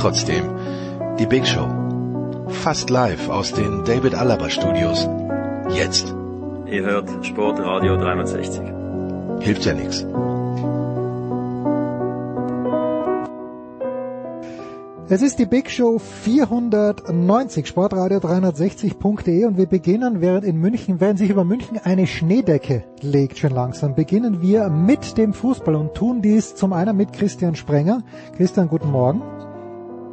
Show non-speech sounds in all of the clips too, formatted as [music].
Trotzdem, die Big Show. Fast live aus den David Alaba Studios. Jetzt. Ihr hört Sportradio 360. Hilft ja nichts. Es ist die Big Show 490, sportradio360.de und wir beginnen, während in München, während sich über München eine Schneedecke legt schon langsam, beginnen wir mit dem Fußball und tun dies zum einen mit Christian Sprenger. Christian, guten Morgen.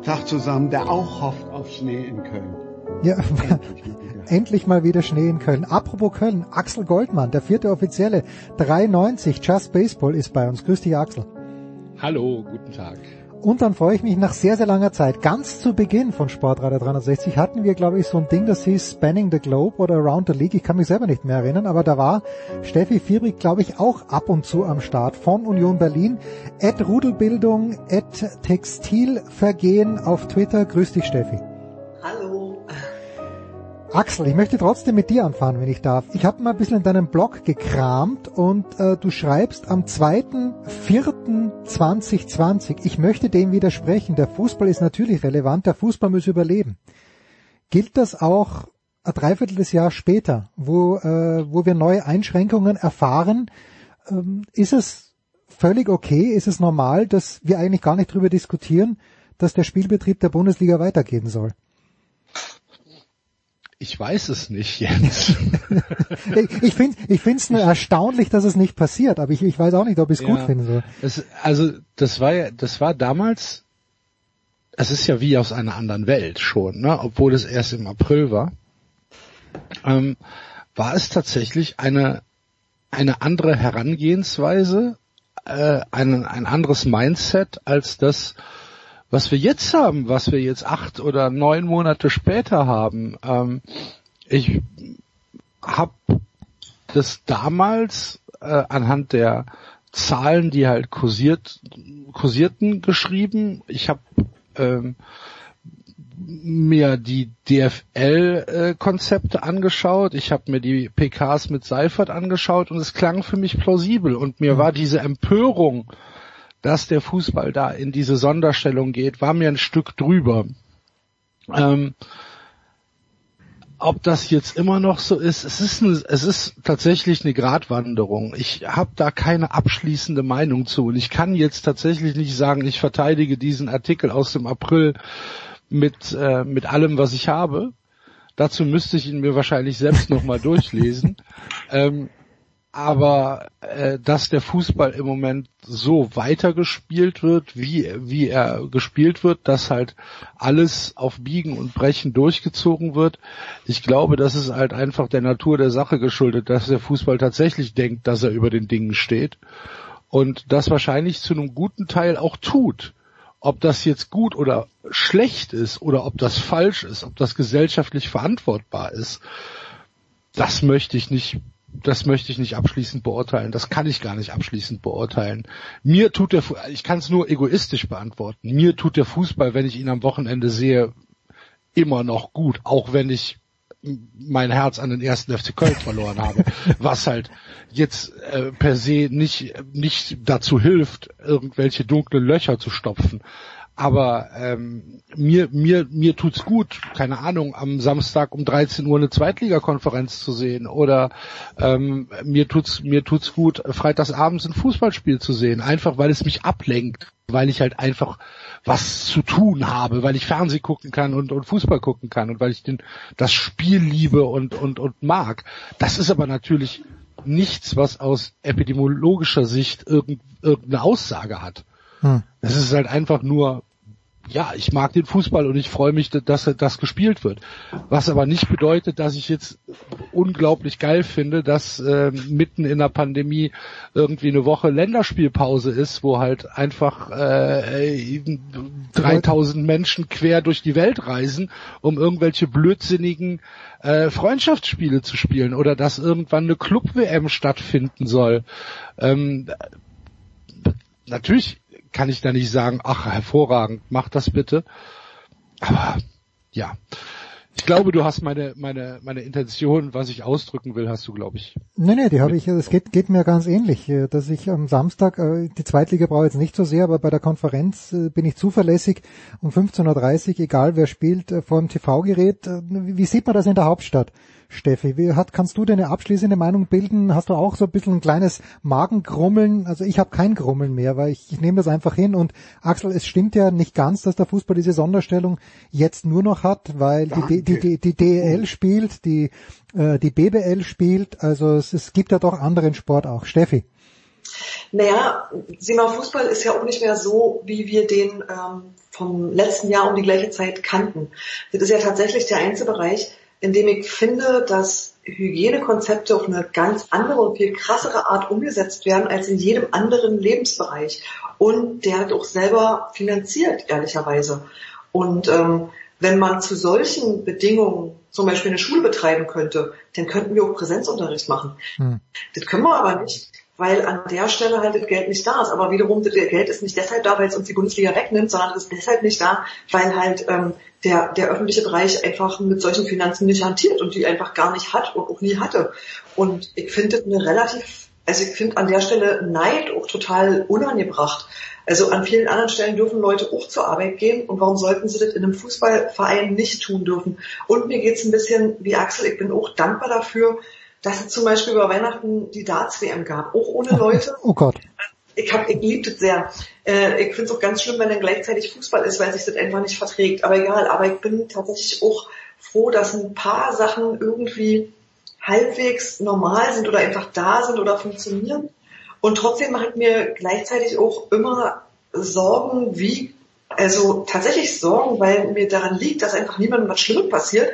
Tag zusammen, der auch hofft auf Schnee in Köln. Ja, [laughs] endlich mal wieder Schnee in Köln. Apropos Köln, Axel Goldmann, der vierte Offizielle, 390, Just Baseball ist bei uns. Grüß dich, Axel. Hallo, guten Tag. Und dann freue ich mich nach sehr, sehr langer Zeit. Ganz zu Beginn von Sportradio 360 hatten wir, glaube ich, so ein Ding, das hieß Spanning the Globe oder Around the League. Ich kann mich selber nicht mehr erinnern, aber da war Steffi Fiebrig, glaube ich, auch ab und zu am Start von Union Berlin. At Rudelbildung, at Textilvergehen auf Twitter. Grüß dich, Steffi. Hallo. Axel, ich möchte trotzdem mit dir anfangen, wenn ich darf. Ich habe mal ein bisschen in deinem Blog gekramt und äh, du schreibst am 2.4.2020, ich möchte dem widersprechen, der Fußball ist natürlich relevant, der Fußball muss überleben. Gilt das auch ein Dreiviertel Jahr später, wo, äh, wo wir neue Einschränkungen erfahren? Ähm, ist es völlig okay, ist es normal, dass wir eigentlich gar nicht darüber diskutieren, dass der Spielbetrieb der Bundesliga weitergehen soll? Ich weiß es nicht, Jens. [laughs] ich finde ich finde es nur erstaunlich, dass es nicht passiert, aber ich, ich weiß auch nicht, ob ich es Ja. gut finde. Es, also das war ja, das war damals, es ist ja wie aus einer anderen Welt schon, ne? obwohl es erst im April war, ähm, war es tatsächlich eine eine andere Herangehensweise, äh, ein, ein anderes Mindset als das, was wir jetzt haben, was wir jetzt acht oder neun Monate später haben. Ähm, ich habe das damals äh, anhand der Zahlen, die halt kursiert, kursierten, geschrieben. Ich habe ähm, mir die DFL-Konzepte angeschaut, ich habe mir die PKs mit Seifert angeschaut und es klang für mich plausibel und mir war diese Empörung, dass der Fußball da in diese Sonderstellung geht, war mir ein Stück drüber. Ähm, ob das jetzt immer noch so ist, es ist, ein, es ist tatsächlich eine Gratwanderung. Ich habe da keine abschließende Meinung zu und ich kann jetzt tatsächlich nicht sagen, ich verteidige diesen Artikel aus dem April mit äh, mit allem, was ich habe. Dazu müsste ich ihn mir wahrscheinlich selbst nochmal durchlesen. [laughs] Ähm, aber äh, dass der Fußball im Moment so weitergespielt wird, wie wie er gespielt wird, dass halt alles auf Biegen und Brechen durchgezogen wird. Ich glaube, das ist halt einfach der Natur der Sache geschuldet, dass der Fußball tatsächlich denkt, dass er über den Dingen steht und das wahrscheinlich zu einem guten Teil auch tut. Ob das jetzt gut oder schlecht ist oder ob das falsch ist, ob das gesellschaftlich verantwortbar ist, das möchte ich nicht das möchte ich nicht abschließend beurteilen. Das kann ich gar nicht abschließend beurteilen. Mir tut der, ich kann es nur egoistisch beantworten. Mir tut der Fußball, wenn ich ihn am Wochenende sehe, immer noch gut, auch wenn ich mein Herz an den ersten FC Köln verloren habe, [laughs] was halt jetzt äh, per se nicht nicht dazu hilft, irgendwelche dunklen Löcher zu stopfen. Aber ähm, mir, mir, mir tut's gut, keine Ahnung, am Samstag um 13 Uhr eine Zweitligakonferenz zu sehen. Oder ähm, mir tut's, mir tut's gut, freitagsabends ein Fußballspiel zu sehen, einfach weil es mich ablenkt, weil ich halt einfach was zu tun habe, weil ich Fernseh gucken kann und, und Fußball gucken kann und weil ich den, das Spiel liebe und, und, und mag. Das ist aber natürlich nichts, was aus epidemiologischer Sicht irgendeine Aussage hat. Hm. Es ist halt einfach nur ja, ich mag den Fußball und ich freue mich, dass das gespielt wird. Was aber nicht bedeutet, dass ich jetzt unglaublich geil finde, dass äh, mitten in der Pandemie irgendwie eine Woche Länderspielpause ist, wo halt einfach äh, 3000 Menschen quer durch die Welt reisen, um irgendwelche blödsinnigen äh, Freundschaftsspiele zu spielen oder dass irgendwann eine Club-WM stattfinden soll. Ähm, natürlich kann ich da nicht sagen, ach hervorragend, mach das bitte. Aber ja, ich glaube, du hast meine meine meine Intention, was ich ausdrücken will, hast du, glaube ich. Nee, nee, die habe ich, es geht geht mir ganz ähnlich, äh, dass ich am Samstag äh, die Zweitliga brauche jetzt nicht so sehr, aber bei der Konferenz äh, bin ich zuverlässig um 15:30 Uhr, egal wer spielt, vor dem TV-Gerät. Wie sieht man das in der Hauptstadt? Steffi. Wie hat, kannst du deine abschließende Meinung bilden? Hast du auch so ein bisschen ein kleines Magengrummeln? Also ich habe kein Grummeln mehr, weil ich, ich nehme das einfach hin. Und Axel, es stimmt ja nicht ganz, dass der Fußball diese Sonderstellung jetzt nur noch hat, weil die, die, die, die DEL spielt, die, äh, die BBL spielt. Also es, es gibt ja doch anderen Sport auch. Steffi. Naja, sieh mal, Fußball ist ja auch nicht mehr so, wie wir den ähm, vom letzten Jahr um die gleiche Zeit kannten. Das ist ja tatsächlich der einzige Bereich, indem ich finde, dass Hygienekonzepte auf eine ganz andere und viel krassere Art umgesetzt werden als in jedem anderen Lebensbereich. Und der hat auch selber finanziert, ehrlicherweise. Und ähm, wenn man zu solchen Bedingungen zum Beispiel eine Schule betreiben könnte, dann könnten wir auch Präsenzunterricht machen. Hm. Das können wir aber nicht, weil an der Stelle halt das Geld nicht da ist. Aber wiederum, das Geld ist nicht deshalb da, weil es uns die Bundesliga wegnimmt, sondern es ist deshalb nicht da, weil halt ähm, der, der öffentliche Bereich einfach mit solchen Finanzen nicht hantiert und die einfach gar nicht hat und auch nie hatte. Und ich finde das eine relativ, also ich finde an der Stelle Neid auch total unangebracht. Also an vielen anderen Stellen dürfen Leute auch zur Arbeit gehen und warum sollten sie das in einem Fußballverein nicht tun dürfen? Und mir geht's ein bisschen wie Axel, ich bin auch dankbar dafür, dass es zum Beispiel über Weihnachten die Darts-WM gab, auch ohne Leute. Oh Gott ich, hab, ich liebe das sehr. Äh, ich finde es auch ganz schlimm, wenn dann gleichzeitig Fußball ist, weil sich das einfach nicht verträgt. Aber egal, aber ich bin tatsächlich auch froh, dass ein paar Sachen irgendwie halbwegs normal sind oder einfach da sind oder funktionieren. Und trotzdem mache ich mir gleichzeitig auch immer Sorgen, wie, also tatsächlich Sorgen, weil mir daran liegt, dass einfach niemandem was Schlimmes passiert.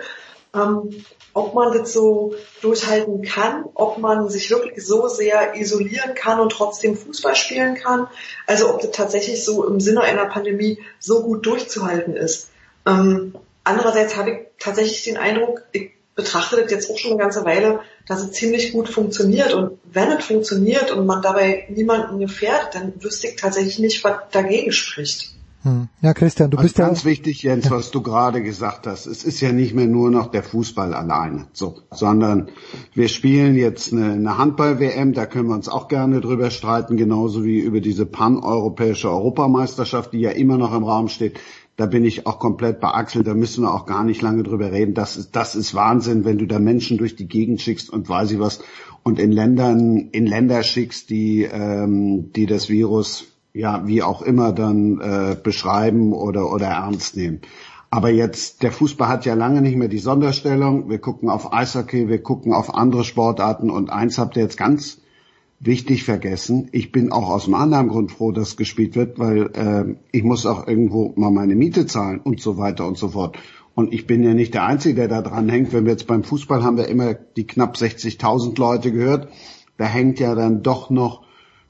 Ähm, ob man das so durchhalten kann, ob man sich wirklich so sehr isolieren kann und trotzdem Fußball spielen kann. Also ob das tatsächlich so im Sinne einer Pandemie so gut durchzuhalten ist. Ähm, andererseits habe ich tatsächlich den Eindruck, ich betrachte das jetzt auch schon eine ganze Weile, dass es ziemlich gut funktioniert. Und wenn es funktioniert und man dabei niemanden gefährdet, dann wüsste ich tatsächlich nicht, was dagegen spricht. Hm. Ja, Christian, du also bist ganz ja wichtig, Jens, was du gerade gesagt hast. Es ist ja nicht mehr nur noch der Fußball alleine, so, sondern wir spielen jetzt eine, eine Handball-WM, da können wir uns auch gerne drüber streiten, genauso wie über diese pan-europäische Europameisterschaft, die ja immer noch im Raum steht. Da bin ich auch komplett bei Axel, da müssen wir auch gar nicht lange drüber reden. Das ist, das ist Wahnsinn, wenn du da Menschen durch die Gegend schickst und weiß ich was und in Ländern, in Länder schickst, die, ähm, die das Virus ja, wie auch immer dann äh, beschreiben oder, oder ernst nehmen. Aber jetzt, der Fußball hat ja lange nicht mehr die Sonderstellung. Wir gucken auf Eishockey, wir gucken auf andere Sportarten und eins habt ihr jetzt ganz wichtig vergessen. Ich bin auch aus einem anderen Grund froh, dass gespielt wird, weil äh, ich muss auch irgendwo mal meine Miete zahlen und so weiter und so fort. Und ich bin ja nicht der Einzige, der da dran hängt. Wenn wir jetzt beim Fußball haben wir immer die knapp 60.000 Leute gehört. Da hängt ja dann doch noch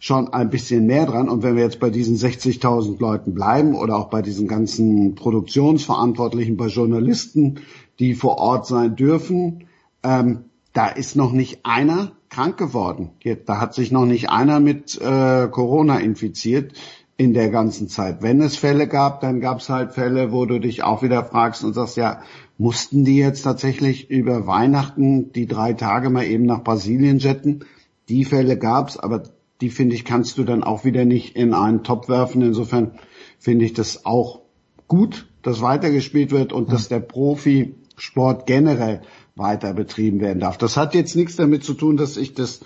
schon ein bisschen mehr dran. Und wenn wir jetzt bei diesen 60.000 Leuten bleiben oder auch bei diesen ganzen Produktionsverantwortlichen, bei Journalisten, die vor Ort sein dürfen, ähm, da ist noch nicht einer krank geworden. Da hat sich noch nicht einer mit äh, Corona infiziert in der ganzen Zeit. Wenn es Fälle gab, dann gab es halt Fälle, wo du dich auch wieder fragst und sagst, ja, mussten die jetzt tatsächlich über Weihnachten die drei Tage mal eben nach Brasilien jetten? Die Fälle gab's, aber die finde ich, kannst du dann auch wieder nicht in einen Topf werfen. Insofern finde ich das auch gut, dass weitergespielt wird und dass der Profisport generell weiter betrieben werden darf. Das hat jetzt nichts damit zu tun, dass ich das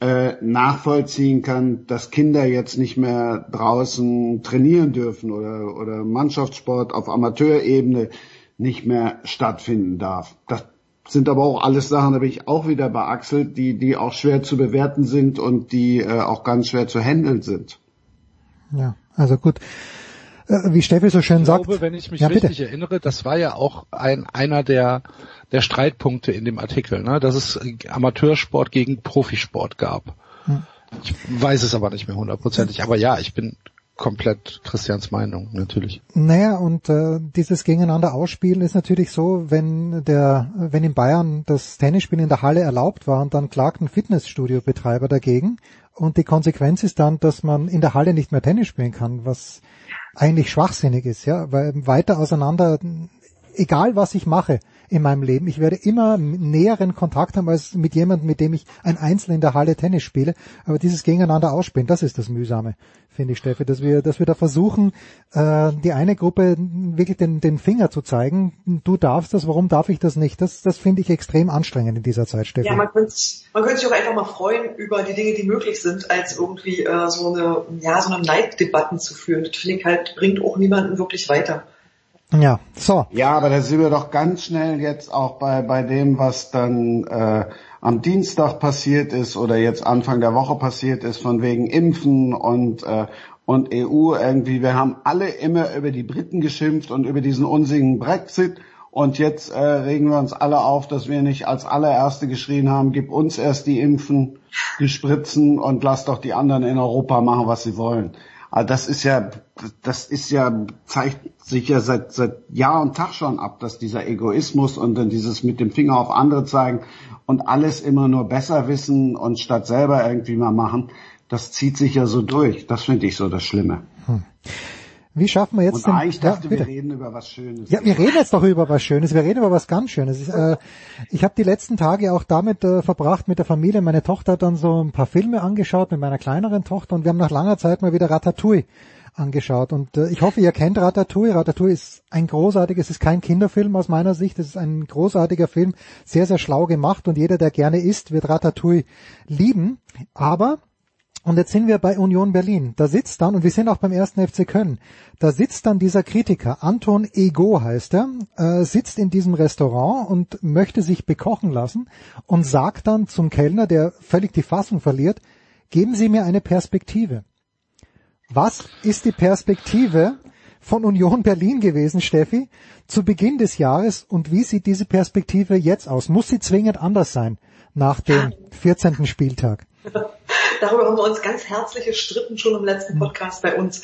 äh, nachvollziehen kann, dass Kinder jetzt nicht mehr draußen trainieren dürfen oder, oder Mannschaftssport auf Amateurebene nicht mehr stattfinden darf. Das sind aber auch alles Sachen, da bin ich auch wieder bei Axel, die, die auch schwer zu bewerten sind und die äh, auch ganz schwer zu handeln sind. Ja, also gut. Äh, wie Steffi so schön ich sagt. glaube, wenn ich mich ja, richtig bitte. erinnere, das war ja auch ein, einer der, der Streitpunkte in dem Artikel, ne? dass es Amateursport gegen Profisport gab. Hm. Ich weiß es aber nicht mehr hundertprozentig, aber ja, ich bin komplett Christians Meinung, natürlich. Naja, und äh, dieses Gegeneinander ausspielen ist natürlich so, wenn der, wenn in Bayern das Tennisspielen in der Halle erlaubt war und dann klagt ein Fitnessstudio-Betreiber dagegen und die Konsequenz ist dann, dass man in der Halle nicht mehr Tennis spielen kann, was eigentlich schwachsinnig ist, ja, weil weiter auseinander, egal was ich mache in meinem Leben, ich werde immer näheren Kontakt haben als mit jemandem, mit dem ich ein Einzel in der Halle Tennis spiele. Aber dieses Gegeneinander ausspielen, das ist das Mühsame, finde ich, Steffi, dass wir, dass wir da versuchen, äh, die eine Gruppe wirklich den, den Finger zu zeigen. Du darfst das, warum darf ich das nicht? Das, das finde ich extrem anstrengend in dieser Zeit, Steffi. Ja, man könnte, man könnte sich auch einfach mal freuen über die Dinge, die möglich sind, als irgendwie äh, so eine, ja, so eine Neiddebatten zu führen. Das finde ich halt, bringt auch niemanden wirklich weiter. Ja, so. Ja, aber da sind wir doch ganz schnell jetzt auch bei, bei dem, was dann äh, am Dienstag passiert ist oder jetzt Anfang der Woche passiert ist, von wegen Impfen und, äh, und EU irgendwie. Wir haben alle immer über die Briten geschimpft und über diesen unsinnigen Brexit. Und jetzt äh, regen wir uns alle auf, dass wir nicht als allererste geschrien haben, gib uns erst die Impfen, die Spritzen und lass doch die anderen in Europa machen, was sie wollen. Also das ist ja, das ist ja, zeigt sich ja seit, seit Jahr und Tag schon ab, dass dieser Egoismus und dann dieses mit dem Finger auf andere zeigen und alles immer nur besser wissen und statt selber irgendwie mal machen, das zieht sich ja so durch. Das finde ich so das Schlimme. Hm. Wie schaffen wir jetzt und den, eigentlich dachte, ja, wir reden über was Schönes. Ja, wir reden jetzt doch über was Schönes. Wir reden über was ganz Schönes. Ich, äh, ich habe die letzten Tage auch damit äh, verbracht, mit der Familie. Meine Tochter hat dann so ein paar Filme angeschaut mit meiner kleineren Tochter und wir haben nach langer Zeit mal wieder Ratatouille angeschaut. Und äh, ich hoffe, ihr kennt Ratatouille. Ratatouille ist ein großartiges, es ist kein Kinderfilm aus meiner Sicht. Es ist ein großartiger Film, sehr, sehr schlau gemacht und jeder, der gerne isst, wird Ratatouille lieben. Aber und jetzt sind wir bei Union Berlin. Da sitzt dann, und wir sind auch beim ersten FC Köln, da sitzt dann dieser Kritiker, Anton Ego heißt er, äh, sitzt in diesem Restaurant und möchte sich bekochen lassen und sagt dann zum Kellner, der völlig die Fassung verliert, geben Sie mir eine Perspektive. Was ist die Perspektive von Union Berlin gewesen, Steffi, zu Beginn des Jahres und wie sieht diese Perspektive jetzt aus? Muss sie zwingend anders sein nach dem 14. Spieltag? [laughs] Darüber haben wir uns ganz herzlich gestritten schon im letzten Podcast bei uns.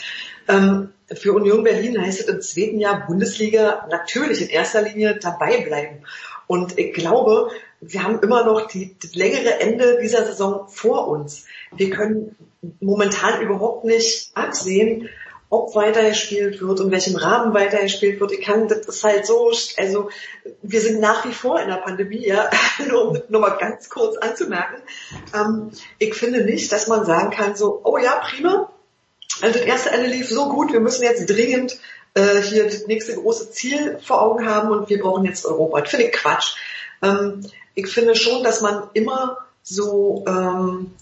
Ähm, für Union Berlin heißt es im zweiten Jahr Bundesliga natürlich in erster Linie dabei bleiben. Und ich glaube, wir haben immer noch die, das längere Ende dieser Saison vor uns. Wir können momentan überhaupt nicht absehen, ob weitergespielt wird, in welchem Rahmen weitergespielt wird. Ich kann, das ist halt so, also wir sind nach wie vor in der Pandemie, ja, [laughs] nur um nur mal ganz kurz anzumerken. Ähm, ich finde nicht, dass man sagen kann, so, oh ja, prima, also das erste Ende lief so gut, wir müssen jetzt dringend äh, hier das nächste große Ziel vor Augen haben und wir brauchen jetzt Europa. Das finde ich Quatsch. Ähm, ich finde schon, dass man immer so ähm,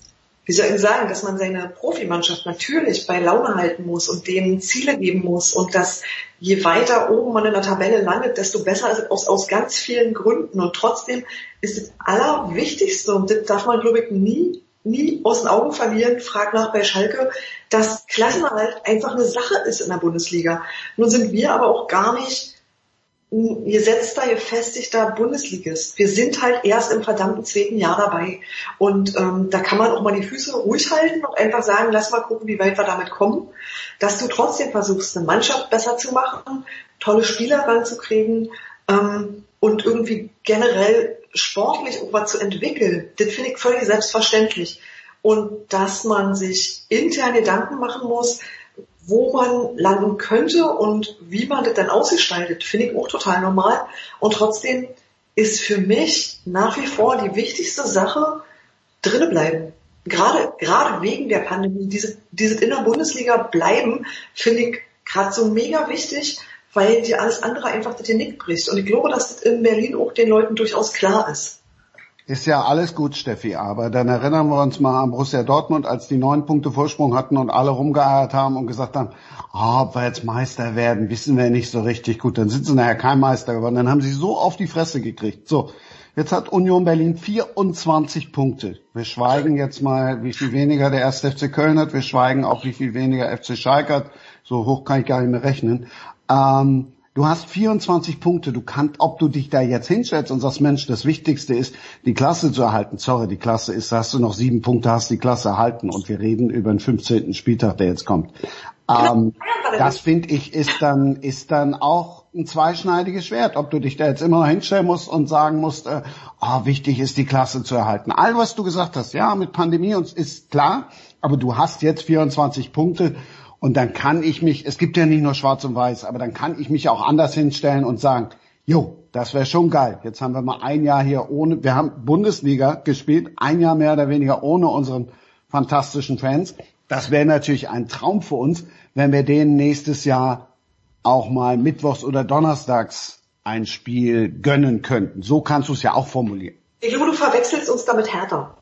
wie soll ich sagen, dass man seine Profimannschaft natürlich bei Laune halten muss und denen Ziele geben muss und dass je weiter oben man in der Tabelle landet, desto besser ist es aus, aus ganz vielen Gründen. Und trotzdem ist das Allerwichtigste, und das darf man, glaube ich, nie, nie aus den Augen verlieren, frag nach bei Schalke, dass Klassenerhalt einfach eine Sache ist in der Bundesliga. Nun sind wir aber auch gar nicht gesetzter, gefestigter Bundesligist. Wir sind halt erst im verdammten zweiten Jahr dabei. Und ähm, da kann man auch mal die Füße ruhig halten und einfach sagen, lass mal gucken, wie weit wir damit kommen. Dass du trotzdem versuchst, eine Mannschaft besser zu machen, tolle Spieler ranzukriegen ähm, und irgendwie generell sportlich auch was zu entwickeln. Das finde ich völlig selbstverständlich. Und dass man sich intern Gedanken machen muss, wo man landen könnte und wie man das dann ausgestaltet, finde ich auch total normal. Und trotzdem ist für mich nach wie vor die wichtigste Sache drinnen bleiben. Gerade, gerade wegen der Pandemie, diese, dieses in der Bundesliga bleiben, finde ich gerade so mega wichtig, weil dir alles andere einfach das Genick bricht. Und ich glaube, dass das in Berlin auch den Leuten durchaus klar ist. Ist ja alles gut, Steffi, aber dann erinnern wir uns mal an Borussia Dortmund, als die neun Punkte Vorsprung hatten und alle rumgeeiert haben und gesagt haben, oh, ob wir jetzt Meister werden, wissen wir nicht so richtig gut. Dann sind sie nachher kein Meister geworden. Dann haben sie so auf die Fresse gekriegt. So, jetzt hat Union Berlin 24 Punkte. Wir schweigen jetzt mal, wie viel weniger der erste FC Köln hat. Wir schweigen auch, wie viel weniger FC Schalke hat. So hoch kann ich gar nicht mehr rechnen. Ähm, Du hast 24 Punkte. Du kannst, ob du dich da jetzt hinstellst und sagst, Mensch, das Wichtigste ist, die Klasse zu erhalten. Sorry, die Klasse ist, hast du noch sieben Punkte, hast die Klasse erhalten und wir reden über den 15. Spieltag, der jetzt kommt. Ähm, das finde ich ist dann, ist dann auch ein zweischneidiges Schwert, ob du dich da jetzt immer noch hinstellen musst und sagen musst, äh, oh, wichtig ist die Klasse zu erhalten. All was du gesagt hast, ja, mit Pandemie und ist klar, aber du hast jetzt 24 Punkte und dann kann ich mich, es gibt ja nicht nur schwarz und weiß, aber dann kann ich mich auch anders hinstellen und sagen, jo, das wäre schon geil. Jetzt haben wir mal ein Jahr hier ohne, wir haben Bundesliga gespielt, ein Jahr mehr oder weniger ohne unseren fantastischen Fans. Das wäre natürlich ein Traum für uns, wenn wir denen nächstes Jahr auch mal mittwochs oder donnerstags ein Spiel gönnen könnten. So kannst du es ja auch formulieren. Ich glaube, du verwechselst uns damit härter.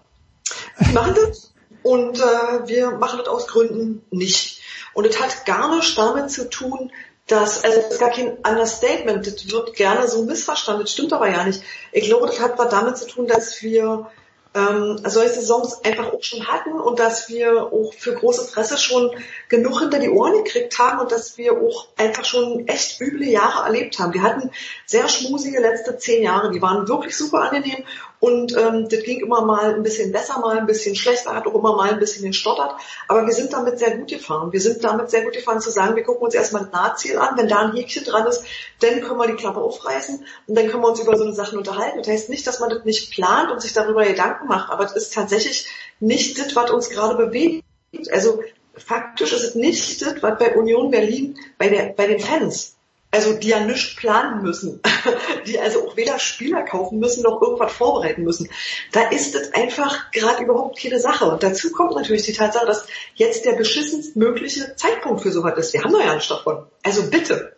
Wir machen das und äh, wir machen das aus Gründen nicht. Und es hat gar nichts damit zu tun, dass, also das ist gar kein Understatement, das wird gerne so missverstanden, das stimmt aber ja nicht. Ich glaube, das hat was damit zu tun, dass wir ähm, solche Saisons einfach auch schon hatten und dass wir auch für große Presse schon genug hinter die Ohren gekriegt haben und dass wir auch einfach schon echt üble Jahre erlebt haben. Wir hatten sehr schmusige letzte zehn Jahre, die waren wirklich super angenehm und ähm, das ging immer mal ein bisschen besser, mal ein bisschen schlechter, hat auch immer mal ein bisschen gestottert. Aber wir sind damit sehr gut gefahren. Wir sind damit sehr gut gefahren zu sagen, wir gucken uns erstmal ein Nahziel an. Wenn da ein Häkchen dran ist, dann können wir die Klappe aufreißen und dann können wir uns über so eine Sachen unterhalten. Das heißt nicht, dass man das nicht plant und sich darüber Gedanken macht, aber es ist tatsächlich nicht das, was uns gerade bewegt. Also faktisch ist es nicht das, was bei Union Berlin, bei, der, bei den Fans also die ja nichts planen müssen, [laughs] die also auch weder Spieler kaufen müssen noch irgendwas vorbereiten müssen. Da ist es einfach gerade überhaupt keine Sache. Und dazu kommt natürlich die Tatsache, dass jetzt der beschissenst mögliche Zeitpunkt für sowas ist. Wir haben doch ja nicht davon. Also bitte.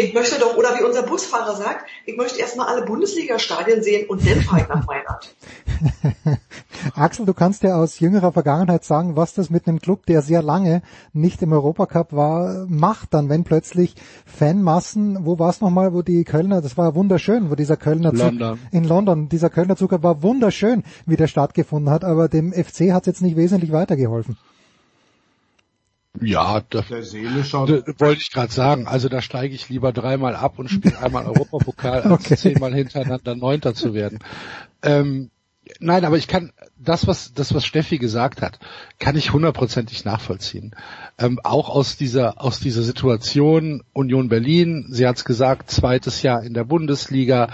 Ich möchte doch, oder wie unser Busfahrer sagt, ich möchte erstmal alle Bundesliga-Stadien sehen und dann fahre ich nach Mailand. [laughs] Axel, du kannst ja aus jüngerer Vergangenheit sagen, was das mit einem Club, der sehr lange nicht im Europacup war, macht dann, wenn plötzlich Fanmassen, wo war es nochmal, wo die Kölner, das war wunderschön, wo dieser Kölner London. Zug, in London, dieser Kölner Zug war wunderschön, wie der stattgefunden hat, aber dem FC hat es jetzt nicht wesentlich weitergeholfen. Ja, da, da wollte ich gerade sagen. Also da steige ich lieber dreimal ab und spiele [laughs] einmal Europapokal, als okay. zehnmal hintereinander Neunter zu werden. Ähm, nein, aber ich kann das, was das, was Steffi gesagt hat, kann ich hundertprozentig nachvollziehen. Ähm, auch aus dieser aus dieser Situation Union Berlin. Sie hat es gesagt, zweites Jahr in der Bundesliga.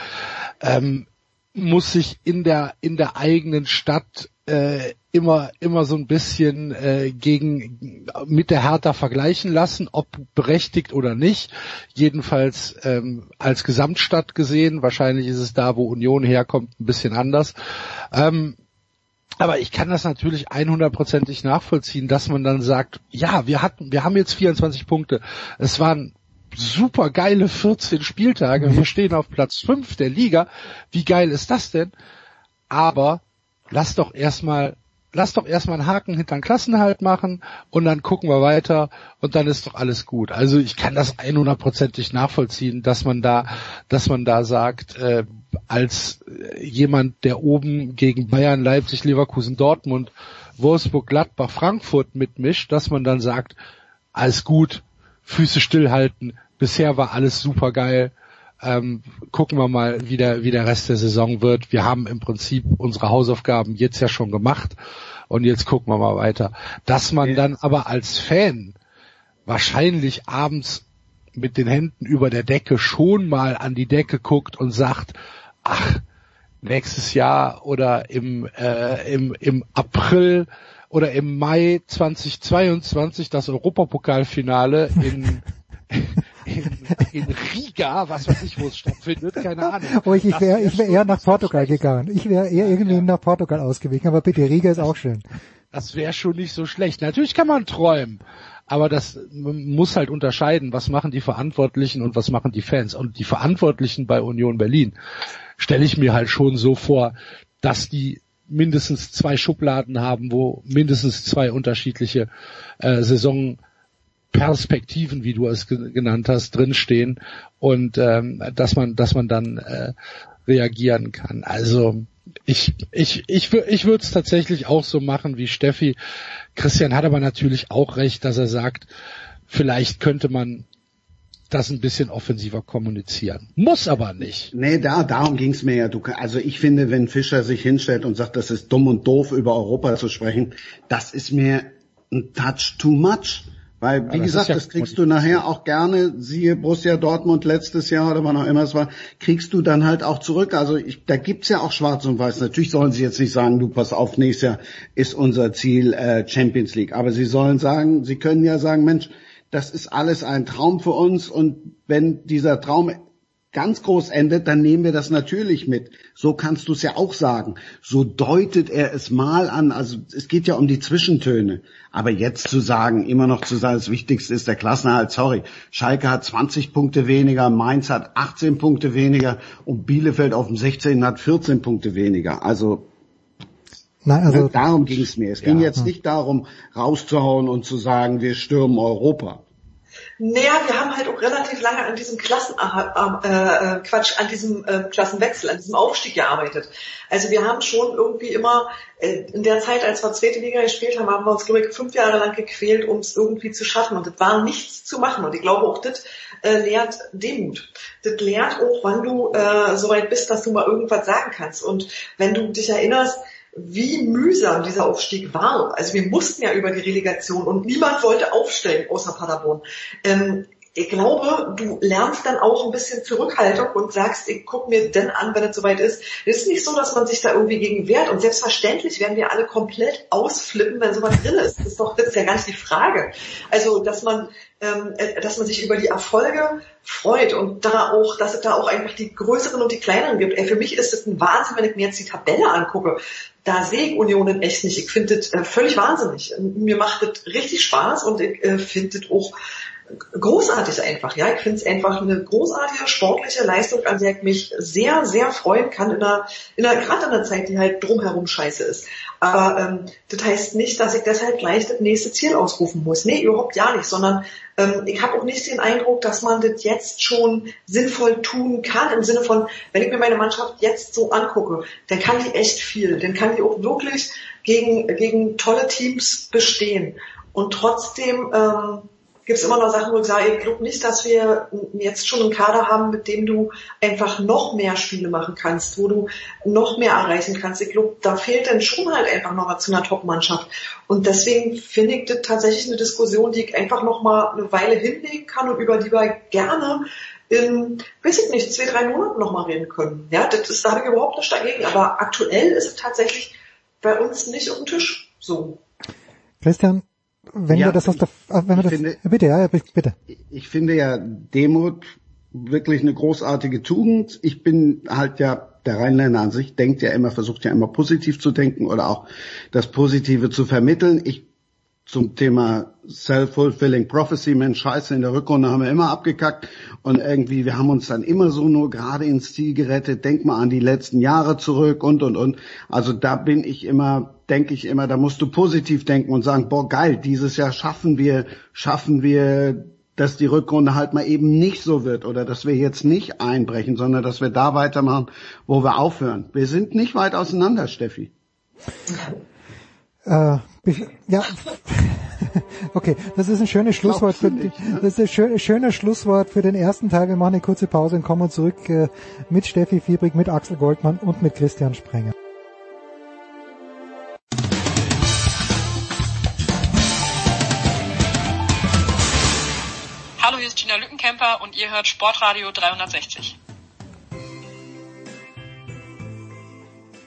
Ähm, muss sich in der in der eigenen Stadt äh, immer immer so ein bisschen äh, gegen mit der Hertha vergleichen lassen, ob berechtigt oder nicht. Jedenfalls ähm, als Gesamtstadt gesehen. Wahrscheinlich ist es da, wo Union herkommt, ein bisschen anders. Ähm, aber ich kann das natürlich 100%ig nachvollziehen, dass man dann sagt, ja, wir hatten, wir haben jetzt 24 Punkte. Es waren super geile 14 Spieltage. Wir stehen auf Platz 5 der Liga. Wie geil ist das denn? Aber lass doch erstmal lass doch erstmal einen Haken hinter den Klassenhalt machen und dann gucken wir weiter und dann ist doch alles gut. Also ich kann das 100%ig nachvollziehen, dass man da, dass man da sagt, äh, als jemand, der oben gegen Bayern, Leipzig, Leverkusen, Dortmund, Wolfsburg, Gladbach, Frankfurt mitmischt, dass man dann sagt, alles gut, Füße stillhalten, bisher war alles super geil, ähm, gucken wir mal, wie der, wie der Rest der Saison wird. Wir haben im Prinzip unsere Hausaufgaben jetzt ja schon gemacht und jetzt gucken wir mal weiter. Dass man dann aber als Fan wahrscheinlich abends mit den Händen über der Decke schon mal an die Decke guckt und sagt, ach, nächstes Jahr oder im, äh, im, im April oder im Mai 2022 das Europapokalfinale in [laughs] [laughs] in, in Riga, was weiß ich, wo es stattfindet, keine Ahnung. Oh, ich, ich wäre ich wär eher nach Portugal gegangen. Ich wäre eher irgendwie ja. nach Portugal ausgewichen, aber bitte, Riga ist auch schön. Das wäre schon nicht so schlecht. Natürlich kann man träumen, aber das man muss halt unterscheiden, was machen die Verantwortlichen und was machen die Fans. Und die Verantwortlichen bei Union Berlin stelle ich mir halt schon so vor, dass die mindestens zwei Schubladen haben, wo mindestens zwei unterschiedliche äh, Saisonperspektiven, wie du es genannt hast, drinstehen und ähm, dass man, dass man dann äh, reagieren kann. Also ich, ich, ich, ich würde es tatsächlich auch so machen wie Steffi. Christian hat aber natürlich auch recht, dass er sagt, vielleicht könnte man das ein bisschen offensiver kommunizieren. Muss aber nicht. Nee, da, darum ging's mir ja. Du, also ich finde, wenn Fischer sich hinstellt und sagt, das ist dumm und doof, über Europa zu sprechen, das ist mir ein Touch too much. Weil, wie ja, gesagt, ja das kriegst du nachher auch gerne, siehe Borussia Dortmund letztes Jahr oder wann auch immer es war, kriegst du dann halt auch zurück. Also ich, da gibt's ja auch schwarz und weiß. Natürlich sollen sie jetzt nicht sagen, du pass auf, nächstes Jahr ist unser Ziel äh, Champions League. Aber sie sollen sagen, sie können ja sagen, Mensch, das ist alles ein Traum für uns und wenn dieser Traum ganz groß endet, dann nehmen wir das natürlich mit. So kannst du es ja auch sagen. So deutet er es mal an. Also es geht ja um die Zwischentöne. Aber jetzt zu sagen, immer noch zu sagen, das Wichtigste ist der Klassenerhalt, sorry. Schalke hat 20 Punkte weniger, Mainz hat 18 Punkte weniger und Bielefeld auf dem 16 hat 14 Punkte weniger. Also Nein, also, darum ging es mir. Es ging jetzt nicht darum, rauszuhauen und zu sagen, wir stürmen Europa. Naja, wir haben halt auch relativ lange an diesem Klassen, äh, äh, Quatsch, an diesem äh, Klassenwechsel, an diesem Aufstieg gearbeitet. Also wir haben schon irgendwie immer, äh, in der Zeit, als wir zweite Liga gespielt haben, haben wir uns, glaube ich, fünf Jahre lang gequält, um es irgendwie zu schaffen. Und das war nichts zu machen. Und ich glaube auch, das äh, lehrt Demut. Das lehrt auch, wann du äh, so weit bist, dass du mal irgendwas sagen kannst. Und wenn du dich erinnerst, wie mühsam dieser Aufstieg war. Also wir mussten ja über die Relegation und niemand wollte aufsteigen außer Paderborn. Ähm, ich glaube, du lernst dann auch ein bisschen Zurückhaltung und sagst, ich guck mir denn an, wenn es soweit ist. Es ist nicht so, dass man sich da irgendwie gegen wehrt und selbstverständlich werden wir alle komplett ausflippen, wenn sowas drin ist. Das ist doch, das ist ja gar nicht die Frage. Also, dass man, dass man sich über die Erfolge freut und da auch, dass es da auch einfach die größeren und die kleineren gibt. Ey, für mich ist es ein Wahnsinn, wenn ich mir jetzt die Tabelle angucke da sehe ich Union in echt nicht. Ich finde das äh, völlig wahnsinnig. Mir macht das richtig Spaß und ich äh, finde das auch großartig einfach. Ja, ich finde es einfach eine großartige sportliche Leistung, an der ich mich sehr, sehr freuen kann in einer, in einer gerade in einer Zeit, die halt drumherum scheiße ist. Aber ähm, das heißt nicht, dass ich deshalb gleich das nächste Ziel ausrufen muss. Nee, überhaupt ja nicht, sondern ähm, ich habe auch nicht den Eindruck, dass man das jetzt schon sinnvoll tun kann, im Sinne von, wenn ich mir meine Mannschaft jetzt so angucke, dann kann die echt viel, dann kann die auch wirklich gegen, gegen tolle Teams bestehen. Und trotzdem ähm, gibt es immer noch Sachen, wo ich sage, ich glaube nicht, dass wir jetzt schon einen Kader haben, mit dem du einfach noch mehr Spiele machen kannst, wo du noch mehr erreichen kannst. Ich glaube, da fehlt dann schon halt einfach noch was zu einer Top-Mannschaft. Und deswegen finde ich das tatsächlich eine Diskussion, die ich einfach noch mal eine Weile hinlegen kann und über die wir gerne in, weiß ich nicht, zwei, drei Monaten noch mal reden können. Ja, das ist, da habe ich überhaupt nichts dagegen. Aber aktuell ist es tatsächlich bei uns nicht auf dem Tisch so. Christian, wenn ja, wir das aus der, ah, wenn wir das, finde, bitte, ja, bitte. Ich finde ja Demut wirklich eine großartige Tugend. Ich bin halt ja der Rheinländer an sich denkt ja immer, versucht ja immer positiv zu denken oder auch das Positive zu vermitteln. Ich zum Thema Self-Fulfilling Prophecy, Mensch, scheiße, in der Rückrunde haben wir immer abgekackt und irgendwie, wir haben uns dann immer so nur gerade ins Ziel gerettet, denk mal an die letzten Jahre zurück und, und, und. Also da bin ich immer, denke ich immer, da musst du positiv denken und sagen, boah, geil, dieses Jahr schaffen wir, schaffen wir, dass die Rückrunde halt mal eben nicht so wird oder dass wir jetzt nicht einbrechen, sondern dass wir da weitermachen, wo wir aufhören. Wir sind nicht weit auseinander, Steffi. [laughs] Äh, ja, [laughs] okay, das ist ein schönes Schlusswort für, das ist ein schönes Schlusswort für den ersten Teil. Wir machen eine kurze Pause und kommen zurück äh, mit Steffi Fiebrig, mit Axel Goldmann und mit Christian Sprenger. Hallo, hier ist Gina Lückenkämper und ihr hört Sportradio 360.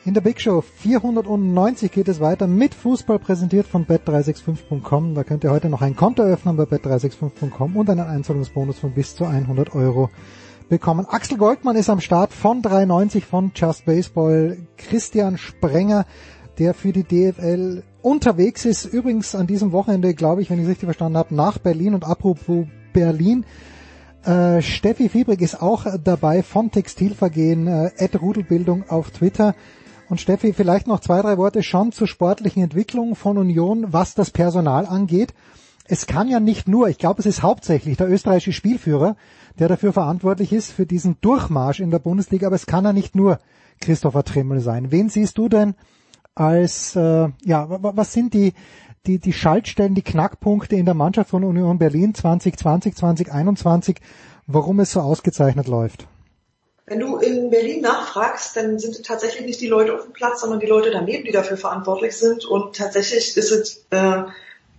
In der Big Show 490 geht es weiter mit Fußball präsentiert von bet365.com. Da könnt ihr heute noch ein Konto öffnen bei bet365.com und einen Einzahlungsbonus von bis zu 100 Euro bekommen. Axel Goldmann ist am Start von 390 von Just Baseball. Christian Sprenger, der für die DFL unterwegs ist. Übrigens an diesem Wochenende, glaube ich, wenn ich es richtig verstanden habe, nach Berlin und apropos Berlin. Äh, Steffi Fiebrig ist auch dabei von Textilvergehen, äh, Rudelbildung auf Twitter. Und Steffi, vielleicht noch zwei, drei Worte schon zur sportlichen Entwicklung von Union, was das Personal angeht. Es kann ja nicht nur, ich glaube, es ist hauptsächlich der österreichische Spielführer, der dafür verantwortlich ist, für diesen Durchmarsch in der Bundesliga, aber es kann ja nicht nur Christopher Trimmel sein. Wen siehst du denn als, äh, ja, was sind die, die, die Schaltstellen, die Knackpunkte in der Mannschaft von Union Berlin 2020, 2021, warum es so ausgezeichnet läuft? Wenn du in Berlin nachfragst, dann sind es tatsächlich nicht die Leute auf dem Platz, sondern die Leute daneben, die dafür verantwortlich sind. Und tatsächlich ist es äh,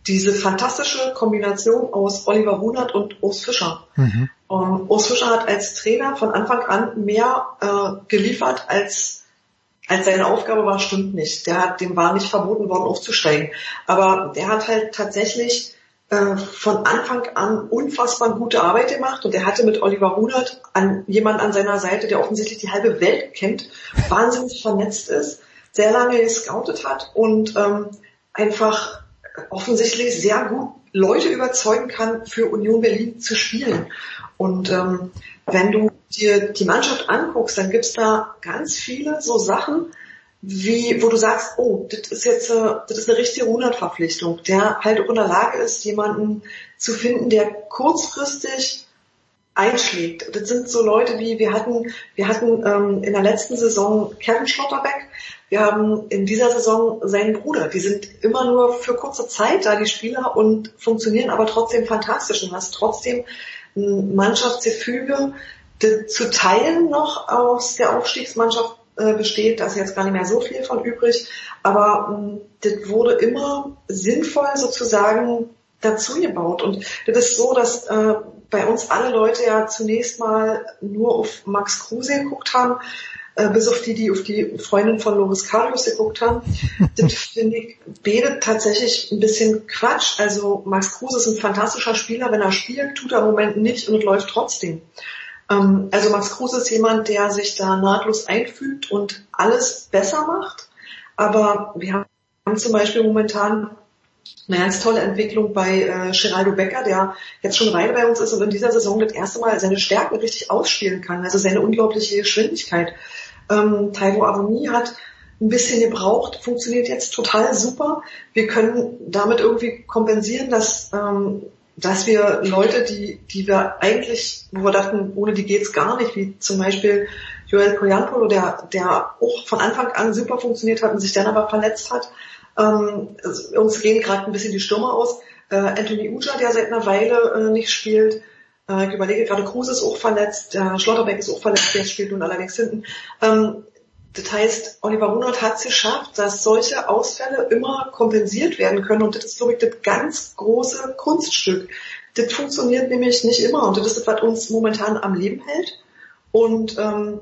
diese fantastische Kombination aus Oliver Runert und Urs Fischer. Mhm. Um, Urs Fischer hat als Trainer von Anfang an mehr äh, geliefert als als seine Aufgabe war, stimmt nicht. Der hat, dem war nicht verboten worden, aufzusteigen. Aber der hat halt tatsächlich äh, von Anfang an unfassbar gute Arbeit gemacht und er hatte mit Oliver Runert an jemand an seiner Seite, der offensichtlich die halbe Welt kennt, wahnsinnig vernetzt ist, sehr lange gescoutet hat und ähm, einfach offensichtlich sehr gut Leute überzeugen kann, für Union Berlin zu spielen. Und ähm, wenn du dir die Mannschaft anguckst, dann gibt's da ganz viele so Sachen, wie, wo du sagst, oh, das ist jetzt äh, das ist eine richtige Runert-Verpflichtung, der halt auch in der Lage ist, jemanden zu finden, der kurzfristig einschlägt. Das sind so Leute wie wir hatten, wir hatten ähm, in der letzten Saison Kevin Schlotterbeck, wir haben in dieser Saison seinen Bruder. Die sind immer nur für kurze Zeit da, die Spieler, und funktionieren aber trotzdem fantastisch und hast trotzdem ein Mannschaftsgefüge, zu teilen noch aus der Aufstiegsmannschaft äh, besteht. Da ist jetzt gar nicht mehr so viel von übrig. Aber ähm, das wurde immer sinnvoll sozusagen dazu gebaut. Und das ist so, dass äh, bei uns alle Leute ja zunächst mal nur auf Max Kruse geguckt haben, äh, bis auf die, die auf die Freundin von Loris Karius geguckt haben. [laughs] das finde ich betet tatsächlich ein bisschen Quatsch. Also Max Kruse ist ein fantastischer Spieler. Wenn er spielt, tut er im Moment nicht und es läuft trotzdem. Ähm, also Max Kruse ist jemand, der sich da nahtlos einfügt und alles besser macht. Aber wir haben zum Beispiel momentan eine ganz tolle Entwicklung bei äh, Geraldo Becker, der jetzt schon Weile bei uns ist und in dieser Saison das erste Mal seine Stärken richtig ausspielen kann, also seine unglaubliche Geschwindigkeit. Ähm, Taiwo Avoni hat ein bisschen gebraucht, funktioniert jetzt total super. Wir können damit irgendwie kompensieren, dass ähm, dass wir Leute, die, die wir eigentlich, wo wir dachten, ohne die geht's gar nicht, wie zum Beispiel Joel Koyanpolo, der, der auch von Anfang an super funktioniert hat und sich dann aber verletzt hat. Ähm, uns gehen gerade ein bisschen die Stürme aus. Äh, Anthony Uja, der seit einer Weile äh, nicht spielt. Äh, ich überlege gerade, Kruse ist auch verletzt, der Schlotterbeck ist auch verletzt, der spielt nun allerdings hinten. Ähm, das heißt, Oliver Runert hat es geschafft, dass solche Ausfälle immer kompensiert werden können. Und das ist, glaube ich, das ganz große Kunststück. Das funktioniert nämlich nicht immer. Und das ist das, was uns momentan am Leben hält. Und ähm,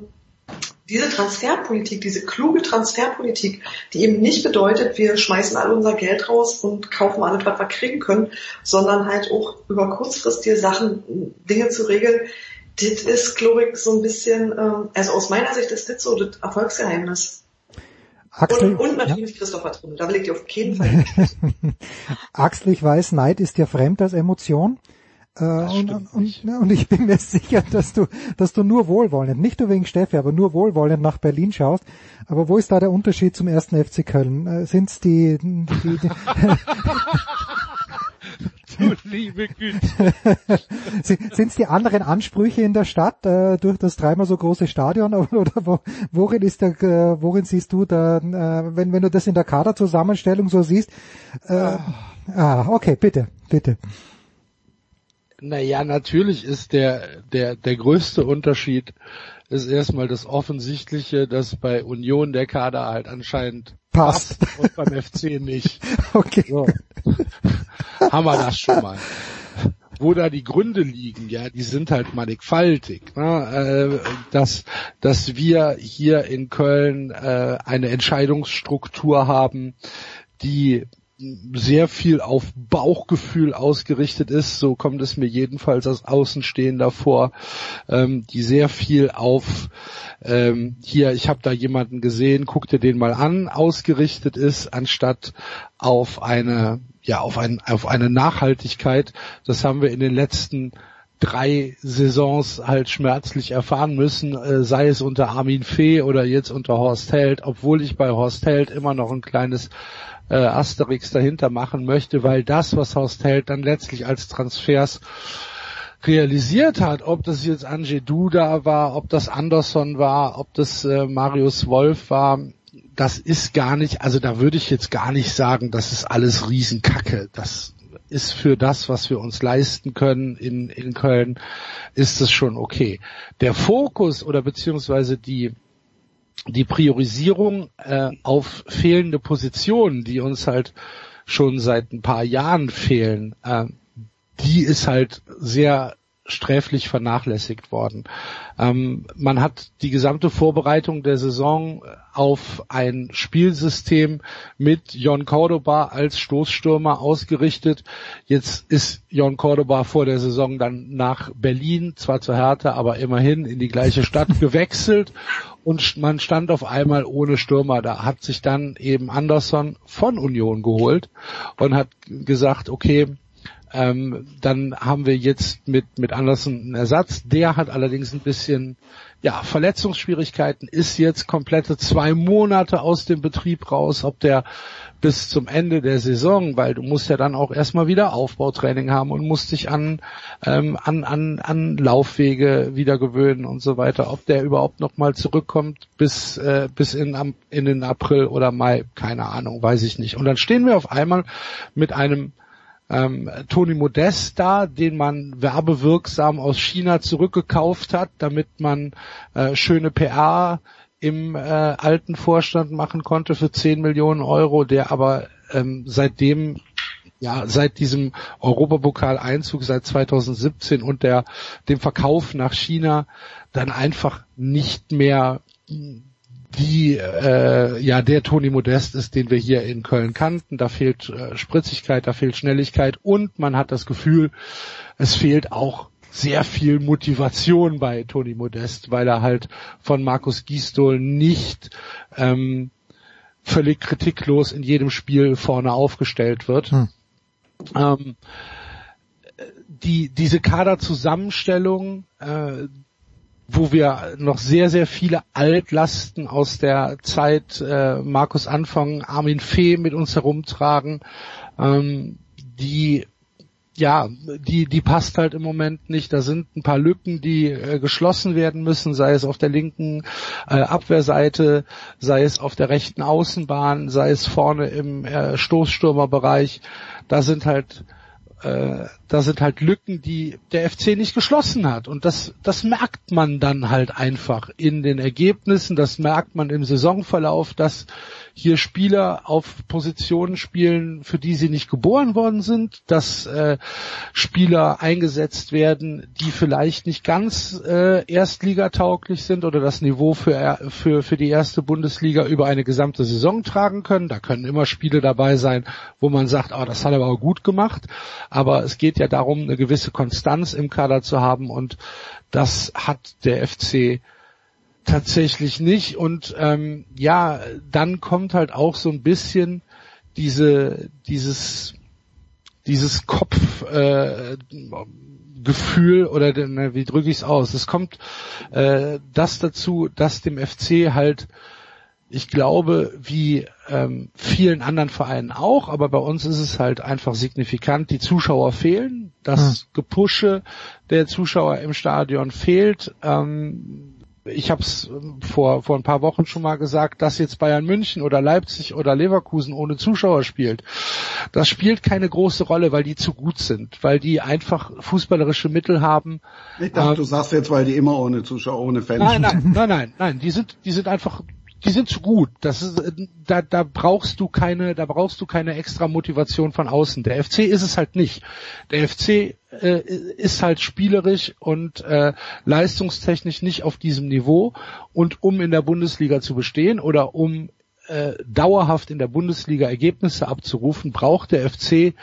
diese Transferpolitik, diese kluge Transferpolitik, die eben nicht bedeutet, wir schmeißen all unser Geld raus und kaufen alles, was wir kriegen können, sondern halt auch über kurzfristige Sachen, Dinge zu regeln, das ist, glaube ich, so ein bisschen, ähm, also aus meiner Sicht ist das so das Erfolgsgeheimnis. Axel, und, und natürlich ja. Christopher Trummel, da will ich dir auf jeden Fall [laughs] Axel, ich weiß, Neid ist dir fremd als Emotion. Äh, und, und, und, ich bin mir sicher, dass du, dass du nur wohlwollend, nicht nur wegen Steffi, aber nur wohlwollend nach Berlin schaust. Aber wo ist da der Unterschied zum ersten FC Köln? Äh, sind's die, die, die [laughs] du liebe Güte. [laughs] Sind es die anderen Ansprüche in der Stadt äh, durch das dreimal so große Stadion oder wo, worin ist der, äh, worin siehst du da, äh, wenn wenn du das in der Kaderzusammenstellung so siehst? Äh, ah. ah, okay, bitte, bitte. Naja, natürlich ist der der der größte Unterschied ist erstmal das Offensichtliche, dass bei Union der Kader halt anscheinend passt, passt und beim FC nicht. [laughs] Okay. So. [laughs] Haben wir das schon mal. Wo da die Gründe liegen, ja, die sind halt mannigfaltig. Ne? Äh, dass, dass wir hier in Köln äh, eine Entscheidungsstruktur haben, die sehr viel auf Bauchgefühl ausgerichtet ist, so kommt es mir jedenfalls als Außenstehender vor, ähm, die sehr viel auf ähm, hier, ich habe da jemanden gesehen, guck dir den mal an, ausgerichtet ist, anstatt auf eine ja auf ein auf eine Nachhaltigkeit. Das haben wir in den letzten drei Saisons halt schmerzlich erfahren müssen, äh, sei es unter Armin Fee oder jetzt unter Horst Held, obwohl ich bei Horst Held immer noch ein kleines äh, Asterix dahinter machen möchte, weil das, was Horst Held dann letztlich als Transfers realisiert hat, ob das jetzt Ange Duda war, ob das Anderson war, ob das äh, Marius Wolf war, das ist gar nicht, also da würde ich jetzt gar nicht sagen, das ist alles Riesenkacke. Das ist für das, was wir uns leisten können in, in Köln, ist es schon okay. Der Fokus oder beziehungsweise die, die Priorisierung äh, auf fehlende Positionen, die uns halt schon seit ein paar Jahren fehlen, äh, die ist halt sehr sträflich vernachlässigt worden. Ähm, man hat die gesamte Vorbereitung der Saison auf ein Spielsystem mit Jon Cordoba als Stoßstürmer ausgerichtet. Jetzt ist Jon Cordoba vor der Saison dann nach Berlin, zwar zur Härte, aber immerhin in die gleiche Stadt [laughs] gewechselt und man stand auf einmal ohne Stürmer. Da hat sich dann eben Anderson von Union geholt und hat gesagt, okay, ähm, dann haben wir jetzt mit, mit Andersen einen Ersatz. Der hat allerdings ein bisschen, ja, Verletzungsschwierigkeiten, ist jetzt komplette zwei Monate aus dem Betrieb raus, ob der bis zum Ende der Saison, weil du musst ja dann auch erstmal wieder Aufbautraining haben und musst dich an, ähm, an, an, an Laufwege wieder gewöhnen und so weiter. Ob der überhaupt nochmal zurückkommt bis, äh, bis in, in den April oder Mai, keine Ahnung, weiß ich nicht. Und dann stehen wir auf einmal mit einem ähm, Tony Modest da, den man werbewirksam aus China zurückgekauft hat, damit man äh, schöne PR im äh, alten Vorstand machen konnte für 10 Millionen Euro, der aber ähm, seitdem ja, seit diesem Europapokal-Einzug seit 2017 und der, dem Verkauf nach China dann einfach nicht mehr die äh, ja der Toni Modest ist, den wir hier in Köln kannten. Da fehlt äh, Spritzigkeit, da fehlt Schnelligkeit und man hat das Gefühl, es fehlt auch sehr viel Motivation bei Toni Modest, weil er halt von Markus Gisdol nicht ähm, völlig kritiklos in jedem Spiel vorne aufgestellt wird. Hm. Ähm, die, diese Kaderzusammenstellung, äh, wo wir noch sehr, sehr viele Altlasten aus der Zeit äh, Markus Anfang, Armin Fee mit uns herumtragen, ähm, die ja, die, die passt halt im Moment nicht. Da sind ein paar Lücken, die äh, geschlossen werden müssen, sei es auf der linken äh, Abwehrseite, sei es auf der rechten Außenbahn, sei es vorne im äh, Stoßstürmerbereich. Da sind halt äh, da sind halt Lücken, die der FC nicht geschlossen hat. Und das, das merkt man dann halt einfach in den Ergebnissen, das merkt man im Saisonverlauf, dass hier Spieler auf Positionen spielen, für die sie nicht geboren worden sind, dass äh, Spieler eingesetzt werden, die vielleicht nicht ganz äh, erstligatauglich sind oder das Niveau für, für, für die erste Bundesliga über eine gesamte Saison tragen können. Da können immer Spiele dabei sein, wo man sagt, oh, das hat er aber gut gemacht. Aber es geht ja darum, eine gewisse Konstanz im Kader zu haben und das hat der FC tatsächlich nicht. Und ähm, ja, dann kommt halt auch so ein bisschen diese, dieses, dieses Kopfgefühl äh, oder ne, wie drücke ich es aus? Es kommt äh, das dazu, dass dem FC halt ich glaube, wie ähm, vielen anderen Vereinen auch, aber bei uns ist es halt einfach signifikant, die Zuschauer fehlen, das hm. Gepusche der Zuschauer im Stadion fehlt. Ähm, ich habe es ähm, vor, vor ein paar Wochen schon mal gesagt, dass jetzt Bayern München oder Leipzig oder Leverkusen ohne Zuschauer spielt. Das spielt keine große Rolle, weil die zu gut sind, weil die einfach fußballerische Mittel haben. Ich dachte, ähm, du sagst jetzt, weil die immer ohne Zuschauer, ohne Fans. Nein, nein, nein, nein, nein, die sind, die sind einfach die sind zu gut. Das ist, da, da brauchst du keine, da brauchst du keine extra Motivation von außen. Der FC ist es halt nicht. Der FC äh, ist halt spielerisch und äh, leistungstechnisch nicht auf diesem Niveau. Und um in der Bundesliga zu bestehen oder um äh, dauerhaft in der Bundesliga Ergebnisse abzurufen, braucht der FC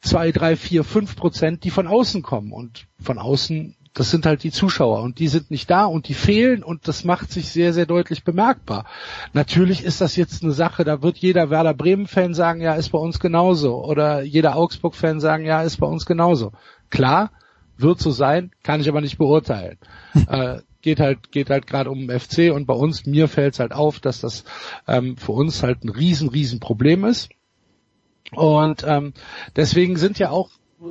zwei, drei, vier, fünf Prozent, die von außen kommen. Und von außen, das sind halt die Zuschauer und die sind nicht da und die fehlen und das macht sich sehr, sehr deutlich bemerkbar. Natürlich ist das jetzt eine Sache, da wird jeder Werder Bremen-Fan sagen, ja, ist bei uns genauso. Oder jeder Augsburg-Fan sagen, ja, ist bei uns genauso. Klar, wird so sein, kann ich aber nicht beurteilen. [laughs] äh, geht halt geht halt gerade um den FC und bei uns mir fällt es halt auf, dass das ähm, für uns halt ein riesen riesen Problem ist und ähm, deswegen sind ja auch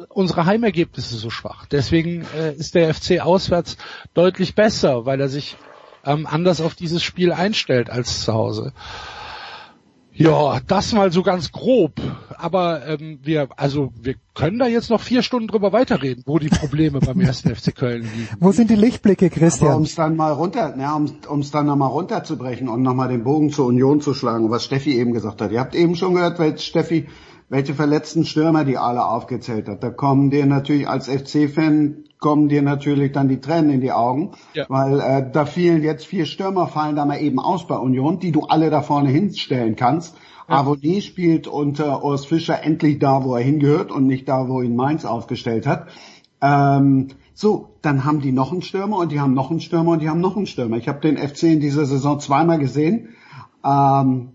unsere Heimergebnisse so schwach. Deswegen äh, ist der FC auswärts deutlich besser, weil er sich ähm, anders auf dieses Spiel einstellt als zu Hause. Ja, das mal so ganz grob. Aber ähm, wir, also wir können da jetzt noch vier Stunden drüber weiterreden, wo die Probleme beim ersten FC Köln liegen. Wo sind die Lichtblicke, Christian? Um es dann mal runter, ja, um es dann nochmal runterzubrechen und nochmal den Bogen zur Union zu schlagen, was Steffi eben gesagt hat. Ihr habt eben schon gehört, weil Steffi welche verletzten Stürmer die alle aufgezählt hat. Da kommen dir natürlich als FC-Fan kommen dir natürlich dann die Tränen in die Augen, ja. weil äh, da fielen jetzt vier Stürmer fallen da mal eben aus bei Union, die du alle da vorne hinstellen kannst. Ja. Avonie spielt unter Urs Fischer endlich da, wo er hingehört und nicht da, wo ihn Mainz aufgestellt hat. Ähm, so, dann haben die noch einen Stürmer und die haben noch einen Stürmer und die haben noch einen Stürmer. Ich habe den FC in dieser Saison zweimal gesehen. Ähm,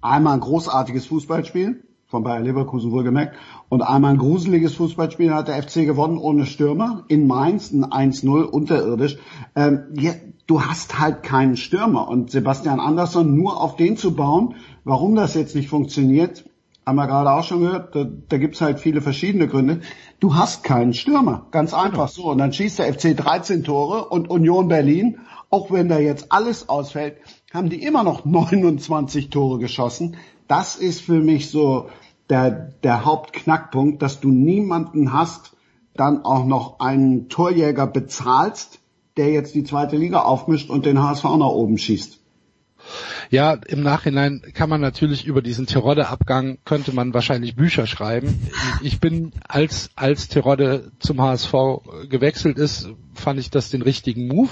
einmal ein großartiges Fußballspiel von Bayer Leverkusen wohlgemerkt. Und einmal ein gruseliges Fußballspiel hat der FC gewonnen ohne Stürmer in Mainz, ein 1-0 unterirdisch. Ähm, ja, du hast halt keinen Stürmer und Sebastian Andersson nur auf den zu bauen, warum das jetzt nicht funktioniert, haben wir gerade auch schon gehört, da, da gibt's halt viele verschiedene Gründe. Du hast keinen Stürmer, ganz einfach so. Und dann schießt der FC 13 Tore und Union Berlin, auch wenn da jetzt alles ausfällt, haben die immer noch 29 Tore geschossen das ist für mich so der, der Hauptknackpunkt, dass du niemanden hast, dann auch noch einen Torjäger bezahlst, der jetzt die zweite Liga aufmischt und den HSV nach oben schießt. Ja, im Nachhinein kann man natürlich über diesen Terodde-Abgang könnte man wahrscheinlich Bücher schreiben. Ich bin als als Terodde zum HSV gewechselt ist, fand ich das den richtigen Move.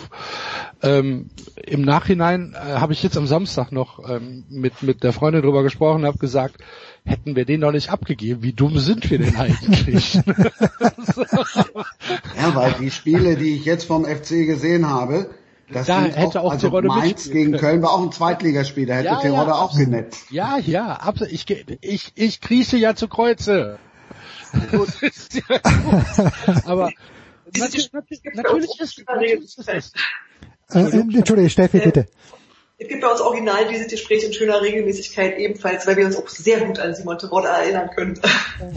Ähm, Im Nachhinein äh, habe ich jetzt am Samstag noch ähm, mit mit der Freundin drüber gesprochen, habe gesagt, hätten wir den noch nicht abgegeben, wie dumm sind wir denn eigentlich? [laughs] ja, weil die Spiele, die ich jetzt vom FC gesehen habe, das da hätte auch, auch also Mainz gegen Köln war auch ein Zweitligaspiel, da hätte ja, Tirode ja, auch genetzt. Ja, ja, absolut. Ich, ich, ich krieche ja zu Kreuze. [laughs] Aber natürlich, natürlich ist, natürlich ist das. Äh, Entschuldige, Steffi, bitte. Es gibt bei uns original dieses Gespräch in schöner Regelmäßigkeit ebenfalls, weil wir uns auch sehr gut an Simon Terodde erinnern können.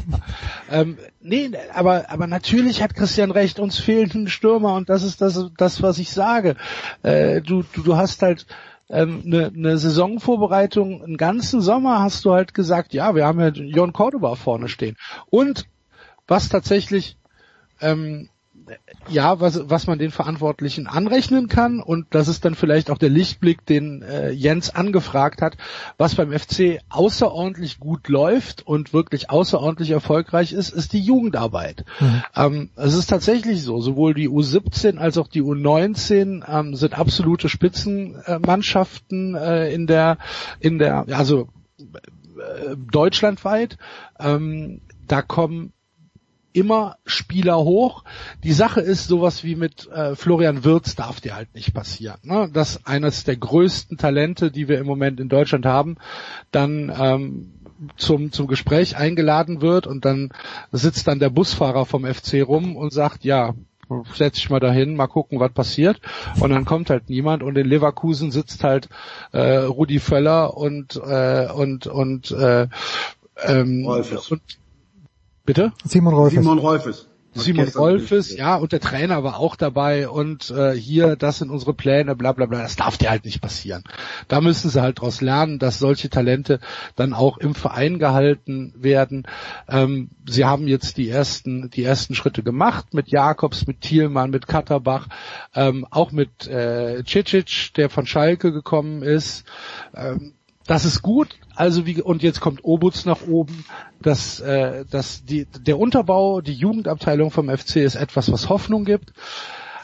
[laughs] ähm, nee, aber, aber natürlich hat Christian recht, uns fehlt ein Stürmer und das ist das, das was ich sage. Äh, du, du, du hast halt ähm, eine, eine Saisonvorbereitung, einen ganzen Sommer hast du halt gesagt, ja, wir haben ja Jon Cordoba vorne stehen. Und was tatsächlich ähm, ja, was, was man den Verantwortlichen anrechnen kann und das ist dann vielleicht auch der Lichtblick, den äh, Jens angefragt hat, was beim FC außerordentlich gut läuft und wirklich außerordentlich erfolgreich ist, ist die Jugendarbeit. Mhm. Ähm, es ist tatsächlich so, sowohl die U17 als auch die U19 ähm, sind absolute Spitzenmannschaften äh, in der, in der, also äh, deutschlandweit. Ähm, da kommen immer Spieler hoch. Die Sache ist, sowas wie mit äh, Florian Wirz darf dir halt nicht passieren. Ne? Das eines der größten Talente, die wir im Moment in Deutschland haben, dann ähm, zum, zum Gespräch eingeladen wird und dann sitzt dann der Busfahrer vom FC rum und sagt, ja, setz dich mal dahin, mal gucken, was passiert. Und dann kommt halt niemand und in Leverkusen sitzt halt äh, Rudi Völler und äh, und und äh, ähm, und Bitte? Simon Rolfes. Simon Rolfes. Simon Rolfes, ja, und der Trainer war auch dabei und äh, hier, das sind unsere Pläne, bla bla bla. Das darf dir halt nicht passieren. Da müssen sie halt daraus lernen, dass solche Talente dann auch im Verein gehalten werden. Ähm, sie haben jetzt die ersten, die ersten Schritte gemacht mit Jakobs, mit Thielmann, mit Katterbach, ähm, auch mit äh, Cicic, der von Schalke gekommen ist. Ähm, das ist gut. Also wie und jetzt kommt Obutz nach oben. dass äh, dass die der Unterbau, die Jugendabteilung vom FC ist etwas, was Hoffnung gibt.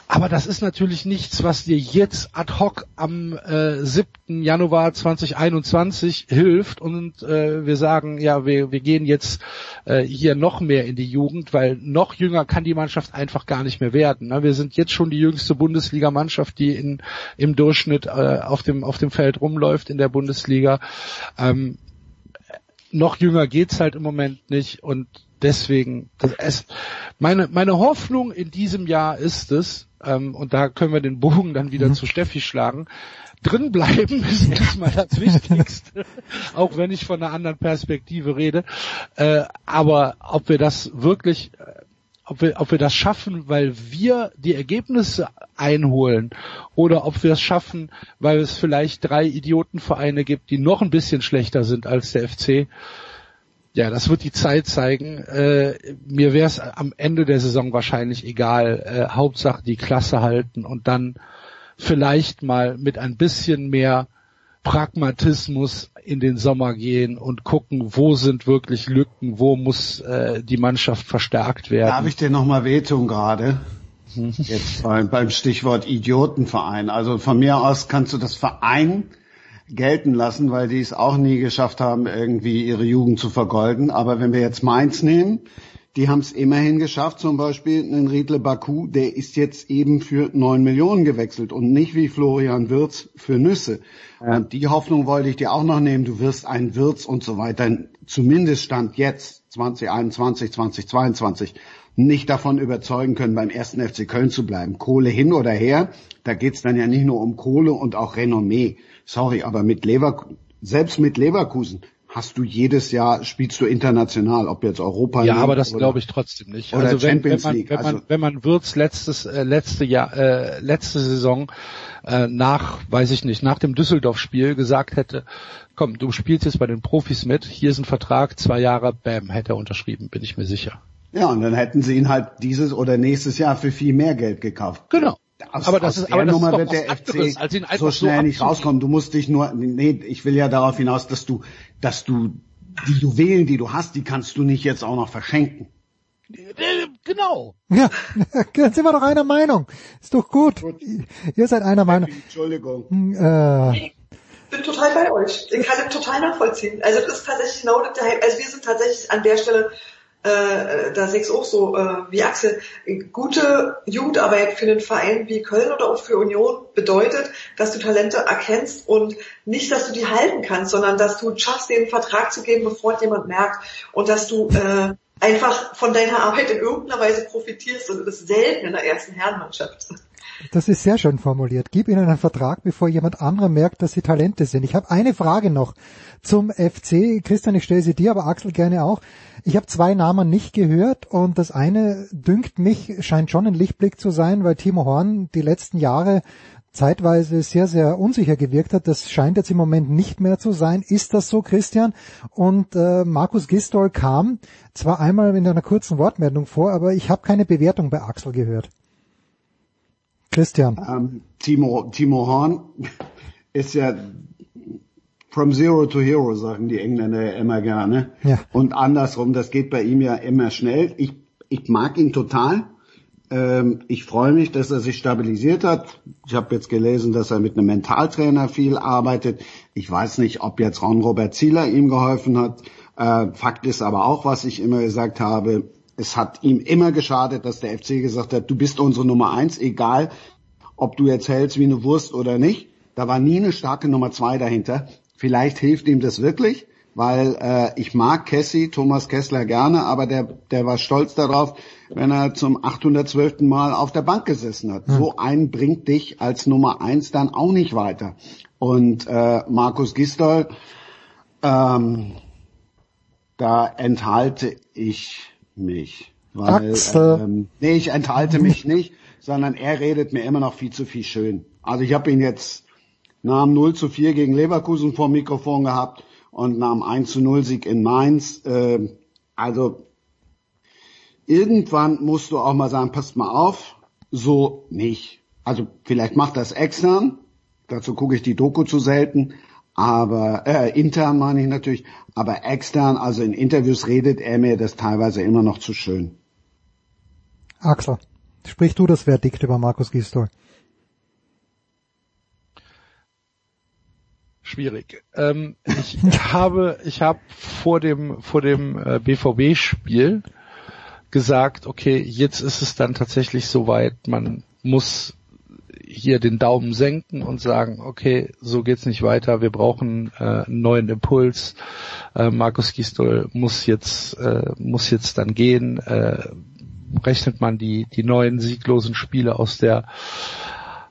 Aber das ist natürlich nichts, was dir jetzt ad hoc am äh, 7. Januar 2021 hilft und äh, wir sagen, ja, wir, wir gehen jetzt äh, hier noch mehr in die Jugend, weil noch jünger kann die Mannschaft einfach gar nicht mehr werden. Ne? Wir sind jetzt schon die jüngste Bundesligamannschaft, die in, im Durchschnitt äh, auf, dem, auf dem Feld rumläuft in der Bundesliga. Ähm, noch jünger geht's halt im Moment nicht und deswegen, es, meine, meine Hoffnung in diesem Jahr ist es, ähm, und da können wir den Bogen dann wieder mhm. zu Steffi schlagen, drin bleiben [laughs] ist erstmal das [laughs] Wichtigste, auch wenn ich von einer anderen Perspektive rede, äh, aber ob wir das wirklich, äh, ob wir, ob wir das schaffen, weil wir die Ergebnisse einholen oder ob wir es schaffen, weil es vielleicht drei Idiotenvereine gibt, die noch ein bisschen schlechter sind als der FC, ja, das wird die Zeit zeigen. Äh, mir wäre es am Ende der Saison wahrscheinlich egal. Äh, Hauptsache die Klasse halten und dann vielleicht mal mit ein bisschen mehr Pragmatismus in den Sommer gehen und gucken, wo sind wirklich Lücken, wo muss äh, die Mannschaft verstärkt werden. Darf ich dir nochmal wehtun gerade? Mhm. Jetzt beim, beim Stichwort Idiotenverein. Also von mir aus kannst du das Verein gelten lassen, weil die es auch nie geschafft haben, irgendwie ihre Jugend zu vergolden. Aber wenn wir jetzt Mainz nehmen, die haben es immerhin geschafft, zum Beispiel einen Riedle Baku, der ist jetzt eben für neun Millionen gewechselt und nicht wie Florian Wirz für Nüsse. Ja. Und die Hoffnung wollte ich dir auch noch nehmen, du wirst einen Wirz und so weiter, zumindest Stand jetzt, 2021, 2022, nicht davon überzeugen können, beim ersten FC Köln zu bleiben. Kohle hin oder her, da geht's dann ja nicht nur um Kohle und auch Renommee sorry, aber mit Leverkusen, selbst mit Leverkusen hast du jedes Jahr spielst du international, ob jetzt Europa. Ja, aber das glaube ich trotzdem nicht. Oder also wenn, Champions wenn man, League. Wenn man, also, wenn man Würz letztes äh, letzte Jahr äh, letzte Saison äh, nach, weiß ich nicht, nach dem Düsseldorf-Spiel gesagt hätte, komm, du spielst jetzt bei den Profis mit, hier ist ein Vertrag, zwei Jahre, bam, hätte er unterschrieben, bin ich mir sicher. Ja, und dann hätten sie ihn halt dieses oder nächstes Jahr für viel mehr Geld gekauft. Genau. Aus, aber das ist, aber das Nummer ist wird der FC anderes, so schnell so nicht rauskommen. Du musst dich nur, nee, ich will ja darauf hinaus, dass du, dass du die Juwelen, die du hast, die kannst du nicht jetzt auch noch verschenken. Genau. Ja, [laughs] dann sind wir doch einer Meinung. Ist doch gut. gut. Ihr seid einer Meinung. Entschuldigung. Hm, äh, ich bin total bei euch. Ich kann das total nachvollziehen. Also das ist tatsächlich genau das, also wir sind tatsächlich an der Stelle äh, da sehe ich auch so äh, wie Axel, gute Jugendarbeit für einen Verein wie Köln oder auch für Union bedeutet, dass du Talente erkennst und nicht, dass du die halten kannst, sondern dass du schaffst, den Vertrag zu geben, bevor jemand merkt und dass du äh, einfach von deiner Arbeit in irgendeiner Weise profitierst und das ist selten in der ersten Herrenmannschaft. Das ist sehr schön formuliert. Gib ihnen einen Vertrag, bevor jemand anderer merkt, dass sie Talente sind. Ich habe eine Frage noch zum FC. Christian, ich stelle sie dir, aber Axel gerne auch. Ich habe zwei Namen nicht gehört und das eine dünkt mich, scheint schon ein Lichtblick zu sein, weil Timo Horn die letzten Jahre zeitweise sehr, sehr unsicher gewirkt hat. Das scheint jetzt im Moment nicht mehr zu sein. Ist das so, Christian? Und äh, Markus Gistol kam zwar einmal in einer kurzen Wortmeldung vor, aber ich habe keine Bewertung bei Axel gehört. Christian. Ähm, Timo, Timo Horn ist ja from zero to hero, sagen die Engländer immer gerne. Ja. Und andersrum, das geht bei ihm ja immer schnell. Ich, ich mag ihn total. Ähm, ich freue mich, dass er sich stabilisiert hat. Ich habe jetzt gelesen, dass er mit einem Mentaltrainer viel arbeitet. Ich weiß nicht, ob jetzt Ron-Robert Zieler ihm geholfen hat. Äh, Fakt ist aber auch, was ich immer gesagt habe, es hat ihm immer geschadet, dass der FC gesagt hat, du bist unsere Nummer eins, egal ob du jetzt hältst wie eine Wurst oder nicht. Da war nie eine starke Nummer zwei dahinter. Vielleicht hilft ihm das wirklich, weil äh, ich mag Cassie, Thomas Kessler gerne, aber der, der war stolz darauf, wenn er zum 812. Mal auf der Bank gesessen hat. Hm. So ein bringt dich als Nummer eins dann auch nicht weiter. Und äh, Markus Gistol, ähm, da enthalte ich mich. Weil, Axel. ähm, nee, ich enthalte mich nicht, sondern er redet mir immer noch viel zu viel schön. Also ich habe ihn jetzt nach dem 0 zu 4 gegen Leverkusen vor Mikrofon gehabt und nach dem 1 zu 0 Sieg in Mainz. Äh, also irgendwann musst du auch mal sagen, passt mal auf, so nicht. Also vielleicht macht das extern, dazu gucke ich die Doku zu selten, aber äh, intern meine ich natürlich, aber extern, also in Interviews redet er mir das teilweise immer noch zu schön. Axel. Sprich du das Verdikt über Markus Gistol. Schwierig. Ähm, ich [laughs] habe, ich habe vor dem vor dem äh, BVB-Spiel gesagt, okay, jetzt ist es dann tatsächlich soweit, man muss hier den Daumen senken und sagen, okay, so geht's nicht weiter, wir brauchen äh, einen neuen Impuls. Äh, Markus Gistol muss jetzt äh, muss jetzt dann gehen. Äh, rechnet man die die neuen sieglosen Spiele aus der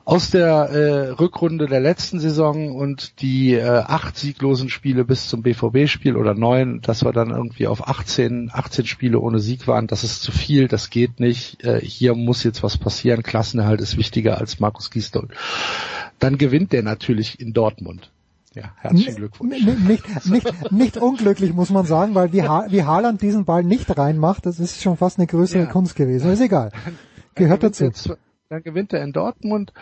aus der äh, Rückrunde der letzten Saison und die äh, acht sieglosen Spiele bis zum BVB-Spiel oder neun, dass wir dann irgendwie auf 18, 18 Spiele ohne Sieg waren, das ist zu viel, das geht nicht. Äh, hier muss jetzt was passieren. Klassenerhalt ist wichtiger als Markus Gisdol. Dann gewinnt der natürlich in Dortmund. Ja, herzlichen Glückwunsch. Nicht, nicht, nicht unglücklich, muss man sagen, weil wie, ha wie Haaland diesen Ball nicht reinmacht, das ist schon fast eine größere ja. Kunst gewesen. Ist egal. [laughs] Gehört dazu. Dann gewinnt er in Dortmund.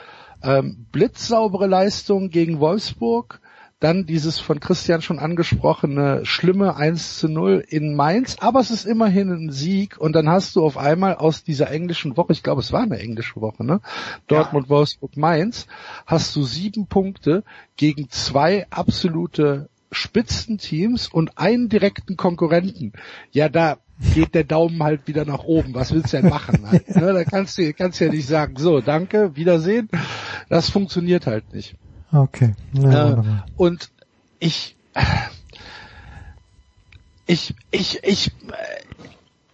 Ähm, blitzsaubere Leistung gegen Wolfsburg. Dann dieses von Christian schon angesprochene schlimme 1 zu 0 in Mainz. Aber es ist immerhin ein Sieg. Und dann hast du auf einmal aus dieser englischen Woche, ich glaube es war eine englische Woche, ne? Dortmund, ja. Wolfsburg, Mainz, hast du sieben Punkte gegen zwei absolute Spitzenteams und einen direkten Konkurrenten. Ja, da geht der Daumen halt wieder nach oben. Was willst du denn machen? [laughs] Halt, ne? Da kannst du kannst ja nicht sagen, so, danke, Wiedersehen. Das funktioniert halt nicht. Okay. Ja, äh, und ich, ich, ich, ich,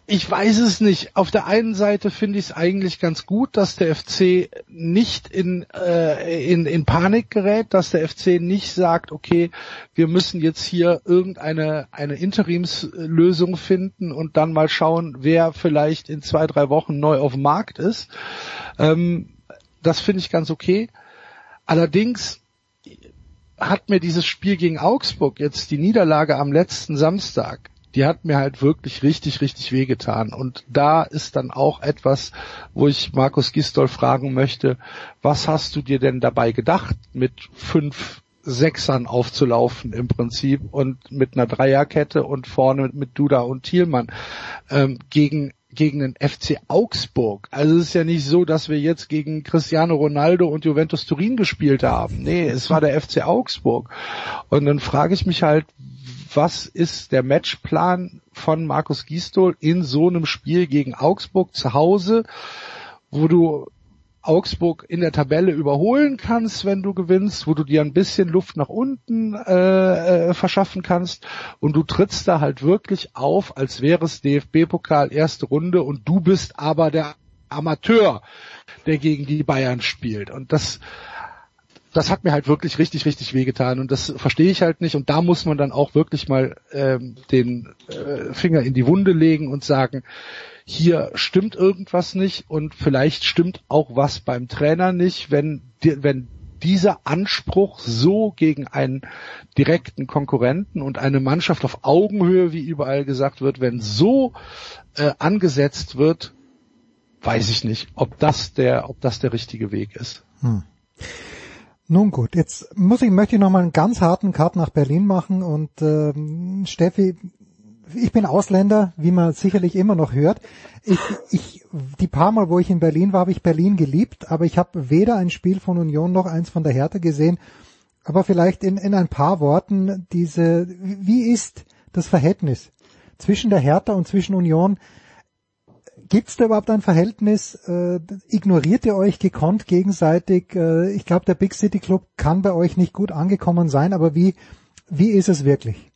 ich weiß es nicht. Auf der einen Seite finde ich es eigentlich ganz gut, dass der FC nicht in, äh, in, in Panik gerät, dass der FC nicht sagt, okay, wir müssen jetzt hier irgendeine eine Interimslösung finden und dann mal schauen, wer vielleicht in zwei, drei Wochen neu auf dem Markt ist. Ähm, das finde ich ganz okay. Allerdings hat mir dieses Spiel gegen Augsburg jetzt die Niederlage am letzten Samstag die hat mir halt wirklich richtig, richtig wehgetan. Und da ist dann auch etwas, wo ich Markus Gistol fragen möchte, was hast du dir denn dabei gedacht, mit fünf Sechsern aufzulaufen im Prinzip und mit einer Dreierkette und vorne mit, Duda und Thielmann ähm, gegen gegen den FC Augsburg. Also es ist ja nicht so, dass wir jetzt gegen Cristiano Ronaldo und Juventus Turin gespielt haben. Nee, es war der FC Augsburg. Und dann frage ich mich halt, was ist der Matchplan von Markus Gisdol in so einem Spiel gegen Augsburg zu Hause, wo du Augsburg in der Tabelle überholen kannst, wenn du gewinnst, wo du dir ein bisschen Luft nach unten äh, äh, verschaffen kannst und du trittst da halt wirklich auf, als wäre es DFB-Pokal erste Runde und du bist aber der Amateur, der gegen die Bayern spielt. Und das das hat mir halt wirklich richtig, richtig wehgetan und das verstehe ich halt nicht und da muss man dann auch wirklich mal ähm, den äh, Finger in die Wunde legen und sagen, hier stimmt irgendwas nicht und vielleicht stimmt auch was beim Trainer nicht, wenn, wenn dieser Anspruch so gegen einen direkten Konkurrenten und eine Mannschaft auf Augenhöhe, wie überall gesagt wird, wenn so äh, angesetzt wird, weiß ich nicht, ob das der, ob das der richtige Weg ist. Hm. Nun gut, jetzt muss ich, möchte ich noch mal einen ganz harten Cut nach Berlin machen und ähm, Steffi, ich bin Ausländer, wie man sicherlich immer noch hört. Ich, ich, die paar Mal, wo ich in Berlin war, habe ich Berlin geliebt, aber ich habe weder ein Spiel von Union noch eins von der Hertha gesehen. Aber vielleicht in, in ein paar Worten diese, wie ist das Verhältnis zwischen der Hertha und zwischen Union? Gibt es da überhaupt ein Verhältnis? Äh, ignoriert ihr euch gekonnt gegenseitig? Äh, ich glaube, der Big City Club kann bei euch nicht gut angekommen sein, aber wie, wie ist es wirklich?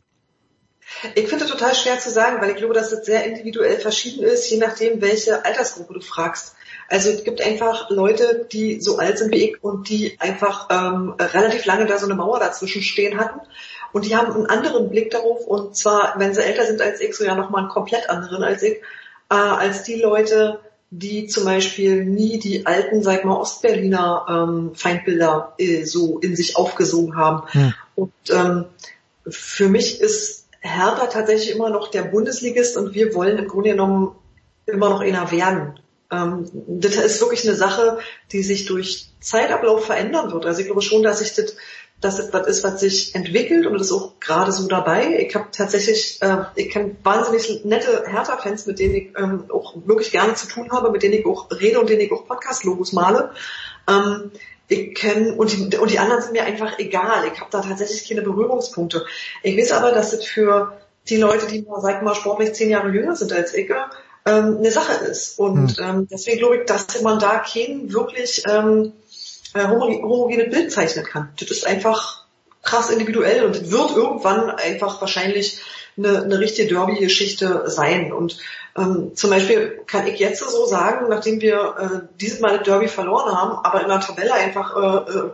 Ich finde es total schwer zu sagen, weil ich glaube, dass es sehr individuell verschieden ist, je nachdem, welche Altersgruppe du fragst. Also es gibt einfach Leute, die so alt sind wie ich und die einfach ähm, relativ lange da so eine Mauer dazwischen stehen hatten. Und die haben einen anderen Blick darauf und zwar, wenn sie älter sind als ich, so ja nochmal einen komplett anderen als ich äh, als die Leute, die zum Beispiel nie die alten, sag mal, Ostberliner ähm, Feindbilder äh, so in sich aufgesogen haben. Hm. Und ähm, für mich ist Hertha tatsächlich immer noch der Bundesligist und wir wollen im Grunde genommen immer noch einer werden. Ähm, das ist wirklich eine Sache, die sich durch Zeitablauf verändern wird. Also ich glaube schon, dass sich das dass es was ist, was sich entwickelt und das ist auch gerade so dabei. Ich habe tatsächlich, äh, ich kenne wahnsinnig nette Hertha-Fans, mit denen ich ähm, auch wirklich gerne zu tun habe, mit denen ich auch rede und denen ich auch Podcast-Logos male. Ähm, ich kenne und die, und die anderen sind mir einfach egal. Ich habe da tatsächlich keine Berührungspunkte. Ich weiß aber, dass es für die Leute, die mal, sag mal, sportlich zehn Jahre jünger sind als ich, ähm, eine Sache ist. Und hm. ähm, deswegen glaube ich, dass man da keinen wirklich ähm, äh, homogene Bild zeichnen kann. Das ist einfach krass individuell und das wird irgendwann einfach wahrscheinlich eine, eine richtige Derby-Geschichte sein. Und ähm, zum Beispiel kann ich jetzt so sagen, nachdem wir äh, dieses Mal Derby verloren haben, aber in der Tabelle einfach äh, äh,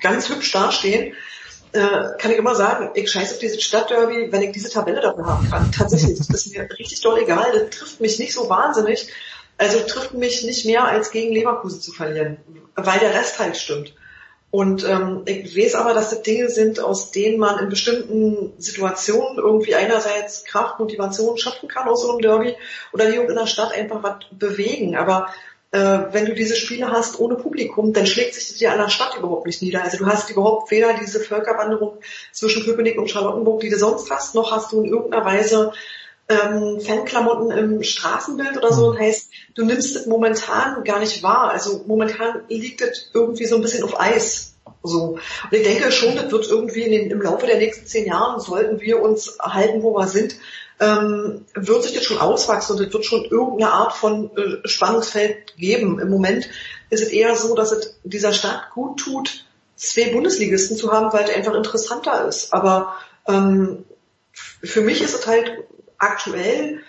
ganz hübsch dastehen, äh, kann ich immer sagen, ich scheiße auf dieses Stadtderby, wenn ich diese Tabelle dafür haben kann. Tatsächlich, das ist mir richtig doll egal, das trifft mich nicht so wahnsinnig. Also trifft mich nicht mehr als gegen Leverkusen zu verlieren, weil der Rest halt stimmt. Und ähm, ich weiß aber, dass das Dinge sind, aus denen man in bestimmten Situationen irgendwie einerseits Kraft, Motivation schaffen kann aus so einem Derby oder hier in der Stadt einfach was bewegen. Aber äh, wenn du diese Spiele hast ohne Publikum, dann schlägt sich das dir an der Stadt überhaupt nicht nieder. Also du hast überhaupt weder diese Völkerwanderung zwischen Köpenick und Charlottenburg, die du sonst hast, noch hast du in irgendeiner Weise ähm, Fanklamotten im Straßenbild oder so. Das mhm. heißt, du nimmst es momentan gar nicht wahr. Also momentan liegt es irgendwie so ein bisschen auf Eis. So. Und ich denke schon, das wird irgendwie in den, im Laufe der nächsten zehn Jahren, sollten wir uns halten, wo wir sind, ähm, wird sich das schon auswachsen und es wird schon irgendeine Art von äh, Spannungsfeld geben. Im Moment ist es eher so, dass es dieser Stadt gut tut, zwei Bundesligisten zu haben, weil es einfach interessanter ist. Aber ähm, für mich ist es halt aktuell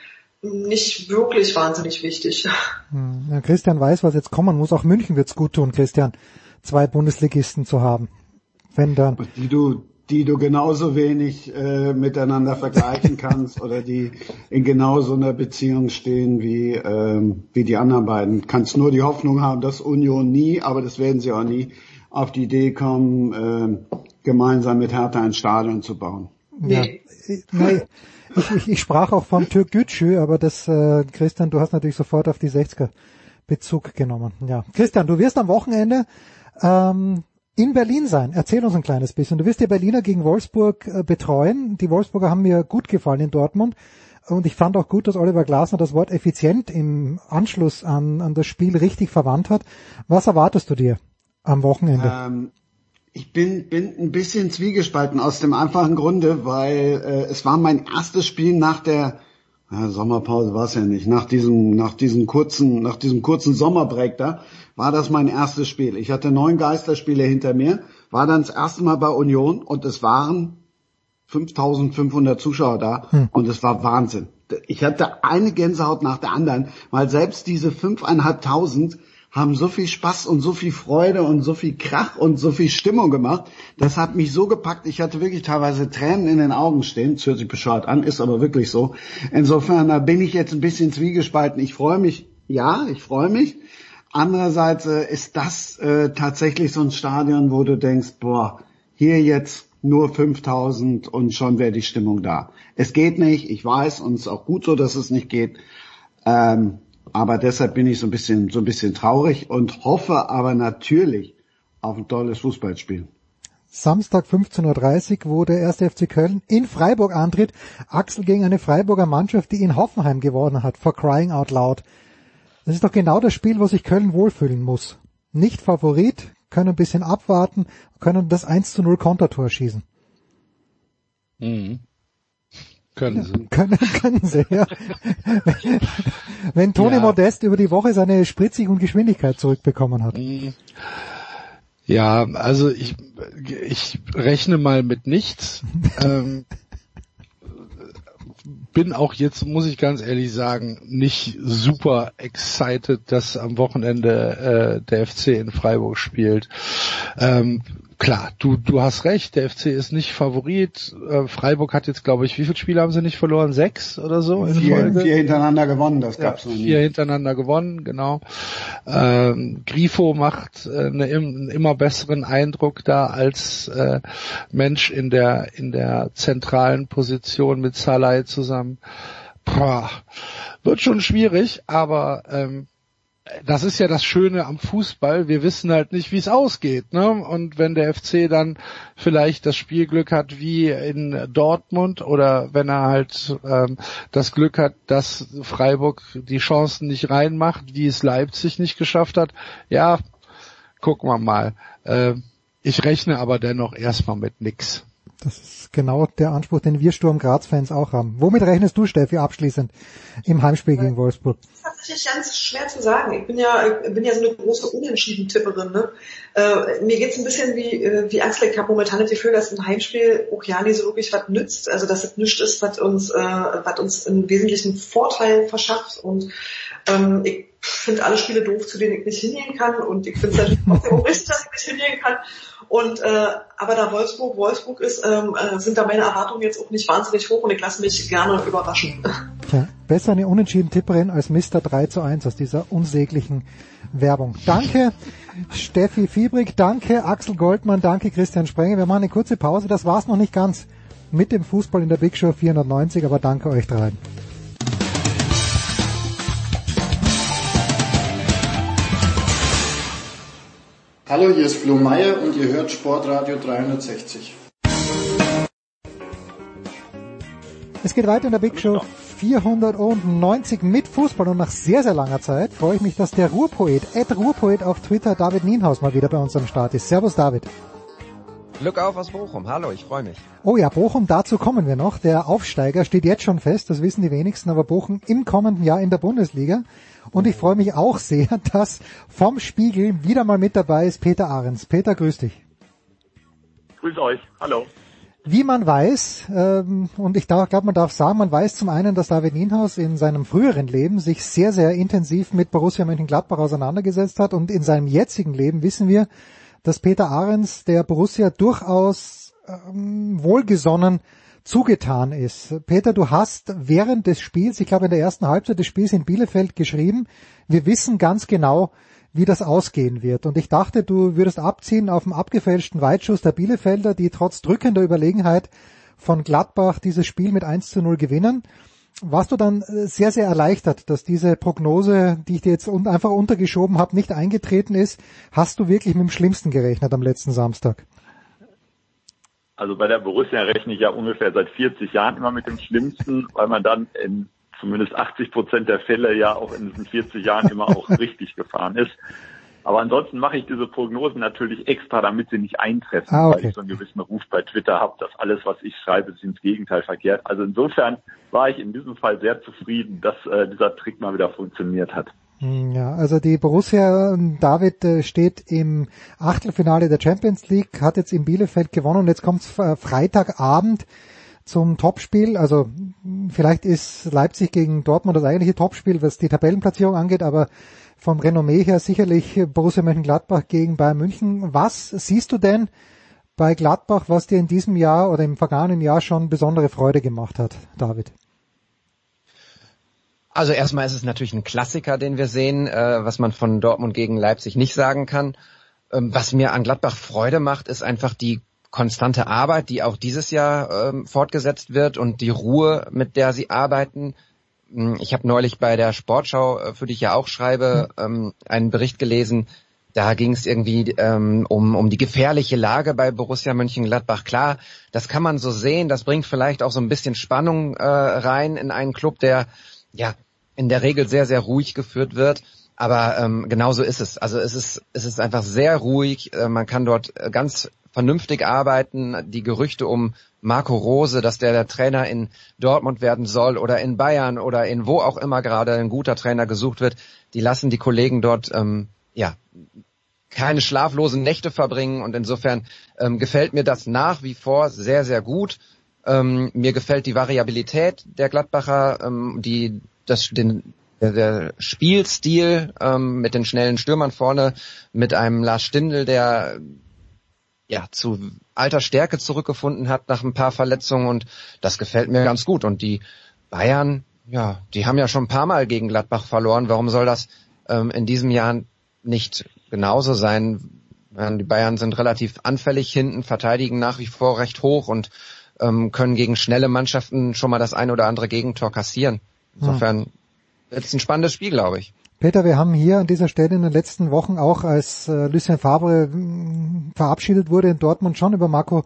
nicht wirklich wahnsinnig wichtig. Hm, ja, Christian weiß, was jetzt kommen muss. Auch München wird's gut tun, Christian, zwei Bundesligisten zu haben. Wenn dann. Die du, die du genauso wenig äh, miteinander vergleichen [laughs] kannst oder die in genau so einer Beziehung stehen wie, ähm, wie die anderen beiden. Kannst nur die Hoffnung haben, dass Union nie, aber das werden sie auch nie, auf die Idee kommen, äh, gemeinsam mit Hertha ein Stadion zu bauen. Nee. Ja. nee. Ich, ich, ich sprach auch vom Türk Gütschü, aber das, äh, Christian, du hast natürlich sofort auf die 60er Bezug genommen. Ja, Christian, du wirst am Wochenende ähm, in Berlin sein. Erzähl uns ein kleines bisschen. Du wirst die Berliner gegen Wolfsburg äh, betreuen. Die Wolfsburger haben mir gut gefallen in Dortmund. Und ich fand auch gut, dass Oliver Glasner das Wort effizient im Anschluss an, an das Spiel richtig verwandt hat. Was erwartest du dir am Wochenende? Ähm, ich bin, bin ein bisschen zwiegespalten aus dem einfachen Grunde, weil äh, es war mein erstes Spiel nach der ja, Sommerpause war es ja nicht. Nach diesem, nach diesem kurzen, nach diesem kurzen Sommerbreak da war das mein erstes Spiel. Ich hatte neun Geisterspiele hinter mir, war dann das erste Mal bei Union und es waren 5500 Zuschauer da hm. und es war Wahnsinn. Ich hatte eine Gänsehaut nach der anderen, weil selbst diese fünfeinhalbtausend haben so viel Spaß und so viel Freude und so viel Krach und so viel Stimmung gemacht. Das hat mich so gepackt. Ich hatte wirklich teilweise Tränen in den Augen stehen. Das hört sich bescheuert an, ist aber wirklich so. Insofern da bin ich jetzt ein bisschen zwiegespalten. Ich freue mich, ja, ich freue mich. Andererseits äh, ist das äh, tatsächlich so ein Stadion, wo du denkst, boah, hier jetzt nur 5000 und schon wäre die Stimmung da. Es geht nicht, ich weiß, und es ist auch gut so, dass es nicht geht. Ähm, aber deshalb bin ich so ein bisschen, so ein bisschen traurig und hoffe aber natürlich auf ein tolles Fußballspiel. Samstag 15.30 Uhr, wo der erste FC Köln in Freiburg antritt. Axel gegen eine Freiburger Mannschaft, die in Hoffenheim gewonnen hat, for crying out loud. Das ist doch genau das Spiel, wo sich Köln wohlfühlen muss. Nicht Favorit, können ein bisschen abwarten, können das 1 zu 0 Kontertor schießen. Mhm. Können sie. [laughs] können, können sie, ja. Wenn Toni ja. Modest über die Woche seine Spritzig und Geschwindigkeit zurückbekommen hat. Ja, also ich, ich rechne mal mit nichts. [laughs] ähm, bin auch jetzt, muss ich ganz ehrlich sagen, nicht super excited, dass am Wochenende äh, der FC in Freiburg spielt. Ähm, klar, du, du hast recht, der FC ist nicht Favorit. Äh, Freiburg hat jetzt, glaube ich, wie viele Spiele haben sie nicht verloren? Sechs oder so? Vier, vier hintereinander gewonnen, das gab's ja, noch nie. Vier hintereinander gewonnen, genau. Ähm, Grifo macht äh, eine, einen immer besseren Eindruck da als äh, Mensch in der in der zentralen Position mit Salai zusammen. Boah, wird schon schwierig, aber ähm, das ist ja das Schöne am Fußball. Wir wissen halt nicht, wie es ausgeht. Ne? Und wenn der FC dann vielleicht das Spielglück hat wie in Dortmund oder wenn er halt ähm, das Glück hat, dass Freiburg die Chancen nicht reinmacht, wie es Leipzig nicht geschafft hat, ja, gucken wir mal. Äh, ich rechne aber dennoch erstmal mit nix. Das ist genau der Anspruch, den wir Sturm Graz-Fans auch haben. Womit rechnest du, Steffi, abschließend im Heimspiel gegen Wolfsburg? Das ist tatsächlich ganz schwer zu sagen. Ich bin ja, ich bin ja so eine große Unentschieden-Tipperin. Ne? Äh, mir geht's ein bisschen wie, äh, wie Axel. Ich habe momentan das Gefühl, dass ein Heimspiel auch ja nicht so wirklich was nützt. Also dass es nichts ist, was uns, äh, was uns einen wesentlichen Vorteil verschafft. Und ähm, ich finde alle Spiele doof, zu denen ich nicht hingehen kann. Und ich finde es natürlich auch richtig, dass ich nicht hingehen kann. Und äh, aber da Wolfsburg Wolfsburg ist, ähm, äh, sind da meine Erwartungen jetzt auch nicht wahnsinnig hoch und ich lasse mich gerne überraschen. Tja, besser eine unentschieden Tipperin als Mr. 3 zu 1 aus dieser unsäglichen Werbung. Danke Steffi Fiebrig, danke Axel Goldmann, danke Christian Sprenger. Wir machen eine kurze Pause, das war's noch nicht ganz mit dem Fußball in der Big Show 490, aber danke euch dreien. Hallo, hier ist Flo Meyer und ihr hört Sportradio 360. Es geht weiter in der Big Show 490 mit Fußball und nach sehr, sehr langer Zeit freue ich mich, dass der Ruhrpoet, Ed Ruhrpoet auf Twitter, David Nienhaus mal wieder bei uns am Start ist. Servus David. Glück auf aus Bochum. Hallo, ich freue mich. Oh ja, Bochum, dazu kommen wir noch. Der Aufsteiger steht jetzt schon fest, das wissen die wenigsten, aber Bochum im kommenden Jahr in der Bundesliga. Und ich freue mich auch sehr, [laughs] dass vom Spiegel wieder mal mit dabei ist Peter Ahrens. Peter, grüß dich. Grüß euch. Hallo. Wie man weiß, ähm, und ich glaube, man darf sagen, man weiß zum einen, dass David Nienhaus in seinem früheren Leben sich sehr, sehr intensiv mit Borussia Mönchengladbach auseinandergesetzt hat und in seinem jetzigen Leben wissen wir, dass Peter Ahrens der Borussia durchaus ähm, wohlgesonnen zugetan ist. Peter, du hast während des Spiels, ich glaube in der ersten Halbzeit des Spiels in Bielefeld geschrieben, wir wissen ganz genau, wie das ausgehen wird. Und ich dachte, du würdest abziehen auf dem abgefälschten Weitschuss der Bielefelder, die trotz drückender Überlegenheit von Gladbach dieses Spiel mit 1 zu 0 gewinnen. Warst du dann äh, sehr, sehr erleichtert, dass diese Prognose, die ich dir jetzt einfach untergeschoben habe, nicht eingetreten ist? Hast du wirklich mit dem Schlimmsten gerechnet am letzten Samstag? Also bei der Borussia rechne ich ja ungefähr seit 40 Jahren immer mit dem Schlimmsten, weil man dann in zumindest 80 Prozent der Fälle ja auch in diesen 40 Jahren immer auch [laughs] richtig gefahren ist. Aber ansonsten mache ich diese Prognosen natürlich extra, damit sie nicht eintreffen, ah, okay. weil ich so einen gewissen Ruf bei Twitter habe, dass alles, was ich schreibe, sich ins Gegenteil verkehrt. Also insofern war ich in diesem Fall sehr zufrieden, dass äh, dieser Trick mal wieder funktioniert hat. Hm, ja, also die Borussia David äh, steht im Achtelfinale der Champions League, hat jetzt in Bielefeld gewonnen und jetzt kommt äh, Freitagabend zum Topspiel. Also vielleicht ist Leipzig gegen Dortmund das eigentliche Topspiel, was die Tabellenplatzierung angeht, aber vom Renommee her sicherlich Borussia Mönchengladbach gegen Bayern München. Was siehst du denn bei Gladbach, was dir in diesem Jahr oder im vergangenen Jahr schon besondere Freude gemacht hat, David? Also erstmal ist es natürlich ein Klassiker, den wir sehen, äh, was man von Dortmund gegen Leipzig nicht sagen kann. Ähm, was mir an Gladbach Freude macht, ist einfach die konstante Arbeit, die auch dieses Jahr ähm, fortgesetzt wird und die Ruhe, mit der sie arbeiten. Hm, ich habe neulich bei der Sportschau, äh, für die ich ja auch schreibe, ähm, einen Bericht gelesen. Da ging es irgendwie ähm, um, um die gefährliche Lage bei Borussia Mönchengladbach. Klar, das kann man so sehen. Das bringt vielleicht auch so ein bisschen Spannung äh, rein in einen Club, der ja in der Regel sehr, sehr ruhig geführt wird. Aber ähm, genauso ist es. Also es ist, es ist einfach sehr ruhig. Äh, man kann dort äh, ganz vernünftig arbeiten. Die Gerüchte um Marco Rose, dass der der Trainer in Dortmund werden soll oder in Bayern oder in wo auch immer gerade ein guter Trainer gesucht wird, die lassen die Kollegen dort ähm, ja keine schlaflosen Nächte verbringen und insofern ähm, gefällt mir das nach wie vor sehr sehr gut. Ähm, mir gefällt die Variabilität der Gladbacher, ähm, die das, den, der, Spielstil ähm, mit den schnellen Stürmern vorne, mit einem Lars Stindl, der ja zu alter Stärke zurückgefunden hat nach ein paar Verletzungen und das gefällt mir ganz gut. Und die Bayern, ja, die haben ja schon ein paar Mal gegen Gladbach verloren. Warum soll das ähm, in diesem Jahr nicht genauso sein? Die Bayern sind relativ anfällig hinten, verteidigen nach wie vor recht hoch und ähm, können gegen schnelle Mannschaften schon mal das ein oder andere Gegentor kassieren. Insofern wird es ein spannendes Spiel, glaube ich. Peter, wir haben hier an dieser Stelle in den letzten Wochen auch, als äh, Lucien Favre mh, verabschiedet wurde in Dortmund, schon über Marco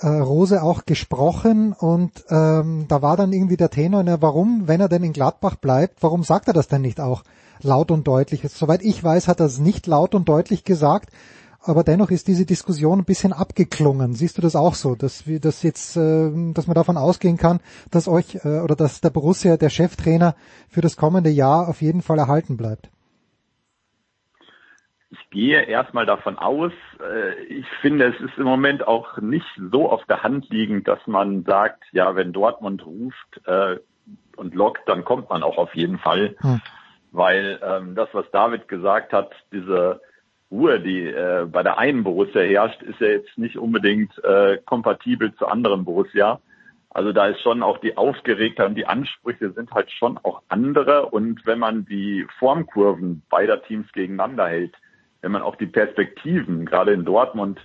äh, Rose auch gesprochen und ähm, da war dann irgendwie der Tenor, na, warum, wenn er denn in Gladbach bleibt, warum sagt er das denn nicht auch laut und deutlich? Soweit ich weiß, hat er es nicht laut und deutlich gesagt, aber dennoch ist diese Diskussion ein bisschen abgeklungen. Siehst du das auch so, dass wir das jetzt, äh, dass man davon ausgehen kann, dass euch äh, oder dass der Borussia, der Cheftrainer für das kommende Jahr auf jeden Fall erhalten bleibt? Ich gehe erstmal davon aus, äh, ich finde, es ist im Moment auch nicht so auf der Hand liegend, dass man sagt, ja, wenn Dortmund ruft und lockt, dann kommt man auch auf jeden Fall. Hm. Weil ähm, das, was David gesagt hat, diese Ruhe, die äh, bei der einen Borussia herrscht, ist ja jetzt nicht unbedingt äh, kompatibel zu anderen Borussia. Also da ist schon auch die Aufgeregtheit und die Ansprüche sind halt schon auch andere. Und wenn man die Formkurven beider Teams gegeneinander hält, wenn man auch die Perspektiven, gerade in Dortmund,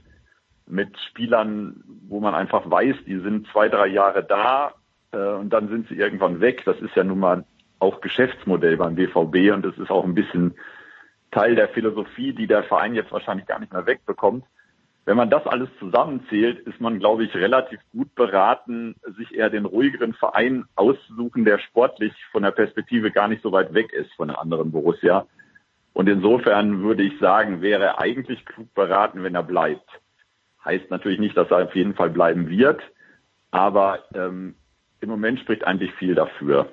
mit Spielern, wo man einfach weiß, die sind zwei, drei Jahre da äh, und dann sind sie irgendwann weg. Das ist ja nun mal auch Geschäftsmodell beim BVB und das ist auch ein bisschen Teil der Philosophie, die der Verein jetzt wahrscheinlich gar nicht mehr wegbekommt. Wenn man das alles zusammenzählt, ist man, glaube ich, relativ gut beraten, sich eher den ruhigeren Verein auszusuchen, der sportlich von der Perspektive gar nicht so weit weg ist von der anderen Borussia. Und insofern würde ich sagen, wäre er eigentlich klug beraten, wenn er bleibt. Heißt natürlich nicht, dass er auf jeden Fall bleiben wird, aber ähm, im Moment spricht eigentlich viel dafür.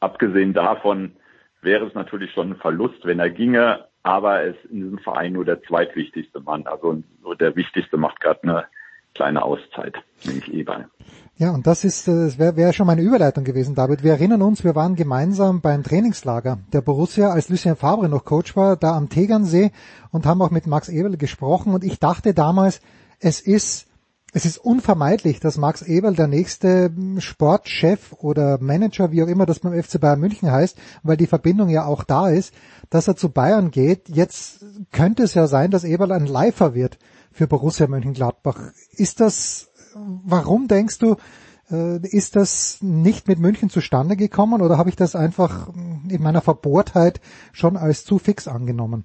Abgesehen davon wäre es natürlich schon ein Verlust, wenn er ginge, aber er ist in diesem Verein nur der zweitwichtigste Mann. Also nur der wichtigste macht gerade eine kleine Auszeit, nämlich Eberl. Ja, und das ist, äh, das wäre wär schon meine Überleitung gewesen, David. Wir erinnern uns, wir waren gemeinsam beim Trainingslager der Borussia, als Lucien Fabre noch Coach war, da am Tegernsee und haben auch mit Max Eberl gesprochen und ich dachte damals, es ist es ist unvermeidlich, dass Max Eberl der nächste Sportchef oder Manager, wie auch immer das beim FC Bayern München heißt, weil die Verbindung ja auch da ist, dass er zu Bayern geht. Jetzt könnte es ja sein, dass Eberl ein Leifer wird für Borussia Mönchengladbach. Ist das, warum denkst du, äh, ist das nicht mit München zustande gekommen oder habe ich das einfach in meiner Verbohrtheit schon als zu fix angenommen?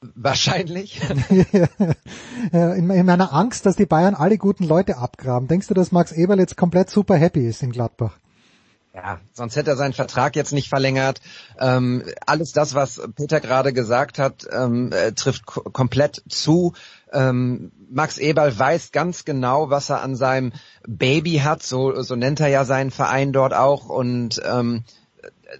Wahrscheinlich. [laughs] in, meiner Angst, dass die Bayern alle guten Leute abgraben. Denkst du, dass Max Eberl jetzt komplett super happy ist in Gladbach? Ja, sonst hätte er seinen Vertrag jetzt nicht verlängert. Ähm, alles das, was Peter gerade gesagt hat, ähm, äh, trifft komplett zu. Ähm, Max Eberl weiß ganz genau, was er an seinem Baby hat, so, so nennt er ja seinen Verein dort auch und ähm,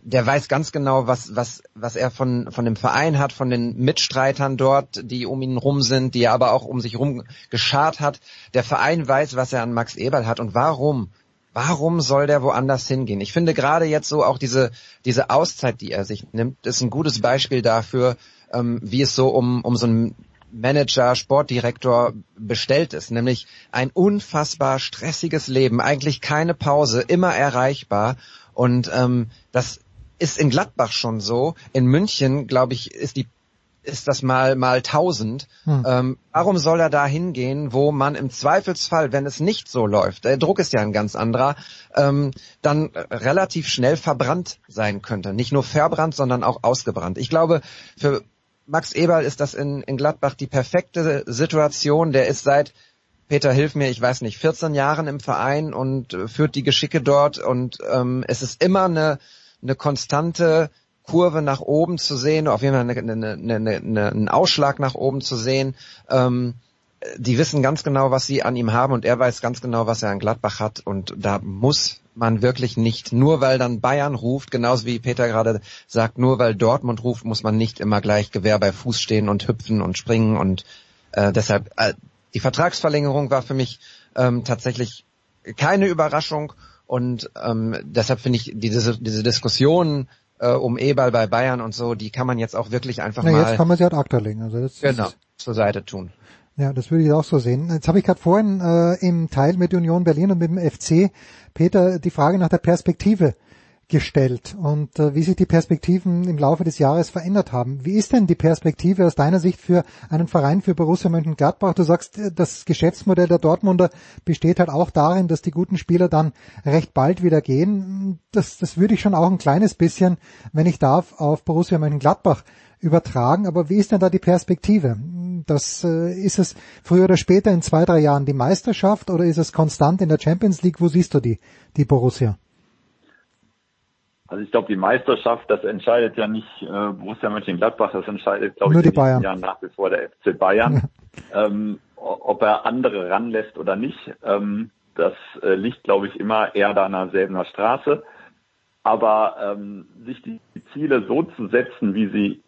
der weiß ganz genau, was, was, was er von, von dem Verein hat, von den Mitstreitern dort, die um ihn rum sind, die er aber auch um sich rum geschart hat. Der Verein weiß, was er an Max Eberl hat und warum Warum soll der woanders hingehen? Ich finde gerade jetzt so auch diese, diese Auszeit, die er sich nimmt, ist ein gutes Beispiel dafür, ähm, wie es so um, um so einen Manager, Sportdirektor bestellt ist, nämlich ein unfassbar stressiges Leben, eigentlich keine Pause, immer erreichbar und ähm, das ist in Gladbach schon so. In München, glaube ich, ist die ist das mal mal tausend. Hm. Ähm, warum soll er da hingehen, wo man im Zweifelsfall, wenn es nicht so läuft, der Druck ist ja ein ganz anderer, ähm, dann relativ schnell verbrannt sein könnte. Nicht nur verbrannt, sondern auch ausgebrannt. Ich glaube, für Max Eberl ist das in, in Gladbach die perfekte Situation. Der ist seit Peter, hilf mir, ich weiß nicht, 14 Jahren im Verein und äh, führt die Geschicke dort und ähm, es ist immer eine, eine konstante Kurve nach oben zu sehen, auf jeden Fall eine, eine, eine, eine, einen Ausschlag nach oben zu sehen. Ähm, die wissen ganz genau, was sie an ihm haben und er weiß ganz genau, was er an Gladbach hat und da muss man wirklich nicht, nur weil dann Bayern ruft, genauso wie Peter gerade sagt, nur weil Dortmund ruft, muss man nicht immer gleich Gewehr bei Fuß stehen und hüpfen und springen und äh, deshalb äh, die Vertragsverlängerung war für mich ähm, tatsächlich keine Überraschung und ähm, deshalb finde ich diese, diese Diskussion äh, um E-Ball bei Bayern und so, die kann man jetzt auch wirklich einfach Na, mal jetzt kann man sie halt acta legen. Also das genau, ist, zur Seite tun. Ja, das würde ich auch so sehen. Jetzt habe ich gerade vorhin äh, im Teil mit Union Berlin und mit dem FC Peter die Frage nach der Perspektive gestellt und äh, wie sich die Perspektiven im Laufe des Jahres verändert haben. Wie ist denn die Perspektive aus deiner Sicht für einen Verein für Borussia Mönchengladbach? Du sagst, äh, das Geschäftsmodell der Dortmunder besteht halt auch darin, dass die guten Spieler dann recht bald wieder gehen. Das, das würde ich schon auch ein kleines bisschen, wenn ich darf, auf Borussia Mönchengladbach übertragen. Aber wie ist denn da die Perspektive? Das äh, ist es früher oder später in zwei, drei Jahren die Meisterschaft oder ist es konstant in der Champions League? Wo siehst du die, die Borussia? Also ich glaube, die Meisterschaft, das entscheidet ja nicht äh, Borussia Mönchengladbach, das entscheidet, glaube ich, die Bayern. Jahr nach wie vor der FC Bayern. ähm, ob er andere ranlässt oder nicht, ähm, das äh, liegt, glaube ich, immer eher da an derselben Straße. Aber ähm, sich die Ziele so zu setzen, wie sie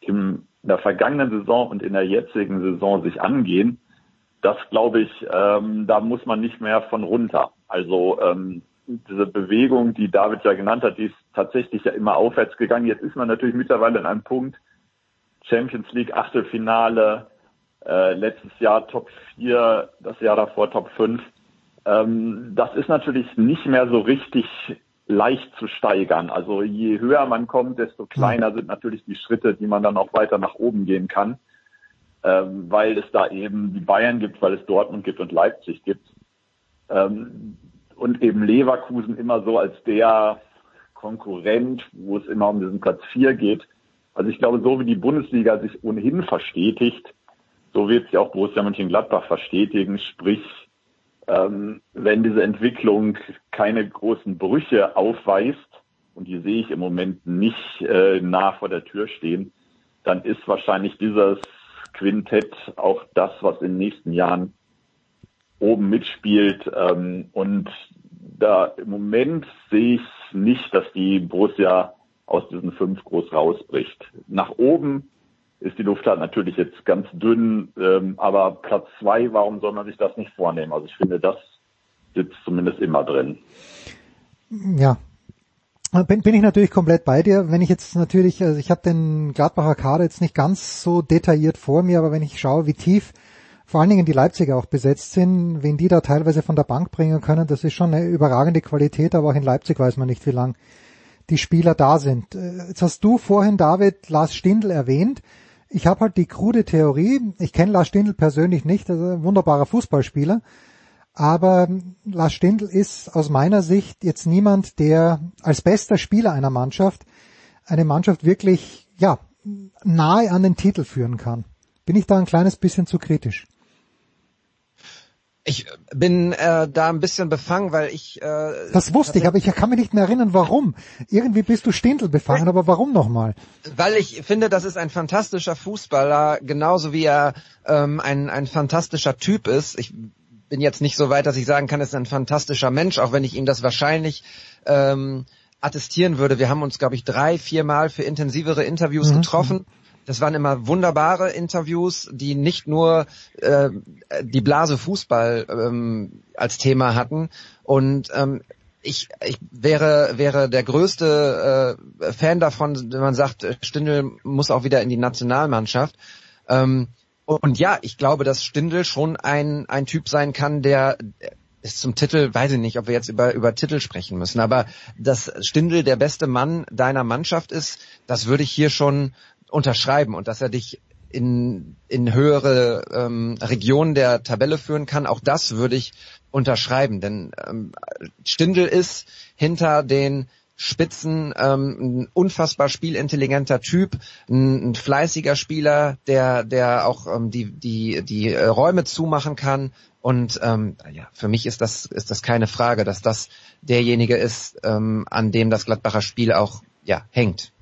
in der vergangenen Saison und in der jetzigen Saison sich angehen, das glaube ich, ähm, da muss man nicht mehr von runter. Also ähm, diese Bewegung, die David ja genannt hat, die ist tatsächlich ja immer aufwärts gegangen. Jetzt ist man natürlich mittlerweile an einem Punkt, Champions League Achtelfinale, äh, letztes Jahr Top 4, das Jahr davor Top 5. Ähm, das ist natürlich nicht mehr so richtig leicht zu steigern. Also je höher man kommt, desto kleiner sind natürlich die Schritte, die man dann auch weiter nach oben gehen kann, ähm, weil es da eben die Bayern gibt, weil es Dortmund gibt und Leipzig gibt. Ähm, und eben Leverkusen immer so als der Konkurrent, wo es immer um diesen Platz 4 geht. Also ich glaube, so wie die Bundesliga sich ohnehin verstetigt, so wird sich auch Borussia Mönchengladbach verstetigen. Sprich, ähm, wenn diese Entwicklung keine großen Brüche aufweist, und die sehe ich im Moment nicht äh, nah vor der Tür stehen, dann ist wahrscheinlich dieses Quintett auch das, was in den nächsten Jahren oben mitspielt. Ähm, und da im Moment sehe ich nicht, dass die Borussia aus diesen fünf groß rausbricht. Nach oben ist die Luft halt natürlich jetzt ganz dünn, ähm, aber Platz zwei, warum soll man sich das nicht vornehmen? Also ich finde, das sitzt zumindest immer drin. Ja. Bin, bin ich natürlich komplett bei dir. Wenn ich jetzt natürlich, also ich habe den Gladbacher Kader jetzt nicht ganz so detailliert vor mir, aber wenn ich schaue, wie tief vor allen Dingen die Leipziger auch besetzt sind, wen die da teilweise von der Bank bringen können, das ist schon eine überragende Qualität, aber auch in Leipzig weiß man nicht, wie lang die Spieler da sind. Äh, jetzt hast du vorhin, David, Lars Stindl erwähnt. Ich habe halt die krude Theorie, ich kenne Lars Stindl persönlich nicht, also ein wunderbarer Fußballspieler, aber Lars Stindl ist aus meiner Sicht jetzt niemand, der als bester Spieler einer Mannschaft eine Mannschaft wirklich, ja, nahe an den Titel führen kann. Bin ich da ein kleines bisschen zu kritisch? Ich bin äh, da ein bisschen befangen, weil ich. Äh, das wusste ich, aber ich kann mich nicht mehr erinnern, warum. Irgendwie bist du Stindl befangen, aber warum nochmal? Weil ich finde, das ist ein fantastischer Fußballer, genauso wie er ähm, ein, ein fantastischer Typ ist. Ich bin jetzt nicht so weit, dass ich sagen kann, er ist ein fantastischer Mensch, auch wenn ich ihm das wahrscheinlich ähm, attestieren würde. Wir haben uns, glaube ich, drei, vier Mal für intensivere Interviews mhm. getroffen. Das waren immer wunderbare Interviews, die nicht nur äh, die Blase Fußball ähm, als Thema hatten. Und ähm, ich, ich wäre, wäre der größte äh, Fan davon, wenn man sagt, Stindl muss auch wieder in die Nationalmannschaft. Ähm, und ja, ich glaube, dass Stindl schon ein, ein Typ sein kann, der ist zum Titel, weiß ich nicht, ob wir jetzt über, über Titel sprechen müssen, aber dass Stindl der beste Mann deiner Mannschaft ist, das würde ich hier schon unterschreiben und dass er dich in, in höhere ähm, Regionen der Tabelle führen kann, auch das würde ich unterschreiben. Denn ähm, Stindl ist hinter den Spitzen ähm, ein unfassbar spielintelligenter Typ, ein, ein fleißiger Spieler, der der auch ähm, die die die äh, Räume zumachen kann und ähm, ja für mich ist das ist das keine Frage, dass das derjenige ist, ähm, an dem das Gladbacher Spiel auch ja hängt.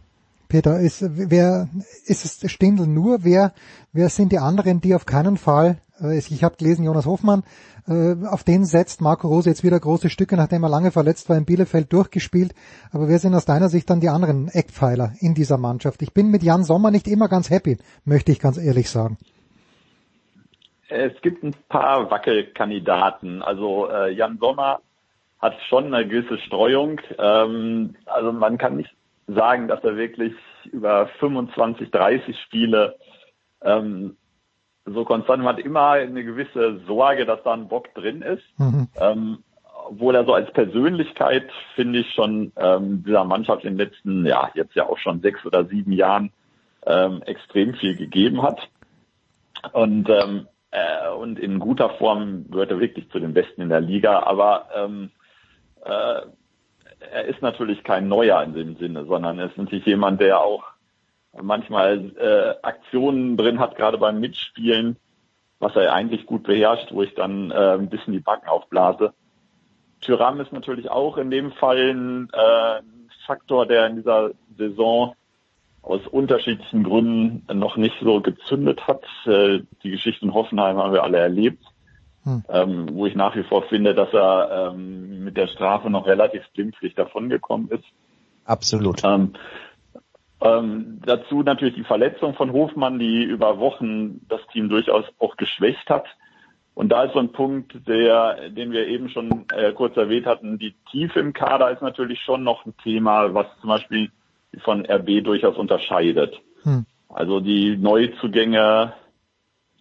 Peter, ist, wer, ist es Stindl nur? Wer, wer sind die anderen, die auf keinen Fall, äh, ich habe gelesen, Jonas Hofmann, äh, auf den setzt Marco Rose jetzt wieder große Stücke, nachdem er lange verletzt war, in Bielefeld durchgespielt. Aber wer sind aus deiner Sicht dann die anderen Eckpfeiler in dieser Mannschaft? Ich bin mit Jan Sommer nicht immer ganz happy, möchte ich ganz ehrlich sagen. Es gibt ein paar Wackelkandidaten. Also äh, Jan Sommer hat schon eine gewisse Streuung. Ähm, also man kann nicht sagen, dass er wirklich über 25, 30 Spiele ähm, so konstant man hat immer eine gewisse Sorge, dass da ein Bock drin ist. Mhm. Ähm, obwohl er so als Persönlichkeit, finde ich, schon ähm, dieser Mannschaft in den letzten, ja, jetzt ja auch schon sechs oder sieben Jahren ähm, extrem viel gegeben hat. Und, ähm, äh, und in guter Form gehört er wirklich zu den Besten in der Liga. Aber ähm, äh, er ist natürlich kein Neuer in dem Sinne, sondern er ist natürlich jemand, der auch manchmal äh, Aktionen drin hat, gerade beim Mitspielen, was er eigentlich gut beherrscht, wo ich dann äh, ein bisschen die Backen aufblase. Tyram ist natürlich auch in dem Fall ein äh, Faktor, der in dieser Saison aus unterschiedlichen Gründen noch nicht so gezündet hat. Äh, die Geschichte in Hoffenheim haben wir alle erlebt, hm. ähm, wo ich nach wie vor finde, dass er ähm, mit der Strafe noch relativ glimpflich davongekommen ist. Absolut. Ähm, ähm, dazu natürlich die Verletzung von Hofmann, die über Wochen das Team durchaus auch geschwächt hat. Und da ist so ein Punkt, der, den wir eben schon äh, kurz erwähnt hatten. Die Tiefe im Kader ist natürlich schon noch ein Thema, was zum Beispiel von RB durchaus unterscheidet. Hm. Also die Neuzugänge,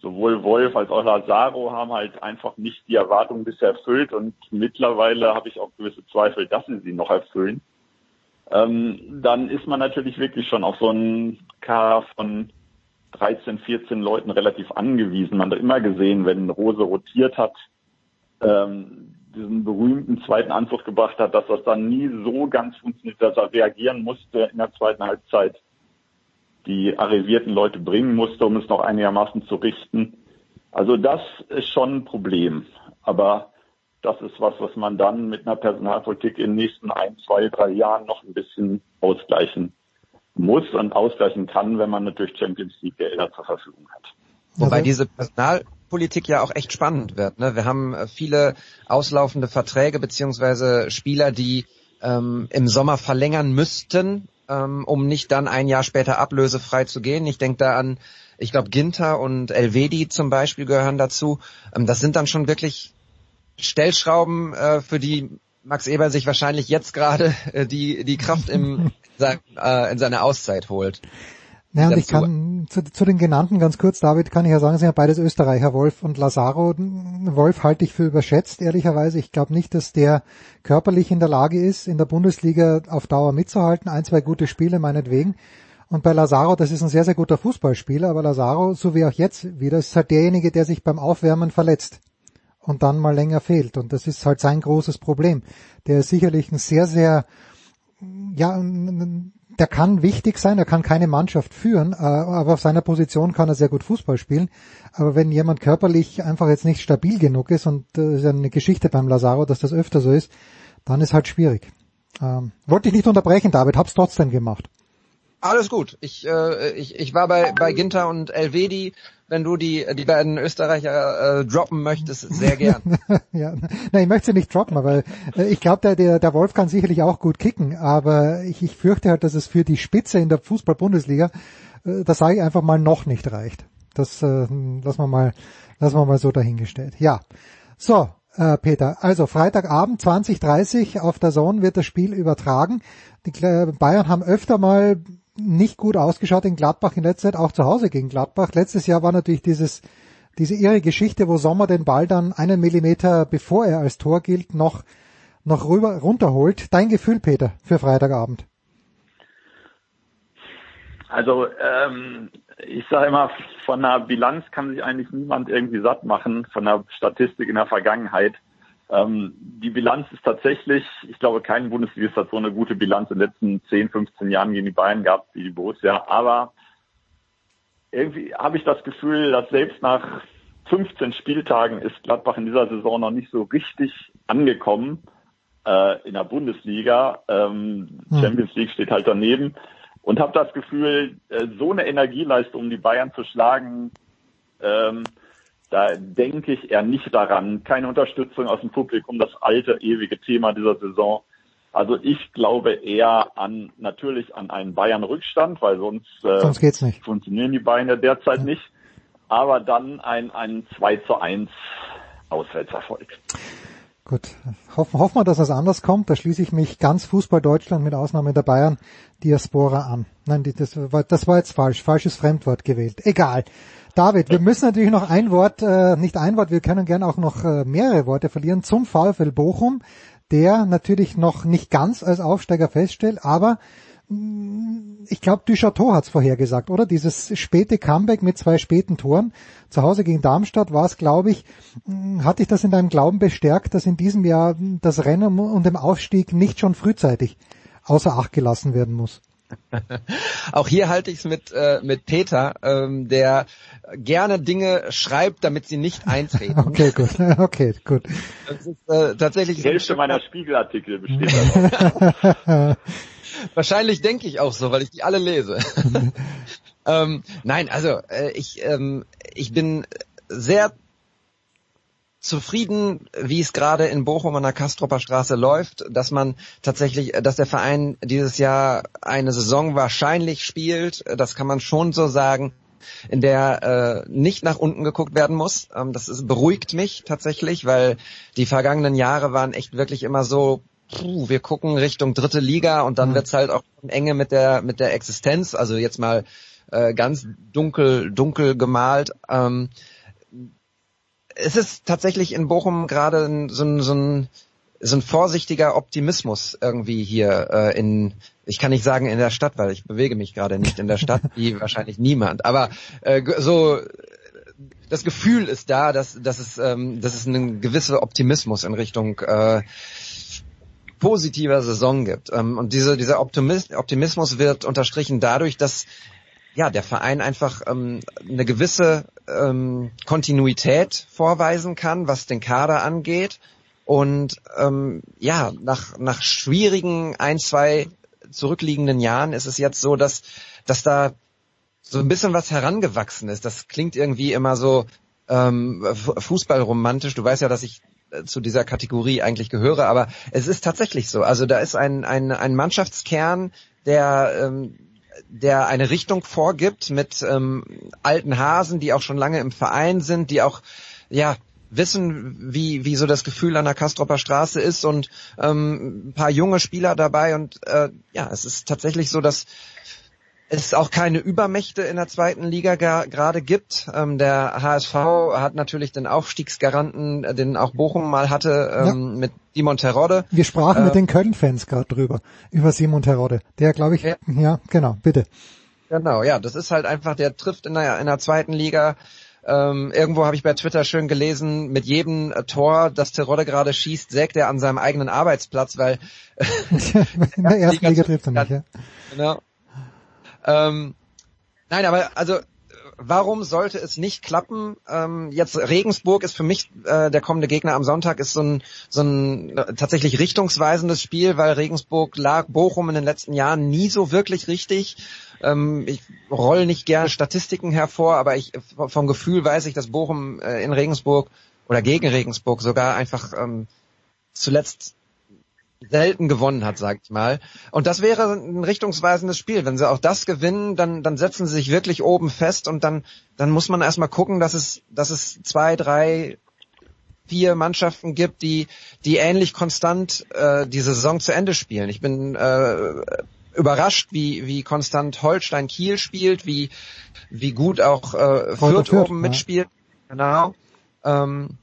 sowohl Wolf als auch Lazaro haben halt einfach nicht die Erwartungen bisher erfüllt und mittlerweile habe ich auch gewisse Zweifel, dass sie sie noch erfüllen ähm, dann ist man natürlich wirklich schon auf so einen K von 13, 14 Leuten relativ angewiesen. Man hat immer gesehen, wenn Rose rotiert hat, ähm, diesen berühmten zweiten Anzug gebracht hat, dass das dann nie so ganz funktioniert, dass er reagieren musste in der zweiten Halbzeit, die arrivierten Leute bringen musste, um es noch einigermaßen zu richten. Also das ist schon ein Problem. Aber das ist was, was man dann mit einer Personalpolitik in den nächsten ein, zwei, drei Jahren noch ein bisschen ausgleichen muss und ausgleichen kann, wenn man natürlich Champions League Gelder zur Verfügung hat. Wobei diese Personalpolitik ja auch echt spannend wird. Ne? Wir haben äh, viele auslaufende Verträge beziehungsweise Spieler, die ähm, im Sommer verlängern müssten, ähm, um nicht dann ein Jahr später ablösefrei zu gehen. Ich denke da an, ich glaube, Ginter und Elvedi zum Beispiel gehören dazu. Ähm, das sind dann schon wirklich Stellschrauben, äh, für die Max Eber sich wahrscheinlich jetzt gerade äh, die, die Kraft im, [laughs] äh, in seine Auszeit holt. Ja, und ich kann zu, zu, den genannten ganz kurz, David, kann ich ja sagen, sind ja beides Österreicher, Wolf und Lazaro. Wolf halte ich für überschätzt, ehrlicherweise. Ich glaube nicht, dass der körperlich in der Lage ist, in der Bundesliga auf Dauer mitzuhalten. Ein, zwei gute Spiele meinetwegen. Und bei Lazaro, das ist ein sehr, sehr guter Fußballspieler, aber Lazaro, so wie auch jetzt wieder, ist halt derjenige, der sich beim Aufwärmen verletzt und dann mal länger fehlt. Und das ist halt sein großes Problem. Der ist sicherlich ein sehr, sehr, ja, der kann wichtig sein, er kann keine Mannschaft führen, äh, aber auf seiner Position kann er sehr gut Fußball spielen. Aber wenn jemand körperlich einfach jetzt nicht stabil genug ist, und das ist ja eine Geschichte beim Lazaro, dass das öfter so ist, dann ist halt schwierig. Ähm, wollte ich nicht unterbrechen, David, hab's trotzdem gemacht. Alles gut. Ich, äh, ich, ich war bei, bei Ginter und Elvedi. Wenn du die, die beiden Österreicher äh, droppen möchtest, sehr gern. [laughs] ja, nein, ich möchte sie nicht droppen, weil äh, ich glaube, der, der, der Wolf kann sicherlich auch gut kicken, aber ich, ich fürchte halt, dass es für die Spitze in der Fußball-Bundesliga, äh, das sage ich einfach mal, noch nicht reicht. Das äh, lassen wir mal, lassen wir mal so dahingestellt. Ja. So, äh, Peter, also Freitagabend 20.30 auf der Zone wird das Spiel übertragen. Die Bayern haben öfter mal nicht gut ausgeschaut in Gladbach in letzter Zeit, auch zu Hause gegen Gladbach. Letztes Jahr war natürlich dieses, diese irre Geschichte, wo Sommer den Ball dann einen Millimeter, bevor er als Tor gilt, noch, noch rüber, runterholt. Dein Gefühl, Peter, für Freitagabend? Also ähm, ich sage immer, von der Bilanz kann sich eigentlich niemand irgendwie satt machen, von der Statistik in der Vergangenheit. Ähm, die Bilanz ist tatsächlich, ich glaube, kein Bundesligist hat so eine gute Bilanz in den letzten 10, 15 Jahren gegen die Bayern gehabt wie die Borussia. Aber irgendwie habe ich das Gefühl, dass selbst nach 15 Spieltagen ist Gladbach in dieser Saison noch nicht so richtig angekommen äh, in der Bundesliga. Ähm, hm. Champions League steht halt daneben und habe das Gefühl, äh, so eine Energieleistung, um die Bayern zu schlagen, ähm, da denke ich eher nicht daran. Keine Unterstützung aus dem Publikum, das alte, ewige Thema dieser Saison. Also ich glaube eher an natürlich an einen Bayern-Rückstand, weil sonst, äh, sonst geht's nicht. funktionieren die Bayern derzeit ja. nicht. Aber dann ein, ein 2 zu 1 Auswärtserfolg. Gut, hoffen, hoffen wir, dass es anders kommt. Da schließe ich mich ganz Fußball Deutschland mit Ausnahme der Bayern Diaspora an. Nein, das, war, das war jetzt falsch. Falsches Fremdwort gewählt. Egal. David, wir müssen natürlich noch ein Wort, äh, nicht ein Wort, wir können gerne auch noch äh, mehrere Worte verlieren zum VfL Bochum, der natürlich noch nicht ganz als Aufsteiger feststellt, aber ich glaube, Duchateau hat es vorhergesagt, oder? Dieses späte Comeback mit zwei späten Toren. Zu Hause gegen Darmstadt war es, glaube ich, hat dich das in deinem Glauben bestärkt, dass in diesem Jahr das Rennen und dem Aufstieg nicht schon frühzeitig außer Acht gelassen werden muss? Auch hier halte ich es mit, äh, mit Peter, ähm, der gerne Dinge schreibt, damit sie nicht eintreten. [laughs] Okay, gut. [laughs] Okay, gut. Das ist äh, tatsächlich... Die Hälfte meiner Spiegelartikel besteht darauf. [laughs] Wahrscheinlich denke ich auch so, weil ich die alle lese. ähm, nein, also äh, ich, ähm, ich bin sehr zufrieden, wie es gerade in Bochum an der Kastropper Straße läuft, dass man tatsächlich, dass der Verein dieses Jahr eine Saison wahrscheinlich spielt, das kann man schon so sagen, in der äh, nicht nach unten geguckt werden muss. Ähm, das ist, beruhigt mich tatsächlich, weil die vergangenen Jahre waren echt wirklich immer so, puh, wir gucken Richtung dritte Liga und dann mhm. wird's halt auch enge mit der mit der Existenz. Also jetzt mal äh, ganz dunkel dunkel gemalt. Ähm, es ist tatsächlich in Bochum gerade so ein, so ein so ein vorsichtiger Optimismus irgendwie hier äh, in, ich kann nicht sagen in der Stadt, weil ich bewege mich gerade nicht in der Stadt, [laughs] wie wahrscheinlich niemand. Aber äh, so das Gefühl ist da, dass, dass es, ähm, dass es einen gewissen Optimismus in Richtung äh, positiver Saison gibt. Ähm, und diese, dieser Optimismus wird unterstrichen dadurch, dass ja, der Verein einfach ähm, eine gewisse ähm, Kontinuität vorweisen kann, was den Kader angeht. Und ähm, ja, nach, nach schwierigen ein, zwei zurückliegenden Jahren ist es jetzt so, dass, dass da so ein bisschen was herangewachsen ist. Das klingt irgendwie immer so ähm, fußballromantisch. Du weißt ja, dass ich äh, zu dieser Kategorie eigentlich gehöre, aber es ist tatsächlich so. Also da ist ein, ein, ein Mannschaftskern, der ähm, der eine Richtung vorgibt mit ähm, alten Hasen, die auch schon lange im Verein sind, die auch ja wissen, wie, wie so das Gefühl an der Kastropper Straße ist und ähm, ein paar junge Spieler dabei und äh, ja, es ist tatsächlich so, dass es auch keine Übermächte in der zweiten Liga gerade gibt. Ähm, der HSV hat natürlich den Aufstiegsgaranten, äh, den auch Bochum mal hatte, ähm, ja. mit Simon Terodde. Wir sprachen äh, mit den Köln-Fans gerade drüber, über Simon Terodde. Der, glaube ich, ja. ja, genau, bitte. Genau, ja, das ist halt einfach, der trifft in der, in der zweiten Liga. Ähm, irgendwo habe ich bei Twitter schön gelesen, mit jedem äh, Tor, das Terodde gerade schießt, sägt er an seinem eigenen Arbeitsplatz, weil [laughs] in der ersten Liga trifft er nicht, ja. [laughs] Genau. Ähm, nein, aber also warum sollte es nicht klappen? Ähm, jetzt Regensburg ist für mich äh, der kommende Gegner am Sonntag ist so ein, so ein äh, tatsächlich richtungsweisendes Spiel, weil Regensburg lag Bochum in den letzten Jahren nie so wirklich richtig. Ähm, ich roll nicht gerne Statistiken hervor, aber ich vom Gefühl weiß ich, dass Bochum äh, in Regensburg oder gegen Regensburg sogar einfach ähm, zuletzt selten gewonnen hat, sag ich mal. Und das wäre ein richtungsweisendes Spiel. Wenn sie auch das gewinnen, dann, dann setzen sie sich wirklich oben fest und dann, dann muss man erstmal gucken, dass es, dass es zwei, drei, vier Mannschaften gibt, die, die ähnlich konstant äh, die Saison zu Ende spielen. Ich bin äh, überrascht, wie, wie konstant Holstein Kiel spielt, wie, wie gut auch äh, Fürth oben mitspielt. Genau. Ähm,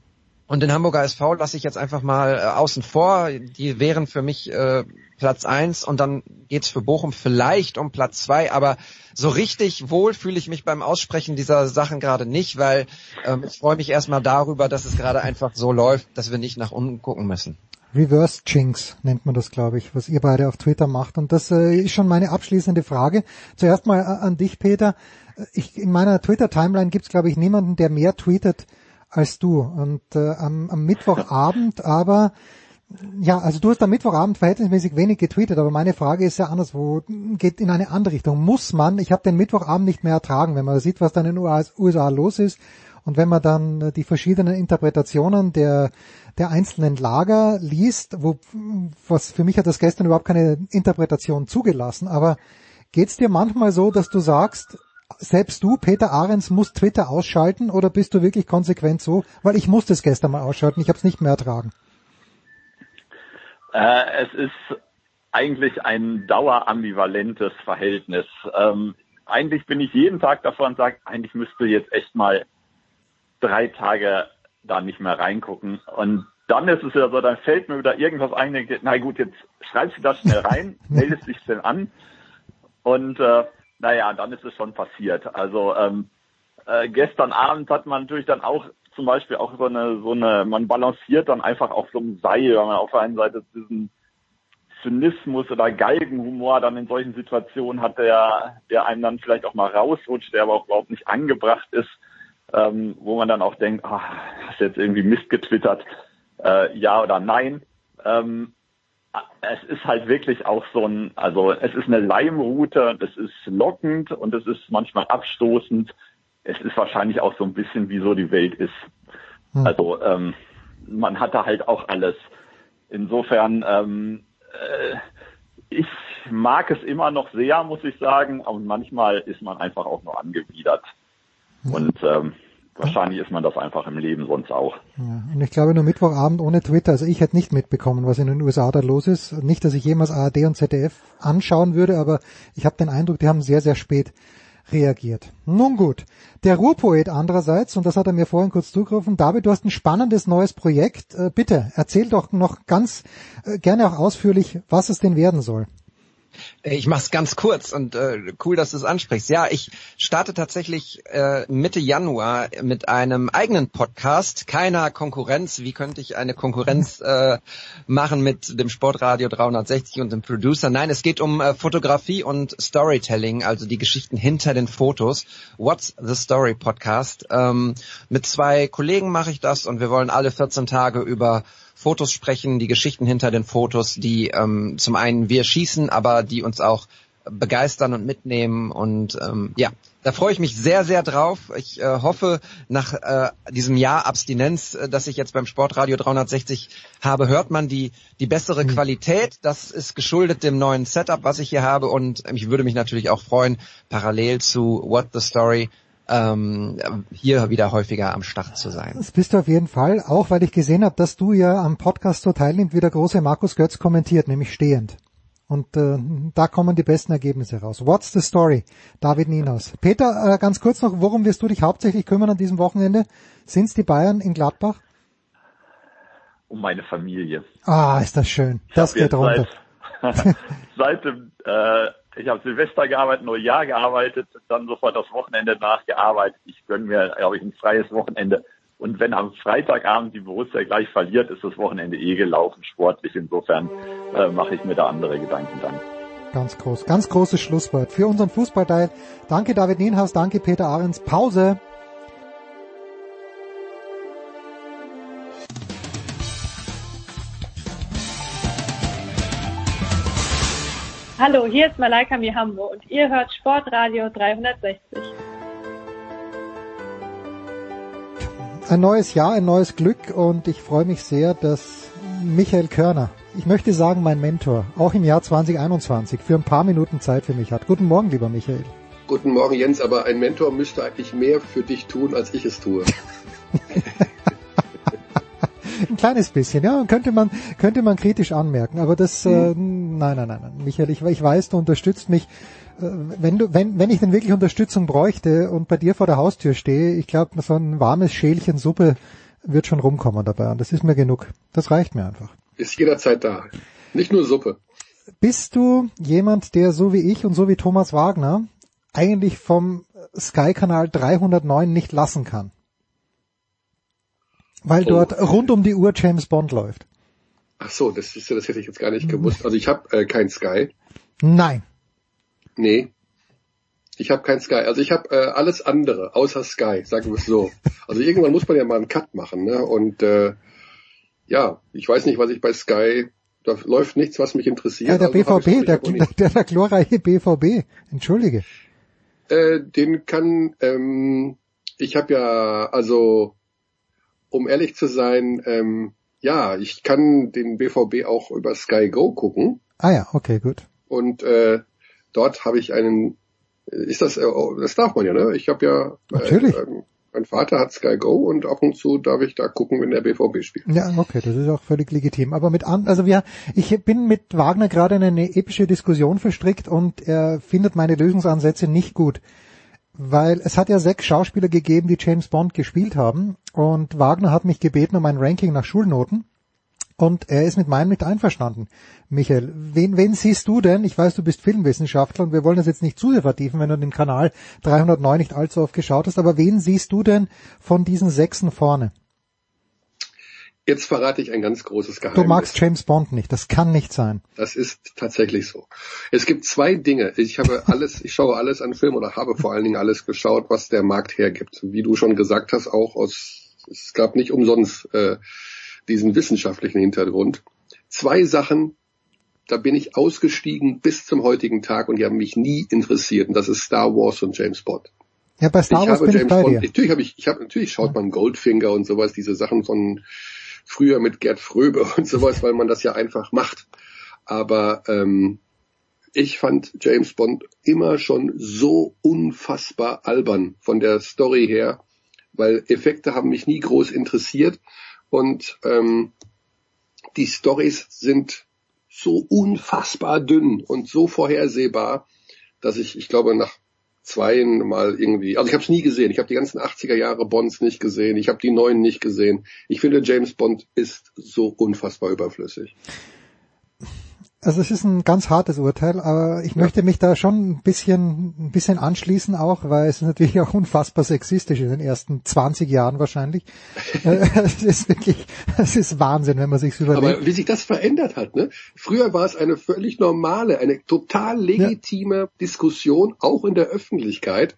und den Hamburger SV lasse ich jetzt einfach mal äh, außen vor. Die wären für mich äh, Platz eins und dann geht's für Bochum vielleicht um Platz zwei. Aber so richtig wohl fühle ich mich beim Aussprechen dieser Sachen gerade nicht, weil ähm, ich freue mich erstmal darüber, dass es gerade einfach so läuft, dass wir nicht nach unten gucken müssen. Reverse Jinx nennt man das, glaube ich, was ihr beide auf Twitter macht. Und das äh, ist schon meine abschließende Frage. Zuerst mal äh, an dich, Peter. Ich, in meiner Twitter-Timeline gibt's, glaube ich, niemanden, der mehr tweetet als du. Und äh, am, am Mittwochabend [laughs] aber, ja, also du hast am Mittwochabend verhältnismäßig wenig getweetet, aber meine Frage ist ja anderswo, geht in eine andere Richtung. Muss man, ich habe den Mittwochabend nicht mehr ertragen, wenn man sieht, was dann in den USA los ist und wenn man dann äh, die verschiedenen Interpretationen der, der einzelnen Lager liest, wo, was für mich hat das gestern überhaupt keine Interpretation zugelassen, aber geht's dir manchmal so, dass du sagst, selbst du, Peter Ahrens, musst Twitter ausschalten oder bist du wirklich konsequent so? Weil ich musste es gestern mal ausschalten, ich habe es nicht mehr ertragen. Äh, es ist eigentlich ein dauerambivalentes Verhältnis. Ähm, eigentlich bin ich jeden Tag davon und sage, eigentlich müsste jetzt echt mal drei Tage da nicht mehr reingucken. Und dann ist es ja so, dann fällt mir wieder irgendwas ein, denke, na gut, jetzt schreibst du das schnell rein, [laughs] meldest dich schnell an. Und äh, naja, dann ist es schon passiert. Also ähm, äh, gestern Abend hat man natürlich dann auch zum Beispiel auch so eine, so eine, man balanciert dann einfach auf so einem Seil, wenn man auf der einen Seite diesen Zynismus oder Galgenhumor dann in solchen Situationen hat, der, der einem dann vielleicht auch mal rausrutscht, der aber auch überhaupt nicht angebracht ist, ähm, wo man dann auch denkt, ah, hast jetzt irgendwie Mist getwittert, äh, ja oder nein. Ähm, es ist halt wirklich auch so ein, also es ist eine Leimroute, es ist lockend und es ist manchmal abstoßend. Es ist wahrscheinlich auch so ein bisschen, wie so die Welt ist. Hm. Also ähm, man hatte halt auch alles. Insofern ähm, äh, ich mag es immer noch sehr, muss ich sagen, und manchmal ist man einfach auch nur angewidert. Und ähm, wahrscheinlich ist man das einfach im Leben sonst auch. Ja, und ich glaube nur Mittwochabend ohne Twitter, also ich hätte nicht mitbekommen, was in den USA da los ist. Nicht, dass ich jemals ARD und ZDF anschauen würde, aber ich habe den Eindruck, die haben sehr, sehr spät reagiert. Nun gut. Der Ruhrpoet andererseits, und das hat er mir vorhin kurz zugerufen, David, du hast ein spannendes neues Projekt. Äh, bitte, erzähl doch noch ganz äh, gerne auch ausführlich, was es denn werden soll. Ich mach's ganz kurz und äh, cool, dass du es ansprichst. Ja, ich starte tatsächlich äh, Mitte Januar mit einem eigenen Podcast, keiner Konkurrenz. Wie könnte ich eine Konkurrenz [laughs] äh, machen mit dem Sportradio 360 und dem Producer? Nein, es geht um äh, Fotografie und Storytelling, also die Geschichten hinter den Fotos. What's the Story Podcast? Ähm, mit zwei Kollegen mache ich das und wir wollen alle 14 Tage über Fotos sprechen, die Geschichten hinter den Fotos, die ähm, zum einen wir schießen, aber die uns auch begeistern und mitnehmen und ähm, ja, da freue ich mich sehr, sehr drauf. Ich äh, hoffe, nach äh, diesem Jahr Abstinenz, äh, das ich jetzt beim Sportradio 360 habe, hört man die, die bessere mhm. Qualität. Das ist geschuldet dem neuen Setup, was ich hier habe und ich würde mich natürlich auch freuen, parallel zu What the Story ähm, hier wieder häufiger am Start zu sein. Das bist du auf jeden Fall, auch weil ich gesehen habe, dass du ja am Podcast so teilnimmst, wie der große Markus Götz kommentiert, nämlich stehend. Und äh, da kommen die besten Ergebnisse raus. What's the story? David Ninos. Peter, äh, ganz kurz noch, worum wirst du dich hauptsächlich kümmern an diesem Wochenende? Sind's die Bayern in Gladbach? Um meine Familie. Ah, ist das schön. Ich das geht runter. Seit, [laughs] seit dem äh, ich habe Silvester gearbeitet, Neujahr gearbeitet, dann sofort das Wochenende nachgearbeitet. Ich gönne mir, glaube ich, ein freies Wochenende. Und wenn am Freitagabend die Borussia gleich verliert, ist das Wochenende eh gelaufen, sportlich. Insofern äh, mache ich mir da andere Gedanken dann. Ganz groß, ganz großes Schlusswort für unseren Fußballteil. Danke David Nienhaus, danke Peter Ahrens. Pause. Hallo, hier ist Malaika Mihambo und ihr hört Sportradio 360. Ein neues Jahr, ein neues Glück und ich freue mich sehr, dass Michael Körner, ich möchte sagen mein Mentor, auch im Jahr 2021 für ein paar Minuten Zeit für mich hat. Guten Morgen, lieber Michael. Guten Morgen, Jens, aber ein Mentor müsste eigentlich mehr für dich tun, als ich es tue. [laughs] ein kleines bisschen, ja, könnte man, könnte man kritisch anmerken, aber das, mhm. äh, nein, nein, nein, nein, Michael, ich, ich weiß, du unterstützt mich. Äh, wenn du, wenn, wenn ich denn wirklich Unterstützung bräuchte und bei dir vor der Haustür stehe, ich glaube, so ein warmes Schälchen Suppe wird schon rumkommen dabei und das ist mir genug. Das reicht mir einfach. Ist jederzeit da. Nicht nur Suppe. Bist du jemand, der so wie ich und so wie Thomas Wagner eigentlich vom Sky-Kanal 309 nicht lassen kann? Weil oh. dort rund um die Uhr James Bond läuft. Ach so, das ist das hätte ich jetzt gar nicht gewusst. Also ich habe äh, kein Sky. Nein. Nee. Ich habe kein Sky. Also ich habe äh, alles andere außer Sky, sagen wir es so. Also irgendwann muss man ja mal einen Cut machen, ne? Und äh, ja, ich weiß nicht, was ich bei Sky da läuft nichts, was mich interessiert. Ja, der also BVB, der, der, der glorreiche BVB. Entschuldige. Äh, den kann ähm, ich habe ja also um ehrlich zu sein, ähm, ja, ich kann den BVB auch über Sky Go gucken. Ah ja, okay, gut. Und äh, dort habe ich einen, ist das, äh, oh, das darf man ja, ne? Ich habe ja, äh, Natürlich. Äh, Mein Vater hat Sky Go und ab und zu darf ich da gucken, wenn der BVB spielt. Ja, okay, das ist auch völlig legitim. Aber mit an, also wir, ich bin mit Wagner gerade in eine epische Diskussion verstrickt und er findet meine Lösungsansätze nicht gut. Weil es hat ja sechs Schauspieler gegeben, die James Bond gespielt haben und Wagner hat mich gebeten um ein Ranking nach Schulnoten und er ist mit meinem nicht einverstanden. Michael, wen, wen siehst du denn? Ich weiß, du bist Filmwissenschaftler und wir wollen das jetzt nicht zu sehr vertiefen, wenn du den Kanal 309 nicht allzu oft geschaut hast, aber wen siehst du denn von diesen Sechsen vorne? Jetzt verrate ich ein ganz großes Geheimnis. Du magst James Bond nicht, das kann nicht sein. Das ist tatsächlich so. Es gibt zwei Dinge. Ich habe alles, ich schaue alles an Film oder habe vor allen Dingen alles geschaut, was der Markt hergibt. Wie du schon gesagt hast, auch aus, es gab nicht umsonst äh, diesen wissenschaftlichen Hintergrund. Zwei Sachen, da bin ich ausgestiegen bis zum heutigen Tag und die haben mich nie interessiert. Und das ist Star Wars und James Bond. Ja, bei Star ich Wars bin James ich bei Bond, dir. natürlich habe ich, ich habe natürlich schaut man Goldfinger und sowas, diese Sachen von früher mit Gerd Fröbe und sowas, weil man das ja einfach macht. Aber ähm, ich fand James Bond immer schon so unfassbar albern von der Story her, weil Effekte haben mich nie groß interessiert und ähm, die Stories sind so unfassbar dünn und so vorhersehbar, dass ich, ich glaube, nach zweien mal irgendwie, also ich habe es nie gesehen. Ich habe die ganzen 80er Jahre Bonds nicht gesehen. Ich habe die neuen nicht gesehen. Ich finde, James Bond ist so unfassbar überflüssig. Also es ist ein ganz hartes Urteil, aber ich möchte mich da schon ein bisschen, ein bisschen anschließen auch, weil es ist natürlich auch unfassbar sexistisch in den ersten 20 Jahren wahrscheinlich. [laughs] Äh, es ist wirklich, es ist Wahnsinn, wenn man sich überlegt. Aber wie sich das verändert hat, ne? Früher war es eine völlig normale, eine total legitime Diskussion, auch in der Öffentlichkeit,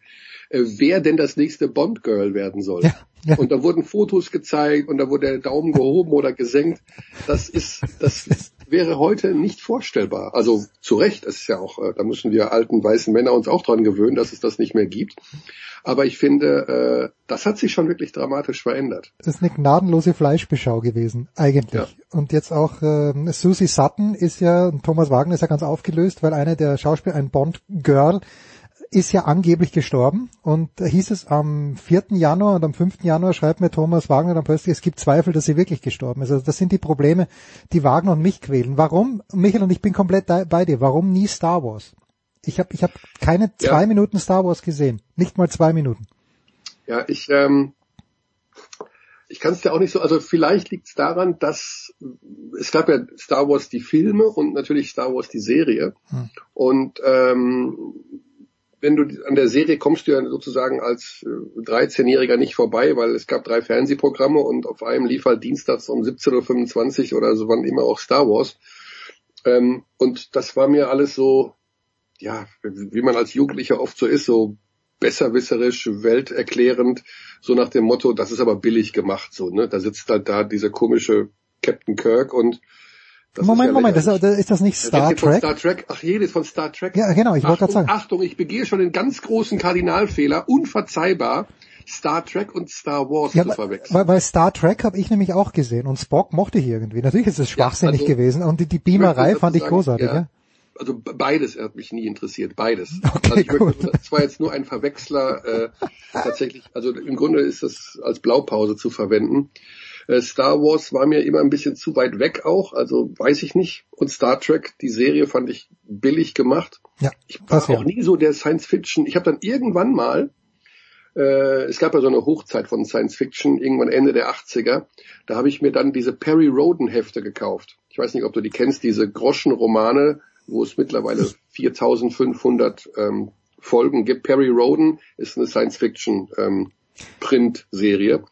äh, wer denn das nächste Bond-Girl werden soll. Ja, ja. Und da wurden Fotos gezeigt und da wurde der Daumen gehoben oder gesenkt. Das ist, das [laughs] wäre heute nicht vorstellbar. Also zu Recht, es ist ja auch, äh, da müssen wir alten weißen Männer uns auch dran gewöhnen, dass es das nicht mehr gibt. Aber ich finde, äh, das hat sich schon wirklich dramatisch verändert. Das ist eine gnadenlose Fleischbeschau gewesen, eigentlich. Ja. Und jetzt auch ähm, Susie Sutton ist ja, und Thomas Wagner ist ja ganz aufgelöst, weil eine der Schauspieler, ein Bond-Girl, ist ja angeblich gestorben und hieß es am 4. Januar und am 5. Januar schreibt mir Thomas Wagner dann plötzlich, es gibt Zweifel, dass sie wirklich gestorben ist. Also das sind die Probleme, die Wagner und mich quälen. Warum, Michael und ich bin komplett bei dir, warum nie Star Wars? Ich habe ich hab keine zwei Ja. Minuten Star Wars gesehen. Nicht mal zwei Minuten. Ja, ich, ähm, ich kann es ja auch nicht so, also vielleicht liegt es daran, dass es gab ja Star Wars die Filme und natürlich Star Wars die Serie. Hm. Und ähm, wenn du an der Serie kommst du ja sozusagen als äh, 13-Jähriger nicht vorbei, weil es gab drei Fernsehprogramme und auf einem lief halt dienstags um 17.25 Uhr oder so wann immer auch Star Wars. Ähm, und das war mir alles so, ja, wie man als Jugendlicher oft so ist, so besserwisserisch, welterklärend, so nach dem Motto, das ist aber billig gemacht, so, ne? Da sitzt halt da dieser komische Captain Kirk und das Moment, ist ja Moment, das, ist das nicht Star Trek? Star Trek. Ach, jedes von Star Trek. Ja, genau, ich wollte gerade Achtung, sagen. Achtung, ich begehe schon den ganz großen Kardinalfehler, unverzeihbar, Star Trek und Star Wars Ja, zu verwechseln. weil weil Star Trek habe ich nämlich auch gesehen und Spock mochte ich irgendwie. Natürlich ist es schwachsinnig also, gewesen und die, die Beamerei fand ich sagen, großartig. ja, Ja. Also be- beides hat mich nie interessiert, beides. [laughs] Okay, also ich gut. möchte, das war jetzt nur ein Verwechsler äh, tatsächlich. Also im Grunde ist das als Blaupause zu verwenden. Äh, Star Wars war mir immer ein bisschen zu weit weg auch, also weiß ich nicht. Und Star Trek, die Serie fand ich billig gemacht. Ja, Ich war auch nie so der Science Fiction. Ich habe dann irgendwann mal, äh, es gab ja so eine Hochzeit von Science Fiction, irgendwann Ende der 80er, da habe ich mir dann diese Perry Roden Hefte gekauft. Ich weiß nicht, ob du die kennst, diese Groschenromane, wo es mittlerweile [laughs] 4500 ähm, Folgen gibt. Perry Roden ist eine Science Fiction ähm, Print-Serie.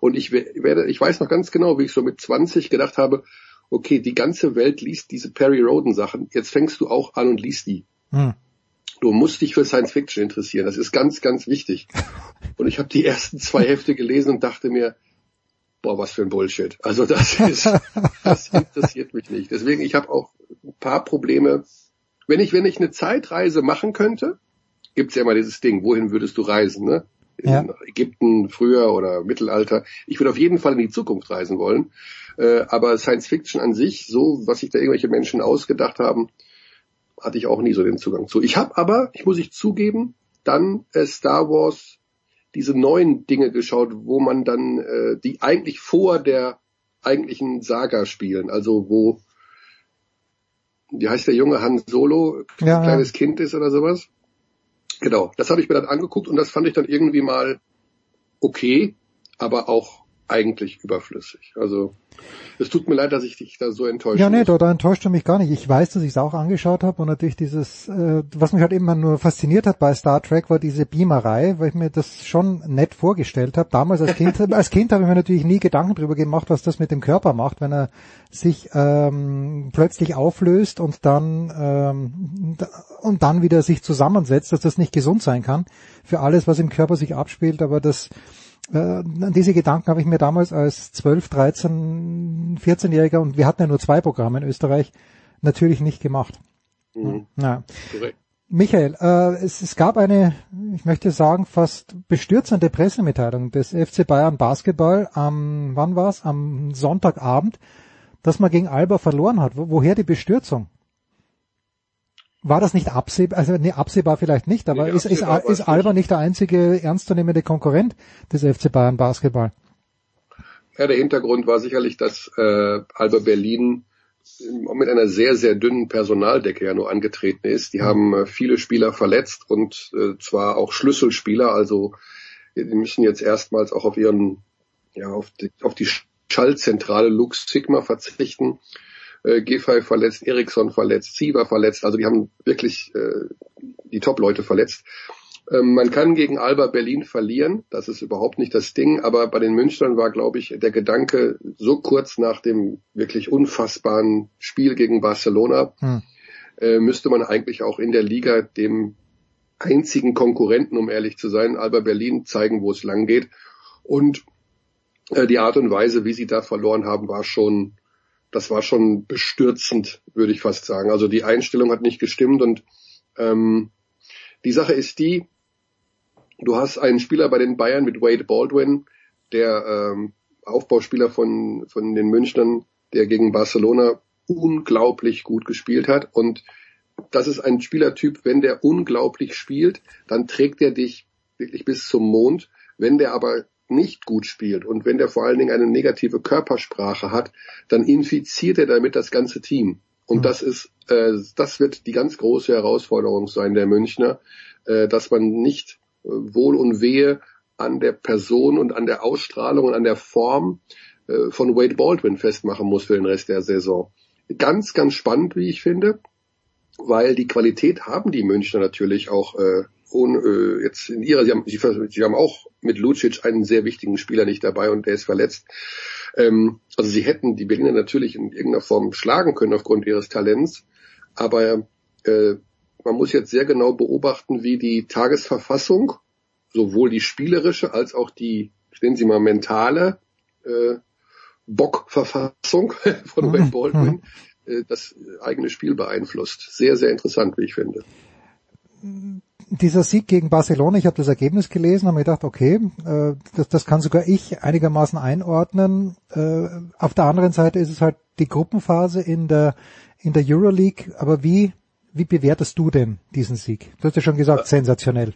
Und ich we- werde, ich weiß noch ganz genau, wie ich so mit 20 gedacht habe, okay, die ganze Welt liest diese Perry Roden Sachen. Jetzt fängst du auch an und liest die. Hm. Du musst dich für Science Fiction interessieren. Das ist ganz, ganz wichtig. [laughs] Und ich habe die ersten zwei Hefte gelesen und dachte mir, boah, was für ein Bullshit. Also das ist, das interessiert mich nicht. Deswegen, ich habe auch ein paar Probleme. Wenn ich, wenn ich eine Zeitreise machen könnte, gibt's ja immer dieses Ding, wohin würdest du reisen, ne? In Ja. Ägypten früher oder Mittelalter. Ich würde auf jeden Fall in die Zukunft reisen wollen. Äh, aber Science Fiction an sich, so was sich da irgendwelche Menschen ausgedacht haben, hatte ich auch nie so den Zugang zu. Ich habe aber, ich muss ich zugeben, dann äh, Star Wars diese neuen Dinge geschaut, wo man dann, äh, die eigentlich vor der eigentlichen Saga spielen, also wo, wie heißt der Junge, Han Solo, Ja, ein kleines Kind ist oder sowas. Genau, das habe ich mir dann angeguckt und das fand ich dann irgendwie mal okay, aber auch eigentlich überflüssig. Also es tut mir leid, dass ich dich da so enttäuscht Ja, nee, da, da enttäuscht er mich gar nicht. Ich weiß, dass ich es auch angeschaut habe und natürlich dieses, äh, was mich halt immer nur fasziniert hat bei Star Trek, war diese Beamerei, weil ich mir das schon nett vorgestellt habe. Damals als Kind, [laughs] als Kind habe ich mir natürlich nie Gedanken drüber gemacht, was das mit dem Körper macht, wenn er sich ähm, plötzlich auflöst und dann ähm, und dann wieder sich zusammensetzt, dass das nicht gesund sein kann für alles, was im Körper sich abspielt. Aber das an diese Gedanken habe ich mir damals als 12, 13, 14-Jähriger und wir hatten ja nur zwei Programme in Österreich natürlich nicht gemacht. Mhm. Korrekt. Michael, äh, es, es gab eine, ich möchte sagen, fast bestürzende Pressemitteilung des FC Bayern Basketball am, wann war's? Am Sonntagabend, dass man gegen Alba verloren hat. Wo, woher die Bestürzung? War das nicht absehbar, also nee, absehbar vielleicht nicht, aber Nee, ist, ist, ist Alba nicht der einzige ernstzunehmende Konkurrent des FC Bayern Basketball? Ja, der Hintergrund war sicherlich, dass äh, Alba Berlin mit einer sehr, sehr dünnen Personaldecke ja nur angetreten ist. Die haben äh, viele Spieler verletzt und äh, zwar auch Schlüsselspieler, also die müssen jetzt erstmals auch auf ihren, ja, auf die, auf die Schallzentrale Lux Sigma verzichten. Äh, Giffey verletzt, Eriksson verletzt, Siever verletzt, also die haben wirklich äh, die Top-Leute verletzt. Ähm, man kann gegen Alba Berlin verlieren, das ist überhaupt nicht das Ding, aber bei den Münchnern war, glaube ich, der Gedanke so kurz nach dem wirklich unfassbaren Spiel gegen Barcelona, Hm. äh, müsste man eigentlich auch in der Liga dem einzigen Konkurrenten, um ehrlich zu sein, Alba Berlin zeigen, wo es lang geht. Und äh, die Art und Weise, wie sie da verloren haben, war schon, das war schon bestürzend, würde ich fast sagen. Also die Einstellung hat nicht gestimmt und ähm, die Sache ist die, du hast einen Spieler bei den Bayern mit Wade Baldwin, der ähm, Aufbauspieler von, von den Münchnern, der gegen Barcelona unglaublich gut gespielt hat. Und das ist ein Spielertyp, wenn der unglaublich spielt, dann trägt er dich wirklich bis zum Mond. Wenn der aber nicht gut spielt und wenn der vor allen Dingen eine negative Körpersprache hat, dann infiziert er damit das ganze Team. Und das ist, äh, das wird die ganz große Herausforderung sein der Münchner, äh, dass man nicht äh, Wohl und Wehe an der Person und an der Ausstrahlung und an der Form äh, von Wade Baldwin festmachen muss für den Rest der Saison. Ganz, ganz spannend, wie ich finde, weil die Qualität haben die Münchner natürlich auch äh, ohne, äh, jetzt in ihrer, sie haben, sie, haben auch mit Lucic einen sehr wichtigen Spieler nicht dabei und der ist verletzt. Ähm, also sie hätten die Berliner natürlich in irgendeiner Form schlagen können aufgrund ihres Talents, aber äh, man muss jetzt sehr genau beobachten, wie die Tagesverfassung, sowohl die spielerische als auch die, nennen Sie mal mentale äh, Bockverfassung [laughs] von Wade Baldwin, äh, das eigene Spiel beeinflusst. Sehr, sehr interessant, wie ich finde dieser Sieg gegen Barcelona, ich habe das Ergebnis gelesen, habe mir gedacht, okay, äh, das, das kann sogar ich einigermaßen einordnen. Äh, auf der anderen Seite ist es halt die Gruppenphase in der in der Euroleague. Aber wie wie bewertest du denn diesen Sieg? Du hast ja schon gesagt, sensationell.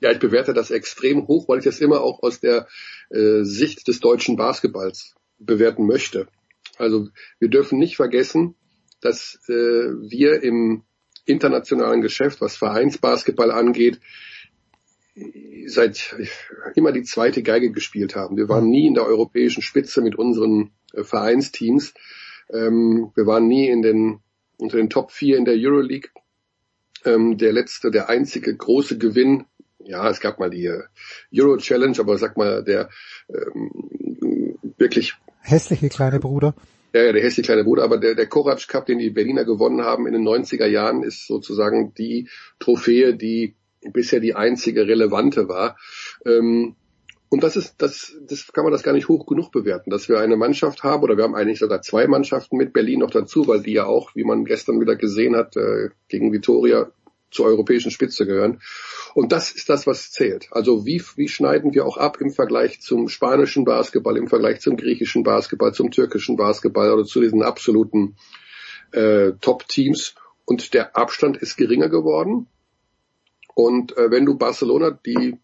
Ja, ich bewerte das extrem hoch, weil ich das immer auch aus der äh, Sicht des deutschen Basketballs bewerten möchte. Also wir dürfen nicht vergessen, dass äh, wir im internationalen Geschäft, was Vereinsbasketball angeht, seit immer die zweite Geige gespielt haben. Wir waren nie in der europäischen Spitze mit unseren äh, Vereinsteams. Ähm, wir waren nie in den, unter den Top 4 in der Euroleague. Ähm, der letzte, der einzige große Gewinn, ja, es gab mal die äh, Euro Challenge, aber sag mal, der ähm, wirklich hässliche kleine Bruder. Ja, ja, der hässliche kleine Bruder, aber der, der Korac Cup, den die Berliner gewonnen haben in den 90er Jahren, ist sozusagen die Trophäe, die bisher die einzige relevante war. Ähm, und das ist, das, das kann man das gar nicht hoch genug bewerten, dass wir eine Mannschaft haben, oder wir haben eigentlich sogar zwei Mannschaften mit Berlin noch dazu, weil die ja auch, wie man gestern wieder gesehen hat, äh, gegen Vitoria zur europäischen Spitze gehören. Und das ist das, was zählt. Also wie, wie schneiden wir auch ab im Vergleich zum spanischen Basketball, im Vergleich zum griechischen Basketball, zum türkischen Basketball oder zu diesen absoluten äh, Top-Teams. Und der Abstand ist geringer geworden. Und äh, wenn du Barcelona, die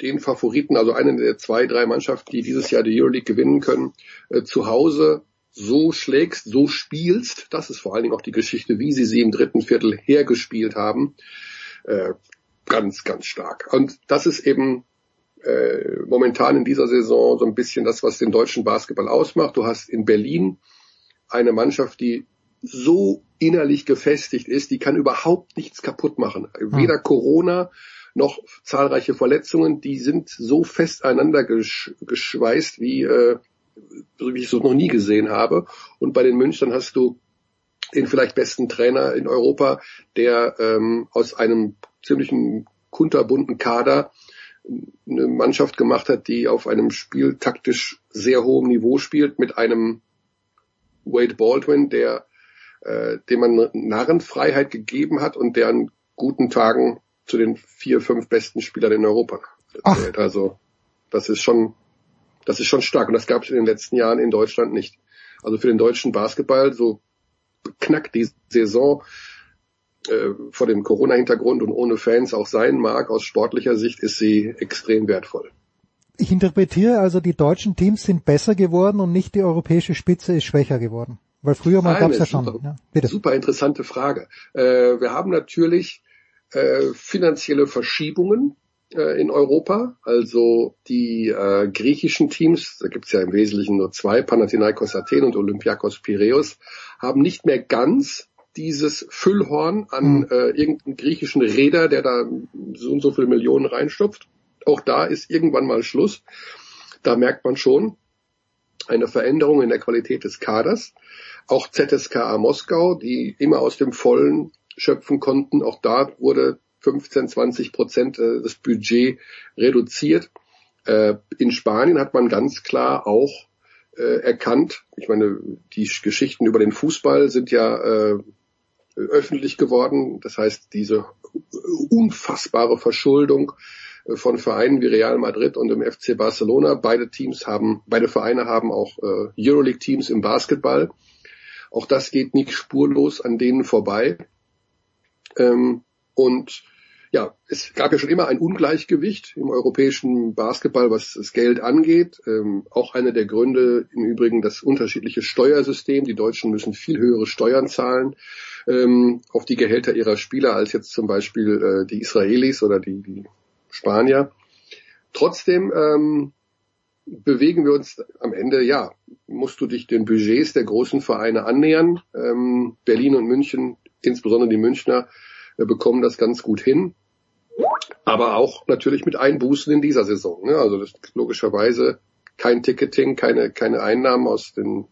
den Favoriten, also eine der zwei, drei Mannschaften, die dieses Jahr die Euroleague gewinnen können, äh, zu Hause so schlägst, so spielst, das ist vor allen Dingen auch die Geschichte, wie sie sie im dritten Viertel hergespielt haben, äh, ganz, ganz stark. Und das ist eben äh, momentan in dieser Saison so ein bisschen das, was den deutschen Basketball ausmacht. Du hast in Berlin eine Mannschaft, die so innerlich gefestigt ist, die kann überhaupt nichts kaputt machen. Weder Corona noch zahlreiche Verletzungen, die sind so fest einander gesch geschweißt, wie, äh, wie ich es noch nie gesehen habe. Und bei den Münchnern hast du den vielleicht besten Trainer in Europa, der ähm, aus einem ziemlichen kunterbunten Kader eine Mannschaft gemacht hat, die auf einem Spiel taktisch sehr hohem Niveau spielt, mit einem Wade Baldwin, der äh, dem man Narrenfreiheit gegeben hat und der an guten Tagen zu den vier, fünf besten Spielern in Europa zählt. Also das ist schon, das ist schon stark und das gab es in den letzten Jahren in Deutschland nicht. Also für den deutschen Basketball, so knackt die Saison äh, vor dem Corona-Hintergrund und ohne Fans auch sein mag, aus sportlicher Sicht ist sie extrem wertvoll. Ich interpretiere also, die deutschen Teams sind besser geworden und nicht die europäische Spitze ist schwächer geworden. Weil früher mal gab es ja schon. Super, ja, bitte. super interessante Frage. Äh, wir haben natürlich äh, finanzielle Verschiebungen äh, in Europa. Also die äh, griechischen Teams, da gibt es ja im Wesentlichen nur zwei, Panathinaikos Athen und Olympiakos Piraeus, haben nicht mehr ganz dieses Füllhorn an Mhm. äh, irgendeinen griechischen Räder, der da so und so viele Millionen reinstopft. Auch da ist irgendwann mal Schluss. Da merkt man schon eine Veränderung in der Qualität des Kaders. Auch ZSKA Moskau, die immer aus dem Vollen schöpfen konnten, auch da wurde 15, 20 Prozent äh, des Budget reduziert. Äh, In Spanien hat man ganz klar auch äh, erkannt, ich meine, die Geschichten über den Fußball sind ja äh, öffentlich geworden. Das heißt, diese unfassbare Verschuldung äh, von Vereinen wie Real Madrid und dem FC Barcelona. Beide Teams haben, beide Vereine haben auch äh, Euroleague-Teams im Basketball. Auch das geht nicht spurlos an denen vorbei. Ähm, und ja, es gab ja schon immer ein Ungleichgewicht im europäischen Basketball, was das Geld angeht. Ähm, auch einer der Gründe im Übrigen das unterschiedliche Steuersystem. Die Deutschen müssen viel höhere Steuern zahlen ähm, auf die Gehälter ihrer Spieler als jetzt zum Beispiel äh, die Israelis oder die, die Spanier. Trotzdem ähm, bewegen wir uns am Ende, ja, musst du dich den Budgets der großen Vereine annähern. Ähm, Berlin und München, insbesondere die Münchner, äh, bekommen das ganz gut hin. Aber auch natürlich mit Einbußen in dieser Saison. Ne? Also logischerweise kein Ticketing, keine, keine Einnahmen aus den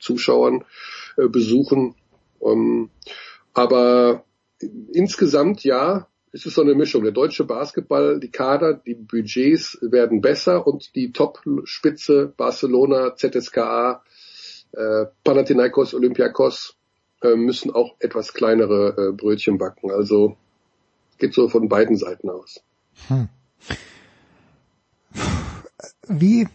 Zuschauern äh, besuchen. Ähm, aber insgesamt ja, es ist so eine Mischung. Der deutsche Basketball, die Kader, die Budgets werden besser und die Top-Spitze Barcelona, ZSKA, äh, Panathinaikos, Olympiakos äh, müssen auch etwas kleinere äh, Brötchen backen. Also geht so von beiden Seiten aus. Hm. Wie,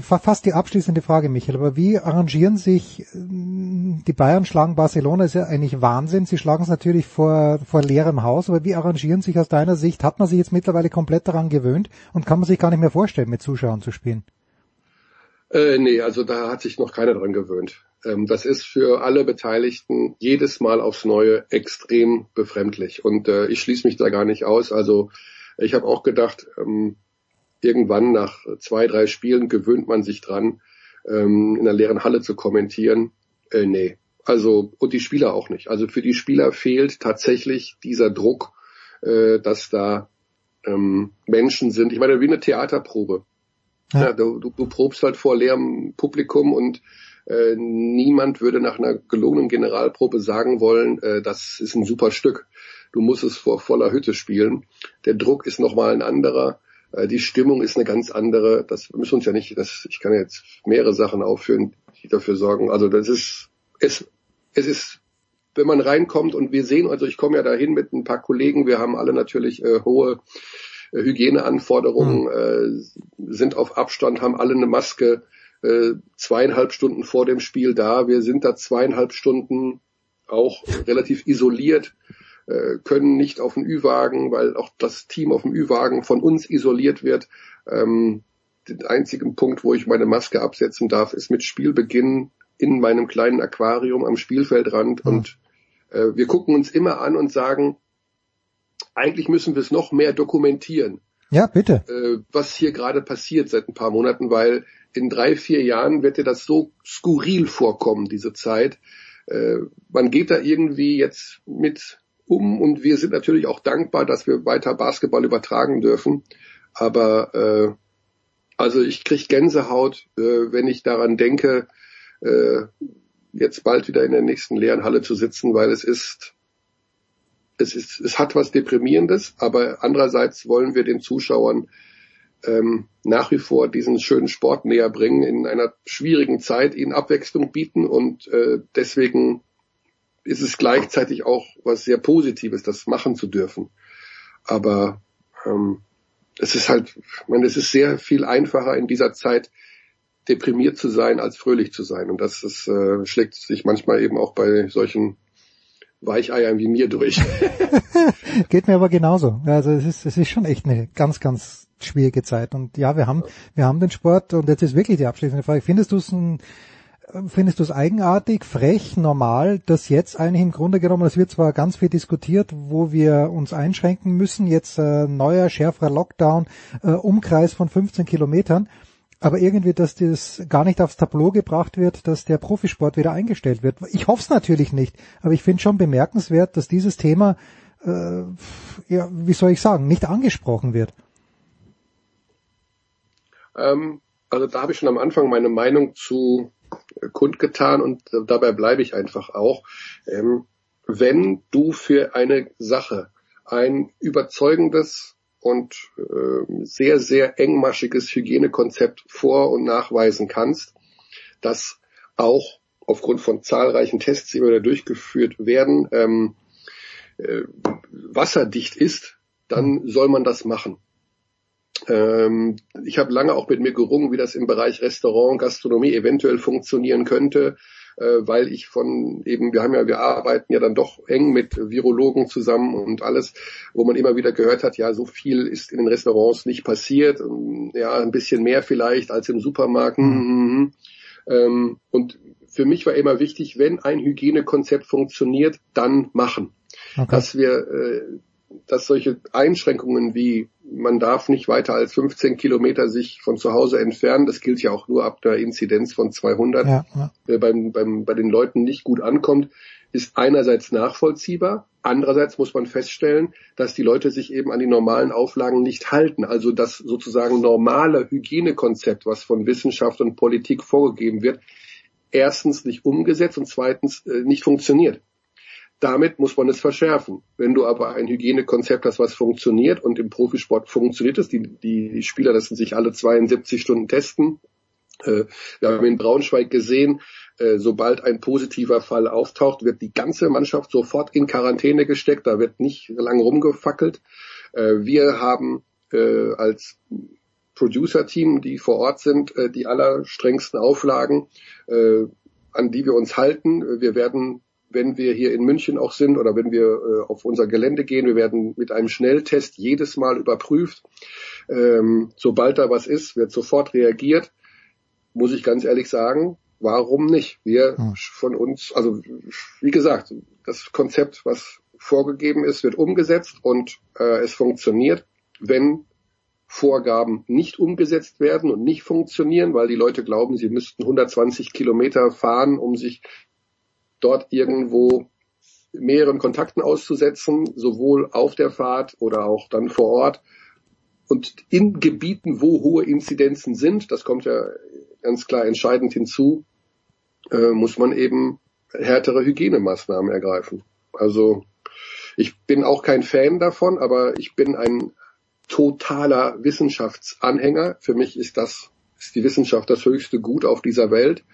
fa- fast die abschließende Frage, Michael, aber wie arrangieren sich, äh, die Bayern schlagen Barcelona, ist ja eigentlich Wahnsinn, sie schlagen es natürlich vor, vor leerem Haus, aber wie arrangieren sich aus deiner Sicht, hat man sich jetzt mittlerweile komplett daran gewöhnt und kann man sich gar nicht mehr vorstellen, mit Zuschauern zu spielen? Äh, nee, also da hat sich noch keiner dran gewöhnt. Ähm, das ist für alle Beteiligten jedes Mal aufs Neue extrem befremdlich. Und äh, ich schließe mich da gar nicht aus. Also ich habe auch gedacht, ähm, irgendwann nach zwei, drei Spielen gewöhnt man sich dran, ähm, in einer leeren Halle zu kommentieren. Äh, nee. Also, und die Spieler auch nicht. Also für die Spieler fehlt tatsächlich dieser Druck, äh, dass da ähm, Menschen sind. Ich meine, wie eine Theaterprobe. Ja. du, du, du probst halt vor leerem Publikum und äh, niemand würde nach einer gelungenen Generalprobe sagen wollen, äh, das ist ein super Stück. Du musst es vor voller Hütte spielen. Der Druck ist nochmal ein anderer. Äh, die Stimmung ist eine ganz andere. Das müssen uns ja nicht, das, ich kann jetzt mehrere Sachen aufführen, die dafür sorgen. Also das ist, es, es ist, wenn man reinkommt und wir sehen, also ich komme ja dahin mit ein paar Kollegen, wir haben alle natürlich äh, hohe Hygieneanforderungen, äh, sind auf Abstand, haben alle eine Maske, äh, zweieinhalb Stunden vor dem Spiel da. Wir sind da zweieinhalb Stunden auch relativ isoliert äh, können nicht auf den Ü-Wagen, weil auch das Team auf dem Ü-Wagen von uns isoliert wird. Ähm, den einzigen Punkt, wo ich meine Maske absetzen darf, ist mit Spielbeginn in meinem kleinen Aquarium am Spielfeldrand. Mhm. Und äh, wir gucken uns immer an und sagen, eigentlich müssen wir es noch mehr dokumentieren. Ja, bitte. Äh, was hier gerade passiert seit ein paar Monaten, weil in drei, vier Jahren wird dir das so skurril vorkommen, diese Zeit. Äh, man geht da irgendwie jetzt mit um und wir sind natürlich auch dankbar, dass wir weiter Basketball übertragen dürfen. Aber äh, also ich krieg Gänsehaut, äh, wenn ich daran denke, äh, jetzt bald wieder in der nächsten leeren Halle zu sitzen, weil es ist, es ist, es hat was Deprimierendes, aber andererseits wollen wir den Zuschauern ähm, nach wie vor diesen schönen Sport näher bringen, in einer schwierigen Zeit ihnen Abwechslung bieten und äh, deswegen ist es gleichzeitig auch was sehr Positives, das machen zu dürfen. Aber ähm, es ist halt, ich meine, es ist sehr viel einfacher in dieser Zeit deprimiert zu sein, als fröhlich zu sein. Und das ist, äh, schlägt sich manchmal eben auch bei solchen Weicheiern wie mir durch. [laughs] Geht mir aber genauso. Also es ist, es ist schon echt eine ganz, ganz schwierige Zeit. Und ja, wir haben, wir haben den Sport und jetzt ist wirklich die abschließende Frage. Findest du es ein, findest du es eigenartig, frech, normal, dass jetzt eigentlich im Grunde genommen, es wird zwar ganz viel diskutiert, wo wir uns einschränken müssen, jetzt äh, neuer, schärferer Lockdown, äh, Umkreis von 15 Kilometern, aber irgendwie, dass das gar nicht aufs Tableau gebracht wird, dass der Profisport wieder eingestellt wird. Ich hoffe es natürlich nicht, aber ich finde schon bemerkenswert, dass dieses Thema, äh, ja, wie soll ich sagen, nicht angesprochen wird. Ähm, also da habe ich schon am Anfang meine Meinung zu kundgetan und dabei bleibe ich einfach auch. Ähm, wenn du für eine Sache ein überzeugendes und äh, sehr, sehr engmaschiges Hygienekonzept vor- und nachweisen kannst, das auch aufgrund von zahlreichen Tests, die immer durchgeführt werden, ähm, äh, wasserdicht ist, dann soll man das machen. Ähm, ich habe lange auch mit mir gerungen, wie das im Bereich Restaurant, Gastronomie eventuell funktionieren könnte, äh, weil ich von eben, wir haben ja, wir arbeiten ja dann doch eng mit Virologen zusammen und alles, wo man immer wieder gehört hat, ja, so viel ist in den Restaurants nicht passiert, ja, ein bisschen mehr vielleicht als im Supermarkt. Mhm. Ähm, und für mich war immer wichtig, wenn ein Hygienekonzept funktioniert, dann machen. Okay. Dass wir äh, dass solche Einschränkungen wie man darf nicht weiter als 15 Kilometer sich von zu Hause entfernen, das gilt ja auch nur ab der Inzidenz von 200, ja, ja. Äh, beim, beim, bei den Leuten nicht gut ankommt, ist einerseits nachvollziehbar, andererseits muss man feststellen, dass die Leute sich eben an die normalen Auflagen nicht halten. Also das sozusagen normale Hygienekonzept, was von Wissenschaft und Politik vorgegeben wird, erstens nicht umgesetzt und zweitens äh, nicht funktioniert. Damit muss man es verschärfen. Wenn du aber ein Hygienekonzept hast, was funktioniert und im Profisport funktioniert es, die, die Spieler lassen sich alle 72 Stunden testen. Äh, wir haben in Braunschweig gesehen, äh, sobald ein positiver Fall auftaucht, wird die ganze Mannschaft sofort in Quarantäne gesteckt. Da wird nicht lange rumgefackelt. Äh, wir haben als Producer-Team, die vor Ort sind, die allerstrengsten Auflagen, an die wir uns halten. Wir werden wenn wir hier in München auch sind oder wenn wir äh, auf unser Gelände gehen. Wir werden mit einem Schnelltest jedes Mal überprüft. Ähm, sobald da was ist, wird sofort reagiert. Muss ich ganz ehrlich sagen, warum nicht? Wir hm. von uns, also wie gesagt, das Konzept, was vorgegeben ist, wird umgesetzt und äh, es funktioniert. Wenn Vorgaben nicht umgesetzt werden und nicht funktionieren, weil die Leute glauben, sie müssten 120 Kilometer fahren, um sich dort irgendwo mehreren Kontakten auszusetzen, sowohl auf der Fahrt oder auch dann vor Ort. Und in Gebieten, wo hohe Inzidenzen sind, das kommt ja ganz klar entscheidend hinzu, äh, muss man eben härtere Hygienemaßnahmen ergreifen. Also ich bin auch kein Fan davon, aber ich bin ein totaler Wissenschaftsanhänger. Für mich ist das, ist die Wissenschaft das höchste Gut auf dieser Welt.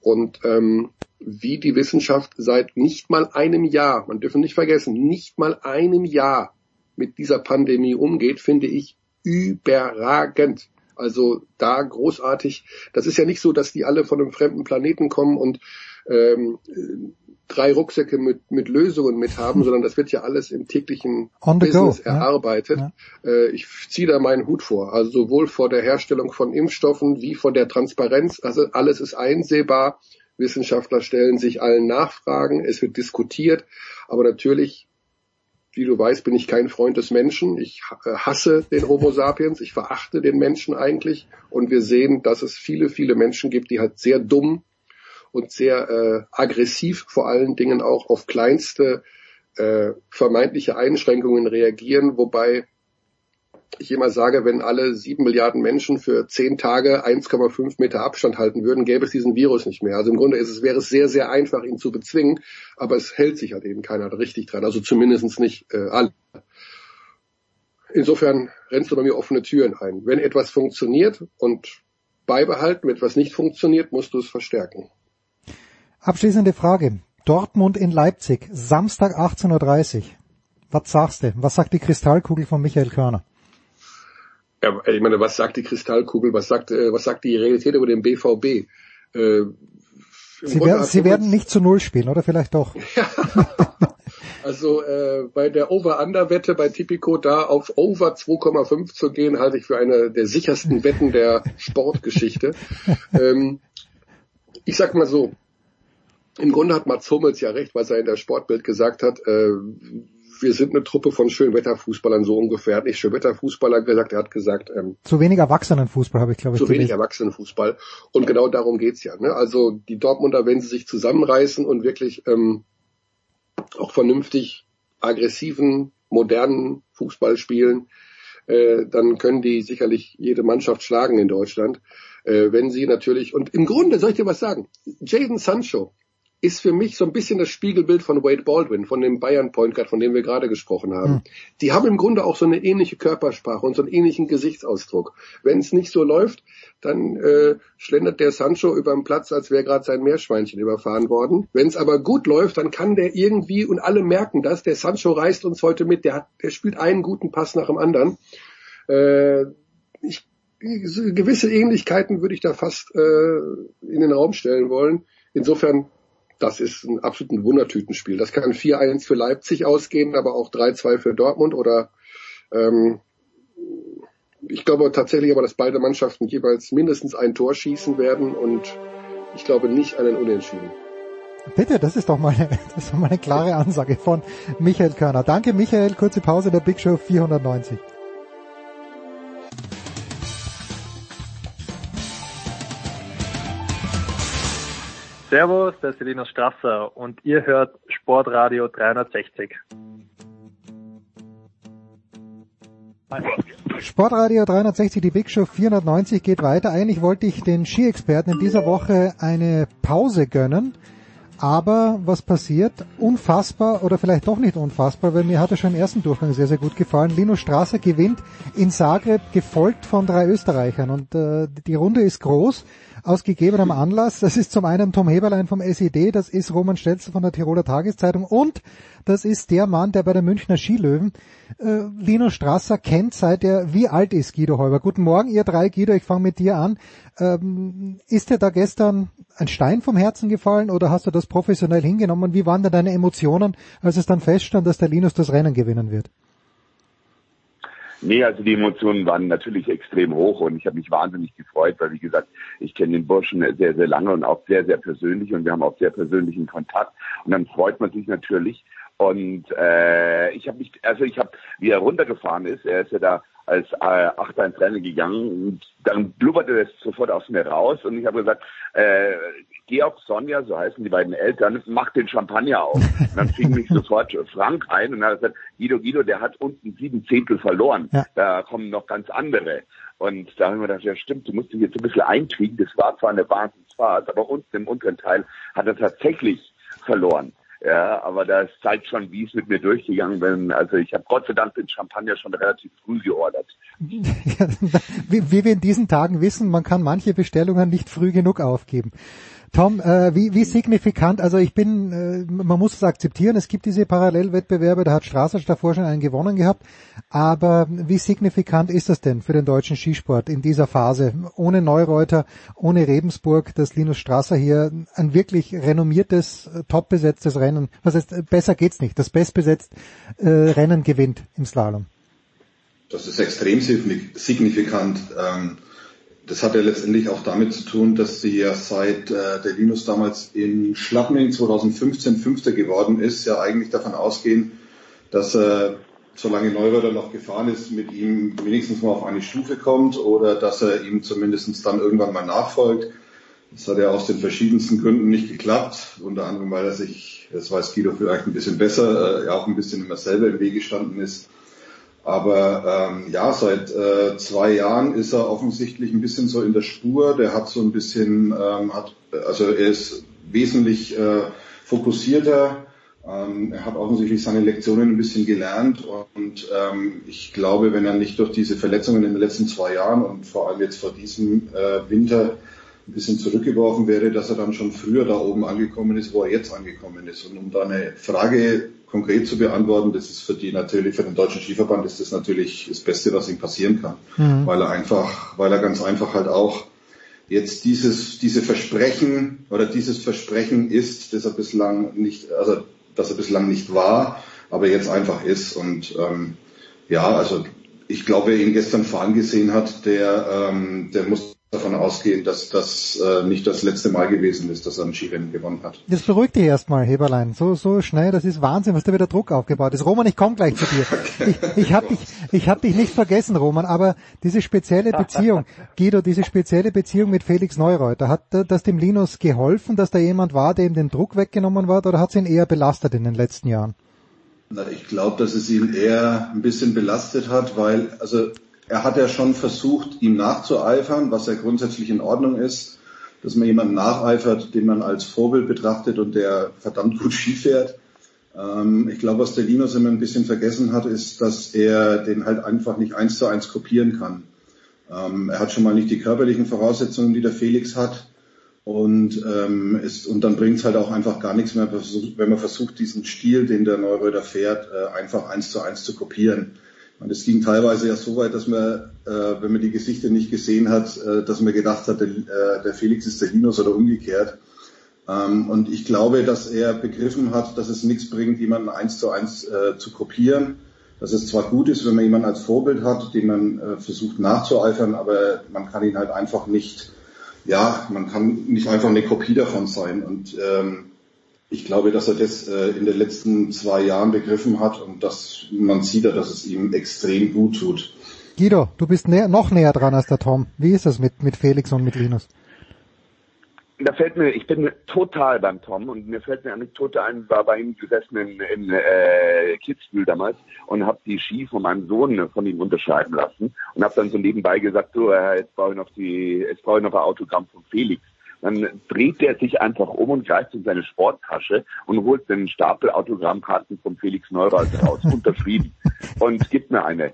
Und ähm, wie die Wissenschaft seit nicht mal einem Jahr, man dürfen nicht vergessen, nicht mal einem Jahr mit dieser Pandemie umgeht, finde ich überragend. Also da großartig. Das ist ja nicht so, dass die alle von einem fremden Planeten kommen und ähm, drei Rucksäcke mit, mit Lösungen mit haben, [laughs] sondern das wird ja alles im täglichen Business go, erarbeitet. Ja. Äh, ich ziehe da meinen Hut vor. Also sowohl vor der Herstellung von Impfstoffen wie von der Transparenz. Also alles ist einsehbar. Wissenschaftler stellen sich allen Nachfragen. Es wird diskutiert. Aber natürlich wie du weißt, bin ich kein Freund des Menschen. Ich äh, hasse den Homo sapiens. Ich verachte den Menschen eigentlich. Und wir sehen, dass es viele, viele Menschen gibt, die halt sehr dumm und sehr äh, aggressiv vor allen Dingen auch auf kleinste äh, vermeintliche Einschränkungen reagieren, wobei ich immer sage, wenn alle sieben Milliarden Menschen für zehn Tage 1,5 Meter Abstand halten würden, gäbe es diesen Virus nicht mehr. Also im Grunde ist es, wäre es sehr, sehr einfach, ihn zu bezwingen, aber es hält sich halt eben keiner richtig dran. Also zumindest nicht äh, alle. Insofern rennst du bei mir offene Türen ein. Wenn etwas funktioniert und beibehalten, wenn etwas nicht funktioniert, musst du es verstärken. Abschließende Frage. Dortmund in Leipzig, Samstag 18.30 Uhr. Was sagst du? Was sagt die Kristallkugel von Michael Körner? Ja, ich meine, was sagt die Kristallkugel? Was sagt, äh, was sagt die Realität über den BVB? Äh, Sie, werden, Sie werden nicht zu Null spielen, oder vielleicht doch? [laughs] Ja. Also äh, bei der Over-Under-Wette bei Tipico da auf Over 2,5 zu gehen, halte ich für eine der sichersten Wetten der Sportgeschichte. [laughs] ähm, ich sag mal so, im Grunde hat Mats Hummels ja recht, was er in der Sportbild gesagt hat. Äh, wir sind eine Truppe von Schönwetterfußballern so ungefähr. Hat nicht Schönwetterfußballer gesagt, er hat gesagt. Ähm, zu wenig Erwachsenenfußball habe ich glaube ich. Zu wenig Erwachsenenfußball. Und genau darum geht's ja. Ne? Also die Dortmunder, wenn sie sich zusammenreißen und wirklich ähm, auch vernünftig aggressiven, modernen Fußball spielen, äh, dann können die sicherlich jede Mannschaft schlagen in Deutschland. Äh, wenn sie natürlich, und im Grunde soll ich dir was sagen, Jaden Sancho, ist für mich so ein bisschen das Spiegelbild von Wade Baldwin, von dem Bayern Point Guard, von dem wir gerade gesprochen haben. Mhm. Die haben im Grunde auch so eine ähnliche Körpersprache und so einen ähnlichen Gesichtsausdruck. Wenn es nicht so läuft, dann äh, schlendert der Sancho über den Platz, als wäre gerade sein Meerschweinchen überfahren worden. Wenn es aber gut läuft, dann kann der irgendwie, und alle merken das, der Sancho reißt uns heute mit, der, hat, der spielt einen guten Pass nach dem anderen. Äh, ich, gewisse Ähnlichkeiten würde ich da fast äh, in den Raum stellen wollen. Insofern das ist ein absolut ein Wundertütenspiel. Das kann 4-1 für Leipzig ausgehen, aber auch 3-2 für Dortmund oder ähm, ich glaube tatsächlich aber, dass beide Mannschaften jeweils mindestens ein Tor schießen werden und ich glaube nicht einen Unentschieden. Bitte, das ist doch mal, [laughs] das ist doch mal eine klare Ansage von Michael Körner. Danke Michael, kurze Pause der Big Show 490. Servus, der ist Linus Strasser und ihr hört Sportradio 360. Sportradio 360, die Big Show 490 geht weiter. Eigentlich wollte ich den Ski-Experten in dieser Woche eine Pause gönnen. Aber was passiert? Unfassbar oder vielleicht doch nicht unfassbar, weil mir hat er schon im ersten Durchgang sehr, sehr gut gefallen. Linus Strasser gewinnt in Zagreb, gefolgt von drei Österreichern. Und äh, die Runde ist groß aus gegebenem Anlass. Das ist zum einen Tom Heberlein vom SED, das ist Roman Stelzer von der Tiroler Tageszeitung und das ist der Mann, der bei der Münchner Skilöwen äh, Lino Strasser kennt, seit er wie alt ist, Guido Heuber. Guten Morgen, ihr drei, Guido, ich fange mit dir an. Ähm, ist dir da gestern ein Stein vom Herzen gefallen oder hast du das professionell hingenommen? Wie waren denn deine Emotionen, als es dann feststand, dass der Linus das Rennen gewinnen wird? Nee, also die Emotionen waren natürlich extrem hoch und ich habe mich wahnsinnig gefreut, weil wie gesagt, ich kenne den Burschen sehr, sehr lange und auch sehr, sehr persönlich und wir haben auch sehr persönlichen Kontakt und dann freut man sich natürlich und äh, ich habe mich, also ich habe, wie er runtergefahren ist, er ist ja da als äh, Achter ins Rennen gegangen und dann blubberte das sofort aus mir raus und ich habe gesagt, äh, Georg, Sonja, so heißen die beiden Eltern, macht den Champagner auf. Und dann fing mich sofort Frank ein und hat gesagt, Guido, Guido, der hat unten sieben Zehntel verloren. Ja. Da kommen noch ganz andere. Und da haben wir gedacht, ja stimmt, du musst dich jetzt ein bisschen eintwiegen. Das war zwar eine Wahnsinnsfahrt, aber unten im unteren Teil hat er tatsächlich verloren. Ja, aber das zeigt schon, wie es mit mir durchgegangen bin. Also ich habe Gott sei Dank den Champagner schon relativ früh geordert. [laughs] wie, wie wir in diesen Tagen wissen, man kann manche Bestellungen nicht früh genug aufgeben. Tom, äh, wie, wie signifikant, also ich bin, äh, man muss es akzeptieren, es gibt diese Parallelwettbewerbe, da hat Strasser davor schon einen gewonnen gehabt, aber wie signifikant ist das denn für den deutschen Skisport in dieser Phase? Ohne Neureuter, ohne Rebensburg, dass Linus Strasser hier ein wirklich renommiertes, top besetztes Rennen, was heißt, besser geht's nicht, das bestbesetzt äh, Rennen gewinnt im Slalom. Das ist extrem signifikant. Ähm, das hat ja letztendlich auch damit zu tun, dass sie ja seit äh, der Linus damals in Schladming 2015 Fünfter geworden ist, ja eigentlich davon ausgehen, dass er, solange Neureuther noch gefahren ist, mit ihm wenigstens mal auf eine Stufe kommt oder dass er ihm zumindest dann irgendwann mal nachfolgt. Das hat ja aus den verschiedensten Gründen nicht geklappt, unter anderem, weil er sich, das weiß Guido vielleicht ein bisschen besser, äh, ja auch ein bisschen immer selber im Weg gestanden ist. Aber ähm, ja, seit äh, zwei Jahren ist er offensichtlich ein bisschen so in der Spur. Der hat so ein bisschen, ähm, hat, also er ist wesentlich äh, fokussierter. Ähm, er hat offensichtlich seine Lektionen ein bisschen gelernt und ähm, ich glaube, wenn er nicht durch diese Verletzungen in den letzten zwei Jahren und vor allem jetzt vor diesem äh, Winter ein bisschen zurückgeworfen wäre, dass er dann schon früher da oben angekommen ist, wo er jetzt angekommen ist. Und um da eine Frage konkret zu beantworten, das ist für die natürlich, für den deutschen Skiverband ist das natürlich das Beste, was ihm passieren kann. Mhm. Weil er einfach, weil er ganz einfach halt auch jetzt dieses, diese Versprechen oder dieses Versprechen ist, dass er bislang nicht, also dass er bislang nicht war, aber jetzt einfach ist. Und ähm, ja, also ich glaube, wer ihn gestern fahren gesehen hat, der, ähm, der muss davon ausgehen, dass das äh, nicht das letzte Mal gewesen ist, dass er ein Skirennen gewonnen hat. Das beruhigt dich erstmal, Heberlein. So, so schnell, das ist Wahnsinn, was da wieder Druck aufgebaut ist. Roman, ich komme gleich zu dir. Ich, ich habe dich, ich hab dich nicht vergessen, Roman, aber diese spezielle Beziehung, [laughs] Guido, diese spezielle Beziehung mit Felix Neureuter, hat das dem Linus geholfen, dass da jemand war, der ihm den Druck weggenommen war, oder hat es ihn eher belastet in den letzten Jahren? Na, ich glaube, dass es ihn eher ein bisschen belastet hat, weil, also er hat ja schon versucht, ihm nachzueifern, was ja grundsätzlich in Ordnung ist, dass man jemanden nacheifert, den man als Vorbild betrachtet und der verdammt gut [laughs] Ski fährt. Ähm, ich glaube, was der Linus immer ein bisschen vergessen hat, ist, dass er den halt einfach nicht eins zu eins kopieren kann. Ähm, er hat schon mal nicht die körperlichen Voraussetzungen, die der Felix hat. Und, ähm, ist, und dann bringt es halt auch einfach gar nichts mehr, wenn man versucht, diesen Stil, den der Neuröder fährt, äh, einfach eins zu eins zu kopieren. Und es ging teilweise ja so weit, dass man, äh, wenn man die Gesichter nicht gesehen hat, äh, dass man gedacht hat, der, äh, der Felix ist der Linus oder umgekehrt. Ähm, und ich glaube, dass er begriffen hat, dass es nichts bringt, jemanden eins zu eins äh, zu kopieren. Dass es zwar gut ist, wenn man jemanden als Vorbild hat, den man äh, versucht nachzueifern, aber man kann ihn halt einfach nicht, ja, man kann nicht einfach eine Kopie davon sein. Und ähm, ich glaube, dass er das äh, in den letzten zwei Jahren begriffen hat und dass man sieht, dass es ihm extrem gut tut. Guido, du bist näher, noch näher dran als der Tom. Wie ist das mit, mit Felix und mit Linus? Da fällt mir, ich bin total beim Tom und mir fällt eine Anekdote ein, war bei ihm gesessen in, in äh, Kitzbühel damals und habe die Ski von meinem Sohn von ihm unterschreiben lassen und habe dann so nebenbei gesagt, so, äh, jetzt brauche ich noch die, jetzt brauche ich noch ein Autogramm von Felix dann dreht er sich einfach um und greift in seine Sporttasche und holt den Stapel Autogrammkarten von Felix Neureuter raus, [laughs] unterschrieben, und gibt mir eine.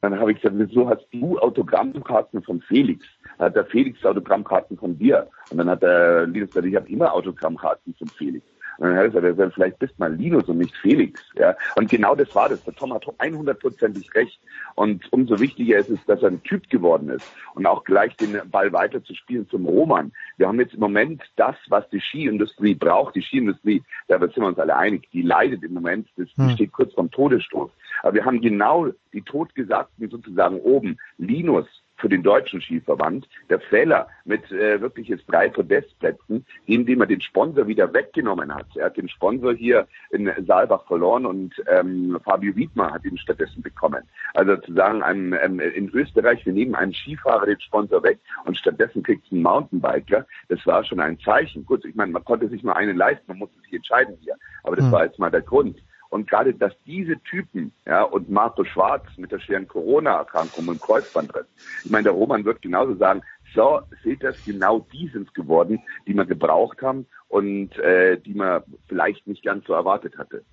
Dann habe ich gesagt, wieso hast du Autogrammkarten von Felix? Hat der Felix Autogrammkarten von dir? Und dann hat der Linus gesagt, ich habe immer Autogrammkarten von Felix. Und dann hat er gesagt, vielleicht bist mal Linus und nicht Felix. Ja? Und genau das war das. Der Tom hat 100%ig recht. Und umso wichtiger ist es, dass er ein Typ geworden ist und auch gleich den Ball weiter zu spielen zum Roman. Wir haben jetzt im Moment das, was die Skiindustrie braucht. Die Skiindustrie, da sind wir uns alle einig, die leidet im Moment, das, hm. steht kurz vorm Todesstoß. Aber wir haben genau die Totgesagten sozusagen oben. Linus, für den deutschen Skiverband. Der Fehler mit äh, wirklich jetzt drei Podestplätzen, indem er den Sponsor wieder weggenommen hat. Er hat den Sponsor hier in Saalbach verloren und ähm, Fabio Wiedmer hat ihn stattdessen bekommen. Also zu sagen, ein, ähm, in Österreich, wir nehmen einen Skifahrer den Sponsor weg und stattdessen kriegt es einen Mountainbiker, das war schon ein Zeichen. Gut, ich meine, man konnte sich nur einen leisten, man musste sich entscheiden hier. Aber das mhm. war jetzt mal der Grund. Und gerade, dass diese Typen, ja, und Marco Schwarz mit der schweren Corona-Erkrankung und Kreuzbandriss, ich meine, der Roman wird genauso sagen, so, seht das, genau die sind geworden, die wir gebraucht haben und äh, die man vielleicht nicht ganz so erwartet hatte.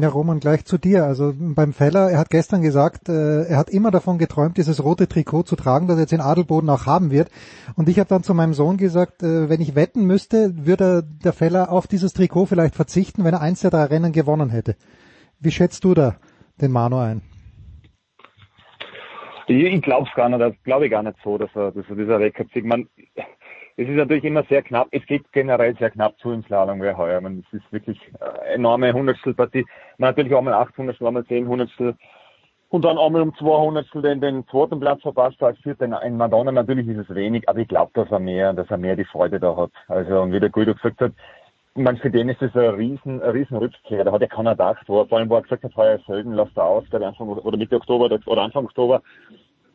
Ja, Roman, gleich zu dir. Also beim Feller, er hat gestern gesagt, äh, er hat immer davon geträumt, dieses rote Trikot zu tragen, das er jetzt in Adelboden auch haben wird. Und ich habe dann zu meinem Sohn gesagt, äh, wenn ich wetten müsste, würde der Feller auf dieses Trikot vielleicht verzichten, wenn er eins der drei Rennen gewonnen hätte. Wie schätzt du da den Manu ein? Ich, glaube es gar nicht, glaube ich gar nicht so, dass er, dass er dieser Rekordsieg, man, es ist natürlich immer sehr knapp. Es geht generell sehr knapp zu im Slalom wie heuer. Man, es ist wirklich äh, enorme Hundertstelpartie. Man natürlich auch mal 800, einmal 10 Hundertstel und dann einmal um 200 den, den zweiten Platz verpasst als vierter in Madonna. Natürlich ist es wenig, aber ich glaube, dass er mehr, dass er mehr die Freude da hat. Also, und wie der Guido gesagt hat, man, für den ist das ein riesen, ein riesen Rückkehr. Da hat er keiner gedacht, wo, vor allem, wo er gesagt hat, heuer Sölden, lasst er aus, Anfang, oder Mitte Oktober oder Anfang Oktober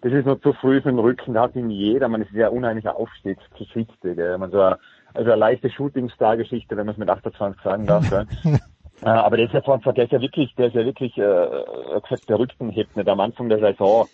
das ist noch zu früh für den Rücken, da hat ihn jeder, man, ist ja unheimliche Aufstiegsgeschichte, gell? Man so eine, also eine leichte Shootingstar-Geschichte, wenn man es mit 28 sagen darf, gell? [laughs] äh, aber der ist ja von, der ist ja wirklich, der ist ja wirklich, äh, gesagt, der Rücken hebt nicht am Anfang der Saison,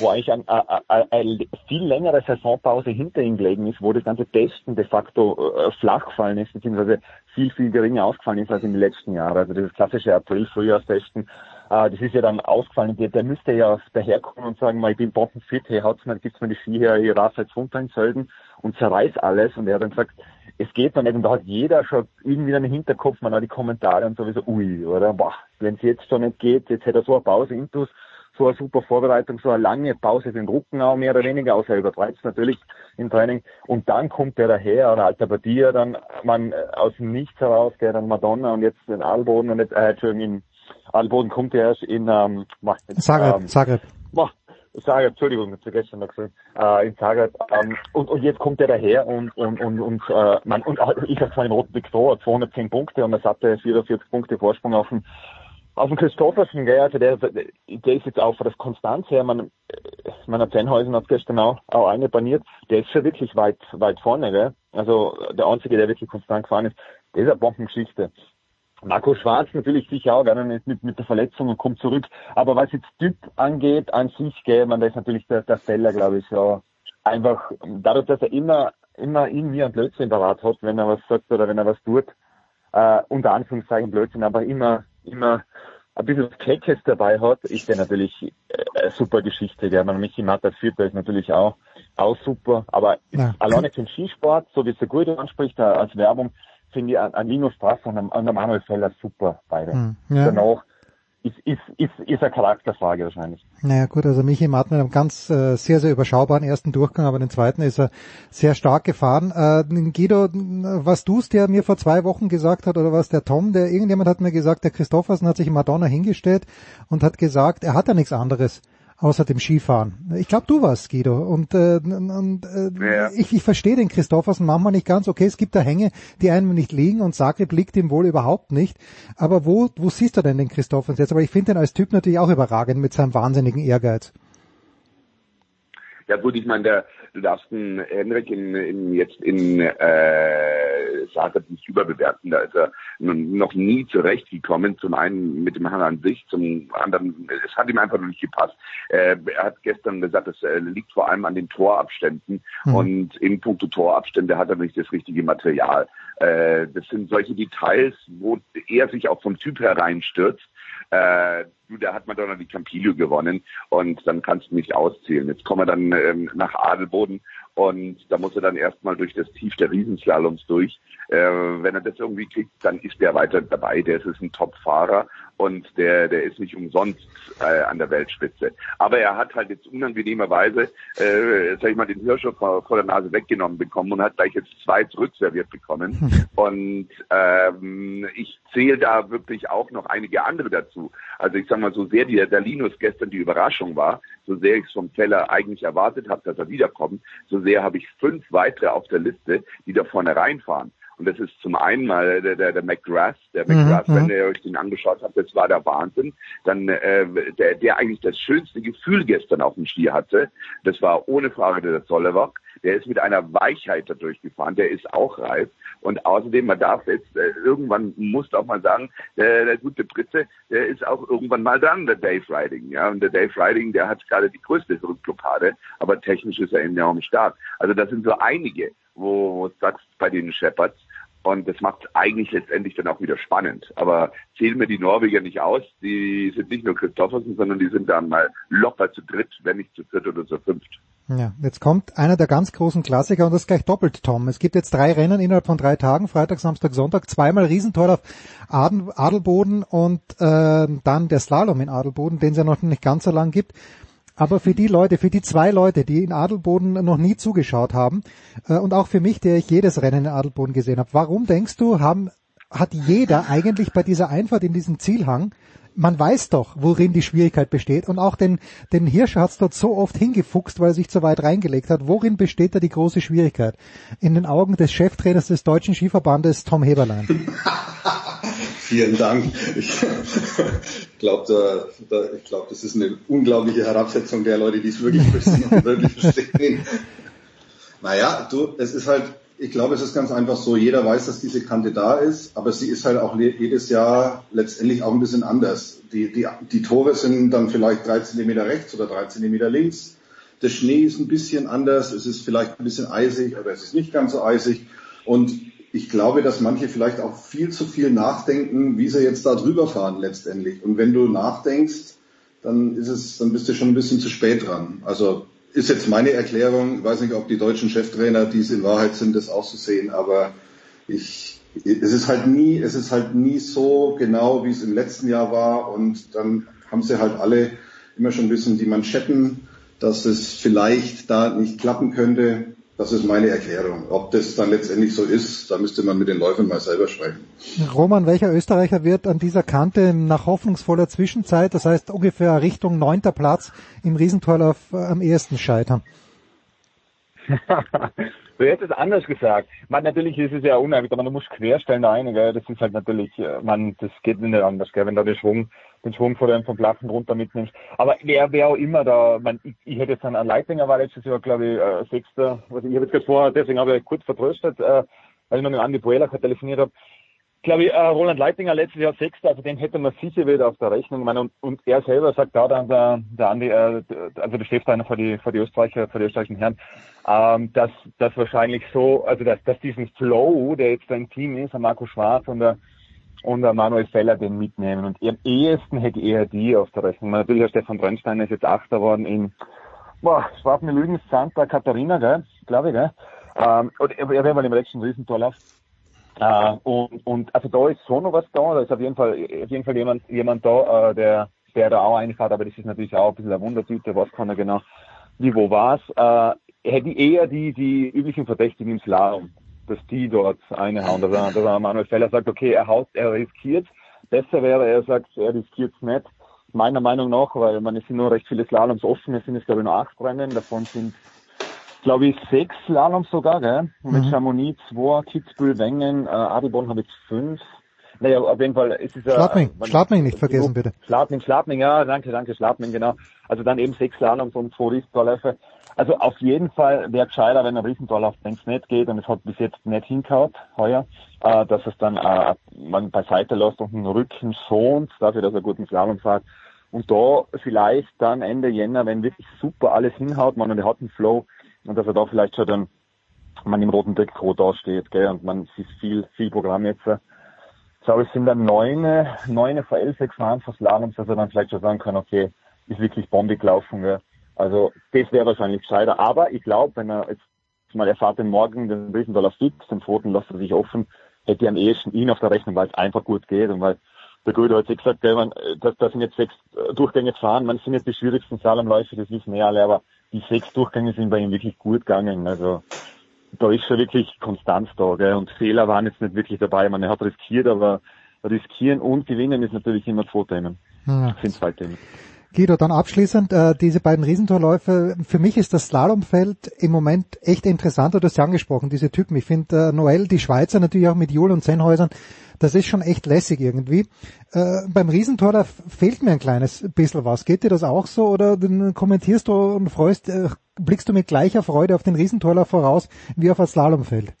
wo eigentlich eine, eine, eine viel längere Saisonpause hinter ihm gelegen ist, wo das ganze Testen de facto äh, flach gefallen ist, beziehungsweise viel, viel geringer ausgefallen ist als in den letzten Jahren. Also dieses klassische April-Frühjahrstesten, äh, das ist ja dann ausgefallen. Der, der müsste ja daherkommen und sagen, mal, ich bin bombenfit, hey, haut's mir, gibt's mir die Ski her, ich raff jetzt runter in Sölden und zerreiß alles. Und er hat dann gesagt, es geht doch nicht. Und da hat jeder schon irgendwie einen Hinterkopf, man hat die Kommentare und sowieso, ui, oder, boah, wenn es jetzt schon nicht geht, jetzt hätte er so eine Pause intus, so eine super Vorbereitung, so eine lange Pause für den Rücken auch mehr oder weniger, außer er übertreibt natürlich im Training. Und dann kommt der daher, oder Alter Badia, dann man äh, aus dem Nichts heraus, der dann Madonna und jetzt den Alboden und jetzt, äh, Entschuldigung, in Alboden kommt er erst in, ähm, Zagreb, ähm, Zagreb. Mach, Zagreb, Entschuldigung, ich vergessen noch gesagt, äh, in Zagreb, ähm, und, und jetzt kommt er daher und, und, und, und, äh, man, und ich habe zwar den roten Viktor, 210 Punkte und er hatte 44 Punkte Vorsprung auf dem auf dem Christoffersen, gell, also der, der ist jetzt auch von der Konstanz her, man, hat Zennhäusen hat gestern auch, auch eine baniert, der ist schon wirklich weit, weit vorne, gell. Also der einzige, der wirklich konstant gefahren ist, der ist eine Bombengeschichte. Marco Schwarz natürlich sicher auch gerne mit, mit, mit der Verletzung und kommt zurück. Aber was jetzt Typ angeht, an sich, gell, man, da ist natürlich der, der Feller, glaube ich, ja, einfach, dadurch, dass er immer, immer irgendwie ein Blödsinn parat hat, wenn er was sagt oder wenn er was tut, äh, unter Anführungszeichen Blödsinn, aber immer, immer ein bisschen Keckes dabei hat, ist der natürlich äh, eine super Geschichte. Der man Michi Matter Vierter ist natürlich auch, auch super. Aber ja. alleine für den Skisport, so wie es der Gute anspricht, als Werbung, finde ich an Linus Strass und an der Manuel Feller super beide. Hm, ja. Danach ist, ist, ist, ist eine Charakterfrage wahrscheinlich. Naja gut, also Michi Matt mit einem ganz äh, sehr, sehr überschaubaren ersten Durchgang, aber den zweiten ist er sehr stark gefahren. Äh, Guido, was du der mir vor zwei Wochen gesagt hat, oder was der Tom, der irgendjemand hat mir gesagt, der Christoffersen hat sich in Madonna hingestellt und hat gesagt, er hat ja nichts anderes außer dem Skifahren. Ich glaube, du warst, Guido. Und, äh, und äh, ja. ich, ich verstehe den Christoffersen manchmal nicht ganz. Okay, es gibt da Hänge, die einem nicht liegen und Zagreb liegt ihm wohl überhaupt nicht. Aber wo, wo siehst du denn den Christoffersen jetzt? Aber ich finde ihn als Typ natürlich auch überragend mit seinem wahnsinnigen Ehrgeiz. Ja gut, ich meine, der, du darfst einen Henrik in, in jetzt in äh, Zagreb nicht überbewerten. Da ist er noch nie zurechtgekommen. Zum einen mit dem Hang an sich, zum anderen, es hat ihm einfach noch nicht gepasst. Äh, er hat gestern gesagt, es äh, liegt vor allem an den Torabständen mhm. und in puncto Torabstände hat er nicht das richtige Material. Äh, das sind solche Details, wo er sich auch vom Typ hereinstürzt äh, du, da hat man doch noch die Campilio gewonnen und dann kannst du nicht auszählen. Jetzt kommen wir dann ähm, nach Adelboden und da muss er dann erstmal durch das Tief der Riesenslaloms durch. Äh, wenn er das irgendwie kriegt, dann ist der weiter dabei. Der ist ein Top-Fahrer und der, der ist nicht umsonst äh, an der Weltspitze. Aber er hat halt jetzt unangenehmerweise, äh, sag ich mal, den Hirscher vor, vor der Nase weggenommen bekommen und hat gleich jetzt zwei zurückserviert bekommen. [laughs] Und ähm, ich zähle da wirklich auch noch einige andere dazu. Also ich sag mal, so sehr die, der Linus gestern die Überraschung war, so sehr ich es vom Teller eigentlich erwartet habe, dass er wiederkommt, so sehr habe ich fünf weitere auf der Liste, die da vorne reinfahren. Und das ist zum einen mal der, der, der McGrath, der mhm, McGrath, mhm. wenn ihr euch den angeschaut habt, das war der Wahnsinn. Dann äh, der, der eigentlich das schönste Gefühl gestern auf dem Ski hatte, das war ohne Frage der Zollewach. Der ist mit einer Weichheit da durchgefahren, der ist auch reif. Und außerdem, man darf jetzt äh, irgendwann, muss auch mal sagen, der, der gute Britze, der ist auch irgendwann mal dran, der Dave Riding. Ja, und der Dave Riding, der hat gerade die größte Rückblockade, aber technisch ist er enorm stark. Also das sind so einige, wo, wo du sagst bei den Shepherds, Und das macht es eigentlich letztendlich dann auch wieder spannend. Aber zählen mir die Norweger nicht aus. Die sind nicht nur Christoffersen, sondern die sind dann mal locker zu dritt, wenn nicht zu viert oder zu fünft. Ja, jetzt kommt einer der ganz großen Klassiker und das gleich doppelt, Tom. Es gibt jetzt drei Rennen innerhalb von drei Tagen, Freitag, Samstag, Sonntag, zweimal Riesentor auf Adelboden und äh, dann der Slalom in Adelboden, den es ja noch nicht ganz so lang gibt. Aber für die Leute, für die zwei Leute, die in Adelboden noch nie zugeschaut haben, äh, und auch für mich, der ich jedes Rennen in Adelboden gesehen habe, warum denkst du, haben, hat jeder eigentlich bei dieser Einfahrt in diesem Zielhang, man weiß doch, worin die Schwierigkeit besteht, und auch den, den hat es dort so oft hingefuchst, weil er sich zu weit reingelegt hat. Worin besteht da die große Schwierigkeit? In den Augen des Cheftrainers des Deutschen Skiverbandes, Tom Heberlein. [laughs] Vielen Dank. Ich [laughs] glaube, da, da, ich glaub, das ist eine unglaubliche Herabsetzung der Leute, die es wirklich [laughs] und wirklich verstehen. Naja, du, es ist halt, ich glaube, es ist ganz einfach so, jeder weiß, dass diese Kante da ist, aber sie ist halt auch jedes Jahr letztendlich auch ein bisschen anders. Die, die, die Tore sind dann vielleicht drei Zentimeter rechts oder drei Zentimeter links. Der Schnee ist ein bisschen anders, es ist vielleicht ein bisschen eisig oder es ist nicht ganz so eisig. Und ich glaube, dass manche vielleicht auch viel zu viel nachdenken, wie sie jetzt da drüber fahren letztendlich. Und wenn du nachdenkst, dann ist es, dann bist du schon ein bisschen zu spät dran. Also ist jetzt meine Erklärung. Ich weiß nicht, ob die deutschen Cheftrainer, die es in Wahrheit sind, das auszusehen, aber ich, es ist halt nie, es ist halt nie so genau, wie es im letzten Jahr war. Und dann haben sie halt alle immer schon ein bisschen die Manschetten, dass es vielleicht da nicht klappen könnte. Das ist meine Erklärung. Ob das dann letztendlich so ist, da müsste man mit den Läufern mal selber sprechen. Roman, welcher Österreicher wird an dieser Kante nach hoffnungsvoller Zwischenzeit, das heißt ungefähr Richtung neunter Platz im Riesentorlauf äh, am ehesten scheitern? [laughs] Du hättest es anders gesagt. Man, natürlich ist es ja unheimlich, aber du musst querstellen da rein, gell? Das ist halt natürlich, äh, man, das geht nicht anders, gell? Wenn da der Schwung, den Schwung vor dem vom Flachen runter mitnimmst. Aber wer, wer auch immer da, man, ich, ich hätte jetzt dann an Leitinger war letztes Jahr, glaube ich, äh, Sechster, also ich habe jetzt gerade vorher, deswegen habe ich kurz vertröstet, äh, weil ich noch mit Andi Buela telefoniert habe glaube ich, äh, Roland Leitinger letztes Jahr Sechster, also den hätte man sicher wieder auf der Rechnung. Ich meine, und, und er selber sagt da dann der, der Andi, äh, also der Cheftrainer für die, für die Österreicher, für die österreichischen Herren, ähm, dass, dass wahrscheinlich so, also dass, dass diesen Flow, der jetzt ein Team ist, der Marco Schwarz und der, und der Manuel Feller den mitnehmen. Und am ehesten hätte er die auf der Rechnung. Natürlich, der Stefan Brennstein ist jetzt Achter worden in, boah, Schwaben Lügen, Santa Katharina, gell, glaube ich, gell. Ähm, und er wäre mal im letzten Riesentorlauf. Äh, und, und also da ist schon noch was da, da ist auf jeden Fall auf jeden Fall jemand jemand da, äh, der der da auch einfahrt, aber das ist natürlich auch ein bisschen eine Wundertüte, was kann er genau, wie wo war's. Äh, hätte eher die die üblichen Verdächtigen im Slalom, dass die dort eine hauen, dass er, dass er Manuel Feller sagt, okay, er haut, er riskiert. Besser wäre, er sagt, er riskiert es nicht. Meiner Meinung nach, weil man es sind nur recht viele Slaloms offen, es sind jetzt glaube ich noch acht Rennen, davon sind glaube ich, sechs Slaloms sogar, gell? Mit mhm. Chamonix zwei, Kitzbühel, Wengen, äh, Adelborn habe ich fünf. Naja, auf jeden Fall ist es ja... Schladming, äh, Schladming nicht vergessen, bitte. Schladming, Schladming, ja, danke, danke, Schladming, genau. Also dann eben sechs Slaloms und zwei Riesentorläufe. Also auf jeden Fall wäre gescheiter, wenn ein Riesentorlauf längst nicht geht und es hat bis jetzt nicht hinkaut, heuer, äh, dass es dann äh, man beiseite lässt und den Rücken schont, dafür, dass er guten Slalom fährt. Und da vielleicht dann Ende Jänner, wenn wirklich super alles hinhaut, man und er hat einen Flow, und dass er da vielleicht schon dann man im roten Trikot dasteht, gell, und man ist viel, viel Programm jetzt. Ich glaube, es sind dann neune, neune vor elf gefahren fürs Slaloms, dass er dann vielleicht schon sagen kann, okay, ist wirklich bombig gelaufen, gell. Also, das wäre wahrscheinlich gescheiter. Aber ich glaube, wenn er jetzt mal erfahrt den Morgen den Riesendollar fix, den zweiten lässt er sich offen, hätte ich am ehesten ihn auf der Rechnung, weil es einfach gut geht und weil der Gute hat sich gesagt, gell, man, das, das sind jetzt sechs Durchgänge gefahren, man sind jetzt die schwierigsten Slalomläufe, das wissen wir alle, aber die sechs Durchgänge sind bei ihm wirklich gut gegangen. Also da ist schon wirklich Konstanz da, gell? und Fehler waren jetzt nicht wirklich dabei. Man, er hat riskiert, aber riskieren und gewinnen ist natürlich immer zwei Themen. Ja. Das sind zwei Themen. Guido, dann abschließend äh, diese beiden Riesentorläufe. Für mich ist das Slalomfeld im Moment echt interessant. Du hast ja angesprochen, diese Typen. Ich finde äh, Noel, die Schweizer natürlich auch mit Jul und Sennhäusern, das ist schon echt lässig irgendwie. Äh, beim Riesentor, da fehlt mir ein kleines bisschen was. Geht dir das auch so oder kommentierst du und freust, äh, blickst du mit gleicher Freude auf den Riesentorlauf voraus wie auf das Slalomfeld?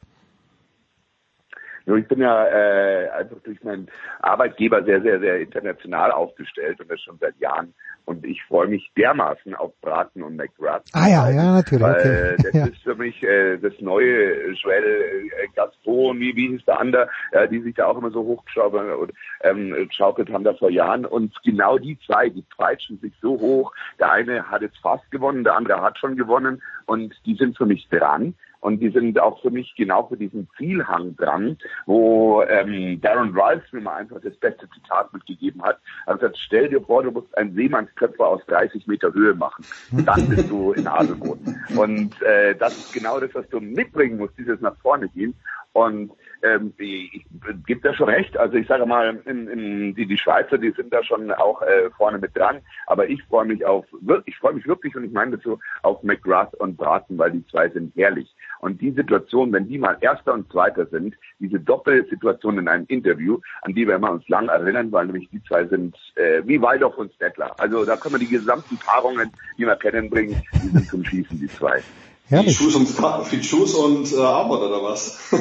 Nur ich bin ja äh, einfach durch meinen Arbeitgeber sehr, sehr, sehr international aufgestellt und das schon seit Jahren. Und ich freue mich dermaßen auf Braten und McGrath. Ah ja, ja, natürlich. Weil Okay. das [laughs] Ja. ist für mich äh, das neue Joel äh, Gaston, wie, wie hieß der andere, äh, die sich da auch immer so hochgeschaukelt und ähm, schaukelt haben da vor Jahren. Und genau die zwei, die peitschen sich so hoch. Der eine hat jetzt fast gewonnen, der andere hat schon gewonnen und die sind für mich dran. Und die sind auch für mich genau für diesen Zielhang dran, wo ähm, Darren Rice mir mal einfach das beste Zitat mitgegeben hat. Also gesagt, stell dir vor, du musst einen Seemannsköpfer aus 30 Meter Höhe machen. Dann bist du in Adelboden. Und äh, das ist genau das, was du mitbringen musst, dieses nach vorne gehen. Und ähm, gebe da schon recht. Also ich sage mal, in, in, die, die Schweizer, die sind da schon auch äh, vorne mit dran. Aber ich freue mich auf, ich freue mich wirklich und ich meine dazu auf McGrath und Braten, weil die zwei sind herrlich. Und die Situation, wenn die mal Erster und Zweiter sind, diese Doppelsituation in einem Interview, an die werden wir uns lang erinnern, weil nämlich die zwei sind äh, wie Waldorf und Stettler. Also da können wir die gesamten Paarungen, die wir kennen, bringen, die sind zum Schießen, die zwei. Fidschuss und, Fidschuss und äh, Arbeit oder was? [laughs]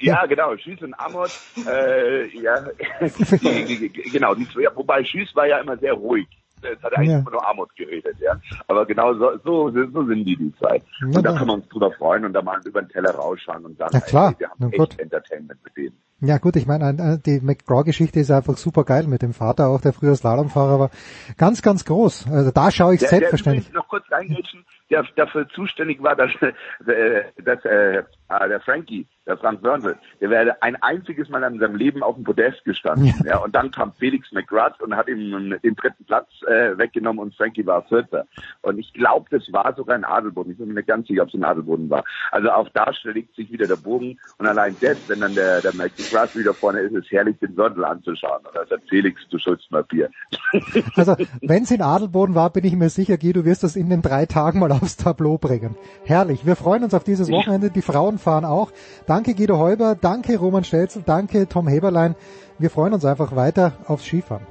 Ja, genau, Schüss und Amot, äh, ja, [laughs] genau, die wobei Schüss war ja immer sehr ruhig. Es hat eigentlich Ja. immer nur Amot geredet, ja. Aber genau so, so, so sind die, die zwei. Ja, Und da da- können wir uns drüber freuen und da mal über den Teller rausschauen und sagen, Na klar, ey, wir haben na echt gut. Entertainment mit denen. Ja gut, ich meine, äh, die McGraw-Geschichte ist einfach super geil mit dem Vater auch, der früher Slalomfahrer war. Ganz, ganz groß. Also da schaue ich Der, selbstverständlich. Der noch kurz reingrätschen, der dafür zuständig war, dass, äh, dass äh, der Frankie, der Frank Wörnl, der wäre ein einziges Mal in seinem Leben auf dem Podest gestanden. Ja. und dann kam Felix McGrath und hat ihm den dritten Platz äh, weggenommen und Frankie war Vierter. Und ich glaube, das war sogar ein Adelboden. Ich bin mir nicht ganz sicher, ob es ein Adelboden war. Also auch da schlägt sich wieder der Bogen und allein das, wenn dann der, der McGrath wieder vorne ist, ist herrlich, den Wörnl anzuschauen. Und sagt, Felix, du schuldest mal Bier. [laughs] Also wenn es in Adelboden war, bin ich mir sicher, Guy, du wirst das in den drei Tagen mal aufs Tableau bringen. Herrlich. Wir freuen uns auf dieses Wochenende. Die Frauen fahren auch. Danke Guido Heuber, danke Roman Stelzel, danke Tom Heberlein. Wir freuen uns einfach weiter aufs Skifahren.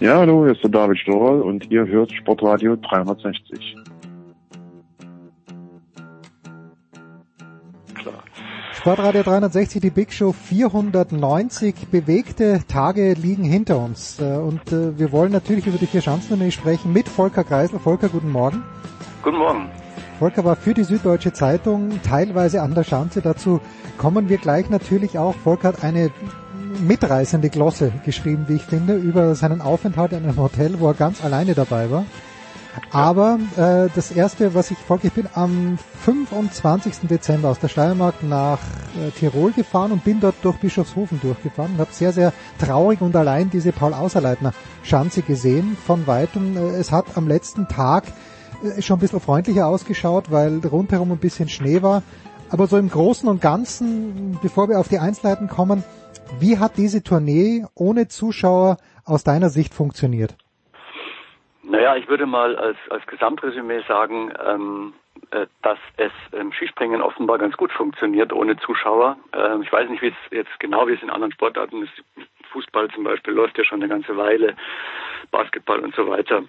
Ja, hallo, hier ist der David Storl und ihr hört Sportradio 360. Sportradio 360, die Big Show 490. Bewegte Tage liegen hinter uns. Äh, Und äh, wir wollen natürlich über die vier Schanzentournee sprechen mit Volker Kreisel. Volker, guten Morgen. Guten Morgen. Volker war für die Süddeutsche Zeitung teilweise an der Schanze. Dazu kommen wir gleich natürlich auch. Volker hat eine mitreißende Glosse geschrieben, wie ich finde, über seinen Aufenthalt in einem Hotel, wo er ganz alleine dabei war. Aber äh, das erste, was ich Volker, ich bin am 25. Dezember aus der Steiermark nach äh, Tirol gefahren und bin dort durch Bischofshofen durchgefahren und habe sehr, sehr traurig und allein diese Paul Außerleitner Schanze gesehen von weitem. Äh, es hat am letzten Tag äh, schon ein bisschen freundlicher ausgeschaut, weil rundherum ein bisschen Schnee war. Aber so im Großen und Ganzen, bevor wir auf die Einzelheiten kommen, wie hat diese Tournee ohne Zuschauer aus deiner Sicht funktioniert? Naja, ich würde mal als, als Gesamtresümee sagen, ähm, äh, dass es im Skispringen offenbar ganz gut funktioniert ohne Zuschauer. Ähm, ich weiß nicht, wie es jetzt genau wie es in anderen Sportarten ist. Fußball zum Beispiel läuft ja schon eine ganze Weile, Basketball und so weiter.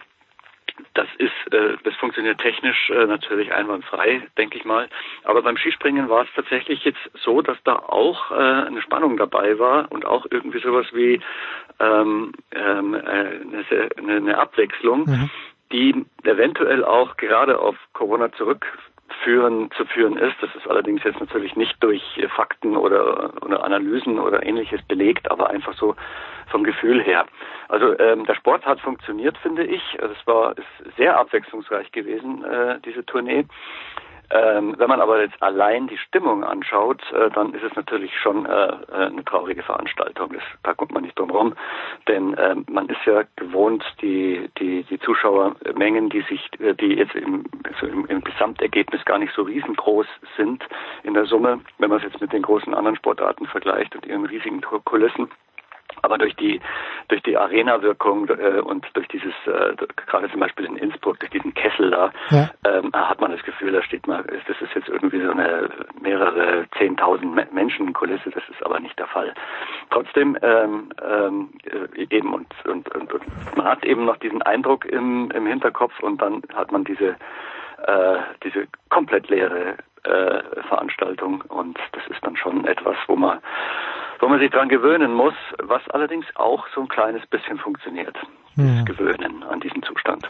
Das ist, äh, das funktioniert technisch äh, natürlich einwandfrei, denke ich mal. Aber beim Skispringen war es tatsächlich jetzt so, dass da auch äh, eine Spannung dabei war und auch irgendwie sowas wie ähm, ähm, äh, eine, eine, Abwechslung, die eventuell auch gerade auf Corona zurückführen zu führen ist. Das ist allerdings jetzt natürlich nicht durch Fakten oder, oder Analysen oder ähnliches belegt, aber einfach so vom Gefühl her. Also ähm, der Sport hat funktioniert, finde ich. Also Es war ist sehr abwechslungsreich gewesen, äh, diese Tournee. Ähm, wenn man aber jetzt allein die Stimmung anschaut, äh, dann ist es natürlich schon äh, äh, eine traurige Veranstaltung. Das, da kommt man nicht drum rum, denn ähm, man ist ja gewohnt, die die die Zuschauermengen, die sich, äh, die jetzt im, so im, im Gesamtergebnis gar nicht so riesengroß sind in der Summe, wenn man es jetzt mit den großen anderen Sportarten vergleicht und ihren riesigen Kulissen Aber durch die durch die Arena-Wirkung äh, und durch dieses äh, gerade zum Beispiel in Innsbruck durch diesen Kessel da Ja. ähm, hat man das Gefühl, da steht mal, das ist jetzt irgendwie so eine mehrere zehntausend Me- Menschen Kulisse. Das ist aber nicht der Fall. Trotzdem ähm, ähm, äh, eben und, und, und, und man hat eben noch diesen Eindruck im, im Hinterkopf und dann hat man diese äh, diese komplett leere äh, Veranstaltung und das ist dann schon etwas, wo man wo man sich dran gewöhnen muss, was allerdings auch so ein kleines bisschen funktioniert. Hm. Gewöhnen an diesen Zustand.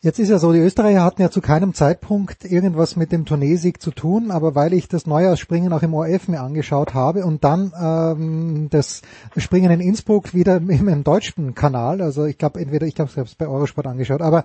Jetzt ist ja so, die Österreicher hatten ja zu keinem Zeitpunkt irgendwas mit dem Turniersieg zu tun, aber weil ich das Neujahrsspringen auch im ORF mir angeschaut habe und dann ähm, das Springen in Innsbruck wieder im, im deutschen Kanal, also ich glaube entweder, ich glaube, ich habe es bei Eurosport angeschaut, aber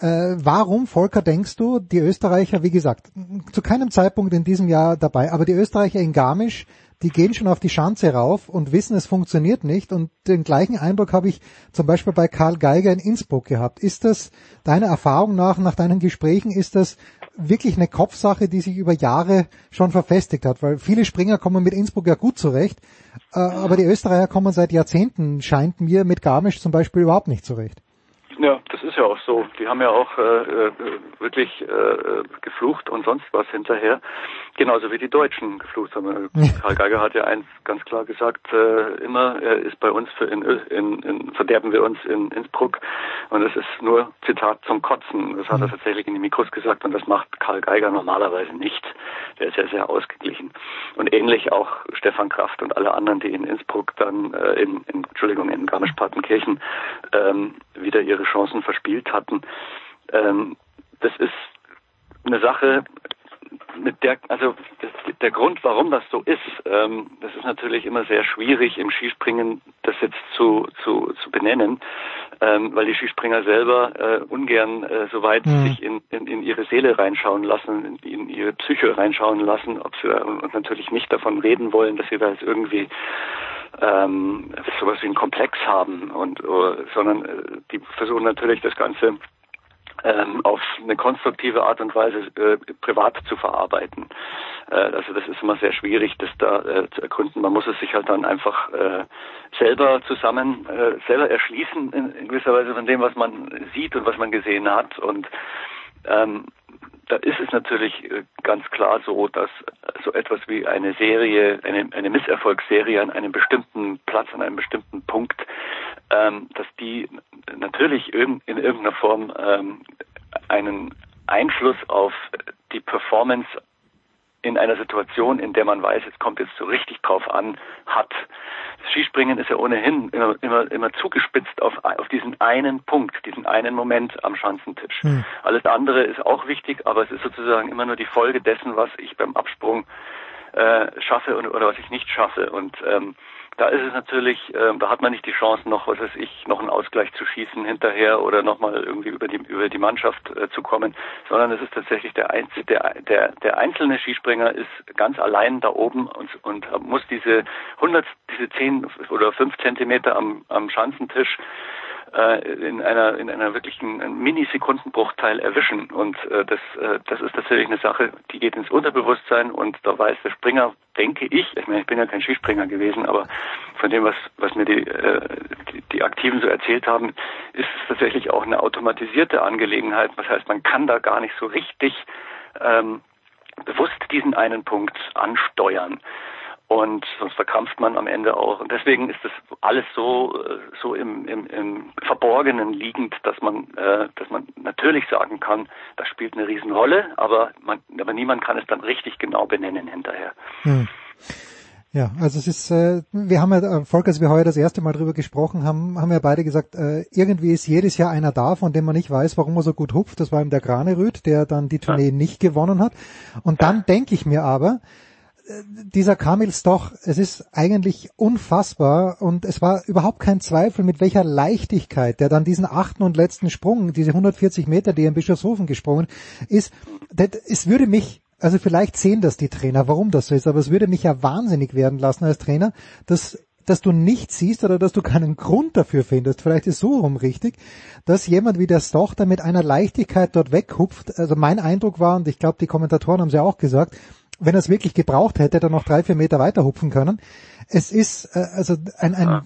äh, warum, Volker, denkst du, die Österreicher, wie gesagt, zu keinem Zeitpunkt in diesem Jahr dabei, aber die Österreicher in Garmisch, die gehen schon auf die Schanze rauf und wissen, es funktioniert nicht. Und den gleichen Eindruck habe ich zum Beispiel bei Karl Geiger in Innsbruck gehabt. Ist das deiner Erfahrung nach, nach deinen Gesprächen, ist das wirklich eine Kopfsache, die sich über Jahre schon verfestigt hat? Weil viele Springer kommen mit Innsbruck ja gut zurecht, äh, aber die Österreicher kommen seit Jahrzehnten, scheint mir, mit Garmisch zum Beispiel überhaupt nicht zurecht. Ja, das ist ja auch so. Die haben ja auch äh, äh, wirklich äh, geflucht und sonst was hinterher. Genauso wie die Deutschen geflucht haben. [laughs] Karl Geiger hat ja eins ganz klar gesagt, äh, immer, er ist bei uns für in, in, in verderben wir uns in Innsbruck und es ist nur Zitat zum Kotzen. Das hat er tatsächlich in die Mikros gesagt und das macht Karl Geiger normalerweise nicht. Der ist ja sehr ausgeglichen. Und ähnlich auch Stefan Kraft und alle anderen, die in Innsbruck dann äh, in, in Entschuldigung, in Garmisch-Partenkirchen ähm, wieder ihre Chancen verspielt hatten. Ähm, das ist eine Sache, der, also der Grund, warum das so ist, ähm, das ist natürlich immer sehr schwierig im Skispringen, das jetzt zu zu, zu benennen, ähm, weil die Skispringer selber äh, ungern äh, so weit Mhm. sich in, in, in ihre Seele reinschauen lassen, in, in ihre Psyche reinschauen lassen, ob sie und natürlich nicht davon reden wollen, dass sie da jetzt irgendwie ähm, sowas wie einen Komplex haben und äh, sondern äh, die versuchen natürlich das Ganze ähm, auf eine konstruktive Art und Weise äh, privat zu verarbeiten. Äh, also das ist immer sehr schwierig, das da äh, zu erkunden. Man muss es sich halt dann einfach äh, selber zusammen, äh, selber erschließen in, in gewisser Weise von dem, was man sieht und was man gesehen hat. Und ähm, da ist es natürlich äh, ganz klar so, dass so etwas wie eine Serie, eine, eine Misserfolgsserie an einem bestimmten Platz, an einem bestimmten Punkt, ähm, dass die natürlich in irgendeiner Form ähm, einen Einfluss auf die Performance in einer Situation, in der man weiß, jetzt kommt jetzt so richtig drauf an, hat. Das Skispringen ist ja ohnehin immer, immer, immer zugespitzt auf, auf diesen einen Punkt, diesen einen Moment am Schanzentisch. Hm. Alles andere ist auch wichtig, aber es ist sozusagen immer nur die Folge dessen, was ich beim Absprung äh, schaffe und, oder was ich nicht schaffe. Und ähm, da ist es natürlich, ähm, da hat man nicht die Chance, noch, was weiß ich, noch einen Ausgleich zu schießen hinterher oder nochmal irgendwie über die über die Mannschaft äh, zu kommen, sondern es ist tatsächlich der, Einzel, der der der einzelne Skispringer ist ganz allein da oben und und muss diese 100 diese 10 oder 5 Zentimeter am am Schanzentisch äh, in einer in einer wirklichen Millisekundenbruchteil erwischen. Und äh, das äh, das ist tatsächlich eine Sache, die geht ins Unterbewusstsein. Und da weiß der Springer, denke ich, ich meine, ich bin ja kein Skispringer gewesen, aber von dem was was mir die äh, die, die Aktiven so erzählt haben, ist es tatsächlich auch eine automatisierte Angelegenheit. Das heißt, man kann da gar nicht so richtig ähm, bewusst diesen einen Punkt ansteuern und sonst verkrampft man am Ende auch. Und deswegen ist das alles so äh, so im, im, im Verborgenen liegend, dass man äh, dass man natürlich sagen kann, das spielt eine Riesenrolle, aber man aber niemand kann es dann richtig genau benennen hinterher. Hm. Ja, also es ist, äh, wir haben ja, äh, Volker, als wir heuer das erste Mal drüber gesprochen haben, haben ja beide gesagt, äh, irgendwie ist jedes Jahr einer da, von dem man nicht weiß, warum er so gut hupft. Das war eben der Granerüth, der dann die Tournee nicht gewonnen hat. Und dann denke ich mir aber, dieser Kamil Stoch, es ist eigentlich unfassbar und es war überhaupt kein Zweifel, mit welcher Leichtigkeit der dann diesen achten und letzten Sprung, diese 140 Meter, die er in Bischofshofen gesprungen ist, das, es würde mich also vielleicht sehen das die Trainer, warum das so ist, aber es würde mich ja wahnsinnig werden lassen als Trainer, dass dass du nicht siehst oder dass du keinen Grund dafür findest, vielleicht ist so rum richtig, dass jemand wie der Stoch da mit einer Leichtigkeit dort weghupft. Also mein Eindruck war, und ich glaube, die Kommentatoren haben es ja auch gesagt, wenn er es wirklich gebraucht hätte, dann noch drei, vier Meter weiter hupfen können. Es ist äh, also ein, ein ja.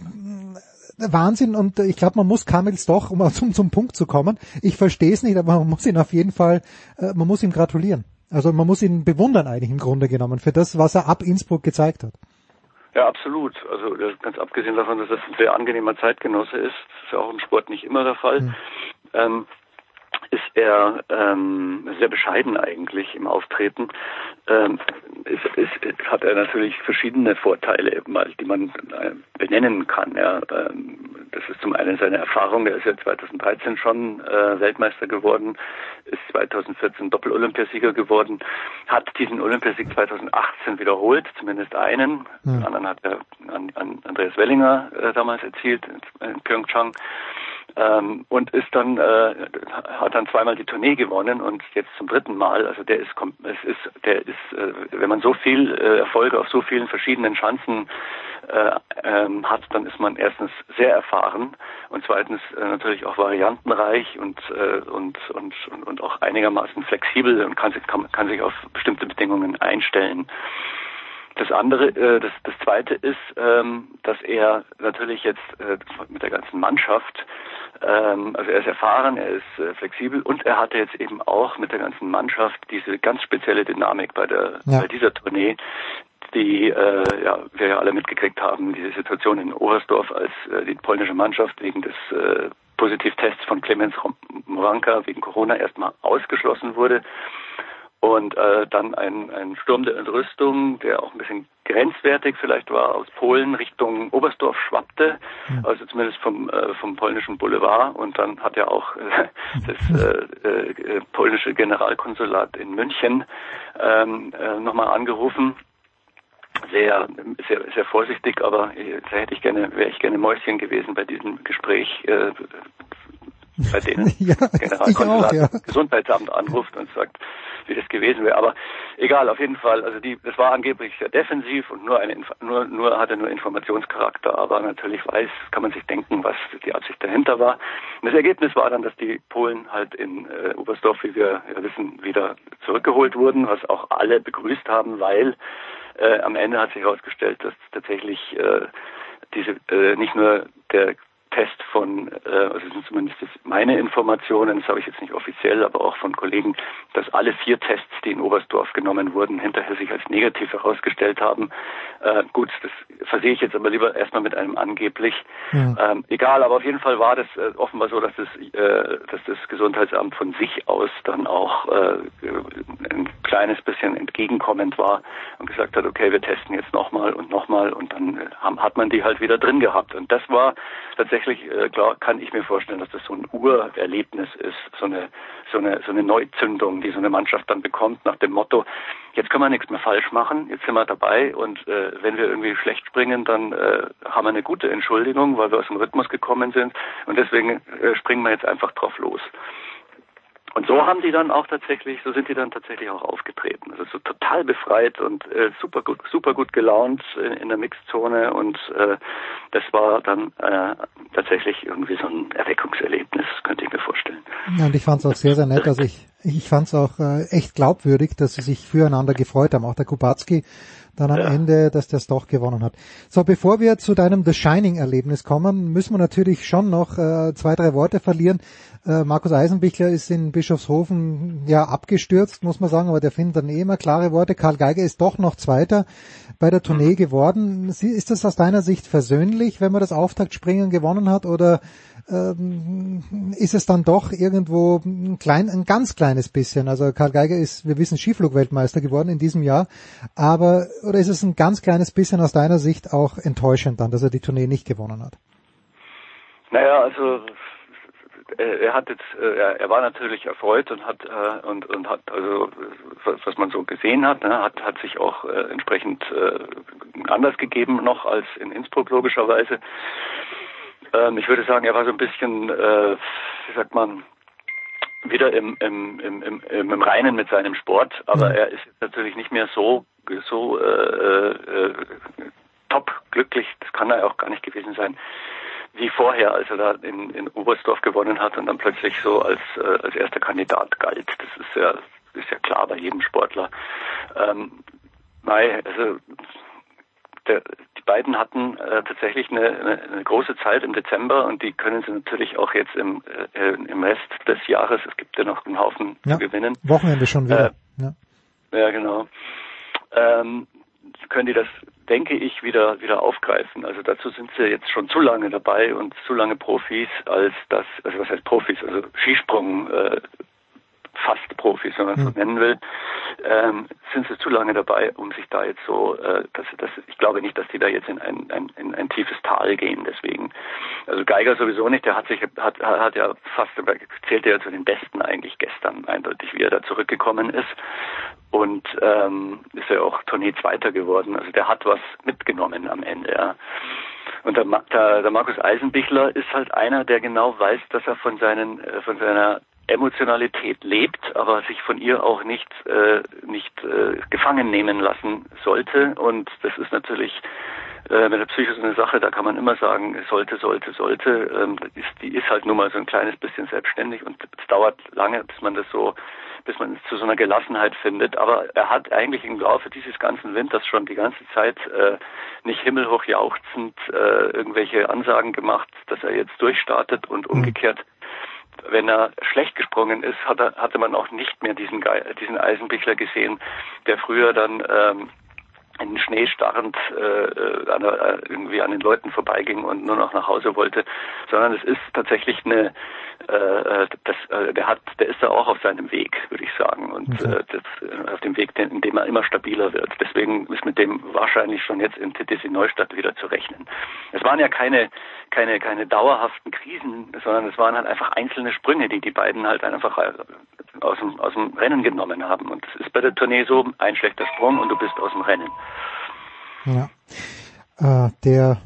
Wahnsinn und ich glaube, man muss Kamils doch, um [laughs] zum, zum Punkt zu kommen. Ich verstehe es nicht, aber man muss ihn auf jeden Fall, äh, man muss ihm gratulieren. Also man muss ihn bewundern eigentlich im Grunde genommen für das, was er ab Innsbruck gezeigt hat. Ja, absolut. Also ganz abgesehen davon, dass das ein sehr angenehmer Zeitgenosse ist, das ist ja auch im Sport nicht immer der Fall. Mhm. Ähm, ist er ähm, sehr bescheiden eigentlich im Auftreten. Ähm, ist, ist, hat er natürlich verschiedene Vorteile, die man äh, benennen kann. Ja. Ähm, das ist zum einen seine Erfahrung. Er ist ja 2013 schon äh, Weltmeister geworden, ist 2014 Doppel-Olympiasieger geworden, hat diesen Olympiasieg 2018 wiederholt, zumindest einen. Den anderen hat er an, an Andreas Wellinger äh, damals erzielt in, in Pyeongchang ähm, und ist dann äh, hat dann zweimal die Tournee gewonnen und jetzt zum dritten Mal. Also der ist es ist der ist äh, wenn man so viel äh, Erfolge auf so vielen verschiedenen Chancen äh, ähm, hat, dann ist man erstens sehr erfahren und zweitens äh, natürlich auch variantenreich und, äh, und, und, und, und auch einigermaßen flexibel und kann kann, kann sich auf bestimmte Bedingungen einstellen. Das andere, äh, das, das zweite ist, ähm, dass er natürlich jetzt äh, mit der ganzen Mannschaft, ähm, also er ist erfahren, er ist äh, flexibel und er hatte jetzt eben auch mit der ganzen Mannschaft diese ganz spezielle Dynamik bei der ja. bei dieser Tournee, die äh, ja, wir ja alle mitgekriegt haben, diese Situation in Oberstdorf, als äh, die polnische Mannschaft wegen des äh, Positivtests von Clemens Moranka wegen Corona erstmal ausgeschlossen wurde und äh, dann ein, ein Sturm der Entrüstung, der auch ein bisschen grenzwertig vielleicht war, aus Polen Richtung Oberstdorf schwappte, mhm. also zumindest vom, äh, vom polnischen Boulevard. Und dann hat ja auch äh, [laughs] das äh, äh, polnische Generalkonsulat in München ähm, äh, nochmal angerufen. Sehr, sehr, sehr vorsichtig, aber da hätte ich gerne, wäre ich gerne Mäuschen gewesen bei diesem Gespräch. Äh, bei denen [laughs] ja, Generalkonsulat ja. Gesundheitsamt anruft und sagt, wie das gewesen wäre. Aber egal, auf jeden Fall. Also die, das war angeblich sehr defensiv und nur eine, nur, nur hatte nur Informationscharakter. Aber natürlich weiß, kann man sich denken, was die Absicht dahinter war. Und das Ergebnis war dann, dass die Polen halt in äh, Oberstdorf, wie wir ja wissen, wieder zurückgeholt wurden, was auch alle begrüßt haben, weil äh, am Ende hat sich herausgestellt, dass tatsächlich äh, diese äh, nicht nur der Test von, äh, also sind zumindest meine Informationen, das habe ich jetzt nicht offiziell, aber auch von Kollegen, dass alle vier Tests, die in Oberstdorf genommen wurden, hinterher sich als negativ herausgestellt haben. Äh, gut, das versehe ich jetzt aber lieber erstmal mit einem angeblich. Ja. Ähm, egal, aber auf jeden Fall war das äh, offenbar so, dass das, äh, dass das Gesundheitsamt von sich aus dann auch äh, ein kleines bisschen entgegenkommend war und gesagt hat, okay, wir testen jetzt nochmal und nochmal und dann äh, hat man die halt wieder drin gehabt. Und das war tatsächlich tatsächlich äh, klar, kann ich mir vorstellen, dass das so ein Urerlebnis ist, so eine, so eine, so eine Neuzündung, die so eine Mannschaft dann bekommt nach dem Motto, jetzt können wir nichts mehr falsch machen, jetzt sind wir dabei und äh, wenn wir irgendwie schlecht springen, dann äh, haben wir eine gute Entschuldigung, weil wir aus dem Rhythmus gekommen sind und deswegen äh, springen wir jetzt einfach drauf los. Und so haben die dann auch tatsächlich, so sind die dann tatsächlich auch aufgetreten. Also so total befreit und äh, super gut, super gut gelaunt in, in der Mixzone und äh, das war dann äh, tatsächlich irgendwie so ein Erweckungserlebnis, könnte ich mir vorstellen. Ja, und ich fand es auch sehr, sehr nett. Also ich, ich fand es auch äh, echt glaubwürdig, dass sie sich füreinander gefreut haben. Auch der Kubacki dann am ja. Ende, dass das doch gewonnen hat. So, bevor wir zu deinem The Shining-Erlebnis kommen, müssen wir natürlich schon noch äh, zwei, drei Worte verlieren. Äh, Markus Eisenbichler ist in Bischofshofen ja abgestürzt, muss man sagen, aber der findet dann eh immer klare Worte. Karl Geiger ist doch noch Zweiter bei der Tournee mhm. geworden. Ist das aus deiner Sicht versöhnlich, wenn man das Auftaktspringen gewonnen hat, oder ähm, ist es dann doch irgendwo ein, klein, ein ganz kleines bisschen. Also Karl Geiger ist, wir wissen, Skiflugweltmeister geworden in diesem Jahr. Aber, oder ist es ein ganz kleines bisschen aus deiner Sicht auch enttäuschend dann, dass er die Tournee nicht gewonnen hat? Naja, also er hat jetzt, äh, er war natürlich erfreut und hat äh, und und hat also was man so gesehen hat, ne, hat hat sich auch äh, entsprechend anders gegeben noch als in Innsbruck logischerweise. Ähm, ich würde sagen, er war so ein bisschen, äh, wie sagt man, wieder im, im, im, im, im Reinen mit seinem Sport, aber mhm. er ist natürlich nicht mehr so, so äh, äh, top glücklich, das kann er auch gar nicht gewesen sein, wie vorher, als er da in, in Oberstdorf gewonnen hat und dann plötzlich so als, äh, als erster Kandidat galt. Das ist ja, ist ja klar bei jedem Sportler. Ähm, Nein, also der, die beiden hatten äh, tatsächlich eine, eine, eine, große Zeit im Dezember und die können sie natürlich auch jetzt im, äh, im Rest des Jahres, es gibt ja noch einen Haufen ja, zu gewinnen. Wochenende schon wieder. Äh, ja. ja, genau. Ähm, können die das, denke ich, wieder wieder aufgreifen. Also dazu sind sie jetzt schon zu lange dabei und zu lange Profis, als das, also was heißt Profis, also Skisprung äh, fast Profis, wenn man es so nennen will, ähm, sind sie zu lange dabei, um sich da jetzt so, äh, dass, dass, ich glaube nicht, dass die da jetzt in ein, ein, in ein tiefes Tal gehen. Deswegen, also Geiger sowieso nicht. Der hat sich, hat, hat ja fast zählte ja zu den Besten eigentlich gestern eindeutig, wie er da zurückgekommen ist und ähm, ist ja auch Tournee Zweiter geworden. Also der hat was mitgenommen am Ende. Ja. Und der, der, der Markus Eisenbichler ist halt einer, der genau weiß, dass er von seinen äh, von seiner Emotionalität lebt, aber sich von ihr auch nicht äh, nicht äh, gefangen nehmen lassen sollte. Und das ist natürlich äh, mit der Psyche so eine Sache, da kann man immer sagen, sollte, sollte, sollte. Ähm, ist, die ist halt nur mal so ein kleines bisschen selbstständig und es dauert lange, bis man das so bis man zu so einer Gelassenheit findet. Aber er hat eigentlich im Laufe dieses ganzen Winters schon die ganze Zeit äh, nicht himmelhoch jauchzend äh, irgendwelche Ansagen gemacht, dass er jetzt durchstartet und mhm. Wenn er schlecht gesprungen ist, hat hatte man auch nicht mehr diesen, diesen Eisenbichler gesehen, der früher dann ähm, in den Schnee starrend äh, an, äh, irgendwie an den Leuten vorbeiging und nur noch nach Hause wollte, sondern es ist tatsächlich eine, äh, das, äh, der hat, der ist da auch auf seinem Weg, würde ich sagen, und okay. äh, das, äh, auf dem Weg, in dem er immer stabiler wird. Deswegen ist mit dem wahrscheinlich schon jetzt in TTC Neustadt wieder zu rechnen. Es waren ja keine, keine, keine dauerhaften Krisen, sondern es waren halt einfach einzelne Sprünge, die die beiden halt einfach äh, aus dem, aus dem Rennen genommen haben. Und es ist bei der Tournee so, ein schlechter Sprung und du bist aus dem Rennen. Ja. Äh, der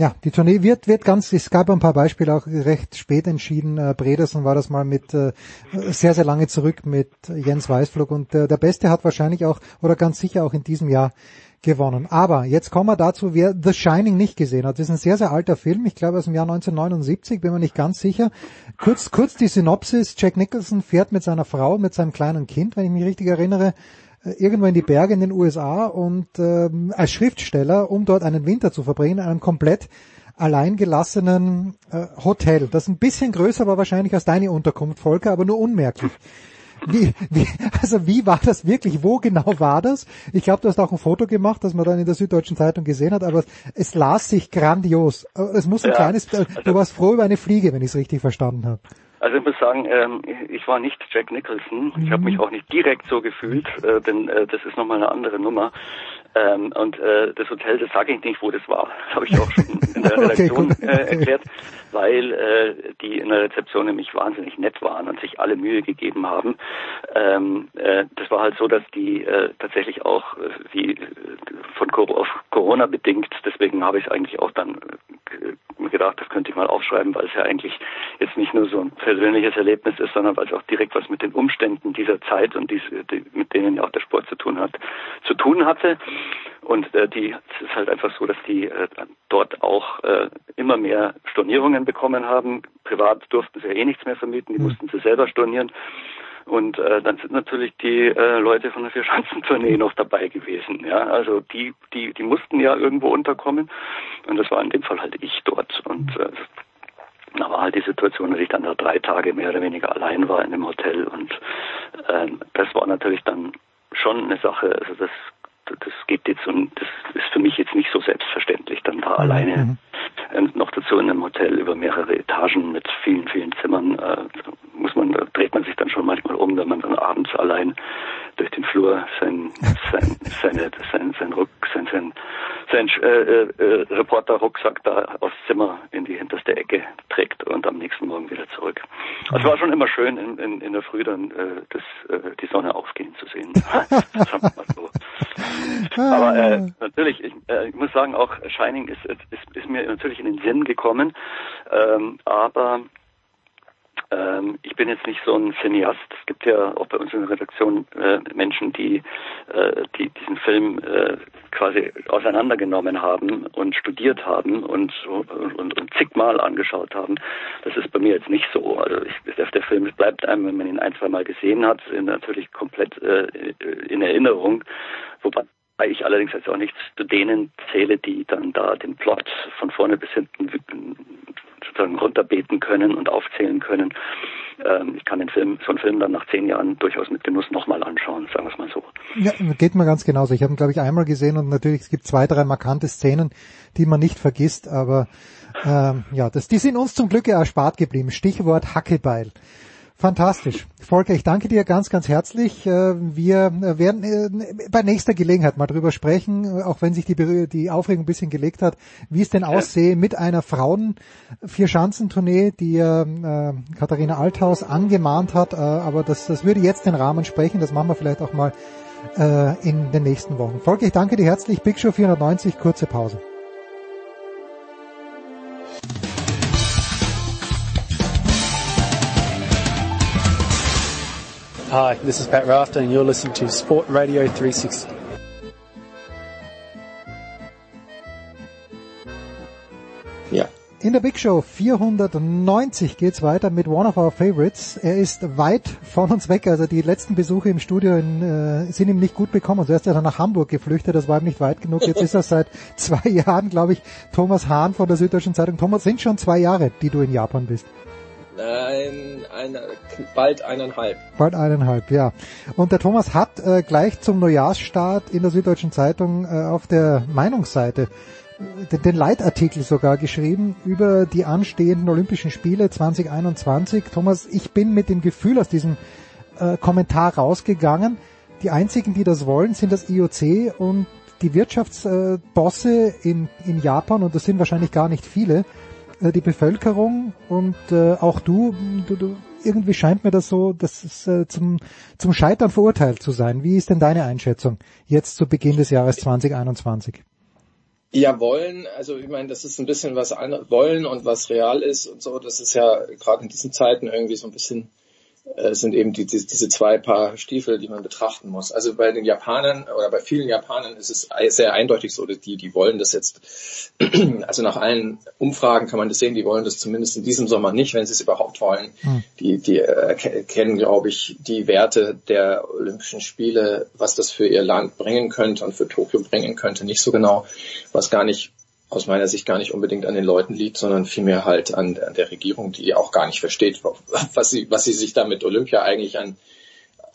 ja, die Tournee wird, wird ganz, es gab ein paar Beispiele auch recht spät entschieden. Äh, Bredersen war das mal mit äh, sehr, sehr lange zurück mit Jens Weißflug und äh, der Beste hat wahrscheinlich auch oder ganz sicher auch in diesem Jahr gewonnen. Aber jetzt kommen wir dazu, wer The Shining nicht gesehen hat. Das ist ein sehr, sehr alter Film, ich glaube aus dem Jahr 1979, bin mir nicht ganz sicher. Kurz, kurz die Synopsis, Jack Nicholson fährt mit seiner Frau, mit seinem kleinen Kind, wenn ich mich richtig erinnere, irgendwo in die Berge in den USA und ähm, als Schriftsteller, um dort einen Winter zu verbringen, in einem komplett alleingelassenen äh, Hotel. Das ist ein bisschen größer war wahrscheinlich als deine Unterkunft, Volker, aber nur unmerklich. Wie, wie, also wie war das wirklich? Wo genau war das? Ich glaube, du hast auch ein Foto gemacht, das man dann in der Süddeutschen Zeitung gesehen hat, aber es las sich grandios. Es muss ein ja, kleines, du also warst froh über eine Fliege, wenn ich es richtig verstanden habe. Also ich muss sagen, ähm, ich war nicht Jack Nicholson. Ich habe mich mhm. auch nicht direkt so gefühlt, äh, denn äh, das ist nochmal eine andere Nummer. Ähm, und äh, das Hotel, das sage ich nicht, wo das war. [laughs] Das habe ich auch schon in der [laughs] Redaktion okay, äh, erklärt, weil äh, die in der Rezeption nämlich wahnsinnig nett waren und sich alle Mühe gegeben haben. Ähm, äh, das war halt so, dass die äh, tatsächlich auch äh, wie äh, von Corona bedingt, deswegen habe ich eigentlich auch dann äh, gedacht, das könnte ich mal aufschreiben, weil es ja eigentlich jetzt nicht nur so ein persönliches Erlebnis ist, sondern weil es auch direkt was mit den Umständen dieser Zeit und dies, die, mit denen ja auch der Sport zu tun hat, zu tun hatte. Und äh, die, es ist halt einfach so, dass die äh, dort auch äh, immer mehr Stornierungen bekommen haben. Privat durften sie ja eh nichts mehr vermieten, die mhm. mussten sie selber stornieren. Und äh, dann sind natürlich die äh, Leute von der Vierschanzentournee noch dabei gewesen. Ja, also die, die, die mussten ja irgendwo unterkommen. Und das war in dem Fall halt ich dort. Und äh, da war halt die Situation, dass ich dann da drei Tage mehr oder weniger allein war in dem Hotel. Und ähm, das war natürlich dann schon eine Sache. Also das das geht jetzt und das ist für mich jetzt nicht so selbstverständlich, dann da mhm. alleine mhm. Ähm, noch dazu in einem Hotel über mehrere Etagen mit vielen, vielen Zimmern, äh, muss man, da dreht man sich dann schon manchmal um, wenn man dann abends allein durch den Flur sein, sein, seine, sein, sein Ruck, sein, sein, sein äh, äh, Reporter-Rucksack da aufs Zimmer in die hinterste Ecke trägt und am nächsten Morgen wieder zurück. Also es war schon immer schön in, in, in der Früh dann äh, das, äh, die Sonne aufgehen zu sehen. [laughs] So. Aber äh, natürlich, ich, äh, ich muss sagen, auch Shining ist, ist, ist mir natürlich in den Sinn gekommen, ähm, aber ähm, ich bin jetzt nicht so ein Cineast. Es gibt ja auch bei uns in der Redaktion äh, Menschen, die, äh, die diesen Film äh, quasi auseinandergenommen haben und studiert haben und, und, und zigmal angeschaut haben. Das ist bei mir jetzt nicht so. Also ich, der Film bleibt einem, wenn man ihn ein, zwei Mal gesehen hat, natürlich komplett äh, in Erinnerung. Wobei ich allerdings jetzt auch nicht zu denen zähle, die dann da den Plot von vorne bis hinten sozusagen runterbeten können und aufzählen können. Ähm, ich kann den Film, so einen Film dann nach zehn Jahren durchaus mit Genuss nochmal anschauen, sagen wir es mal so. Ja, geht mir ganz genauso. Ich habe ihn, glaube ich, einmal gesehen und natürlich, es gibt zwei, drei markante Szenen, die man nicht vergisst, aber ähm, ja, das, die sind uns zum Glück erspart geblieben. Stichwort Hackebeil. Fantastisch. Volker, ich danke dir ganz, ganz herzlich. Äh, wir werden äh, bei nächster Gelegenheit mal drüber sprechen, auch wenn sich die, die Aufregung ein bisschen gelegt hat, wie es denn aussehe mit einer Frauen-Vierschanzentournee, die äh, Katharina Althaus angemahnt hat. Äh, aber das, das würde jetzt den Rahmen sprechen. Das machen wir vielleicht auch mal äh, in den nächsten Wochen. Volker, ich danke dir herzlich. Big Show 490, kurze Pause. Hi, this is Pat Rafter and you're listening to Sport Radio 360. Ja. In der Big Show 490 geht's weiter mit one of our favorites. Er ist weit von uns weg, also die letzten Besuche im Studio in, äh, sind ihm nicht gut bekommen. Zuerst ist er nach Hamburg geflüchtet, das war ihm nicht weit genug. Jetzt ist er seit [laughs] zwei Jahren, glaube ich, Thomas Hahn von der Süddeutschen Zeitung. Thomas, sind schon zwei Jahre, die du in Japan bist. Nein, eine, bald eineinhalb. Bald eineinhalb, ja. Und der Thomas hat äh, gleich zum Neujahrsstart in der Süddeutschen Zeitung äh, auf der Meinungsseite äh, den, Leitartikel sogar geschrieben über die anstehenden Olympischen Spiele 2021. Thomas, ich bin mit dem Gefühl aus diesem äh, Kommentar rausgegangen. Die einzigen, die das wollen, sind das IOC und die Wirtschaftsbosse in, in Japan, und das sind wahrscheinlich gar nicht viele, äh, die Bevölkerung und äh, auch du, du, du, irgendwie scheint mir das so, dass es äh, zum, zum Scheitern verurteilt zu sein. Wie ist denn deine Einschätzung jetzt zu Beginn des Jahres 2021? Ja, wollen, also ich meine, das ist ein bisschen was wollen und was real ist und so, das ist ja gerade in diesen Zeiten irgendwie so ein bisschen sind eben die, die, diese zwei Paar Stiefel, die man betrachten muss. Also bei den Japanern oder bei vielen Japanern ist es sehr eindeutig so, dass die, die wollen das jetzt, [clears throat] also nach allen Umfragen kann man das sehen, die wollen das zumindest in diesem Sommer nicht, wenn sie es überhaupt wollen. Hm. Die, die äh, kennen, glaube ich, die Werte der Olympischen Spiele, was das für ihr Land bringen könnte und für Tokio bringen könnte, nicht so genau, was gar nicht aus meiner Sicht gar nicht unbedingt an den Leuten liegt, sondern vielmehr halt an, an der Regierung, die auch gar nicht versteht, [laughs] was sie, was sie sich da mit Olympia eigentlich an,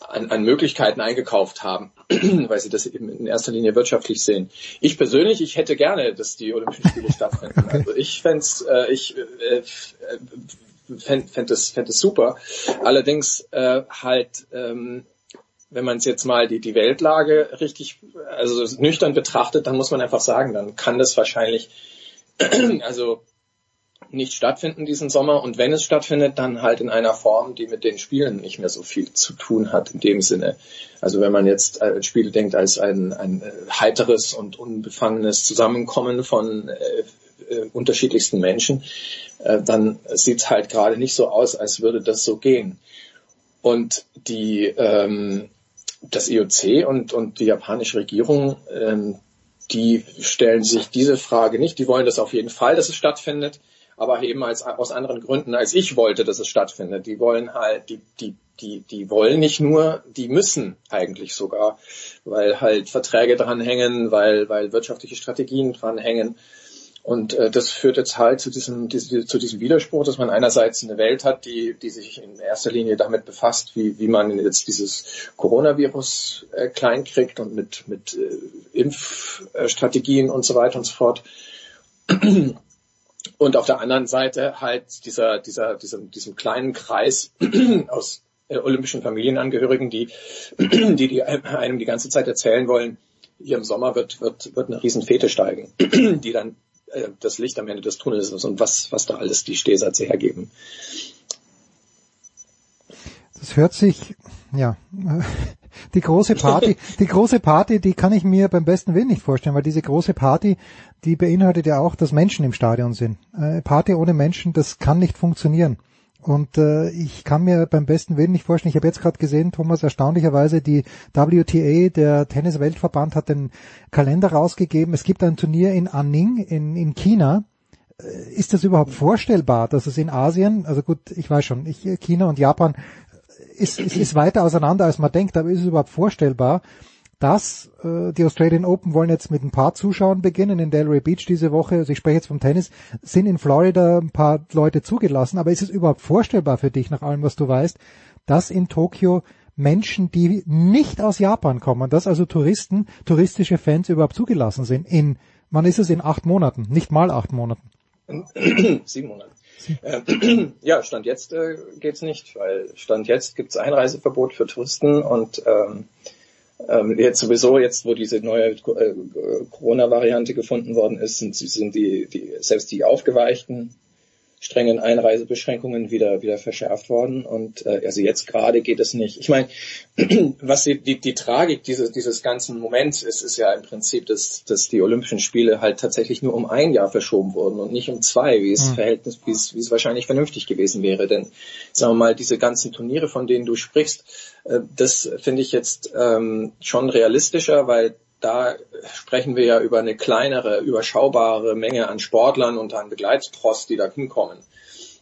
an, an Möglichkeiten eingekauft haben, [clears throat] weil sie das eben in erster Linie wirtschaftlich sehen. Ich persönlich, ich hätte gerne, dass die Olympischen Spiele stattfinden. [laughs] Also ich fände äh, ich äh, fände fänd es, fänd es super. Allerdings äh, halt ähm, wenn man jetzt mal die, die Weltlage richtig, also nüchtern betrachtet, dann muss man einfach sagen, dann kann das wahrscheinlich, [clears throat] also nicht stattfinden diesen Sommer und wenn es stattfindet, dann halt in einer Form, die mit den Spielen nicht mehr so viel zu tun hat in dem Sinne. Also wenn man jetzt an Spiele denkt als ein, ein äh, heiteres und unbefangenes Zusammenkommen von äh, äh, unterschiedlichsten Menschen, äh, dann sieht es halt gerade nicht so aus, als würde das so gehen. Und die ähm, das IOC und, und die japanische Regierung, ähm, die stellen sich diese Frage nicht. Die wollen das auf jeden Fall, dass es stattfindet, aber eben als, aus anderen Gründen, als ich wollte, dass es stattfindet. Die wollen halt, die, die, die, die wollen nicht nur, die müssen eigentlich sogar, weil halt Verträge dranhängen, weil, weil wirtschaftliche Strategien dranhängen. Und äh, das führt jetzt halt zu diesem, diese, zu diesem Widerspruch, dass man einerseits eine Welt hat, die, die sich in erster Linie damit befasst, wie, wie man jetzt dieses Coronavirus äh, klein kriegt und mit, mit äh, Impfstrategien und so weiter und so fort. Und auf der anderen Seite halt dieser, dieser, diesem, diesem kleinen Kreis [clears throat] aus äh, olympischen Familienangehörigen, die, [clears throat] die, die einem die ganze Zeit erzählen wollen, hier im Sommer wird, wird, wird eine Riesenfete steigen, [clears throat] die dann äh, das Licht am Ende des Tunnels ist und was, was da alles die Stehsätze hergeben. Das hört sich, ja, [laughs] die große Party, [laughs] die große Party, die kann ich mir beim besten Willen nicht vorstellen, weil diese große Party, die beinhaltet ja auch, dass Menschen im Stadion sind. Eine Party ohne Menschen, das kann nicht funktionieren. Und äh, ich kann mir beim besten Willen nicht vorstellen, ich habe jetzt gerade gesehen, Thomas, erstaunlicherweise die WTA, der Tennisweltverband, hat den Kalender rausgegeben. Es gibt ein Turnier in Anning in, in China. Äh, ist das überhaupt vorstellbar, dass es in Asien, also gut, ich weiß schon, ich, China und Japan ist, ist, ist weiter auseinander, als man denkt, aber ist es überhaupt vorstellbar, dass äh, die Australian Open wollen jetzt mit ein paar Zuschauern beginnen in Delray Beach diese Woche. Also ich spreche jetzt vom Tennis, sind in Florida ein paar Leute zugelassen. Aber ist es überhaupt vorstellbar für dich, nach allem, was du weißt, dass in Tokio Menschen, die nicht aus Japan kommen, dass also Touristen, touristische Fans überhaupt zugelassen sind in, wann ist es in acht Monaten? Nicht mal acht Monaten. [clears throat] Sieben Monate. Äh, [clears throat] ja, Stand jetzt äh, geht's nicht, weil Stand jetzt gibt's Einreiseverbot für Touristen und ähm, ähm, jetzt sowieso, jetzt wo diese neue äh, Corona-Variante gefunden worden ist, sind, sind die, die, selbst die aufgeweichten strengen Einreisebeschränkungen wieder wieder verschärft worden und äh, also jetzt gerade geht es nicht. Ich meine, [clears throat] was die, die, die Tragik dieses dieses ganzen Moments ist, ist ja im Prinzip, dass dass die Olympischen Spiele halt tatsächlich nur um ein Jahr verschoben wurden und nicht um zwei, wie es mhm. Verhältnis wie es, wie es wahrscheinlich vernünftig gewesen wäre. Denn sagen wir mal, diese ganzen Turniere, von denen du sprichst, äh, das finde ich jetzt ähm, schon realistischer, weil da sprechen wir ja über eine kleinere, überschaubare Menge an Sportlern und an Begleittrost, die da hinkommen.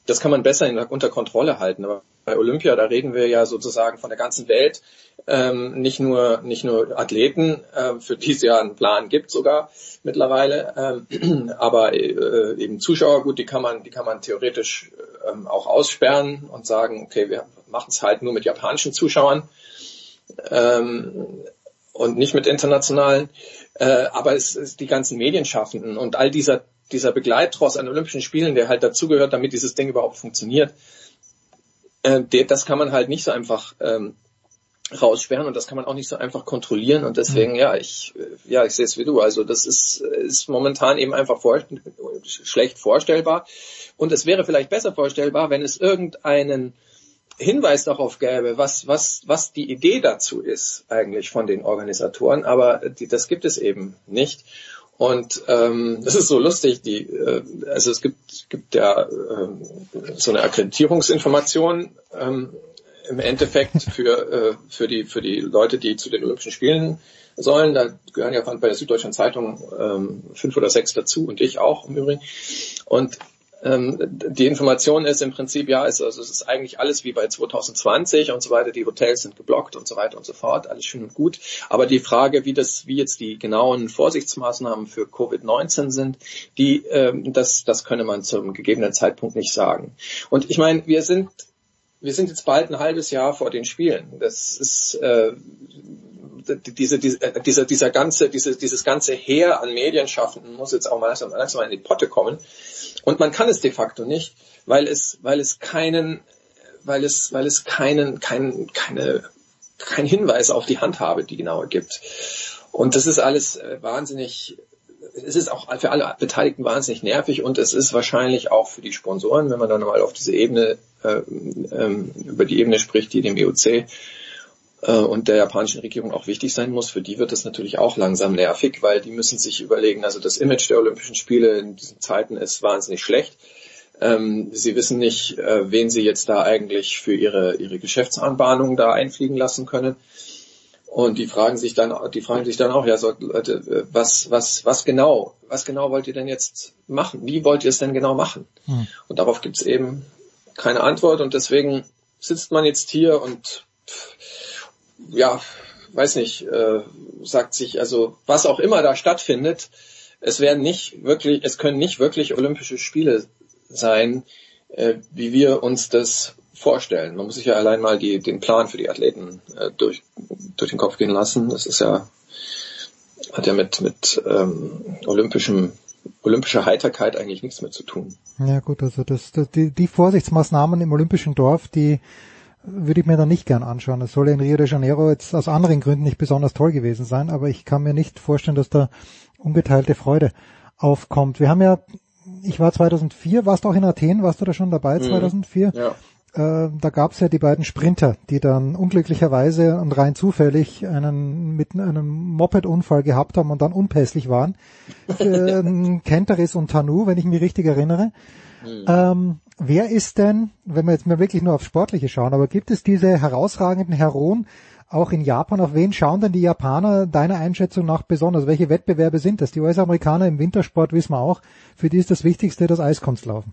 Das kann man besser unter Kontrolle halten. Aber bei Olympia, da reden wir ja sozusagen von der ganzen Welt, ähm, nicht nur nicht nur Athleten, äh, für die es ja einen Plan gibt sogar mittlerweile, ähm, [clears throat] aber äh, eben Zuschauer, gut, die kann man die kann man theoretisch ähm, auch aussperren und sagen, okay, wir machen es halt nur mit japanischen Zuschauern. Ähm, und nicht mit internationalen. Äh, aber es ist die ganzen Medienschaffenden und all dieser, dieser Begleittross an Olympischen Spielen, der halt dazugehört, damit dieses Ding überhaupt funktioniert, äh, der, das kann man halt nicht so einfach ähm, raussperren und das kann man auch nicht so einfach kontrollieren und deswegen mhm. ja ich ja ich sehe es wie du also das ist ist momentan eben einfach vor, schlecht vorstellbar und es wäre vielleicht besser vorstellbar wenn es irgendeinen Hinweis darauf gäbe, was, was, was die Idee dazu ist eigentlich von den Organisatoren, aber die, das gibt es eben nicht. Und ähm, das ist so lustig, die, äh, also es gibt, gibt ja äh, so eine Akkreditierungsinformation ähm, im Endeffekt für, äh, für, die, für die Leute, die zu den Olympischen Spielen sollen. Da gehören ja bei der Süddeutschen Zeitung ähm, fünf oder sechs dazu und ich auch im Übrigen. Und die Information ist im Prinzip, ja, ist, also es ist eigentlich alles wie bei 2020 und so weiter, die Hotels sind geblockt und so weiter und so fort, alles schön und gut. Aber die Frage, wie das, wie jetzt die genauen Vorsichtsmaßnahmen für Covid-19 sind, die, ähm, das, das könne man zum gegebenen Zeitpunkt nicht sagen. Und ich meine, wir sind wir sind jetzt bald ein halbes Jahr vor den Spielen. Das ist äh, diese, diese, dieser, dieser ganze, diese, dieses ganze Heer an Medienschaffenden muss jetzt auch mal langsam, langsam in die Potte kommen. Und man kann es de facto nicht, weil es, weil es keinen, weil es, weil es keinen, keinen, keine, kein Hinweis auf die Handhabe, die genauer gibt. Und das ist alles äh, wahnsinnig, es ist auch für alle Beteiligten wahnsinnig nervig und es ist wahrscheinlich auch für die Sponsoren, wenn man dann mal auf diese Ebene, äh, ähm, über die Ebene spricht, die dem EOC äh, und der japanischen Regierung auch wichtig sein muss, für die wird das natürlich auch langsam nervig, weil die müssen sich überlegen, also das Image der Olympischen Spiele in diesen Zeiten ist wahnsinnig schlecht. Ähm, sie wissen nicht, äh, wen sie jetzt da eigentlich für ihre, ihre Geschäftsanbahnung da einfliegen lassen können. Und die fragen sich dann, die fragen sich dann auch, ja, so, Leute, was, was, was genau, was genau wollt ihr denn jetzt machen? Wie wollt ihr es denn genau machen? Hm. Und darauf gibt es eben keine Antwort und deswegen sitzt man jetzt hier und ja, weiß nicht, äh, sagt sich, also was auch immer da stattfindet, es werden nicht wirklich, es können nicht wirklich Olympische Spiele sein, äh, wie wir uns das vorstellen. Man muss sich ja allein mal die, den Plan für die Athleten äh, durch, durch den Kopf gehen lassen. Das ist ja, hat ja mit, mit ähm, olympischem, olympischer Heiterkeit eigentlich nichts mehr zu tun. Ja gut, also das, das die, die Vorsichtsmaßnahmen im olympischen Dorf, die würde ich mir dann nicht gern anschauen. Es soll in Rio de Janeiro jetzt aus anderen Gründen nicht besonders toll gewesen sein, aber ich kann mir nicht vorstellen, dass da ungeteilte Freude aufkommt. Wir haben ja, ich war 2004, warst du auch in Athen, warst du da schon dabei 2004? Mhm. Ja. Äh, da gab's ja die beiden Sprinter, die dann unglücklicherweise und rein zufällig einen mit einem Moped-Unfall gehabt haben und dann unpässlich waren. äh, Kenteris und Tanu, wenn ich mich richtig erinnere. Mhm. Ähm, wer ist denn, wenn wir jetzt mal wirklich nur aufs Sportliche schauen, aber gibt es diese herausragenden Heroen auch in Japan? Auf wen schauen denn die Japaner deiner Einschätzung nach besonders? Welche Wettbewerbe sind das? Die US-Amerikaner im Wintersport wissen wir auch, für die ist das Wichtigste das Eiskunstlaufen.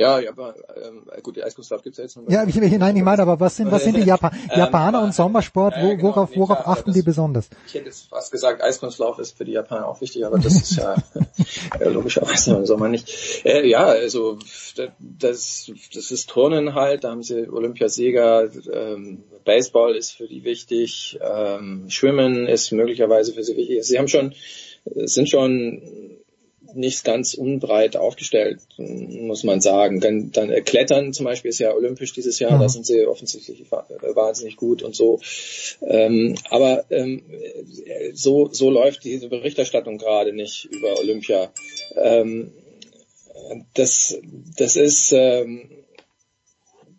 Ja, ja, aber ähm, gut, die Eiskunstlauf gibt's ja jetzt noch. Ja, ich, nein, ich meine, aber was sind, was sind die Japan Japaner und Sommersport? Wo, genau, worauf, worauf achten die besonders? Ich hätte jetzt fast gesagt, Eiskunstlauf ist für die Japaner auch wichtig, aber das ist ja [laughs] äh, logischerweise im Sommer nicht. Äh, ja, also das, das ist Turnen halt, da haben sie Olympiasieger, ähm, Baseball ist für die wichtig, ähm, Schwimmen ist möglicherweise für sie wichtig. Sie haben schon, sind schon nicht ganz unbreit aufgestellt, muss man sagen. Dann, dann äh, Klettern zum Beispiel ist ja olympisch dieses Jahr, Mhm. da sind sie offensichtlich äh, wahnsinnig gut und so. Ähm, aber ähm, äh, so, so läuft diese Berichterstattung gerade nicht über Olympia. Ähm, das, das ist ähm,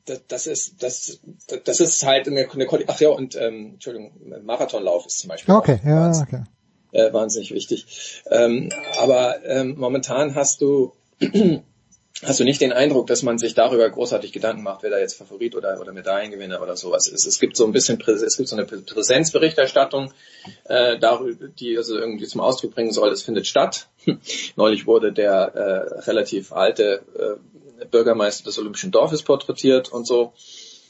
das, das ist das, das ist halt eine, eine ach ja und ähm, Entschuldigung Marathonlauf ist zum Beispiel Okay, ja, okay. Äh, wahnsinnig wichtig. Ähm, aber ähm, momentan hast du [clears throat] hast du nicht den Eindruck, dass man sich darüber großartig Gedanken macht, wer da jetzt Favorit oder, oder Medaillengewinner oder sowas ist. Es gibt so ein bisschen es gibt so eine Prä- Präsenzberichterstattung, äh, darüber, die also irgendwie zum Ausdruck bringen soll, es findet statt. [laughs] Neulich wurde der äh, relativ alte äh, Bürgermeister des Olympischen Dorfes porträtiert und so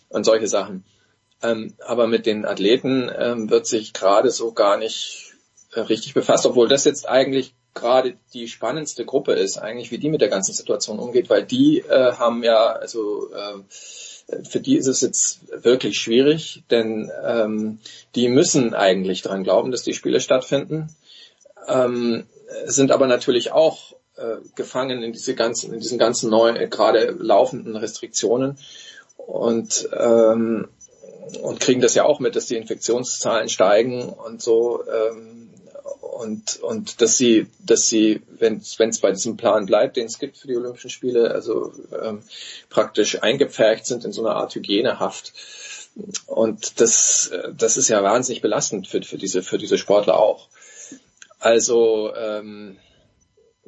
und solche Sachen. Ähm, aber mit den Athleten ähm, wird sich gerade so gar nicht richtig befasst, obwohl das jetzt eigentlich gerade die spannendste Gruppe ist, eigentlich wie die mit der ganzen Situation umgeht, weil die äh, haben ja, also äh, für die ist es jetzt wirklich schwierig, denn ähm, die müssen eigentlich dran glauben, dass die Spiele stattfinden, ähm, sind aber natürlich auch äh, gefangen in diese ganzen, in diesen ganzen neuen, äh, gerade laufenden Restriktionen und ähm, und kriegen das ja auch mit, dass die Infektionszahlen steigen und so ähm, und und dass sie dass sie wenn es bei diesem Plan bleibt, den es gibt für die Olympischen Spiele, also ähm, praktisch eingepfercht sind in so einer Art Hygienehaft und das das ist ja wahnsinnig belastend für für diese für diese Sportler auch. Also ähm,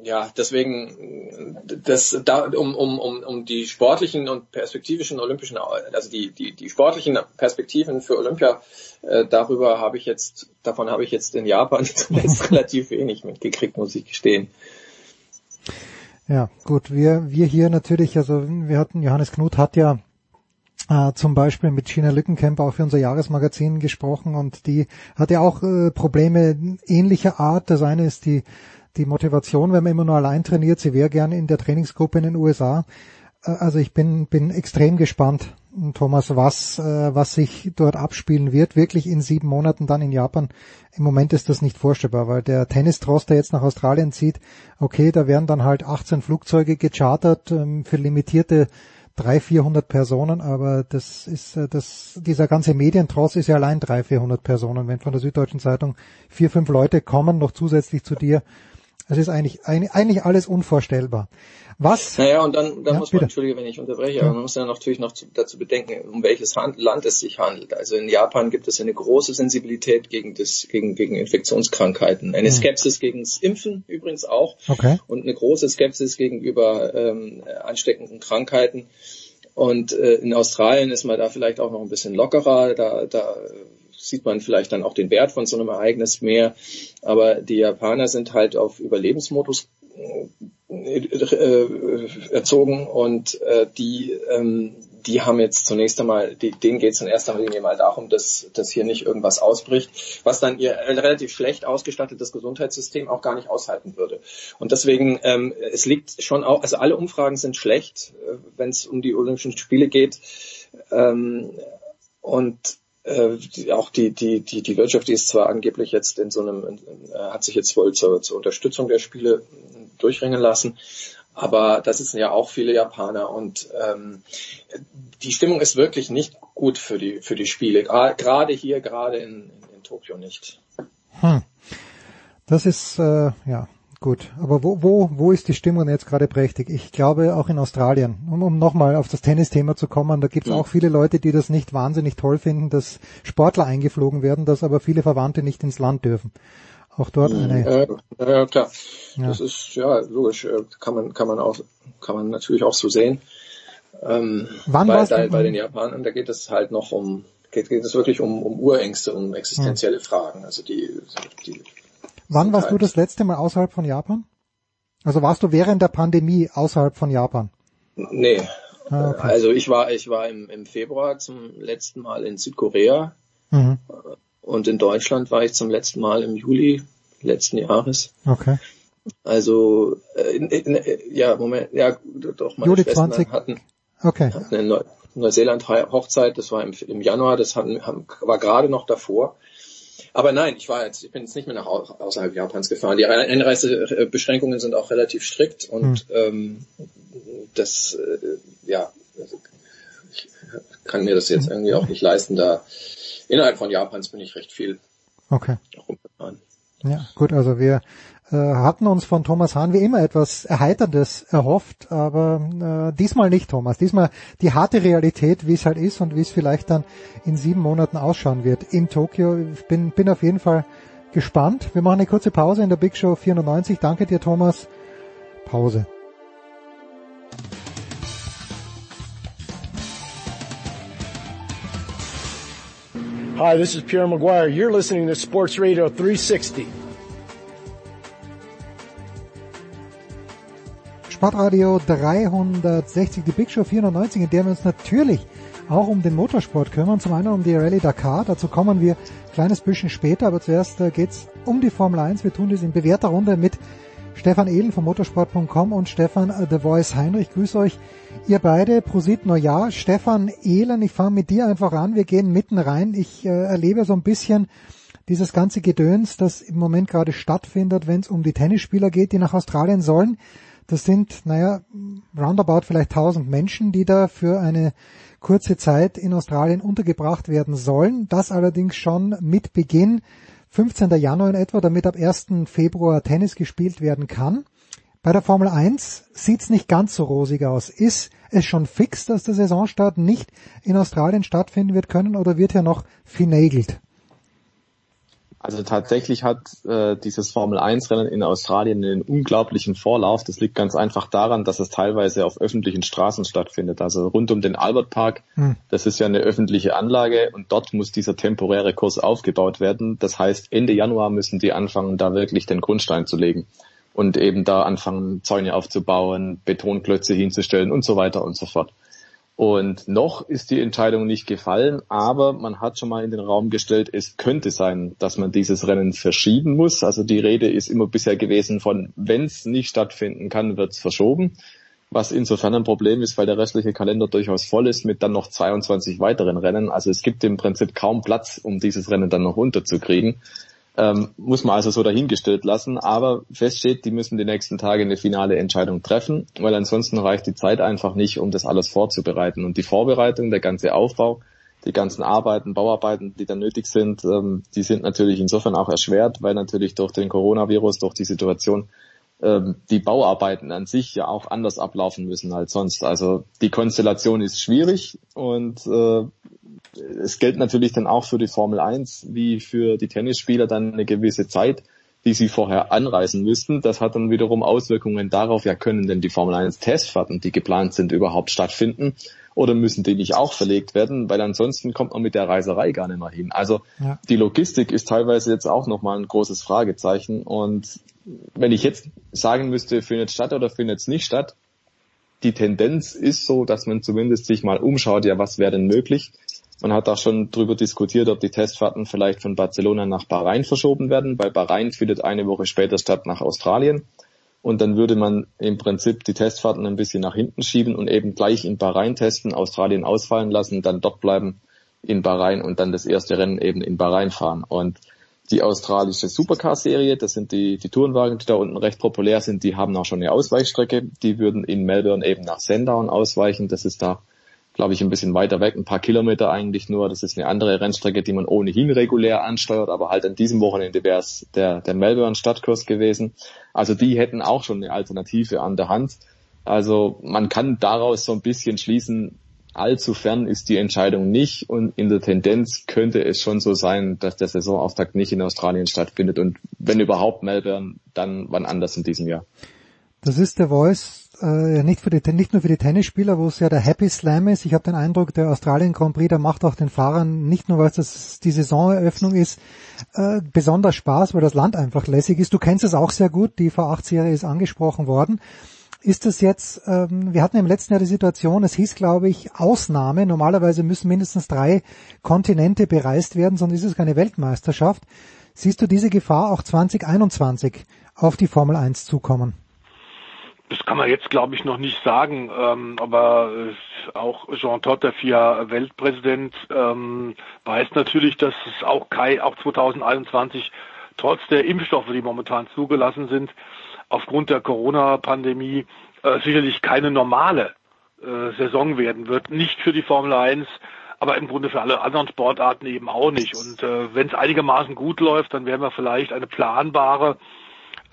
ja, deswegen, das, da, um, um, um, um die sportlichen und perspektivischen olympischen, also die, die, die sportlichen Perspektiven für Olympia, äh, darüber habe ich jetzt, davon habe ich jetzt in Japan [laughs] zuletzt relativ wenig mitgekriegt, muss ich gestehen. Ja, gut, wir, wir hier natürlich, also wir hatten, Johannes Knut hat ja äh, zum Beispiel mit China Lückenkämp auch für unser Jahresmagazin gesprochen und die hat ja auch äh, Probleme ähnlicher Art. Das eine ist die, die Motivation, wenn man immer nur allein trainiert. Sie wäre gerne in der Trainingsgruppe in den USA. Äh, also ich bin, bin extrem gespannt, Thomas, was, äh, was sich dort abspielen wird. Wirklich in sieben Monaten dann in Japan. Im Moment ist das nicht vorstellbar, weil der Tennistross, der jetzt nach Australien zieht, okay, da werden dann halt 18 Flugzeuge gechartert ähm, für limitierte 300, 400 Personen, aber das ist, äh, das, dieser ganze Medientross ist ja allein 300, 400 Personen. Wenn von der Süddeutschen Zeitung vier, fünf Leute kommen, noch zusätzlich zu dir, es ist eigentlich, eigentlich alles unvorstellbar. Was? Naja, und dann, dann Ja, muss man, bitte. entschuldige, wenn ich unterbreche, Ja. aber man muss dann natürlich noch zu, dazu bedenken, um welches Land es sich handelt. Also in Japan gibt es eine große Sensibilität gegen das, gegen, gegen Infektionskrankheiten. Eine Hm. Skepsis gegen das Impfen übrigens auch. Okay. Und eine große Skepsis gegenüber ähm, ansteckenden Krankheiten. Und äh, in Australien ist man da vielleicht auch noch ein bisschen lockerer. Da, da sieht man vielleicht dann auch den Wert von so einem Ereignis mehr. Aber die Japaner sind halt auf Überlebensmodus äh, äh, erzogen und äh, die ähm, die haben jetzt zunächst einmal, denen geht es in erster Linie mal darum, dass, dass hier nicht irgendwas ausbricht, was dann ihr relativ schlecht ausgestattetes Gesundheitssystem auch gar nicht aushalten würde. Und deswegen, ähm, es liegt schon auch, also alle Umfragen sind schlecht, wenn es um die Olympischen Spiele geht. Ähm, und äh, auch die, die, die, die Wirtschaft, die ist zwar angeblich jetzt in so einem, äh, hat sich jetzt wohl zur, zur Unterstützung der Spiele durchringen lassen, aber das sind ja auch viele Japaner und ähm, die Stimmung ist wirklich nicht gut für die für die Spiele. Gerade hier, gerade in, in, in Tokio nicht. Hm. Das ist äh, ja gut. Aber wo, wo, wo ist die Stimmung jetzt gerade prächtig? Ich glaube auch in Australien. Um, um nochmal auf das Tennisthema zu kommen, da gibt es Mhm. auch viele Leute, die das nicht wahnsinnig toll finden, dass Sportler eingeflogen werden, dass aber viele Verwandte nicht ins Land dürfen. Auch dort eine. Äh, äh, klar, Ja. das ist ja logisch. äh, Kann man kann man auch kann man natürlich auch so sehen. Ähm, Wann bei, war's bei, denn- bei den Japanern, da geht es halt noch um geht, geht es wirklich um, um Urängste, um existenzielle Fragen. Also die, die Wann warst du das letzte Mal außerhalb von Japan? Also warst du während der Pandemie außerhalb von Japan? Nee. Ah, okay. Also ich war, ich war im, im Februar zum letzten Mal in Südkorea Mhm. und in Deutschland war ich zum letzten Mal im Juli letzten Jahres. Okay. Also äh, in, in, ja, Moment, ja, doch meine Juli Schwestern 20. hatten Okay. hatten eine Neu Neuseeland Hochzeit, das war im, im Januar, das hatten, haben, war gerade noch davor. Aber nein, ich war jetzt, ich bin jetzt nicht mehr nach au- außerhalb Japans gefahren. Die Einreisebeschränkungen sind auch relativ strikt und ähm, das, äh, ja, also ich kann mir das jetzt irgendwie auch nicht leisten. Da innerhalb von Japans bin ich recht viel Okay. rumgefahren. Ja, gut, also wir äh, hatten uns von Thomas Hahn wie immer etwas Erheiterndes erhofft, aber äh, diesmal nicht, Thomas. Diesmal die harte Realität, wie es halt ist und wie es vielleicht dann in sieben Monaten ausschauen wird in Tokio. Ich bin, bin auf jeden Fall gespannt. Wir machen eine kurze Pause in der Big Show 94. Danke dir, Thomas. Pause. Hi, this is Pierre Maguire. You're listening to Sports Radio 360. Sportradio 360, die Big Show 94, in der wir uns natürlich auch um den Motorsport kümmern. Zum einen um die Rallye Dakar, dazu kommen wir ein kleines bisschen später, aber zuerst äh, geht's um die Formel 1. Wir tun das in bewährter Runde mit Stefan Ehlen von motorsport.com und Stefan äh, The Voice Heinrich. Grüß euch, ihr beide. Prosit Neujahr. Stefan Ehlen, ich fange mit dir einfach an. Wir gehen mitten rein. Ich äh, erlebe so ein bisschen dieses ganze Gedöns, das im Moment gerade stattfindet, wenn es um die Tennisspieler geht, die nach Australien sollen. Das sind, naja, roundabout vielleicht 1000 Menschen, die da für eine kurze Zeit in Australien untergebracht werden sollen. Das allerdings schon mit Beginn 15. Januar in etwa, damit ab 1. Februar Tennis gespielt werden kann. Bei der Formel 1 sieht's nicht ganz so rosig aus. Ist es schon fix, dass der Saisonstart nicht in Australien stattfinden wird können oder wird ja noch finagelt? Also tatsächlich hat äh, dieses Formel 1 Rennen in Australien einen unglaublichen Vorlauf. Das liegt ganz einfach daran, dass es teilweise auf öffentlichen Straßen stattfindet. Also rund um den Albert Park. Hm. Das ist ja eine öffentliche Anlage und dort muss dieser temporäre Kurs aufgebaut werden. Das heißt, Ende Januar müssen die anfangen, da wirklich den Grundstein zu legen und eben da anfangen, Zäune aufzubauen, Betonklötze hinzustellen und so weiter und so fort. Und noch ist die Entscheidung nicht gefallen, aber man hat schon mal in den Raum gestellt, es könnte sein, dass man dieses Rennen verschieben muss. Also die Rede ist immer bisher gewesen von, wenn es nicht stattfinden kann, wird es verschoben. Was insofern ein Problem ist, weil der restliche Kalender durchaus voll ist mit dann noch 22 weiteren Rennen. Also es gibt im Prinzip kaum Platz, um dieses Rennen dann noch unterzukriegen. Ähm, muss man also so dahingestellt lassen. Aber fest steht, die müssen die nächsten Tage eine finale Entscheidung treffen, weil ansonsten reicht die Zeit einfach nicht, um das alles vorzubereiten. Und die Vorbereitung, der ganze Aufbau, die ganzen Arbeiten, Bauarbeiten, die dann nötig sind, ähm, die sind natürlich insofern auch erschwert, weil natürlich durch den Coronavirus, durch die Situation, ähm, die Bauarbeiten an sich ja auch anders ablaufen müssen als sonst. Also die Konstellation ist schwierig und äh, es gilt natürlich dann auch für die Formel 1 wie für die Tennisspieler dann eine gewisse Zeit, die sie vorher anreisen müssten. Das hat dann wiederum Auswirkungen darauf, ja können denn die Formel 1 Testfahrten, die geplant sind, überhaupt stattfinden oder müssen die nicht auch verlegt werden, weil ansonsten kommt man mit der Reiserei gar nicht mehr hin. Also Ja. die Logistik ist teilweise jetzt auch nochmal ein großes Fragezeichen und wenn ich jetzt sagen müsste, findet statt oder findet es nicht statt, die Tendenz ist so, dass man zumindest sich mal umschaut, ja, was wäre denn möglich? Man hat auch schon darüber diskutiert, ob die Testfahrten vielleicht von Barcelona nach Bahrain verschoben werden, weil Bahrain findet eine Woche später statt nach Australien. Und dann würde man im Prinzip die Testfahrten ein bisschen nach hinten schieben und eben gleich in Bahrain testen, Australien ausfallen lassen, dann dort bleiben in Bahrain und dann das erste Rennen eben in Bahrain fahren. Und die australische Supercar-Serie, das sind die, die Tourenwagen, die da unten recht populär sind, die haben auch schon eine Ausweichstrecke. Die würden in Melbourne eben nach Sandown ausweichen. Das ist da, glaube ich, ein bisschen weiter weg, ein paar Kilometer eigentlich nur. Das ist eine andere Rennstrecke, die man ohnehin regulär ansteuert, aber halt an diesem Wochenende wäre es der, der Melbourne Stadtkurs gewesen. Also die hätten auch schon eine Alternative an der Hand. Also man kann daraus so ein bisschen schließen, allzu fern ist die Entscheidung nicht und in der Tendenz könnte es schon so sein, dass der Saisonauftakt nicht in Australien stattfindet und wenn überhaupt Melbourne, dann wann anders in diesem Jahr. Das ist der Voice äh, nicht, für die, nicht nur für die Tennisspieler, wo es ja der Happy Slam ist. Ich habe den Eindruck, der Australien Grand Prix, der macht auch den Fahrern nicht nur, weil es die Saisoneröffnung ist, äh, besonders Spaß, weil das Land einfach lässig ist. Du kennst es auch sehr gut, die V8-Serie ist angesprochen worden. ist das jetzt, ähm, wir hatten im letzten Jahr die Situation, es hieß, glaube ich, Ausnahme. Normalerweise müssen mindestens drei Kontinente bereist werden, sonst ist es keine Weltmeisterschaft. Siehst du diese Gefahr auch 2021 auf die Formel 1 zukommen? Das kann man jetzt, glaube ich, noch nicht sagen. Ähm, aber äh, auch Jean Todt, der FIA Weltpräsident, ähm, weiß natürlich, dass es auch Kai, auch 2021 trotz der Impfstoffe, die momentan zugelassen sind, aufgrund der Corona-Pandemie äh, sicherlich keine normale äh, Saison werden wird. Nicht für die Formel 1, aber im Grunde für alle anderen Sportarten eben auch nicht. Und äh, wenn es einigermaßen gut läuft, dann werden wir vielleicht eine planbare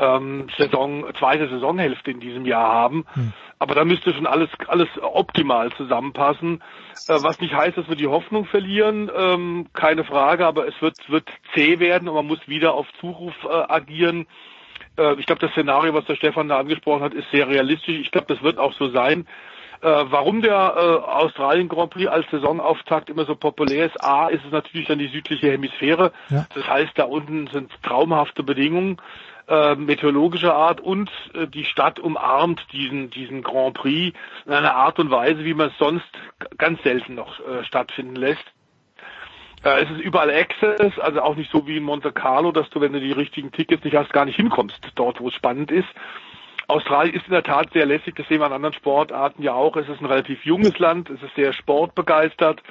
ähm, Saison, zweite Saisonhälfte in diesem Jahr haben. Hm. Aber da müsste schon alles, alles optimal zusammenpassen. Äh, was nicht heißt, dass wir die Hoffnung verlieren, ähm, keine Frage, aber es wird, wird zäh werden und man muss wieder auf Zuruf äh, agieren. Äh, ich glaube, das Szenario, was der Stefan da angesprochen hat, ist sehr realistisch. Ich glaube, das wird auch so sein. Äh, warum der äh, Australien Grand Prix als Saisonauftakt immer so populär ist, A, ist es natürlich dann die südliche Hemisphäre. Ja. Das heißt, da unten sind traumhafte Bedingungen äh, meteorologischer Art und äh, die Stadt umarmt diesen, diesen Grand Prix in einer Art und Weise, wie man es sonst ganz selten noch äh, stattfinden lässt. Äh, es ist überall Access, also auch nicht so wie in Monte Carlo, dass du, wenn du die richtigen Tickets nicht hast, gar nicht hinkommst, dort wo es spannend ist. Australien ist in der Tat sehr lässig, das sehen wir an anderen Sportarten ja auch. Es ist ein relativ junges Land, es ist sehr sportbegeistert.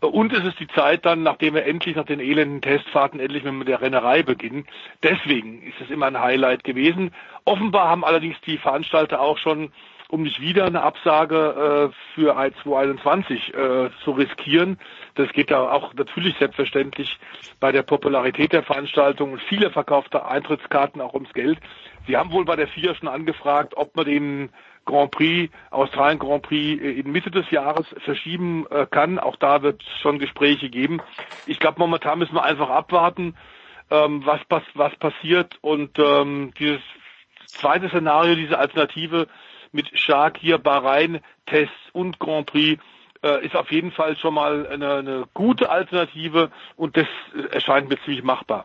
Und es ist die Zeit dann, nachdem wir endlich nach den elenden Testfahrten endlich mit der Rennerei beginnen. Deswegen ist es immer ein Highlight gewesen. Offenbar haben allerdings die Veranstalter auch schon, um nicht wieder eine Absage äh, für 2021 äh, zu riskieren, das geht da auch natürlich selbstverständlich bei der Popularität der Veranstaltung und viele verkaufte Eintrittskarten auch ums Geld. Sie haben wohl bei der FIA schon angefragt, ob man den Grand Prix, Australien Grand Prix äh, in Mitte des Jahres verschieben äh, kann. Auch da wird es schon Gespräche geben. Ich glaube, momentan müssen wir einfach abwarten, ähm, was, was, was passiert. Und ähm, dieses zweite Szenario, diese Alternative mit Shakir, Bahrain, Tests und Grand Prix, äh, ist auf jeden Fall schon mal eine, eine gute Alternative und das erscheint mir ziemlich machbar.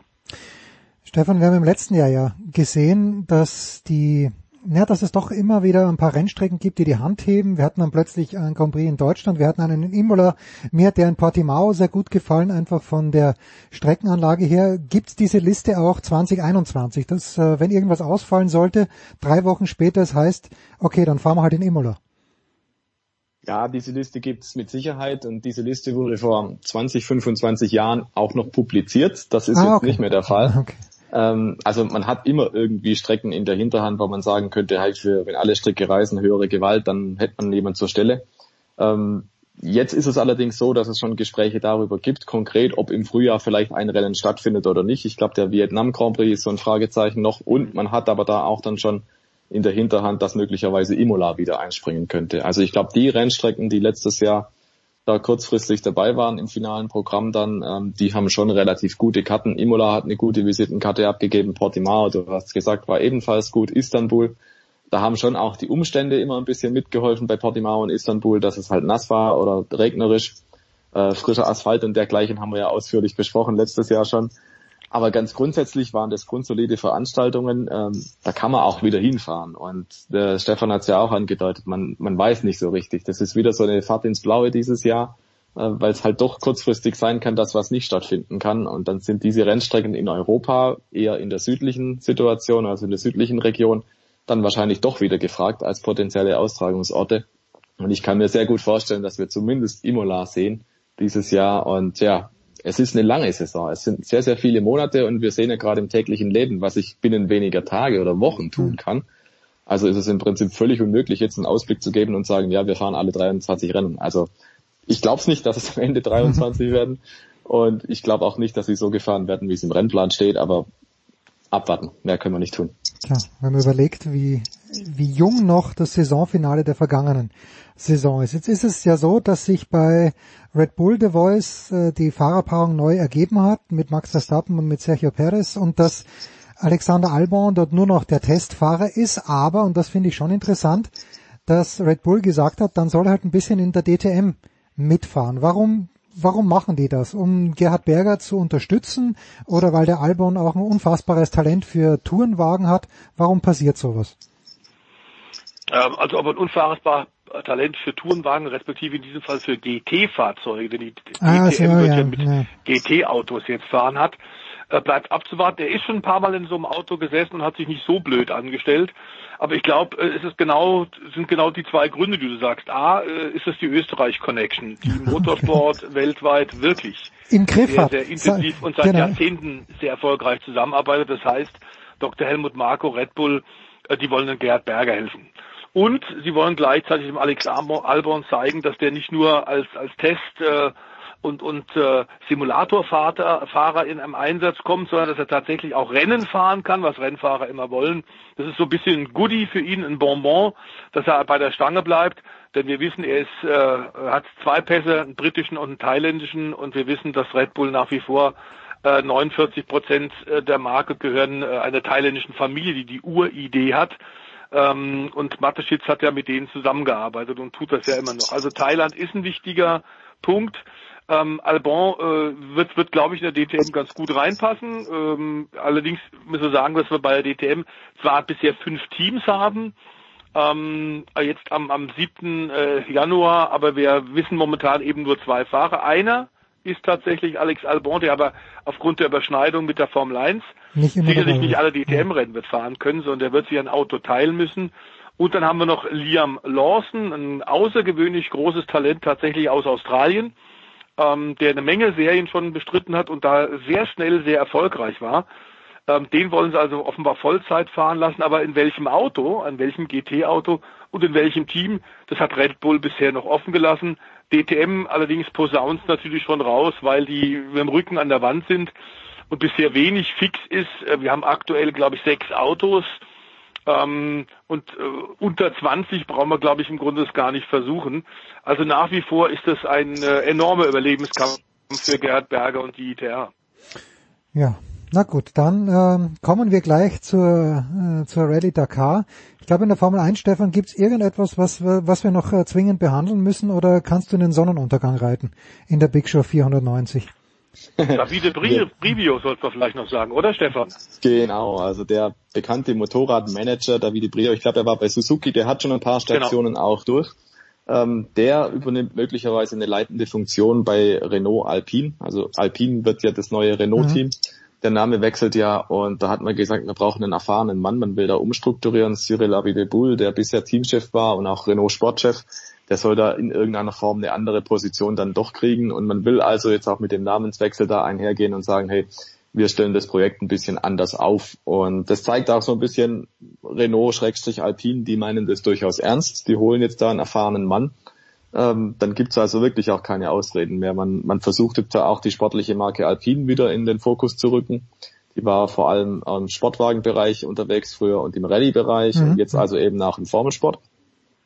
Stefan, wir haben im letzten Jahr ja gesehen, dass die ja, dass es doch immer wieder ein paar Rennstrecken gibt, die die Hand heben. Wir hatten dann plötzlich einen Grand Prix in Deutschland, wir hatten einen in Imola. Mir hat der in Portimao sehr gut gefallen, einfach von der Streckenanlage her. Gibt's diese Liste auch 2021, dass äh, wenn irgendwas ausfallen sollte, drei Wochen später es heißt, okay, dann fahren wir halt in Imola. Ja, diese Liste gibt's mit Sicherheit und diese Liste wurde vor 20, 25 Jahren auch noch publiziert. Das ist ah, jetzt okay. nicht mehr der Fall. [laughs] Okay. Ähm, also man hat immer irgendwie Strecken in der Hinterhand, wo man sagen könnte, halt für, wenn alle Strecke reisen, höhere Gewalt, dann hätte man jemand zur Stelle. Ähm, jetzt ist es allerdings so, dass es schon Gespräche darüber gibt, konkret, ob im Frühjahr vielleicht ein Rennen stattfindet oder nicht. Ich glaube, der Vietnam Grand Prix ist so ein Fragezeichen noch und man hat aber da auch dann schon in der Hinterhand, dass möglicherweise Imola wieder einspringen könnte. Also ich glaube, die Rennstrecken, die letztes Jahr da kurzfristig dabei waren im finalen Programm dann, ähm, die haben schon relativ gute Karten. Imola hat eine gute Visitenkarte abgegeben, Portimao, du hast gesagt, war ebenfalls gut, Istanbul. Da haben schon auch die Umstände immer ein bisschen mitgeholfen bei Portimao und Istanbul, dass es halt nass war oder regnerisch. Äh, frischer Asphalt und dergleichen haben wir ja ausführlich besprochen letztes Jahr schon. Aber ganz grundsätzlich waren das grundsolide Veranstaltungen. Ähm, da kann man auch wieder hinfahren. Und der Stefan hat es ja auch angedeutet, man, man weiß nicht so richtig. Das ist wieder so eine Fahrt ins Blaue dieses Jahr, äh, weil es halt doch kurzfristig sein kann, dass was nicht stattfinden kann. Und dann sind diese Rennstrecken in Europa eher in der südlichen Situation, also in der südlichen Region, dann wahrscheinlich doch wieder gefragt als potenzielle Austragungsorte. Und ich kann mir sehr gut vorstellen, dass wir zumindest Imola sehen dieses Jahr. Und ja, es ist eine lange Saison. Es sind sehr, sehr viele Monate und wir sehen ja gerade im täglichen Leben, was ich binnen weniger Tage oder Wochen tun hm. kann. Also ist es im Prinzip völlig unmöglich, jetzt einen Ausblick zu geben und sagen, ja, wir fahren alle 23 Rennen. Also ich glaube es nicht, dass es am Ende 23 [laughs] werden. Und ich glaube auch nicht, dass sie so gefahren werden, wie es im Rennplan steht, aber abwarten. Mehr können wir nicht tun. Ja, wenn man überlegt, wie, wie jung noch das Saisonfinale der vergangenen Saison ist. Jetzt ist es ja so, dass sich bei Red Bull The Voice äh, die Fahrerpaarung neu ergeben hat mit Max Verstappen und mit Sergio Perez und dass Alexander Albon dort nur noch der Testfahrer ist, aber, und das finde ich schon interessant, dass Red Bull gesagt hat, dann soll er halt ein bisschen in der DTM mitfahren. Warum, warum machen die das? Um Gerhard Berger zu unterstützen oder weil der Albon auch ein unfassbares Talent für Tourenwagen hat? Warum passiert sowas? Ähm, also ob ein unfahrbar Talent für Tourenwagen, respektive in diesem Fall für GT-Fahrzeuge, denn die Ah, so, wird ja, ja mit ja. GT-Autos jetzt fahren hat, äh, bleibt abzuwarten. Er ist schon ein paar Mal in so einem Auto gesessen und hat sich nicht so blöd angestellt. Aber ich glaube, äh, es ist genau, sind genau die zwei Gründe, die du sagst. A, äh, ist es die Österreich-Connection, die Motorsport weltweit wirklich Im Griff sehr, sehr intensiv und seit Genau. Jahrzehnten sehr erfolgreich zusammenarbeitet. Das heißt, Dr. Helmut Marko, Red Bull, die wollen den Gerhard Berger helfen. Und sie wollen gleichzeitig dem Alex Albon- zeigen, dass der nicht nur als, als Test äh, und, und äh, Simulatorfahrer Fahrer in einem Einsatz kommt, sondern dass er tatsächlich auch Rennen fahren kann, was Rennfahrer immer wollen. Das ist so ein bisschen ein Goodie für ihn, ein Bonbon, dass er bei der Stange bleibt. Denn wir wissen, er ist, äh, hat zwei Pässe, einen britischen und einen thailändischen, und wir wissen, dass Red Bull nach wie vor äh, 49 Prozent äh, der Marke gehören äh, einer thailändischen Familie, die die Uridee hat. Ähm, und Mateschitz hat ja mit denen zusammengearbeitet und tut das ja immer noch. Also Thailand ist ein wichtiger Punkt. Ähm, Albon äh, wird, wird glaube ich, in der DTM ganz gut reinpassen. Ähm, allerdings müssen wir sagen, dass wir bei der DTM zwar bisher fünf Teams haben, ähm, jetzt am, am 7. Äh, Januar, aber wir wissen momentan eben nur zwei Fahrer. Einer ist tatsächlich Alex Albon, der aber aufgrund der Überschneidung mit der Formel 1 Nicht sicherlich nicht alle DTM-Rennen wird fahren können, sondern der wird sich ein Auto teilen müssen. Und dann haben wir noch Liam Lawson, ein außergewöhnlich großes Talent tatsächlich aus Australien, ähm, der eine Menge Serien schon bestritten hat und da sehr schnell sehr erfolgreich war. Ähm, den wollen sie also offenbar Vollzeit fahren lassen, aber in welchem Auto, an welchem GT-Auto und in welchem Team, das hat Red Bull bisher noch offen gelassen. DTM allerdings posaunt natürlich schon raus, weil die mit dem Rücken an der Wand sind und bisher wenig fix ist. Äh, Wir haben aktuell, glaube ich, sechs Autos. Ähm, und äh, unter 20 brauchen wir, glaube ich, im Grunde es gar nicht versuchen. Also nach wie vor ist das ein äh, enormer Überlebenskampf für Gerhard Berger und die ITR. Ja, na gut, dann ähm, kommen wir gleich zur, äh, zur Rallye Dakar. Ich glaube, in der Formel 1, Stefan, gibt es irgendetwas, was, wir- was wir noch äh, zwingend behandeln müssen oder kannst du in den Sonnenuntergang reiten in der Big Show 490? Davide Bri Brivio sollte man vielleicht noch sagen, oder Stefan? Genau, also der bekannte Motorradmanager Davide Brio, ich glaube, er war bei Suzuki, der hat schon ein paar Stationen auch durch. Ähm, der übernimmt möglicherweise eine leitende Funktion bei Renault Alpine. Also Alpine wird ja das neue Renault-Team. Der Name wechselt ja und da hat man gesagt, wir brauchen einen erfahrenen Mann, man will da umstrukturieren. Cyril Abiteboul, der bisher Teamchef war und auch Renault Sportchef, der soll da in irgendeiner Form eine andere Position dann doch kriegen und man will also jetzt auch mit dem Namenswechsel da einhergehen und sagen, hey, wir stellen das Projekt ein bisschen anders auf. Und das zeigt auch so ein bisschen Renault-Alpine, die meinen das durchaus ernst. Die holen jetzt da einen erfahrenen Mann. Ähm, dann gibt's also wirklich auch keine Ausreden mehr. Man, man versucht jetzt da auch die sportliche Marke Alpine wieder in den Fokus zu rücken. Die war vor allem im Sportwagenbereich unterwegs früher und im Rallye-Bereich Mhm. und jetzt also eben auch im Formelsport.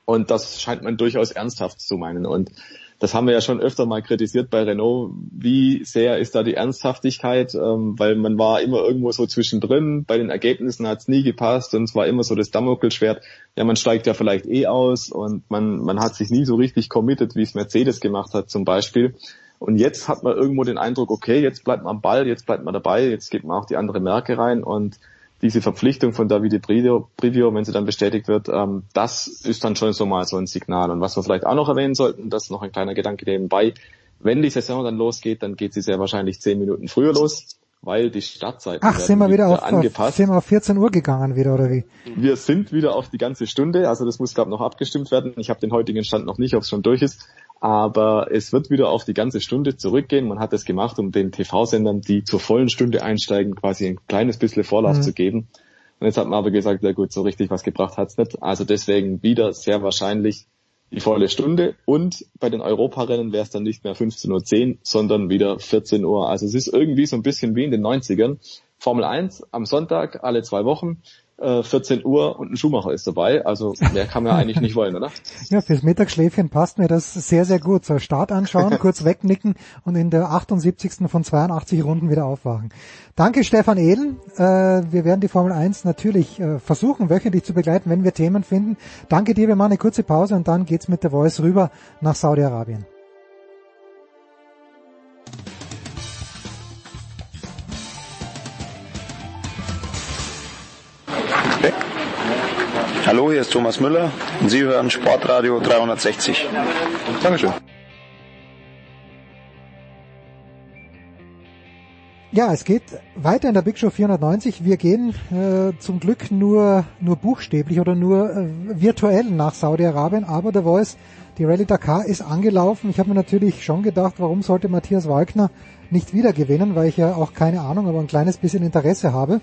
Und das scheint man durchaus ernsthaft zu meinen. Und das haben wir ja schon öfter mal kritisiert bei Renault. Wie sehr ist da die Ernsthaftigkeit? Ähm, weil man war immer irgendwo so zwischendrin. Bei den Ergebnissen hat es nie gepasst und es war immer so das Damokelschwert. Ja, man steigt ja vielleicht eh aus und man, man hat sich nie so richtig committed, wie es Mercedes gemacht hat zum Beispiel. Und jetzt hat man irgendwo den Eindruck, okay, jetzt bleibt man am Ball, jetzt bleibt man dabei, jetzt geht man auch die andere Marke rein und diese Verpflichtung von Davide Brivio wenn sie dann bestätigt wird, ähm, das ist dann schon so mal so ein Signal. Und was wir vielleicht auch noch erwähnen sollten, das ist noch ein kleiner Gedanke nebenbei, wenn die Saison dann losgeht, dann geht sie sehr wahrscheinlich zehn Minuten früher los, weil die Startzeiten Ach, sind wir wieder auf, auf, angepasst. sind wir auf 14 Uhr gegangen wieder, oder wie? Wir sind wieder auf die ganze Stunde, also das muss glaube noch abgestimmt werden. Ich habe den heutigen Stand noch nicht, ob es schon durch ist, aber es wird wieder auf die ganze Stunde zurückgehen. Man hat es gemacht, um den TV-Sendern, die zur vollen Stunde einsteigen, quasi ein kleines bisschen Vorlauf Mhm. zu geben. Und jetzt hat man aber gesagt, ja gut, so richtig was gebracht hat's nicht. Also deswegen wieder sehr wahrscheinlich die volle Stunde und bei den Europarennen wäre es dann nicht mehr 15.10 Uhr, sondern wieder 14 Uhr. Also es ist irgendwie so ein bisschen wie in den 90ern. Formel 1 am Sonntag alle zwei Wochen, äh, 14 Uhr und ein Schumacher ist dabei. Also mehr kann man eigentlich nicht wollen, oder? [laughs] Ja, fürs Mittagsschläfchen passt mir das sehr, sehr gut. So Start anschauen, [laughs] kurz wegnicken und in der 78. von 82 Runden wieder aufwachen. Danke Stefan Edel. Äh, wir werden die Formel 1 natürlich äh, versuchen, wöchentlich zu begleiten, wenn wir Themen finden. Danke dir, wir machen eine kurze Pause und dann geht's mit der Voice rüber nach Saudi-Arabien. Hallo, hier ist Thomas Müller und Sie hören Sportradio 360. Dankeschön. Ja, es geht weiter in der Big Show 490. Wir gehen äh, zum Glück nur nur buchstäblich oder nur äh, virtuell nach Saudi-Arabien, aber der Voice, die Rallye Dakar ist angelaufen. Ich habe mir natürlich schon gedacht, warum sollte Matthias Walkner nicht wieder gewinnen, weil ich ja auch keine Ahnung, aber ein kleines bisschen Interesse habe.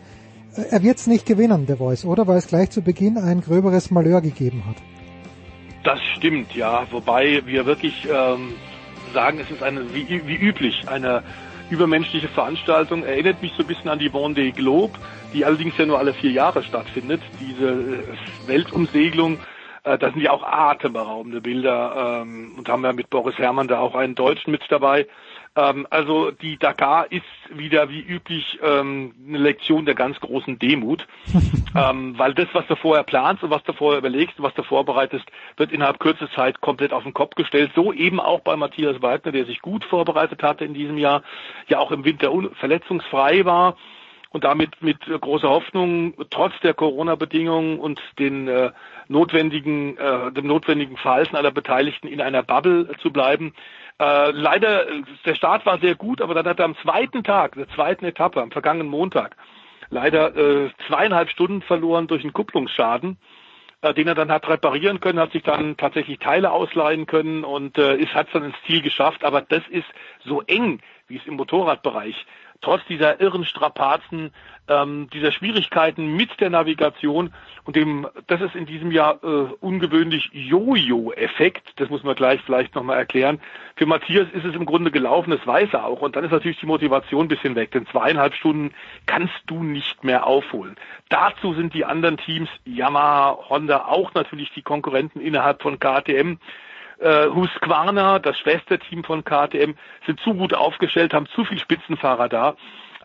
Er wird es nicht gewinnen, der Voice, oder? Weil es gleich zu Beginn ein gröberes Malheur gegeben hat. Das stimmt, ja. Wobei wir wirklich ähm, sagen, es ist eine wie, wie üblich eine übermenschliche Veranstaltung. Erinnert mich so ein bisschen an die Vendée Globe, die allerdings ja nur alle vier Jahre stattfindet. Diese äh, Weltumsegelung, äh, da sind ja auch atemberaubende Bilder ähm, und haben ja mit Boris Herrmann da auch einen Deutschen mit dabei. Ähm, also die Dakar ist wieder wie üblich ähm, eine Lektion der ganz großen Demut, [laughs] ähm, weil das, was du vorher planst und was du vorher überlegst und was du vorbereitest, wird innerhalb kürzester Zeit komplett auf den Kopf gestellt. So eben auch bei Matthias Wagner, der sich gut vorbereitet hatte in diesem Jahr, ja auch im Winter verletzungsfrei war und damit mit großer Hoffnung trotz der Corona-Bedingungen und den äh, notwendigen, äh, dem notwendigen Verhalten aller Beteiligten in einer Bubble zu bleiben, äh, leider, der Start war sehr gut, aber dann hat er am zweiten Tag, der zweiten Etappe, am vergangenen Montag, leider äh, zweieinhalb Stunden verloren durch einen Kupplungsschaden, äh, den er dann hat reparieren können, hat sich dann tatsächlich Teile ausleihen können und äh, ist, hat es dann ins Ziel geschafft. Aber das ist so eng, wie es im Motorradbereich trotz dieser irren Strapazen, ähm, dieser Schwierigkeiten mit der Navigation und dem, das ist in diesem Jahr äh, ungewöhnlich Jojo-Effekt, das muss man gleich vielleicht nochmal erklären. Für Matthias ist es im Grunde gelaufen, das weiß er auch und dann ist natürlich die Motivation ein bisschen weg, denn zweieinhalb Stunden kannst du nicht mehr aufholen. Dazu sind die anderen Teams, Yamaha, Honda, auch natürlich die Konkurrenten innerhalb von KTM, äh, Husqvarna, das Schwesterteam von KTM, sind zu gut aufgestellt, haben zu viel Spitzenfahrer da,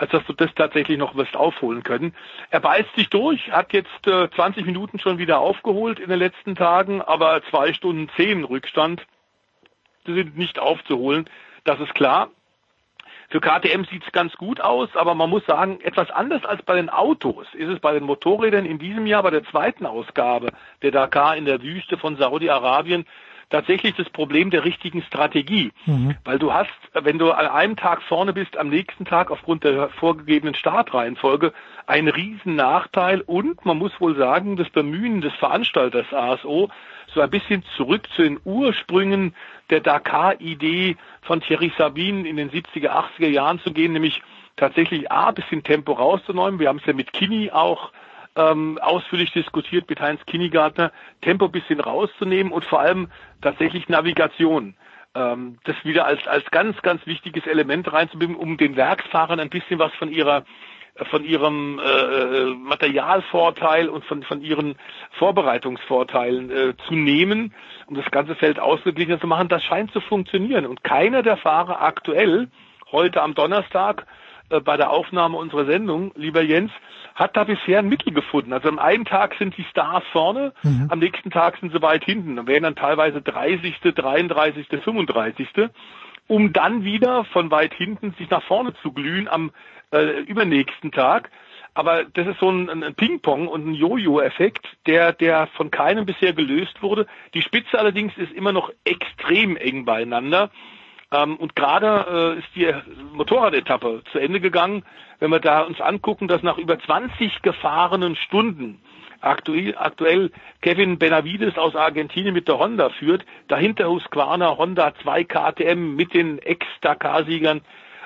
als dass du das tatsächlich noch wirst aufholen können. Er beißt sich durch, hat jetzt äh, 20 Minuten schon wieder aufgeholt in den letzten Tagen, aber zwei Stunden zehn Rückstand sind nicht aufzuholen. Das ist klar. Für KTM sieht es ganz gut aus, aber man muss sagen, etwas anders als bei den Autos ist es bei den Motorrädern in diesem Jahr bei der zweiten Ausgabe der Dakar in der Wüste von Saudi-Arabien tatsächlich das Problem der richtigen Strategie. Mhm. Weil du hast, wenn du an einem Tag vorne bist, am nächsten Tag aufgrund der vorgegebenen Startreihenfolge einen riesen Nachteil und man muss wohl sagen, das Bemühen des Veranstalters ASO, so ein bisschen zurück zu den Ursprüngen der Dakar-Idee von Thierry Sabine in den 70er, 80er Jahren zu gehen, nämlich tatsächlich A, ein bisschen Tempo rauszunehmen. Wir haben es ja mit Kini auch ähm, ausführlich diskutiert mit Heinz Kinigartner, Tempo bisschen rauszunehmen und vor allem tatsächlich Navigation. Ähm, das wieder als, als ganz, ganz wichtiges Element reinzubringen, um den Werksfahrern ein bisschen was von ihrer von ihrem äh, Materialvorteil und von, von ihren Vorbereitungsvorteilen äh, zu nehmen, um das ganze Feld ausgeglichener zu machen, das scheint zu funktionieren. Und keiner der Fahrer aktuell, heute am Donnerstag, äh, bei der Aufnahme unserer Sendung, lieber Jens, hat da bisher ein Mittel gefunden. Also am einen Tag sind die Stars vorne, mhm. am nächsten Tag sind sie weit hinten. Dann wären dann teilweise 30., 33., 35., um dann wieder von weit hinten sich nach vorne zu glühen am äh, übernächsten Tag. Aber das ist so ein, ein Ping-Pong und ein Jojo-Effekt, der, der von keinem bisher gelöst wurde. Die Spitze allerdings ist immer noch extrem eng beieinander. Ähm, und gerade äh, ist die Motorradetappe zu Ende gegangen. Wenn wir da uns angucken, dass nach über 20 gefahrenen Stunden aktuell, aktuell Kevin Benavides aus Argentinien mit der Honda führt, dahinter Husqvarna, Honda 2 KTM mit den Ex-Dakar-Siegern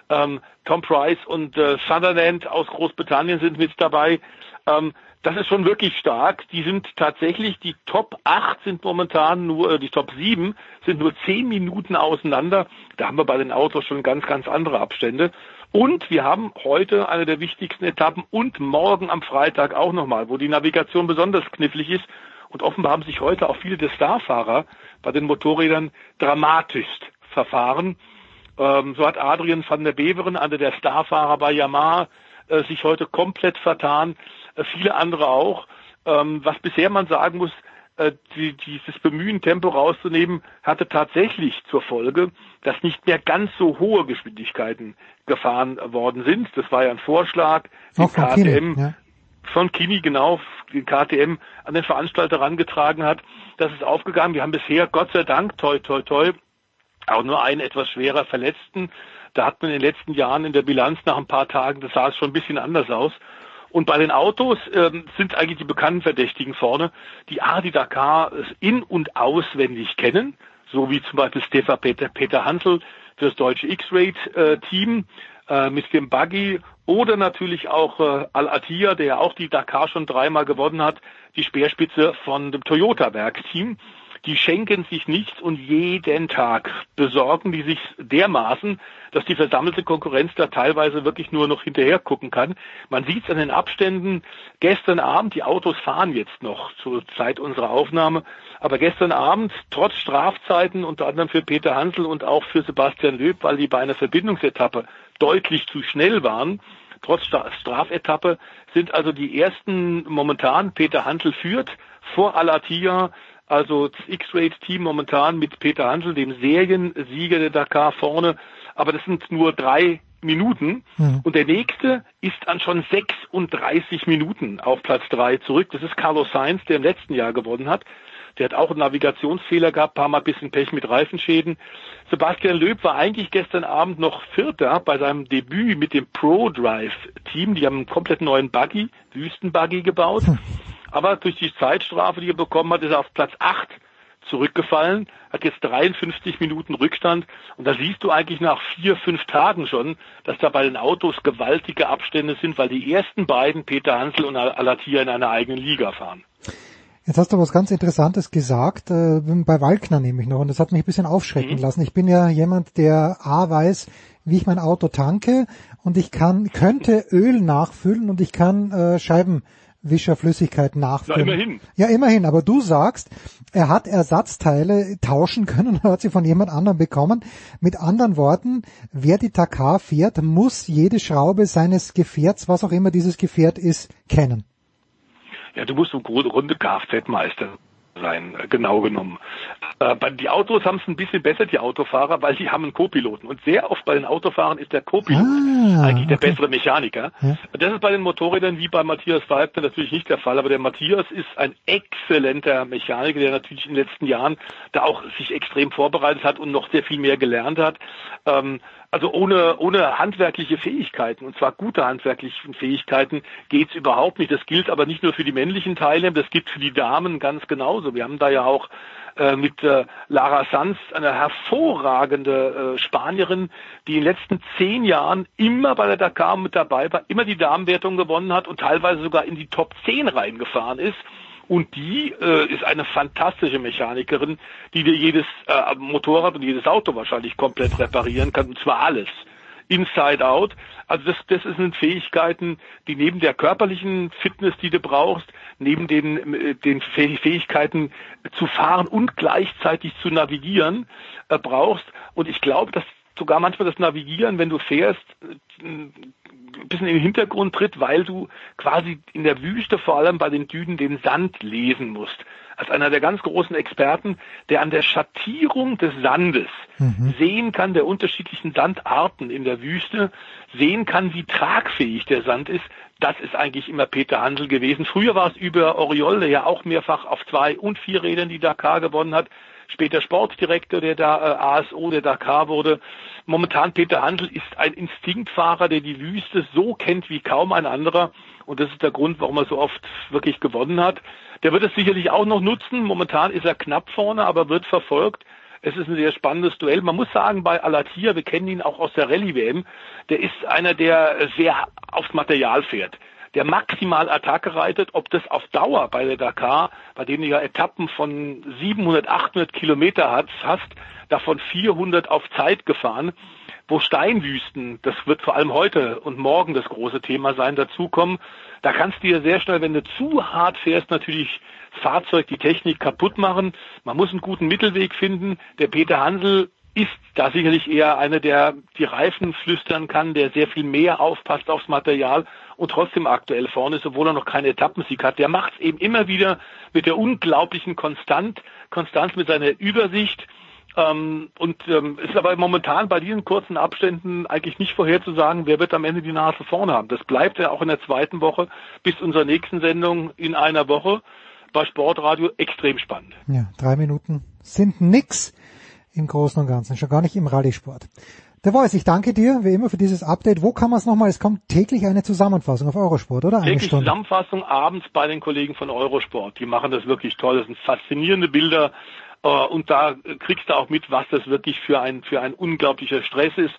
ähm, Tom Price und äh, Sutherland aus Großbritannien sind mit dabei. Ähm, das ist schon wirklich stark. Die sind tatsächlich, die Top 8 sind momentan nur, äh, die Top 7 sind nur 10 Minuten auseinander. Da haben wir bei den Autos schon ganz, ganz andere Abstände. Und wir haben heute eine der wichtigsten Etappen und morgen am Freitag auch nochmal, wo die Navigation besonders knifflig ist. Und offenbar haben sich heute auch viele der Starfahrer bei den Motorrädern dramatisch verfahren. Ähm, so hat Adrian van der Beveren, einer der Starfahrer bei Yamaha, äh, sich heute komplett vertan. Äh, viele andere auch. Ähm, was bisher man sagen muss, äh, die, dieses Bemühen, Tempo rauszunehmen, hatte tatsächlich zur Folge, dass nicht mehr ganz so hohe Geschwindigkeiten gefahren worden sind. Das war ja ein Vorschlag, die KTM ja. von Kimi genau den KTM an den Veranstalter herangetragen hat. Das ist aufgegangen. Wir haben bisher, Gott sei Dank, toi, toi, toi, auch nur einen etwas schwerer Verletzten. Da hat man in den letzten Jahren in der Bilanz nach ein paar Tagen, das sah es schon ein bisschen anders aus. Und bei den Autos ähm, sind eigentlich die bekannten Verdächtigen vorne, die A, die Dakar in- und auswendig kennen, so wie zum Beispiel Stefan Peter, Peter Hansel für das deutsche X-Rate-Team äh, mit dem Buggy oder natürlich auch äh, Al-Attiyah, der ja auch die Dakar schon dreimal gewonnen hat, die Speerspitze von dem Toyota-Werkteam die schenken sich nichts und jeden Tag besorgen die sich dermaßen, dass die versammelte Konkurrenz da teilweise wirklich nur noch hinterher gucken kann. Man sieht es an den Abständen gestern Abend, die Autos fahren jetzt noch zur Zeit unserer Aufnahme, aber gestern Abend, trotz Strafzeiten, unter anderem für Peter Hansel und auch für Sebastian Löb, weil die bei einer Verbindungsetappe deutlich zu schnell waren, trotz Strafetappe, sind also die ersten momentan, Peter Hansel führt, vor Alatia also das X-Rate-Team momentan mit Peter Hansel, dem Seriensieger der Dakar vorne. Aber das sind nur drei Minuten. Mhm. Und der nächste ist an schon 36 Minuten auf Platz drei zurück. Das ist Carlos Sainz, der im letzten Jahr gewonnen hat. Der hat auch einen Navigationsfehler gehabt, paar Mal bisschen Pech mit Reifenschäden. Sebastian Löb war eigentlich gestern Abend noch Vierter bei seinem Debüt mit dem Pro Drive Team. Die haben einen komplett neuen Buggy, Wüstenbuggy gebaut. Hm. Aber durch die Zeitstrafe, die er bekommen hat, ist er auf Platz 8 zurückgefallen, hat jetzt 53 Minuten Rückstand und da siehst du eigentlich nach vier, fünf Tagen schon, dass da bei den Autos gewaltige Abstände sind, weil die ersten beiden, Peter Hansel und Alatia, in einer eigenen Liga fahren. Jetzt hast du was ganz Interessantes gesagt, äh, bei Walkner nämlich noch, und das hat mich ein bisschen aufschrecken mhm. lassen. Ich bin ja jemand, der A weiß, wie ich mein Auto tanke und ich kann, könnte Öl nachfüllen und ich kann äh, Scheiben Wischerflüssigkeit nachfüllen. Ja, immerhin. Ja, immerhin. Aber du sagst, er hat Ersatzteile tauschen können, hat sie von jemand anderem bekommen. Mit anderen Worten, wer die Takar fährt, muss jede Schraube seines Gefährts, was auch immer dieses Gefährt ist, kennen. Ja, du musst im Grunde Kfz-Meister sein, äh, genau genommen. Äh, die Autos haben es ein bisschen besser, die Autofahrer, weil sie haben einen Co-Piloten. Und sehr oft bei den Autofahrern ist der Co-Pilot ah, eigentlich der okay. bessere Mechaniker. Ja. Das ist bei den Motorrädern wie bei Matthias Wagner natürlich nicht der Fall, aber der Matthias ist ein exzellenter Mechaniker, der natürlich in den letzten Jahren da auch sich extrem vorbereitet hat und noch sehr viel mehr gelernt hat. Ähm, also ohne, ohne handwerkliche Fähigkeiten, und zwar gute handwerkliche Fähigkeiten, geht's überhaupt nicht. Das gilt aber nicht nur für die männlichen Teilnehmer, das gilt für die Damen ganz genauso. Wir haben da ja auch äh, mit äh, Lara Sanz eine hervorragende äh, Spanierin, die in den letzten zehn Jahren immer bei der Dakar mit dabei war, immer die Damenwertung gewonnen hat und teilweise sogar in die Top 10 reingefahren ist. Und die äh, ist eine fantastische Mechanikerin, die dir jedes äh, Motorrad und jedes Auto wahrscheinlich komplett reparieren kann, und zwar alles. Inside out. Also das, das sind Fähigkeiten, die neben der körperlichen Fitness, die du brauchst, neben den, äh, den Fähigkeiten zu fahren und gleichzeitig zu navigieren, äh, brauchst. Und ich glaube, dass sogar manchmal das Navigieren, wenn du fährst, äh, ein bisschen in den Hintergrund tritt, weil du quasi in der Wüste vor allem bei den Dünen den Sand lesen musst. Als einer der ganz großen Experten, der an der Schattierung des Sandes mhm. sehen kann, der unterschiedlichen Sandarten in der Wüste, sehen kann, wie tragfähig der Sand ist, das ist eigentlich immer Peter Hansel gewesen. Früher war es über Oriol, der ja auch mehrfach auf zwei und vier Rädern die Dakar gewonnen hat, später Sportdirektor der da, äh, ASO der Dakar wurde. Momentan Peter Handel ist ein Instinktfahrer, der die Wüste so kennt wie kaum ein anderer. Und das ist der Grund, warum er so oft wirklich gewonnen hat. Der wird es sicherlich auch noch nutzen. Momentan ist er knapp vorne, aber wird verfolgt. Es ist ein sehr spannendes Duell. Man muss sagen, bei Alatia, wir kennen ihn auch aus der Rallye-WM, der ist einer, der sehr aufs Material fährt der maximal Attacke reitet, ob das auf Dauer bei der Dakar, bei denen du ja Etappen von 700, 800 Kilometer hast, davon 400 auf Zeit gefahren, wo Steinwüsten, das wird vor allem heute und morgen das große Thema sein, dazukommen. Da kannst du dir sehr schnell, wenn du zu hart fährst, natürlich das Fahrzeug, die Technik kaputt machen. Man muss einen guten Mittelweg finden. Der Peter Hansel ist da sicherlich eher einer, der die Reifen flüstern kann, der sehr viel mehr aufpasst aufs Material und trotzdem aktuell vorne ist, obwohl er noch keinen Etappensieg hat. Der macht es eben immer wieder mit der unglaublichen Konstant, Konstanz, mit seiner Übersicht Ähm, und ähm, ist aber momentan bei diesen kurzen Abständen eigentlich nicht vorherzusagen, wer wird am Ende die Nase vorne haben. Das bleibt ja auch in der zweiten Woche bis unserer nächsten Sendung in einer Woche bei Sportradio extrem spannend. Ja, drei Minuten sind nix im Großen und Ganzen, schon gar nicht im Rallye-Sport. Der Voice, ich danke dir wie immer für dieses Update. Wo kann man es nochmal? Es kommt täglich eine Zusammenfassung auf Eurosport, oder? Eine Täglich Stunde. Zusammenfassung abends bei den Kollegen von Eurosport. Die machen das wirklich toll. Das sind faszinierende Bilder. Äh, Und da kriegst du auch mit, was das wirklich für ein, für ein unglaublicher Stress ist.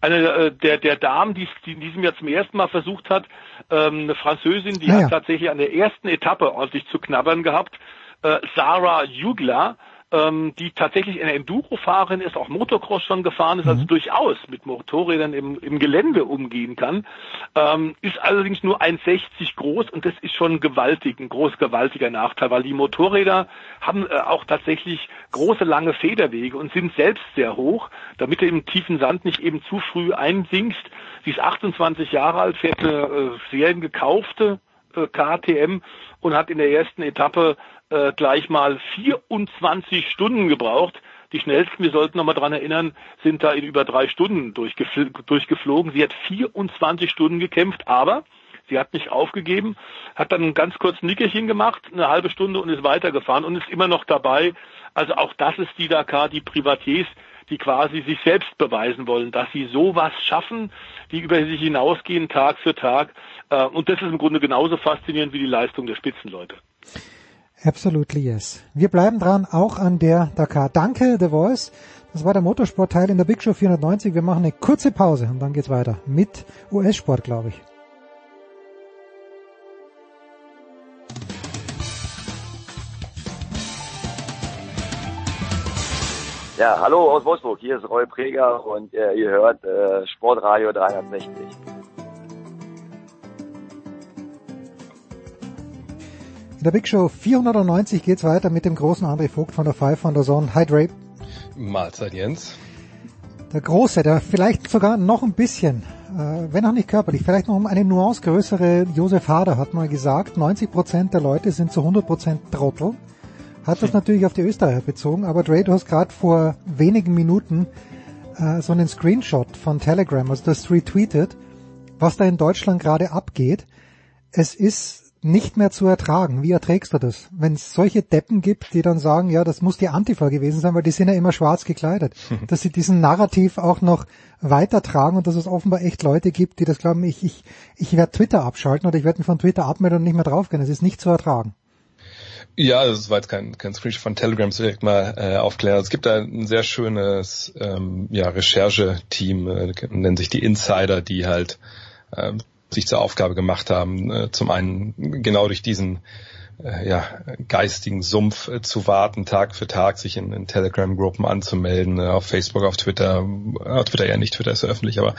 Eine äh, der, der Damen, die es in diesem Jahr zum ersten Mal versucht hat, ähm, eine Französin, die Ah, ja. hat tatsächlich an der ersten Etappe ordentlich zu knabbern gehabt. Äh, Sarah Jugler, ähm, die tatsächlich eine Enduro-Fahrerin ist, auch Motocross schon gefahren ist, also durchaus mit Motorrädern im, im Gelände umgehen kann, ähm, ist allerdings nur 1,60 groß und das ist schon gewaltig, ein groß gewaltiger Nachteil, weil die Motorräder haben äh, auch tatsächlich große, lange Federwege und sind selbst sehr hoch, damit du im tiefen Sand nicht eben zu früh einsinkst. Sie ist 28 Jahre alt, fährt eine äh, sehr gekaufte äh, KTM und hat in der ersten Etappe äh, gleich mal 24 Stunden gebraucht. Die schnellsten, wir sollten nochmal dran erinnern, sind da in über drei Stunden durchgefl durchgeflogen. Sie hat 24 Stunden gekämpft, aber sie hat nicht aufgegeben, hat dann einen ganz kurzen Nickerchen gemacht, eine halbe Stunde und ist weitergefahren und ist immer noch dabei. Also auch das ist die Dakar, die Privatiers, die quasi sich selbst beweisen wollen, dass sie sowas schaffen, die über sich hinausgehen Tag für Tag. Äh, Und das ist im Grunde genauso faszinierend wie die Leistung der Spitzenleute. Absolutely yes. Wir bleiben dran, auch an der Dakar. Danke, The Voice. Das war der Motorsportteil in der Big Show 490. Wir machen eine kurze Pause und dann geht's weiter mit US-Sport, glaube ich. Ja, hallo aus Wolfsburg. Hier ist Roy Preger und äh, ihr hört äh, Sportradio 360. In der Big Show 490 geht's weiter mit dem großen André Vogt von der Five von der Zone. Hi Dre. Mahlzeit Jens. Der Große, der vielleicht sogar noch ein bisschen, äh, wenn auch nicht körperlich, vielleicht noch um eine Nuance größere Josef Hader hat mal gesagt, 90% der Leute sind zu 100% Trottel. Hat das natürlich auf die Österreicher bezogen, aber Dre, du hast gerade vor wenigen Minuten äh, so einen Screenshot von Telegram, also das retweetet, was da in Deutschland gerade abgeht. Es ist nicht mehr zu ertragen. Wie erträgst du das? Wenn es solche Deppen gibt, die dann sagen, ja, das muss die Antifa gewesen sein, weil die sind ja immer schwarz gekleidet, [laughs] dass sie diesen Narrativ auch noch weitertragen und dass es offenbar echt Leute gibt, die das glauben, ich, ich, ich werde Twitter abschalten oder ich werde mich von Twitter abmelden und nicht mehr draufgehen. Es ist nicht zu ertragen. Ja, das war jetzt kein, kein Screenshot von Telegram, so direkt mal äh, aufklären. Es gibt da ein sehr schönes ähm, ja, Rechercheteam, äh, nennen sich die Insider, die halt äh, sich zur Aufgabe gemacht haben, äh, zum einen genau durch diesen äh, ja, geistigen Sumpf äh, zu warten, Tag für Tag sich in, in Telegram-Gruppen anzumelden, auf Facebook, auf Twitter, äh, Twitter ja nicht, Twitter ist ja öffentlich, aber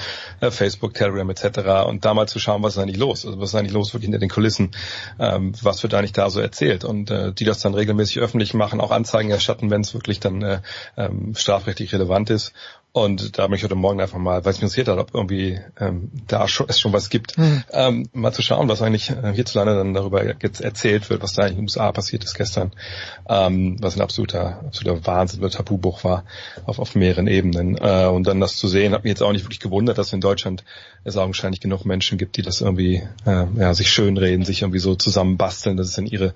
Facebook, Telegram etc. und da mal zu schauen, was ist eigentlich los, also was ist eigentlich los wirklich hinter den Kulissen, ähm, was wird eigentlich da so erzählt? Und äh, die das dann regelmäßig öffentlich machen, auch Anzeigen erstatten, wenn es wirklich dann äh, ähm, strafrechtlich relevant ist und da bin ich heute Morgen einfach mal, weil es mich interessiert hat, ob irgendwie ähm, da schon, es schon was gibt, Mhm. ähm, mal zu schauen, was eigentlich äh, hierzulande dann darüber jetzt erzählt wird, was da eigentlich in den USA passiert ist gestern, ähm, was ein absoluter, absoluter Wahnsinn oder Tabubruch war auf, auf mehreren Ebenen. Äh, und dann das zu sehen, hat mich jetzt auch nicht wirklich gewundert, dass in Deutschland es augenscheinlich genug Menschen gibt, die das irgendwie äh, ja, sich schönreden, sich irgendwie so zusammenbasteln, dass es in ihre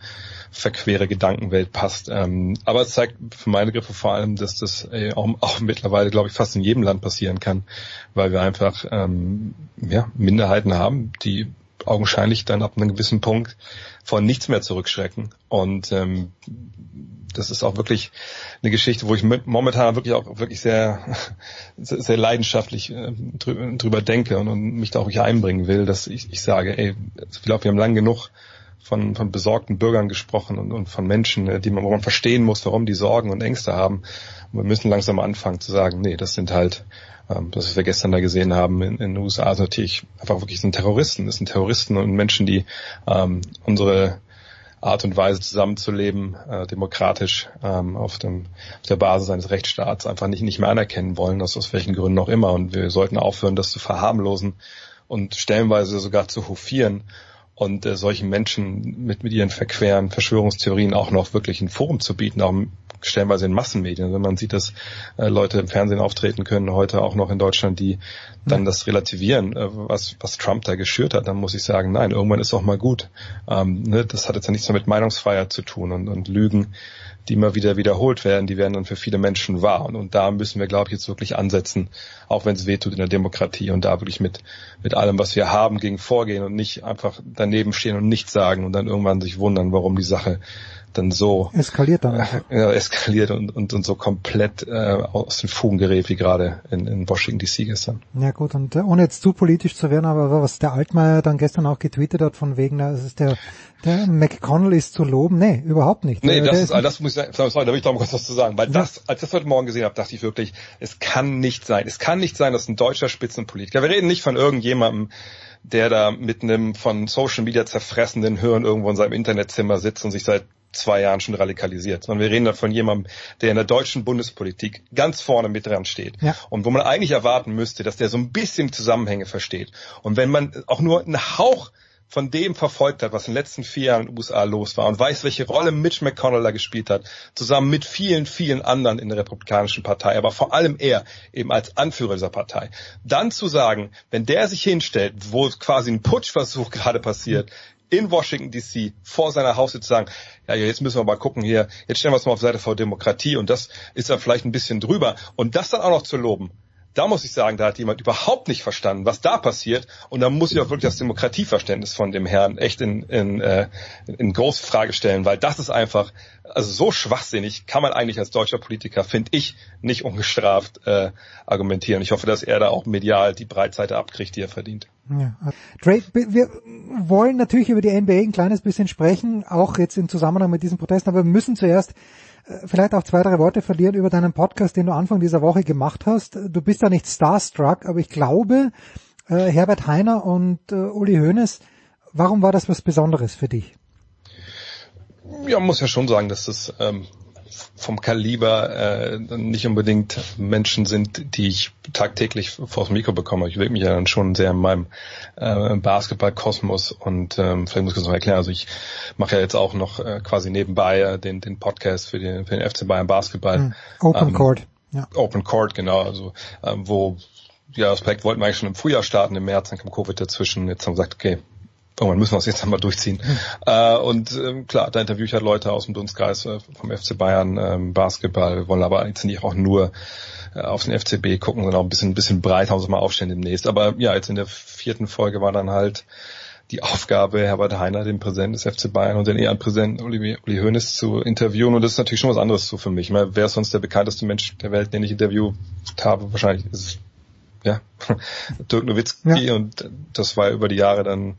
verquere Gedankenwelt passt. Ähm, aber es zeigt für meine Griffe vor allem, dass das äh, auch, auch mittlerweile, glaube ich, fast in jedem Land passieren kann, weil wir einfach ähm, ja, Minderheiten haben, die augenscheinlich dann ab einem gewissen Punkt von nichts mehr zurückschrecken. Und ähm, das ist auch wirklich eine Geschichte, wo ich mit, momentan wirklich auch wirklich sehr, [laughs] sehr, leidenschaftlich äh, drü drüber denke und, und mich da auch hier einbringen will, dass ich, ich sage, ey, ich glaube, wir haben lang genug von, von besorgten Bürgern gesprochen und, und von Menschen, äh, die man, wo man verstehen muss, warum die Sorgen und Ängste haben. Und wir müssen langsam anfangen zu sagen, nee, das sind halt, ähm, das, was wir gestern da gesehen haben in, in den USA, ist natürlich einfach wirklich sind Terroristen. Das sind Terroristen und Menschen, die ähm, unsere Art und Weise zusammenzuleben, äh, demokratisch ähm, auf, dem, auf der Basis eines Rechtsstaats einfach nicht, nicht mehr anerkennen wollen, aus, aus welchen Gründen auch immer. Und wir sollten aufhören, das zu verharmlosen und stellenweise sogar zu hofieren und äh, solchen Menschen mit, mit ihren verqueren Verschwörungstheorien auch noch wirklich ein Forum zu bieten, auch stellenweise in Massenmedien. Wenn man sieht, dass äh, Leute im Fernsehen auftreten können, heute auch noch in Deutschland, die dann mhm. das relativieren, äh, was, was Trump da geschürt hat, dann muss ich sagen, nein, irgendwann ist auch mal gut. Ähm, ne, das hat jetzt ja nichts mehr mit Meinungsfreiheit zu tun und, und Lügen die immer wieder wiederholt werden, die werden dann für viele Menschen wahr. Und, und da müssen wir, glaube ich, jetzt wirklich ansetzen, auch wenn es wehtut in der Demokratie und da wirklich mit, mit allem, was wir haben, gegen vorgehen und nicht einfach daneben stehen und nichts sagen und dann irgendwann sich wundern, warum die Sache dann so eskaliert dann äh, [laughs] eskaliert und, und, und so komplett äh, aus den Fugen gerät wie gerade in, in Washington DC gestern. Ja gut und äh, ohne jetzt zu politisch zu werden, aber was der Altmaier dann gestern auch getweetet hat von wegen, das ist der der McConnell ist zu loben. Nee, überhaupt nicht. Nee, der, das, ist, das muss ich sagen, sorry, da will ich doch mal kurz was zu sagen, weil das, als ich das heute Morgen gesehen habe, dachte ich wirklich, es kann nicht sein. Es kann nicht sein, dass ein deutscher Spitzenpolitiker, wir reden nicht von irgendjemandem, der da mit einem von Social Media zerfressenden Hirn irgendwo in seinem Internetzimmer sitzt und sich seit zwei Jahren schon radikalisiert, sondern wir reden da von jemandem, der in der deutschen Bundespolitik ganz vorne mit dran steht ja. und wo man eigentlich erwarten müsste, dass der so ein bisschen Zusammenhänge versteht. Und wenn man auch nur einen Hauch von dem verfolgt hat, was in den letzten vier Jahren in den USA los war und weiß, welche Rolle Mitch McConnell da gespielt hat, zusammen mit vielen, vielen anderen in der Republikanischen Partei, aber vor allem er eben als Anführer dieser Partei, dann zu sagen, wenn der sich hinstellt, wo quasi ein Putschversuch [laughs] gerade passiert, in Washington DC vor seiner Haustür zu sagen, ja, jetzt müssen wir mal gucken hier, jetzt stellen wir es mal auf Seite vor Demokratie und das ist dann vielleicht ein bisschen drüber und das dann auch noch zu loben. Da muss ich sagen, da hat jemand überhaupt nicht verstanden, was da passiert. Und da muss ich auch wirklich das Demokratieverständnis von dem Herrn echt in, in, äh, in große Frage stellen, weil das ist einfach, also so schwachsinnig kann man eigentlich als deutscher Politiker, finde ich, nicht ungestraft äh, argumentieren. Ich hoffe, dass er da auch medial die Breitseite abkriegt, die er verdient. Ja. Dre, wir wollen natürlich über die NBA ein kleines bisschen sprechen, auch jetzt im Zusammenhang mit diesen Protesten, aber wir müssen zuerst vielleicht auch zwei, drei Worte verlieren über deinen Podcast, den du Anfang dieser Woche gemacht hast. Du bist ja nicht starstruck, aber ich glaube, äh, Herbert Heiner und äh, Uli Hoeneß, warum war das was Besonderes für dich? Ja, muss ja schon sagen, dass das ähm, vom Kaliber äh, nicht unbedingt Menschen sind, die ich tagtäglich vors Mikro bekomme. Ich bewege mich ja dann schon sehr in meinem äh, Basketballkosmos und ähm, vielleicht muss ich das noch erklären. Also ich mache ja jetzt auch noch äh, quasi nebenbei äh, den, den Podcast für den, für den FC Bayern Basketball. Hm. Open ähm, Court. Ja. Open Court, genau. Also ähm, wo ja, das Projekt wollten wir eigentlich schon im Frühjahr starten, im März, dann kam Covid dazwischen. Jetzt haben wir gesagt, okay, irgendwann müssen wir es jetzt einmal durchziehen. Mhm. Äh, und ähm, klar, da interviewe ich halt Leute aus dem Dunstkreis äh, vom FC Bayern, ähm, Basketball, wollen aber jetzt nicht auch nur äh, auf den FCB gucken, sondern auch ein bisschen, ein bisschen breiter uns mal aufstellen demnächst. Aber ja, jetzt in der vierten Folge war dann halt die Aufgabe, Herbert Heiner, den Präsidenten des FC Bayern und den Ehrenpräsidenten Uli, Uli Hoeneß zu interviewen. Und das ist natürlich schon was anderes so für mich. Wer ist sonst der bekannteste Mensch der Welt, den ich interviewt habe? Wahrscheinlich ist es ja, [laughs] Dirk Nowitzki ja. und das war über die Jahre dann,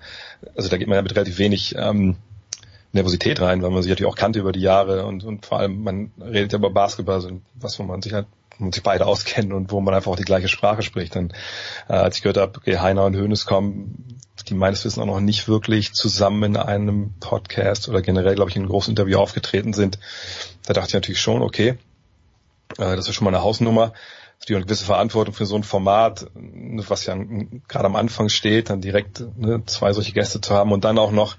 also da geht man ja mit relativ wenig ähm, Nervosität rein, weil man sich natürlich auch kannte über die Jahre und, und vor allem man redet ja über Basketball, also was wo man sich halt wo man sich beide auskennt und wo man einfach auch die gleiche Sprache spricht. Dann, äh, als ich gehört habe, okay, Heiner und Hönes kommen, die meines Wissens auch noch nicht wirklich zusammen in einem Podcast oder generell, glaube ich, in einem großen Interview aufgetreten sind, da dachte ich natürlich schon, okay, äh, das ist schon mal eine Hausnummer die eine gewisse Verantwortung für so ein Format, was ja gerade am Anfang steht, dann direkt ne, zwei solche Gäste zu haben und dann auch noch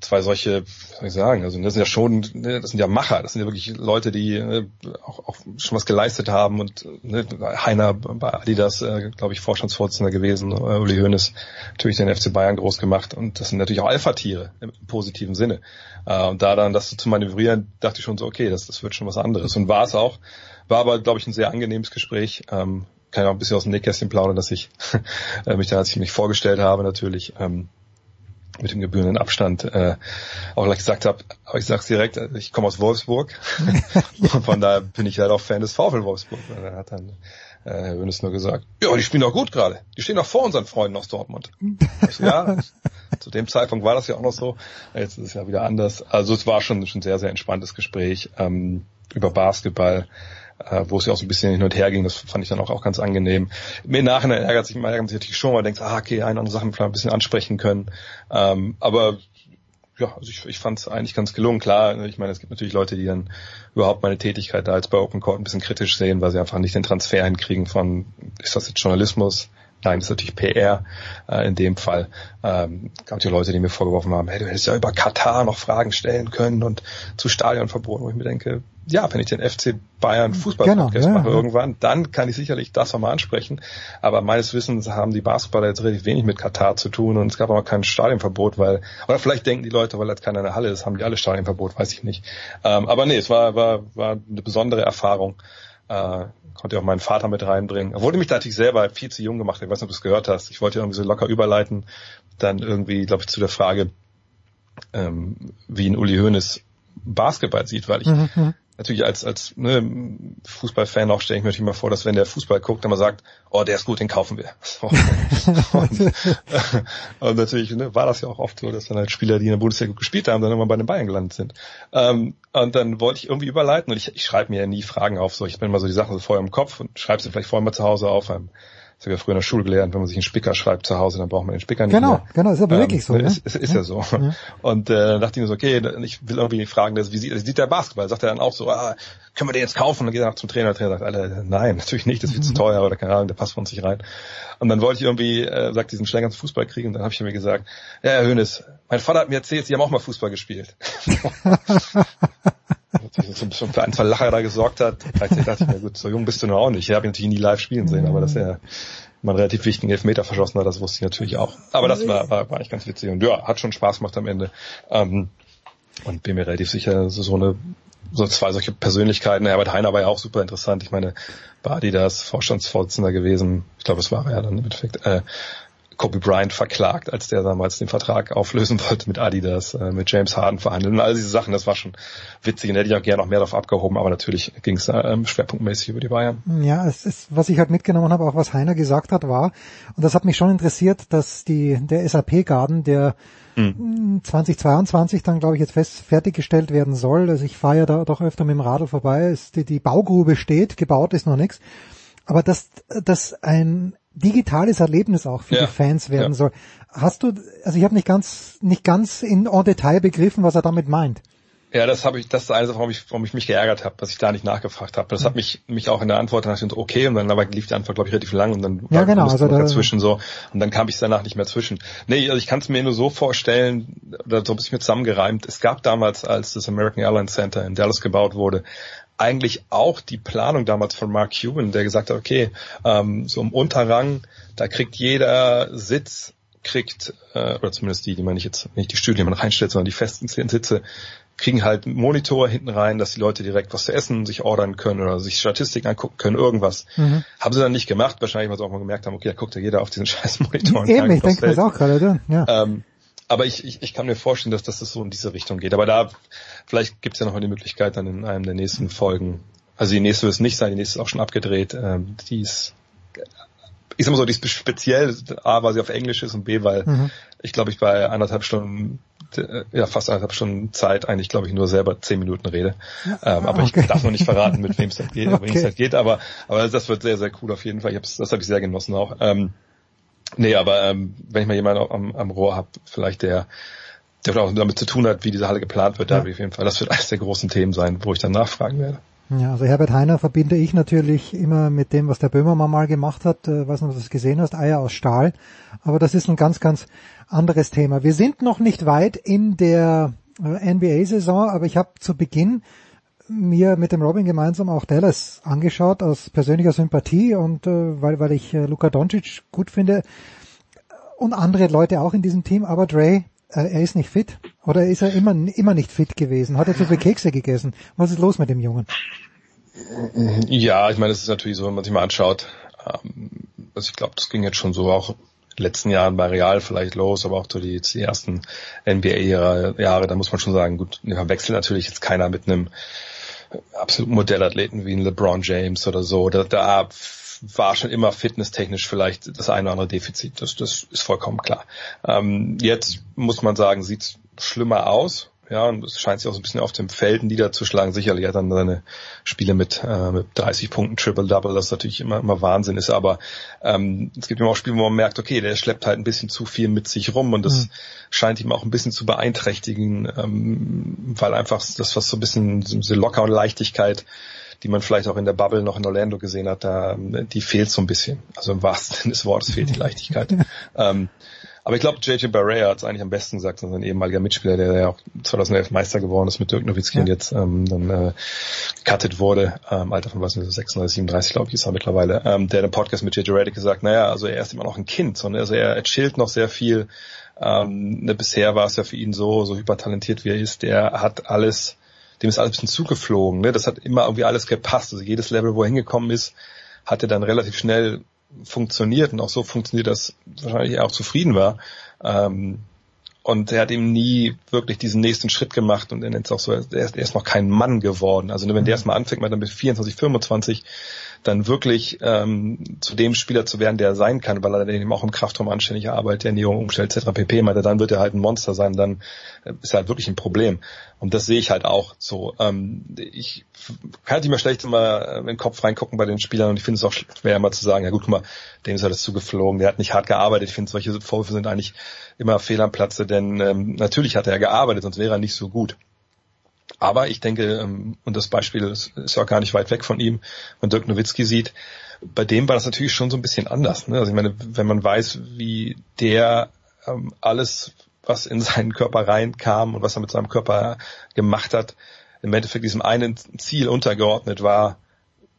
zwei solche, was soll ich sagen, also das sind ja schon, ne, das sind ja Macher, das sind ja wirklich Leute, die ne, auch, auch schon was geleistet haben und ne, Heiner bei Adidas, äh, glaube ich, Vorstandsvorsitzender gewesen, äh, Uli Hoeneß natürlich den FC Bayern groß gemacht und das sind natürlich auch Alpha-Tiere im positiven Sinne. Äh, und da dann das zu manövrieren, dachte ich schon so, okay, das, das wird schon was anderes und war es auch. War aber, glaube ich, ein sehr angenehmes Gespräch. Ähm, kann ja auch ein bisschen aus dem Nähkästchen plaudern, dass ich [laughs] äh, mich da, als ich mich vorgestellt habe, natürlich ähm, mit dem gebührenden Abstand äh, auch gleich gesagt habe, aber ich sag's direkt, also ich komme aus Wolfsburg und [laughs] von daher bin ich halt auch Fan des VfL Wolfsburg. Und dann hat dann äh, Herr Hönes nur gesagt, ja, die spielen doch gut gerade. Die stehen doch vor unseren Freunden aus Dortmund. Also, ja, zu dem Zeitpunkt war das ja auch noch so. Jetzt ist es ja wieder anders. Also es war schon schon sehr, sehr entspanntes Gespräch ähm, über Basketball äh, wo es ja auch so ein bisschen hin und her ging. Das fand ich dann auch, auch ganz angenehm. Im Nachhinein ärgert sich, man ärgert sich natürlich schon, weil man denkt, ah, okay, eine andere Sachen vielleicht ein bisschen ansprechen können. Ähm, aber ja, also ich, ich fand es eigentlich ganz gelungen. Klar, ich meine, es gibt natürlich Leute, die dann überhaupt meine Tätigkeit da als bei Open Court ein bisschen kritisch sehen, weil sie einfach nicht den Transfer hinkriegen von, ist das jetzt Journalismus Nein, das ist natürlich PR äh, in dem Fall. Ähm, gab ja Leute, die mir vorgeworfen haben, hey, du hättest ja über Katar noch Fragen stellen können und zu Stadionverboten, wo ich mir denke, ja, wenn ich den FC Bayern Fußball-Podcast Genau, ja, mache ja. irgendwann, dann kann ich sicherlich das nochmal ansprechen. Aber meines Wissens haben die Basketballer jetzt relativ wenig mit Katar zu tun und es gab auch kein Stadionverbot, weil, oder vielleicht denken die Leute, weil jetzt keiner in der Halle ist, haben die alle Stadionverbot, weiß ich nicht. Ähm, aber nee, es war, war, war eine besondere Erfahrung. Äh, konnte auch meinen Vater mit reinbringen. Er wurde mich da natürlich selber viel zu jung gemacht. Ich weiß nicht, ob du es gehört hast. Ich wollte irgendwie so locker überleiten. Dann irgendwie, glaube ich, zu der Frage, ähm, wie ein Uli Hoeneß Basketball sieht, weil ich Mhm, mhm. Natürlich als, als ne, Fußballfan auch stelle ich mir natürlich mal vor, dass wenn der Fußball guckt, dann mal sagt, oh, der ist gut, den kaufen wir. [laughs] Und, und natürlich ne, war das ja auch oft so, dass dann halt Spieler, die in der Bundesliga gut gespielt haben, dann immer bei den Bayern gelandet sind. Ähm, und dann wollte ich irgendwie überleiten und ich, ich schreibe mir ja nie Fragen auf, so ich bin immer so die Sachen so vorher im Kopf und schreibe sie vielleicht vorher mal zu Hause auf. Ähm, das habe ich ja früher in der Schule gelernt, wenn man sich einen Spicker schreibt zu Hause, dann braucht man den Spicker nicht Genau, mehr. genau, ist aber wirklich so, [laughs] ne? Ist, ist, ist ja so. Und äh, dann dachte ich mir so, okay, ich will irgendwie fragen, das, wie sieht, wie sieht der Basketball? Sagt er dann auch so, ah, können wir den jetzt kaufen? Und dann geht er nach zum Trainer, der Trainer sagt, Alter, nein, [laughs] natürlich nicht, das ist viel zu teuer oder keine Ahnung, der passt von uns nicht rein. Und dann wollte ich irgendwie, äh, sagt diesen Schläger ins Fußball kriegen und dann habe ich mir gesagt, ja, Herr Hönes, mein Vater hat mir erzählt, Sie haben auch mal Fußball gespielt. [laughs] So ein bisschen für ein, zwei Lacher da gesorgt hat. Dachte ich mir, gut, so jung bist du noch auch nicht. Ich habe ihn natürlich nie live spielen sehen, aber dass er mal einen relativ wichtigen Elfmeter verschossen hat, das wusste ich natürlich auch. Aber das war, war, war eigentlich ganz witzig und ja, hat schon Spaß gemacht am Ende. Ähm, und bin mir relativ sicher, so, so eine so zwei solche Persönlichkeiten. Herbert Heiner war ja auch super interessant. Ich meine, bei Adidas Vorstandsvorsitzender gewesen. Ich glaube, es war er dann im Endeffekt. Äh, Kobe Bryant verklagt, als der damals den Vertrag auflösen wollte mit Adidas, äh, mit James Harden verhandeln und all diese Sachen. Das war schon witzig und hätte ich auch gerne noch mehr darauf abgehoben, aber natürlich ging es ähm, schwerpunktmäßig über die Bayern. Ja, es ist, was ich halt mitgenommen habe, auch was Heiner gesagt hat, war, und das hat mich schon interessiert, dass die, der SAP-Garden, der Hm. 2022 dann, glaube ich, jetzt fest fertiggestellt werden soll. Also ich fahre ja da doch öfter mit dem Radl vorbei. Die, die Baugrube steht, gebaut ist noch nichts. Aber dass, dass ein digitales Erlebnis auch für Ja, die Fans werden ja. soll. Hast du, also ich habe nicht ganz, nicht ganz in en Detail begriffen, was er damit meint. Ja, das habe ich, das ist eines, warum ich, warum ich mich geärgert habe, dass ich da nicht nachgefragt habe. Das hat mich, mich auch in der Antwort danach so, okay, und dann aber lief die Antwort, glaube ich, relativ lang und dann Ja, war genau, also da- dazwischen so und dann kam ich danach nicht mehr zwischen. Nee, also ich kann es mir nur so vorstellen, oder so ein bisschen mir zusammengereimt. Es gab damals, als das American Airlines Center in Dallas gebaut wurde, eigentlich auch die Planung damals von Mark Cuban, der gesagt hat, okay, ähm, so im Unterrang, da kriegt jeder Sitz, kriegt, äh, oder zumindest die, die man nicht jetzt, nicht die Stühle, die man reinstellt, sondern die festen Sitze, kriegen halt einen Monitor hinten rein, dass die Leute direkt was zu essen sich ordern können oder sich Statistiken angucken können, irgendwas. Mhm. Haben sie dann nicht gemacht, wahrscheinlich, weil sie auch mal gemerkt haben, okay, da guckt ja jeder auf diesen [laughs] scheiß Monitor. Eben, ich denke das auch gerade, ja. ähm, aber ich, ich, ich kann mir vorstellen, dass, dass das so in diese Richtung geht. Aber da, vielleicht gibt es ja noch mal die Möglichkeit, dann in einem der nächsten Folgen, also die nächste wird es nicht sein, die nächste ist auch schon abgedreht, ähm, die ist, ich sag mal so, die ist speziell, A, weil sie auf Englisch ist und B, weil Mhm. ich glaube, ich bei anderthalb Stunden, äh, ja, fast anderthalb Stunden Zeit eigentlich, glaube ich, nur selber zehn Minuten rede. Ähm, aber okay. ich darf noch nicht verraten, mit wem es halt [laughs] geht, Okay. halt geht, aber, aber das wird sehr, sehr cool auf jeden Fall. Ich hab's, das habe ich sehr genossen auch. Ähm, nee, aber ähm, wenn ich mal jemanden am, am Rohr habe, vielleicht der, der auch damit zu tun hat, wie diese Halle geplant wird, da Ja. auf jeden Fall. Das wird eines der großen Themen sein, wo ich dann nachfragen werde. Ja, also Herbert Heiner verbinde ich natürlich immer mit dem, was der Böhmermann mal gemacht hat. Äh, weiß nicht, ob du das gesehen hast, Eier aus Stahl. Aber das ist ein ganz, ganz anderes Thema. Wir sind noch nicht weit in der äh, NBA-Saison, aber ich habe zu Beginn mir mit dem Robin gemeinsam auch Dallas angeschaut aus persönlicher Sympathie und äh, weil, weil ich äh, Luka Doncic gut finde und andere Leute auch in diesem Team, aber Dre, äh, er ist nicht fit oder ist er immer immer nicht fit gewesen? Hat er zu viele Kekse gegessen? Was ist los mit dem Jungen? Ja, ich meine, es ist natürlich so, wenn man sich mal anschaut, ähm, also ich glaube, das ging jetzt schon so auch den letzten Jahren bei Real vielleicht los, aber auch so die, die ersten NBA-Jahre, da muss man schon sagen, gut, da wechselt natürlich jetzt keiner mit einem absoluten Modellathleten wie ein LeBron James oder so. Da, da war schon immer fitnesstechnisch vielleicht das eine oder andere Defizit. Das, das ist vollkommen klar. Ähm, jetzt muss man sagen, sieht schlimmer aus. Ja, und es scheint sich auch so ein bisschen auf dem Feld niederzuschlagen. Sicherlich hat er dann seine Spiele mit, äh, mit 30 Punkten Triple-Double, das natürlich immer, immer Wahnsinn ist. Aber ähm, es gibt immer auch Spiele, wo man merkt, okay, der schleppt halt ein bisschen zu viel mit sich rum und das Mhm. scheint ihm auch ein bisschen zu beeinträchtigen, ähm, weil einfach das, was so ein bisschen diese Locker und Leichtigkeit die man vielleicht auch in der Bubble noch in Orlando gesehen hat, da, die fehlt so ein bisschen. Also im wahrsten [laughs] Sinne des Wortes fehlt die Leichtigkeit. [laughs] ähm, aber ich glaube, JJ Barrea hat es eigentlich am besten gesagt, ein ehemaliger Mitspieler, der ja auch 2011 Meister geworden ist mit Dirk Nowitzki ja. und jetzt ähm, dann äh, gecuttet wurde, ähm, Alter von was, 36, 37 glaube ich ist er mittlerweile, ähm, der im Podcast mit JJ Redick gesagt, naja, also er ist immer noch ein Kind, sondern also er, er chillt noch sehr viel. Ähm, ne, bisher war es ja für ihn so, so hypertalentiert wie er ist, der hat alles, dem ist alles ein bisschen zugeflogen. Ne? Das hat immer irgendwie alles gepasst. Also jedes Level, wo er hingekommen ist, hat er dann relativ schnell funktioniert und auch so funktioniert, dass wahrscheinlich er auch zufrieden war. Ähm, und er hat eben nie wirklich diesen nächsten Schritt gemacht und er nennt es auch so, er ist, er ist noch kein Mann geworden. Also wenn der erstmal anfängt, mal dann mit 24, 25, dann wirklich ähm, zu dem Spieler zu werden, der er sein kann, weil er dann eben auch im Kraftraum anständig arbeitet, Ernährung umstellt, etc. pp. Meinte, dann wird er halt ein Monster sein, dann äh, ist er halt wirklich ein Problem. Und das sehe ich halt auch so. Ähm, ich kann halt immer schlecht immer in den Kopf reingucken bei den Spielern und ich finde es auch schwer immer zu sagen, ja gut, guck mal, dem ist alles zugeflogen, der hat nicht hart gearbeitet. Ich finde, solche Vorwürfe sind eigentlich immer fehl am Platze, denn ähm, natürlich hat er gearbeitet, sonst wäre er nicht so gut. Aber ich denke, ähm, und das Beispiel ist, ist auch gar nicht weit weg von ihm, wenn Dirk Nowitzki sieht, bei dem war das natürlich schon so ein bisschen anders. Ne? Also ich meine, wenn man weiß, wie der ähm, alles, was in seinen Körper reinkam und was er mit seinem Körper gemacht hat, im Endeffekt diesem einen Ziel untergeordnet war,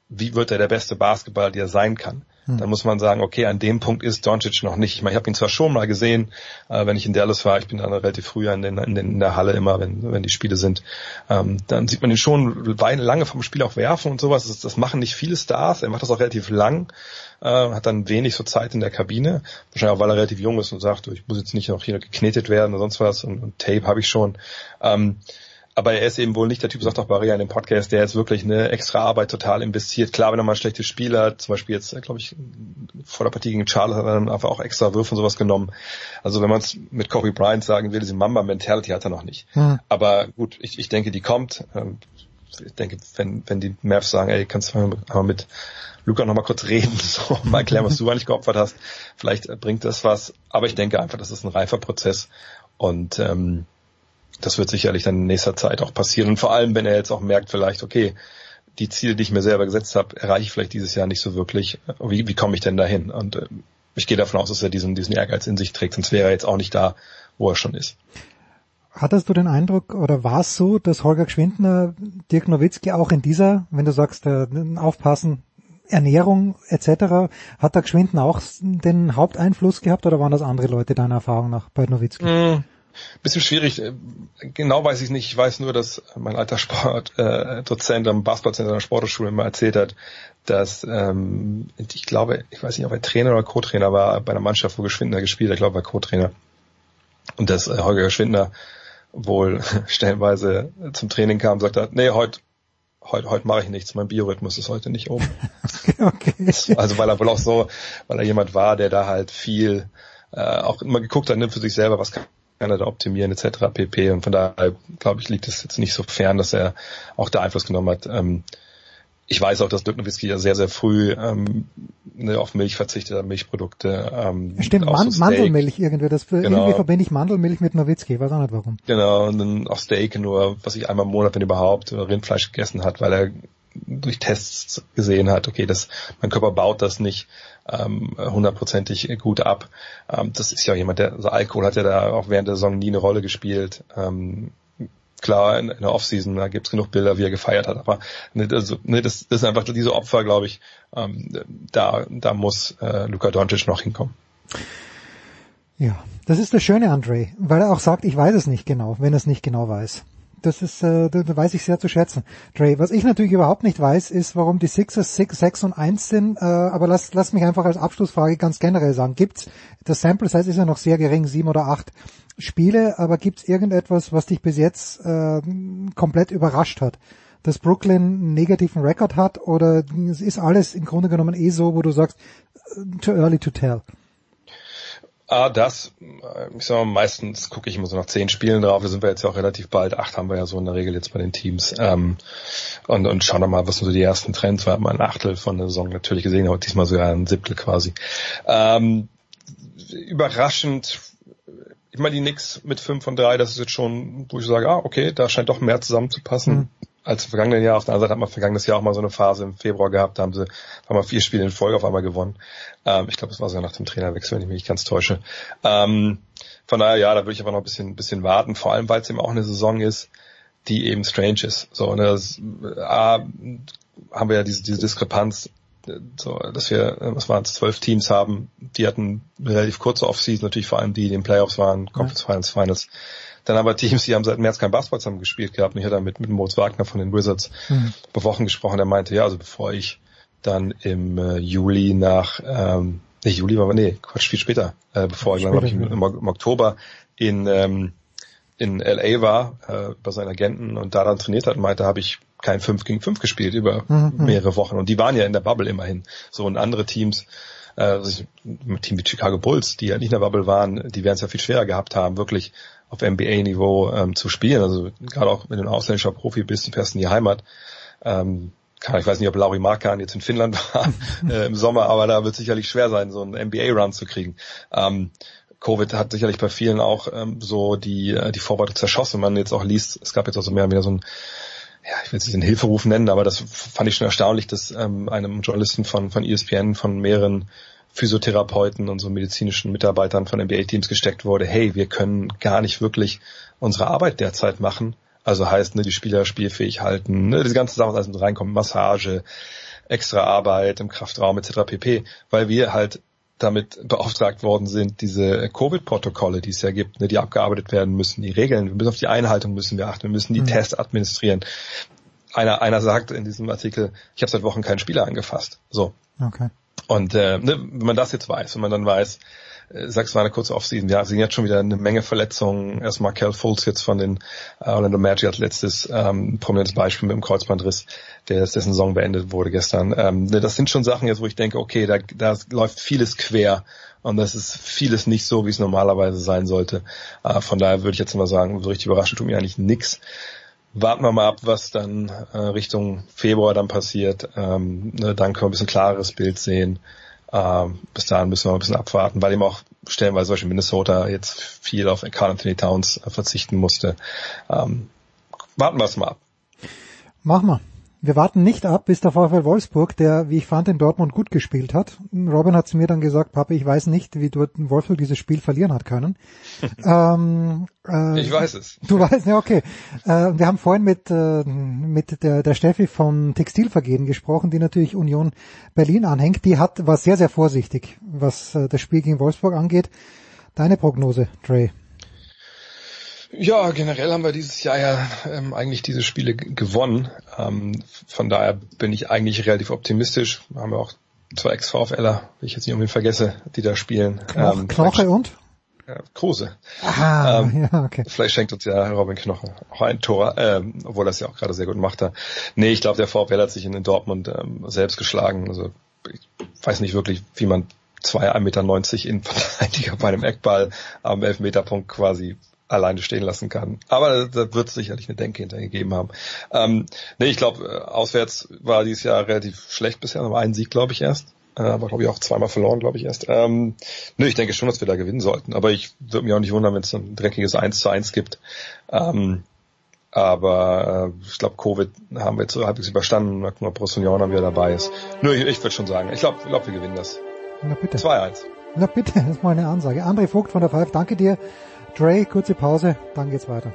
wie wird er der beste Basketballer, der sein kann. Hm. Dann muss man sagen, okay, an dem Punkt ist Doncic noch nicht. Ich meine, ich habe ihn zwar schon mal gesehen, äh, wenn ich in Dallas war, ich bin dann relativ früher in, den, in, den, in der Halle immer, wenn, wenn die Spiele sind, ähm, dann sieht man ihn schon lange vom Spiel auch werfen und sowas. Das, das machen nicht viele Stars. Er macht das auch relativ lang, äh, hat dann wenig so Zeit in der Kabine. Wahrscheinlich auch, weil er relativ jung ist und sagt, ich muss jetzt nicht noch hier geknetet werden oder sonst was und, und Tape habe ich schon. Ähm, aber er ist eben wohl nicht der Typ, sagt auch Barrea in dem Podcast, der jetzt wirklich eine extra Arbeit total investiert. Klar, wenn er mal ein schlechtes Spiel hat, zum Beispiel jetzt, glaube ich, vor der Partie gegen Charles hat er dann einfach auch extra Würfe und sowas genommen. Also wenn man es mit Kobe Bryant sagen will, diese Mamba-Mentality hat er noch nicht. Hm. Aber gut, ich, ich denke, die kommt. Ähm, ich denke, wenn, wenn die Mavs sagen, ey, kannst du mal mit Luca noch mal kurz reden, [laughs] so mal erklären, was du eigentlich geopfert hast. Vielleicht bringt das was. Aber ich denke einfach, das ist ein reifer Prozess. Und ähm, das wird sicherlich dann in nächster Zeit auch passieren. Und vor allem, wenn er jetzt auch merkt, vielleicht, okay, die Ziele, die ich mir selber gesetzt habe, erreiche ich vielleicht dieses Jahr nicht so wirklich. Wie, wie komme ich denn dahin? Und äh, ich gehe davon aus, dass er diesen, diesen Ehrgeiz in sich trägt, sonst wäre er jetzt auch nicht da, wo er schon ist. Hattest du den Eindruck oder war es so, dass Holger Gschwindner Dirk Nowitzki auch in dieser, wenn du sagst, äh, aufpassen, Ernährung etc., hat der Gschwindner auch den Haupteinfluss gehabt oder waren das andere Leute deiner Erfahrung nach bei Nowitzki? Mm, Bisschen schwierig, äh, genau weiß ich nicht. Ich weiß nur, dass mein alter Sportdozent äh, am Basketballcenter der Sporthochschule immer erzählt hat, dass ähm, ich glaube, ich weiß nicht, ob er Trainer oder Co-Trainer war bei einer Mannschaft, wo Geschwindner gespielt hat, ich glaube, er war Co-Trainer. Und dass äh, Holger Geschwindner wohl [laughs] stellenweise zum Training kam und sagte, nee, heute heute, heute mache ich nichts, mein Biorhythmus ist heute nicht oben. [laughs] okay. Also weil er wohl auch so, weil er jemand war, der da halt viel äh, auch immer geguckt hat, nimmt für sich selber, was kann kann er da optimieren etc. pp. Und von daher, glaube ich, liegt es jetzt nicht so fern, dass er auch da Einfluss genommen hat. Ähm, ich weiß auch, dass Dirk Nowitzki ja sehr, sehr früh ähm, ne, auf Milch verzichtet, hat, Milchprodukte. Ähm, Stimmt, Man so Mandelmilch irgendwie. Das genau. irgendwie verbinde ich Mandelmilch mit Nowitzki, weiß auch nicht warum. Genau, und dann auch Steak nur, was ich einmal im Monat, wenn überhaupt, Rindfleisch gegessen hat, weil er durch Tests gesehen hat, okay, das, mein Körper baut das nicht ähm, hundertprozentig gut ab. Ähm, das ist ja jemand, der, also Alkohol hat ja da auch während der Saison nie eine Rolle gespielt. Ähm, klar, in, in der Offseason, da gibt's genug Bilder, wie er gefeiert hat, aber ne, das, ne, das, das ist einfach diese Opfer, glaube ich, ähm, da, da muss äh, Luka Doncic noch hinkommen. Ja, das ist das Schöne, Andre, weil er auch sagt, ich weiß es nicht genau, wenn er es nicht genau weiß. Das ist, äh, da, weiß ich sehr zu schätzen. Dre, was ich natürlich überhaupt nicht weiß, ist, warum die Sixers 6, 6 und 1 sind, äh, aber lass, lass mich einfach als Abschlussfrage ganz generell sagen. Gibt's, das Sample Size ist ja noch sehr gering, sieben oder acht Spiele, aber gibt's irgendetwas, was dich bis jetzt äh, komplett überrascht hat? Dass Brooklyn einen negativen Rekord hat oder ist alles im Grunde genommen eh so, wo du sagst, äh, too early to tell? Ah, das, äh, ich sag mal, meistens gucke ich immer so nach zehn Spielen drauf. Da sind wir jetzt ja auch relativ bald. Acht haben wir ja so in der Regel jetzt bei den Teams. Ähm, und, und schauen mal, was sind so die ersten Trends. Wir haben ein Achtel von der Saison natürlich gesehen, aber diesmal sogar ein Siebtel quasi. Ähm, überraschend, ich meine, die Knicks mit fünf von drei, das ist jetzt schon, wo ich sage, ah, okay, da scheint doch mehr zusammenzupassen. Mhm. Als im vergangenen Jahr. Auf der anderen Seite hat man vergangenes Jahr auch mal so eine Phase im Februar gehabt, da haben sie haben wir vier Spiele in Folge auf einmal gewonnen. Ähm, ich glaube, das war sogar nach dem Trainerwechsel, wenn ich mich nicht ganz täusche. Ähm, von daher, ja, da würde ich aber noch ein bisschen, bisschen warten, vor allem weil es eben auch eine Saison ist, die eben strange ist. So, ne, das, äh, haben wir ja diese, diese Diskrepanz, so, dass wir, was waren es, zwölf Teams haben, die hatten relativ kurze Offseason, natürlich vor allem die, die in den Playoffs waren, Conference Finals, Finals. Dann aber Teams, die haben seit März kein Basketball zusammen gespielt gehabt. Und ich hatte mit, mit Moritz Wagner von den Wizards mhm. vor Wochen gesprochen, der meinte, ja, also bevor ich dann im äh, Juli nach, ähm, nee, Juli war, nee, Quatsch, viel später, äh, bevor ich, glaube ich, im, im, Oktober in, ähm, in LA war, äh, bei seinen Agenten und da dann trainiert hat, meinte, habe ich kein 5 gegen 5 gespielt über mhm. mehrere Wochen. Und die waren ja in der Bubble immerhin. So und andere Teams, äh, Team wie Chicago Bulls, die ja nicht in der Bubble waren, die werden es ja viel schwerer gehabt haben, wirklich auf NBA-Niveau ähm, zu spielen. Also gerade auch wenn du ein ausländischer Profi bist, du fährst in die Heimat. Ähm, ich weiß nicht, ob Lauri Markan jetzt in Finnland [laughs] war äh, im Sommer, aber da wird sicherlich schwer sein, so einen NBA-Run zu kriegen. Ähm, Covid hat sicherlich bei vielen auch ähm, so die, äh, die Vorbereitung zerschossen. Man jetzt auch liest, es gab jetzt auch so mehr wieder so ein ja, ich will es nicht einen Hilferuf nennen, aber das fand ich schon erstaunlich, dass ähm, einem Journalisten von, von ESPN, von mehreren Physiotherapeuten und so medizinischen Mitarbeitern von NBA-Teams gesteckt wurde, hey, wir können gar nicht wirklich unsere Arbeit derzeit machen. Also heißt, ne, die Spieler spielfähig halten, ne, diese ganze Sachen, alles mit reinkommen, Massage, extra Arbeit im Kraftraum etc. pp. Weil wir halt damit beauftragt worden sind, diese Covid-Protokolle, die es ja gibt, ne, die abgearbeitet werden müssen, die Regeln, wir müssen auf die Einhaltung müssen wir achten, wir müssen die mhm. Tests administrieren. Einer, einer sagt in diesem Artikel, ich habe seit Wochen keinen Spieler angefasst. So. Okay. Und äh, ne, wenn man das jetzt weiß, wenn man dann weiß, äh, sagst, war eine kurze Offseason, ja, sind jetzt schon wieder eine Menge Verletzungen. Erstmal Cal Fultz jetzt von den äh, Orlando Magic hat letztes ähm, prominentes Beispiel mit dem Kreuzbandriss, der dessen Saison beendet wurde gestern. Ähm, ne, das sind schon Sachen jetzt, wo ich denke, okay, da, da läuft vieles quer und das ist vieles nicht so, wie es normalerweise sein sollte. Äh, von daher würde ich jetzt mal sagen, so richtig überraschend tut mir eigentlich nix warten wir mal ab, was dann äh, Richtung Februar dann passiert. Ähm, ne, dann können wir ein bisschen klareres Bild sehen. Ähm, bis dahin müssen wir ein bisschen abwarten, weil eben auch stellenweise Beispiel Minnesota jetzt viel auf Carl Anthony Towns äh, verzichten musste. Ähm, warten wir es mal ab. Machen wir. Wir warten nicht ab, bis der VfL Wolfsburg, der, wie ich fand, in Dortmund gut gespielt hat. Robin hat zu mir dann gesagt, Papa, ich weiß nicht, wie dort Wolfsburg dieses Spiel verlieren hat können. [laughs] ähm, äh, ich weiß es. Du weißt, ja, okay. Äh, wir haben vorhin mit, äh, mit der, der Steffi vom Textilvergehen gesprochen, die natürlich Union Berlin anhängt. Die hat, war sehr, sehr vorsichtig, was äh, das Spiel gegen Wolfsburg angeht. Deine Prognose, Trey? Ja, generell haben wir dieses Jahr ja ähm, eigentlich diese Spiele gewonnen. Ähm, von daher bin ich eigentlich relativ optimistisch. Haben wir auch zwei Ex-VfLer, wie ich jetzt nicht unbedingt vergesse, die da spielen. Knoch, ähm, Knoche und? Ja, Kruse. Aha, ähm, ja, okay. Vielleicht schenkt uns ja Robin Knoche auch ein Tor, ähm, obwohl das ja auch gerade sehr gut macht. Da. Nee, ich glaube, der VfL hat sich in Dortmund ähm, selbst geschlagen. Also ich weiß nicht wirklich, wie man zwei 1,90 Meter in Verteidiger bei einem Eckball am Elfmeterpunkt quasi alleine stehen lassen kann. Aber da wird es sicherlich eine Denke hintergegeben haben. Ähm, nee, ich glaube, äh, auswärts war dieses Jahr relativ schlecht bisher, aber einen Sieg, glaube ich, erst. Äh, aber glaube ich auch zweimal verloren, glaube ich erst. Ähm, nö, ich denke schon, dass wir da gewinnen sollten. Aber ich würde mich auch nicht wundern, wenn es ein dreckiges 1 zu 1 gibt. Ähm, aber äh, ich glaube, Covid haben wir jetzt so halbwegs überstanden. Mal gucken, ob dann wieder dabei ist. Nö, ich, ich würde schon sagen, ich glaube, ich glaub, wir gewinnen das. Na bitte. 2-1. Na bitte, das ist mal eine Ansage. André Vogt von der Five, danke dir. Dre, kurze Pause, dann geht's weiter.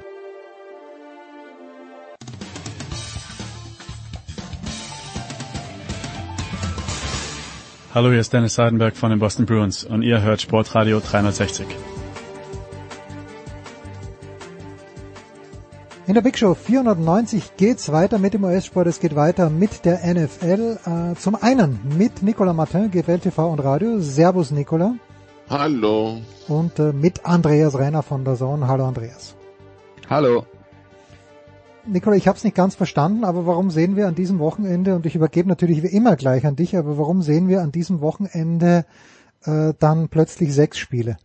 Hallo, hier ist Dennis Seidenberg von den Boston Bruins und ihr hört Sportradio 360. In der Big Show 490 geht's weiter mit dem US-Sport. Es geht weiter mit der NFL. Äh, zum einen mit Nicolas Martin, GFL TV und Radio. Servus, Nicolas. Hallo. Und äh, mit Andreas Renner von der Zone. Hallo Andreas. Hallo. Nikola, ich habe es nicht ganz verstanden, aber warum sehen wir an diesem Wochenende, und ich übergebe natürlich wie immer gleich an dich, aber warum sehen wir an diesem Wochenende äh, dann plötzlich sechs Spiele?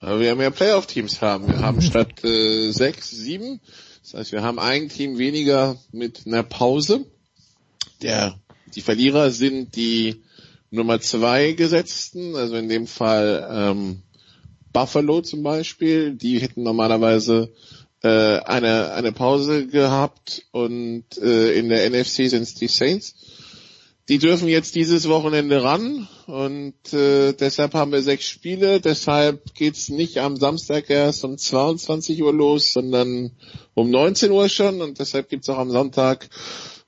Weil wir mehr Playoff-Teams haben. Wir haben [laughs] statt äh, sechs, sieben. Das heißt, wir haben ein Team weniger mit einer Pause. Der, die Verlierer sind die Nummer zwei Gesetzten, also in dem Fall ähm, Buffalo zum Beispiel, die hätten normalerweise äh, eine, eine Pause gehabt und äh, in der NFC sind es die Saints. Die dürfen jetzt dieses Wochenende ran und äh, deshalb haben wir sechs Spiele. Deshalb geht's nicht am Samstag erst um 22 Uhr los, sondern um 19 Uhr schon und deshalb gibt's auch am Sonntag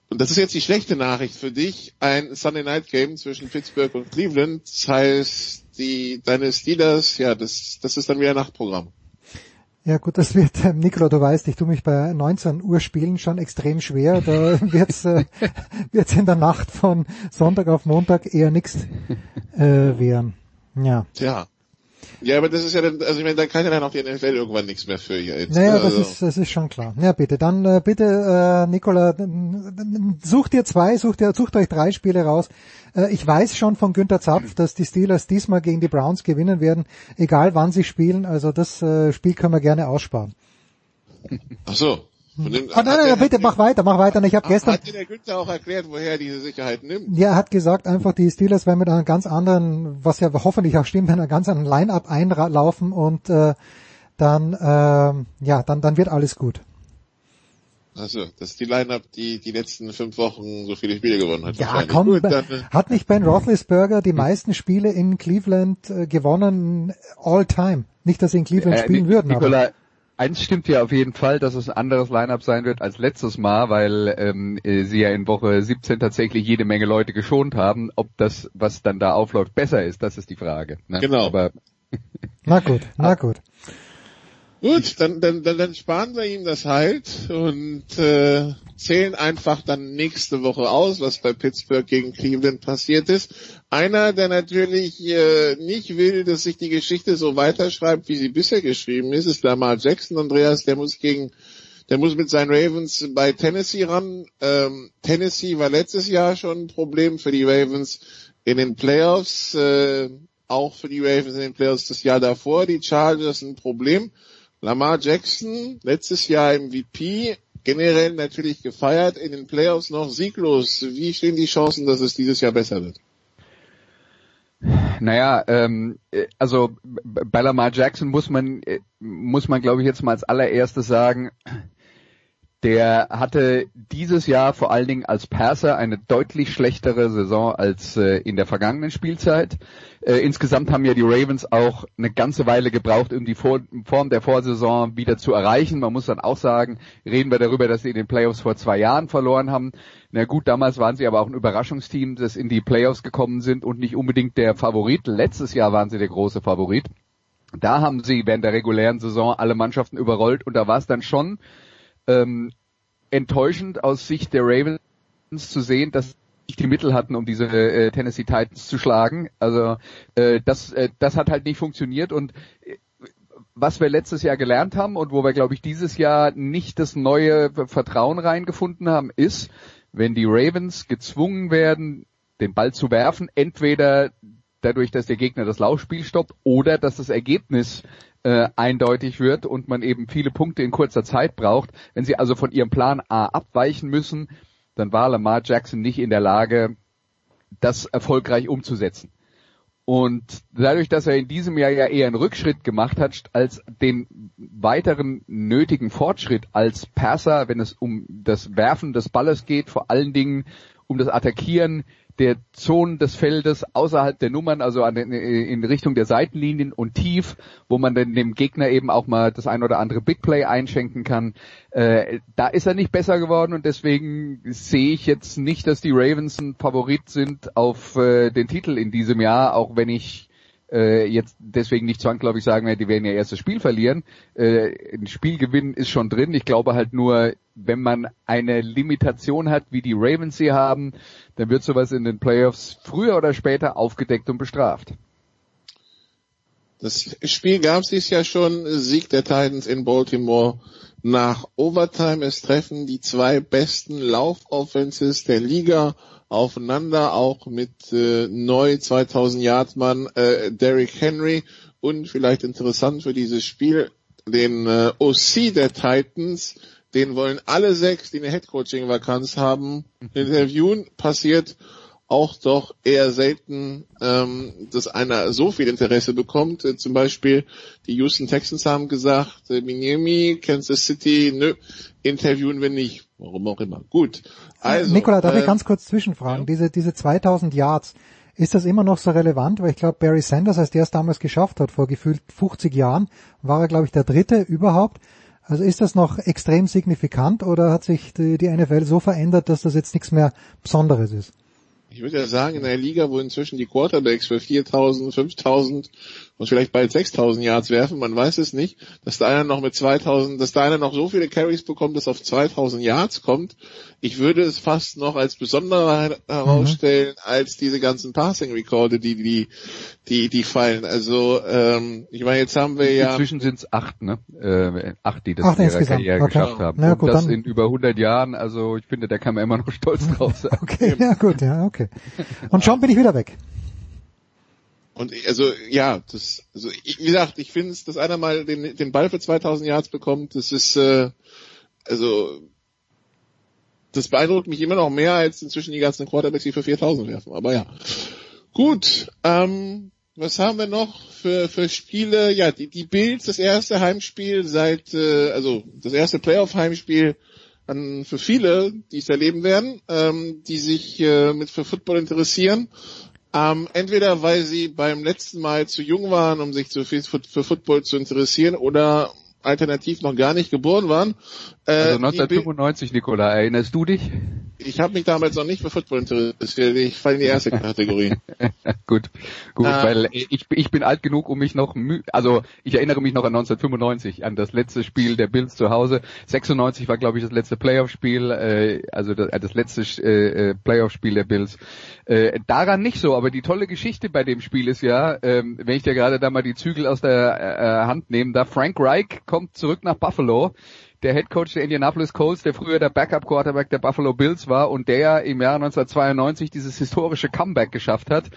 und das ist jetzt die schlechte Nachricht für dich, ein Sunday Night Game zwischen Pittsburgh und Cleveland. Das heißt, die, deine Steelers, ja, das, das ist dann wieder Nachtprogramm. Ja gut, das wird, äh, Nikola, du weißt, ich tue mich bei 19 Uhr Spielen schon extrem schwer. Da [laughs] wird's, äh, wird's in der Nacht von Sonntag auf Montag eher nichts äh, werden. Ja. Tja. Ja, aber das ist ja dann, also ich meine, da kann ja dann auch die NFL irgendwann nichts mehr für jetzt. Naja, das also. ist, das ist schon klar. Ja, bitte, dann äh, bitte, äh, Nikola, sucht ihr zwei, sucht ihr, sucht euch drei Spiele raus. Äh, ich weiß schon von Günter Zapf, dass die Steelers diesmal gegen die Browns gewinnen werden, egal wann sie spielen. Also das äh, Spiel können wir gerne aussparen. Ach so. Dem, Ah, nein, nein, bitte, mach weiter, mach weiter. Ich habe gestern, Hat dir der Günther auch erklärt, woher er diese Sicherheit nimmt? ja, er hat gesagt, einfach die Steelers werden mit einem ganz anderen, was ja hoffentlich auch stimmt, mit einem ganz anderen Line-Up einlaufen und äh, dann, äh, ja, dann, dann wird alles gut. Also, das ist die Line-Up, die die letzten fünf Wochen so viele Spiele gewonnen hat. Ja, komm, Gut, dann, äh, hat nicht Ben Roethlisberger die meisten Spiele in Cleveland äh, gewonnen all time? Nicht, dass sie in Cleveland Äh, spielen Ni- würden, Nicola, aber eins stimmt ja auf jeden Fall, dass es ein anderes Line-Up sein wird als letztes Mal, weil ähm, äh, sie ja in Woche 17 tatsächlich jede Menge Leute geschont haben. Ob das, was dann da aufläuft, besser ist, das ist die Frage. Ne? Genau. Aber na gut, na gut. Gut, dann, dann, dann, dann sparen wir ihm das halt und äh, zählen einfach dann nächste Woche aus, was bei Pittsburgh gegen Cleveland passiert ist. Einer, der natürlich äh, nicht will, dass sich die Geschichte so weiterschreibt, wie sie bisher geschrieben ist, ist Lamar Jackson. Andreas, der muss gegen, der muss mit seinen Ravens bei Tennessee ran. Ähm, Tennessee war letztes Jahr schon ein Problem für die Ravens in den Playoffs. Äh, auch für die Ravens in den Playoffs das Jahr davor. Die Chargers ein Problem. Lamar Jackson, letztes Jahr MVP, generell natürlich gefeiert, in den Playoffs noch sieglos. Wie stehen die Chancen, dass es dieses Jahr besser wird? Naja, ähm, äh, also bei Lamar Jackson muss man, äh, muss man glaube ich jetzt mal als allererstes sagen, der hatte dieses Jahr vor allen Dingen als Passer eine deutlich schlechtere Saison als äh, in der vergangenen Spielzeit. Äh, insgesamt haben ja die Ravens auch eine ganze Weile gebraucht, um die Vor Form der Vorsaison wieder zu erreichen. Man muss dann auch sagen, reden wir darüber, dass sie in den Playoffs vor zwei Jahren verloren haben. Na gut, damals waren sie aber auch ein Überraschungsteam, das in die Playoffs gekommen sind und nicht unbedingt der Favorit. Letztes Jahr waren sie der große Favorit. Da haben sie während der regulären Saison alle Mannschaften überrollt und da war es dann schon ähm, enttäuschend aus Sicht der Ravens zu sehen, dass nicht die Mittel hatten, um diese äh, Tennessee Titans zu schlagen. Also äh, das, äh, das hat halt nicht funktioniert und äh, was wir letztes Jahr gelernt haben und wo wir, glaube ich, dieses Jahr nicht das neue Vertrauen reingefunden haben, ist, wenn die Ravens gezwungen werden, den Ball zu werfen, entweder dadurch, dass der Gegner das Laufspiel stoppt oder dass das Ergebnis äh, eindeutig wird und man eben viele Punkte in kurzer Zeit braucht. Wenn sie also von ihrem Plan A abweichen müssen, dann war Lamar Jackson nicht in der Lage, das erfolgreich umzusetzen. Und dadurch, dass er in diesem Jahr ja eher einen Rückschritt gemacht hat, als den weiteren nötigen Fortschritt als Passer, wenn es um das Werfen des Balles geht, vor allen Dingen um das Attackieren der Zonen des Feldes außerhalb der Nummern, also an in Richtung der Seitenlinien und tief, wo man dann dem Gegner eben auch mal das ein oder andere Big Play einschenken kann. Äh, da ist er nicht besser geworden und deswegen sehe ich jetzt nicht, dass die Ravens ein Favorit sind auf äh, den Titel in diesem Jahr, auch wenn ich äh, jetzt deswegen nicht zwangsläufig sagen die werden ihr erstes Spiel verlieren. Äh, ein Spielgewinn ist schon drin. Ich glaube halt nur, wenn man eine Limitation hat, wie die Ravens sie haben, dann wird sowas in den Playoffs früher oder später aufgedeckt und bestraft. Das Spiel gab es dieses Jahr schon, Sieg der Titans in Baltimore nach Overtime. Es treffen die zwei besten Laufoffenses der Liga aufeinander, auch mit äh, neu 2000 Yard Mann äh, Derrick Henry und vielleicht interessant für dieses Spiel den äh, OC der Titans, den wollen alle sechs, die eine Headcoaching-Vakanz haben, interviewen. Passiert auch doch eher selten, ähm, dass einer so viel Interesse bekommt. Äh, zum Beispiel die Houston Texans haben gesagt, äh, Miami, Kansas City, nö, interviewen wir nicht. Warum auch immer. Gut. Also, Nikola, darf äh, ich ganz kurz zwischenfragen? Ja. Diese, diese 2000 Yards, ist das immer noch so relevant? Weil ich glaube, Barry Sanders, als der es damals geschafft hat, vor gefühlt 50 Jahren, war er, glaube ich, der Dritte überhaupt. Also ist das noch extrem signifikant oder hat sich die, die NFL so verändert, dass das jetzt nichts mehr Besonderes ist? Ich würde ja sagen, in einer Liga, wo inzwischen die Quarterbacks für 4000, 5000 und vielleicht bald 6000 Yards werfen, man weiß es nicht, dass da einer noch mit 2000, dass da einer noch so viele Carries bekommt, dass auf 2000 Yards kommt. Ich würde es fast noch als besonderer herausstellen mhm. als diese ganzen Passing-Rekorde, die, die, die, die fallen. Also, ähm, ich meine, jetzt haben wir ja... Inzwischen sind es acht, ne? Äh, acht, die das acht in ihrer Karriere okay. geschafft haben. Na, gut, und das dann... in über 100 Jahren, also ich finde, da kann man immer noch stolz drauf sein. [laughs] okay, ja gut, ja, okay. Und schon bin ich wieder weg. Und also ja, das, also ich, wie gesagt, ich finde es, dass einer mal den, den Ball für 2000 Yards bekommt, das ist äh, also das beeindruckt mich immer noch mehr als inzwischen die ganzen Quarterbacks, die für 4000 werfen. Aber ja, gut. Ähm, was haben wir noch für für Spiele? Ja, die die Bills, das erste Heimspiel seit äh, also das erste Playoff-Heimspiel an für viele, die es erleben werden, ähm, die sich äh, mit für Football interessieren. Ähm, entweder weil sie beim letzten Mal zu jung waren, um sich zu, für, für Football zu interessieren, oder alternativ noch gar nicht geboren waren. Äh, also 1995, Nikola, erinnerst du dich? Ich habe mich damals noch nicht für Football interessiert. Ich falle in die erste Kategorie. [laughs] gut, gut, ah. weil ich, ich bin alt genug, um mich noch, also ich erinnere mich noch an 1995, an das letzte Spiel der Bills zu Hause. 96 war, glaube ich, das letzte Playoff-Spiel, äh, also das, das letzte äh, Playoff-Spiel der Bills. Äh, daran nicht so, aber die tolle Geschichte bei dem Spiel ist ja, ähm, wenn ich dir gerade da mal die Zügel aus der äh, Hand nehme, da Frank Reich kommt zurück nach Buffalo der Head Coach der Indianapolis Colts, der früher der Backup Quarterback der Buffalo Bills war und der im Jahr 1992 dieses historische Comeback geschafft hat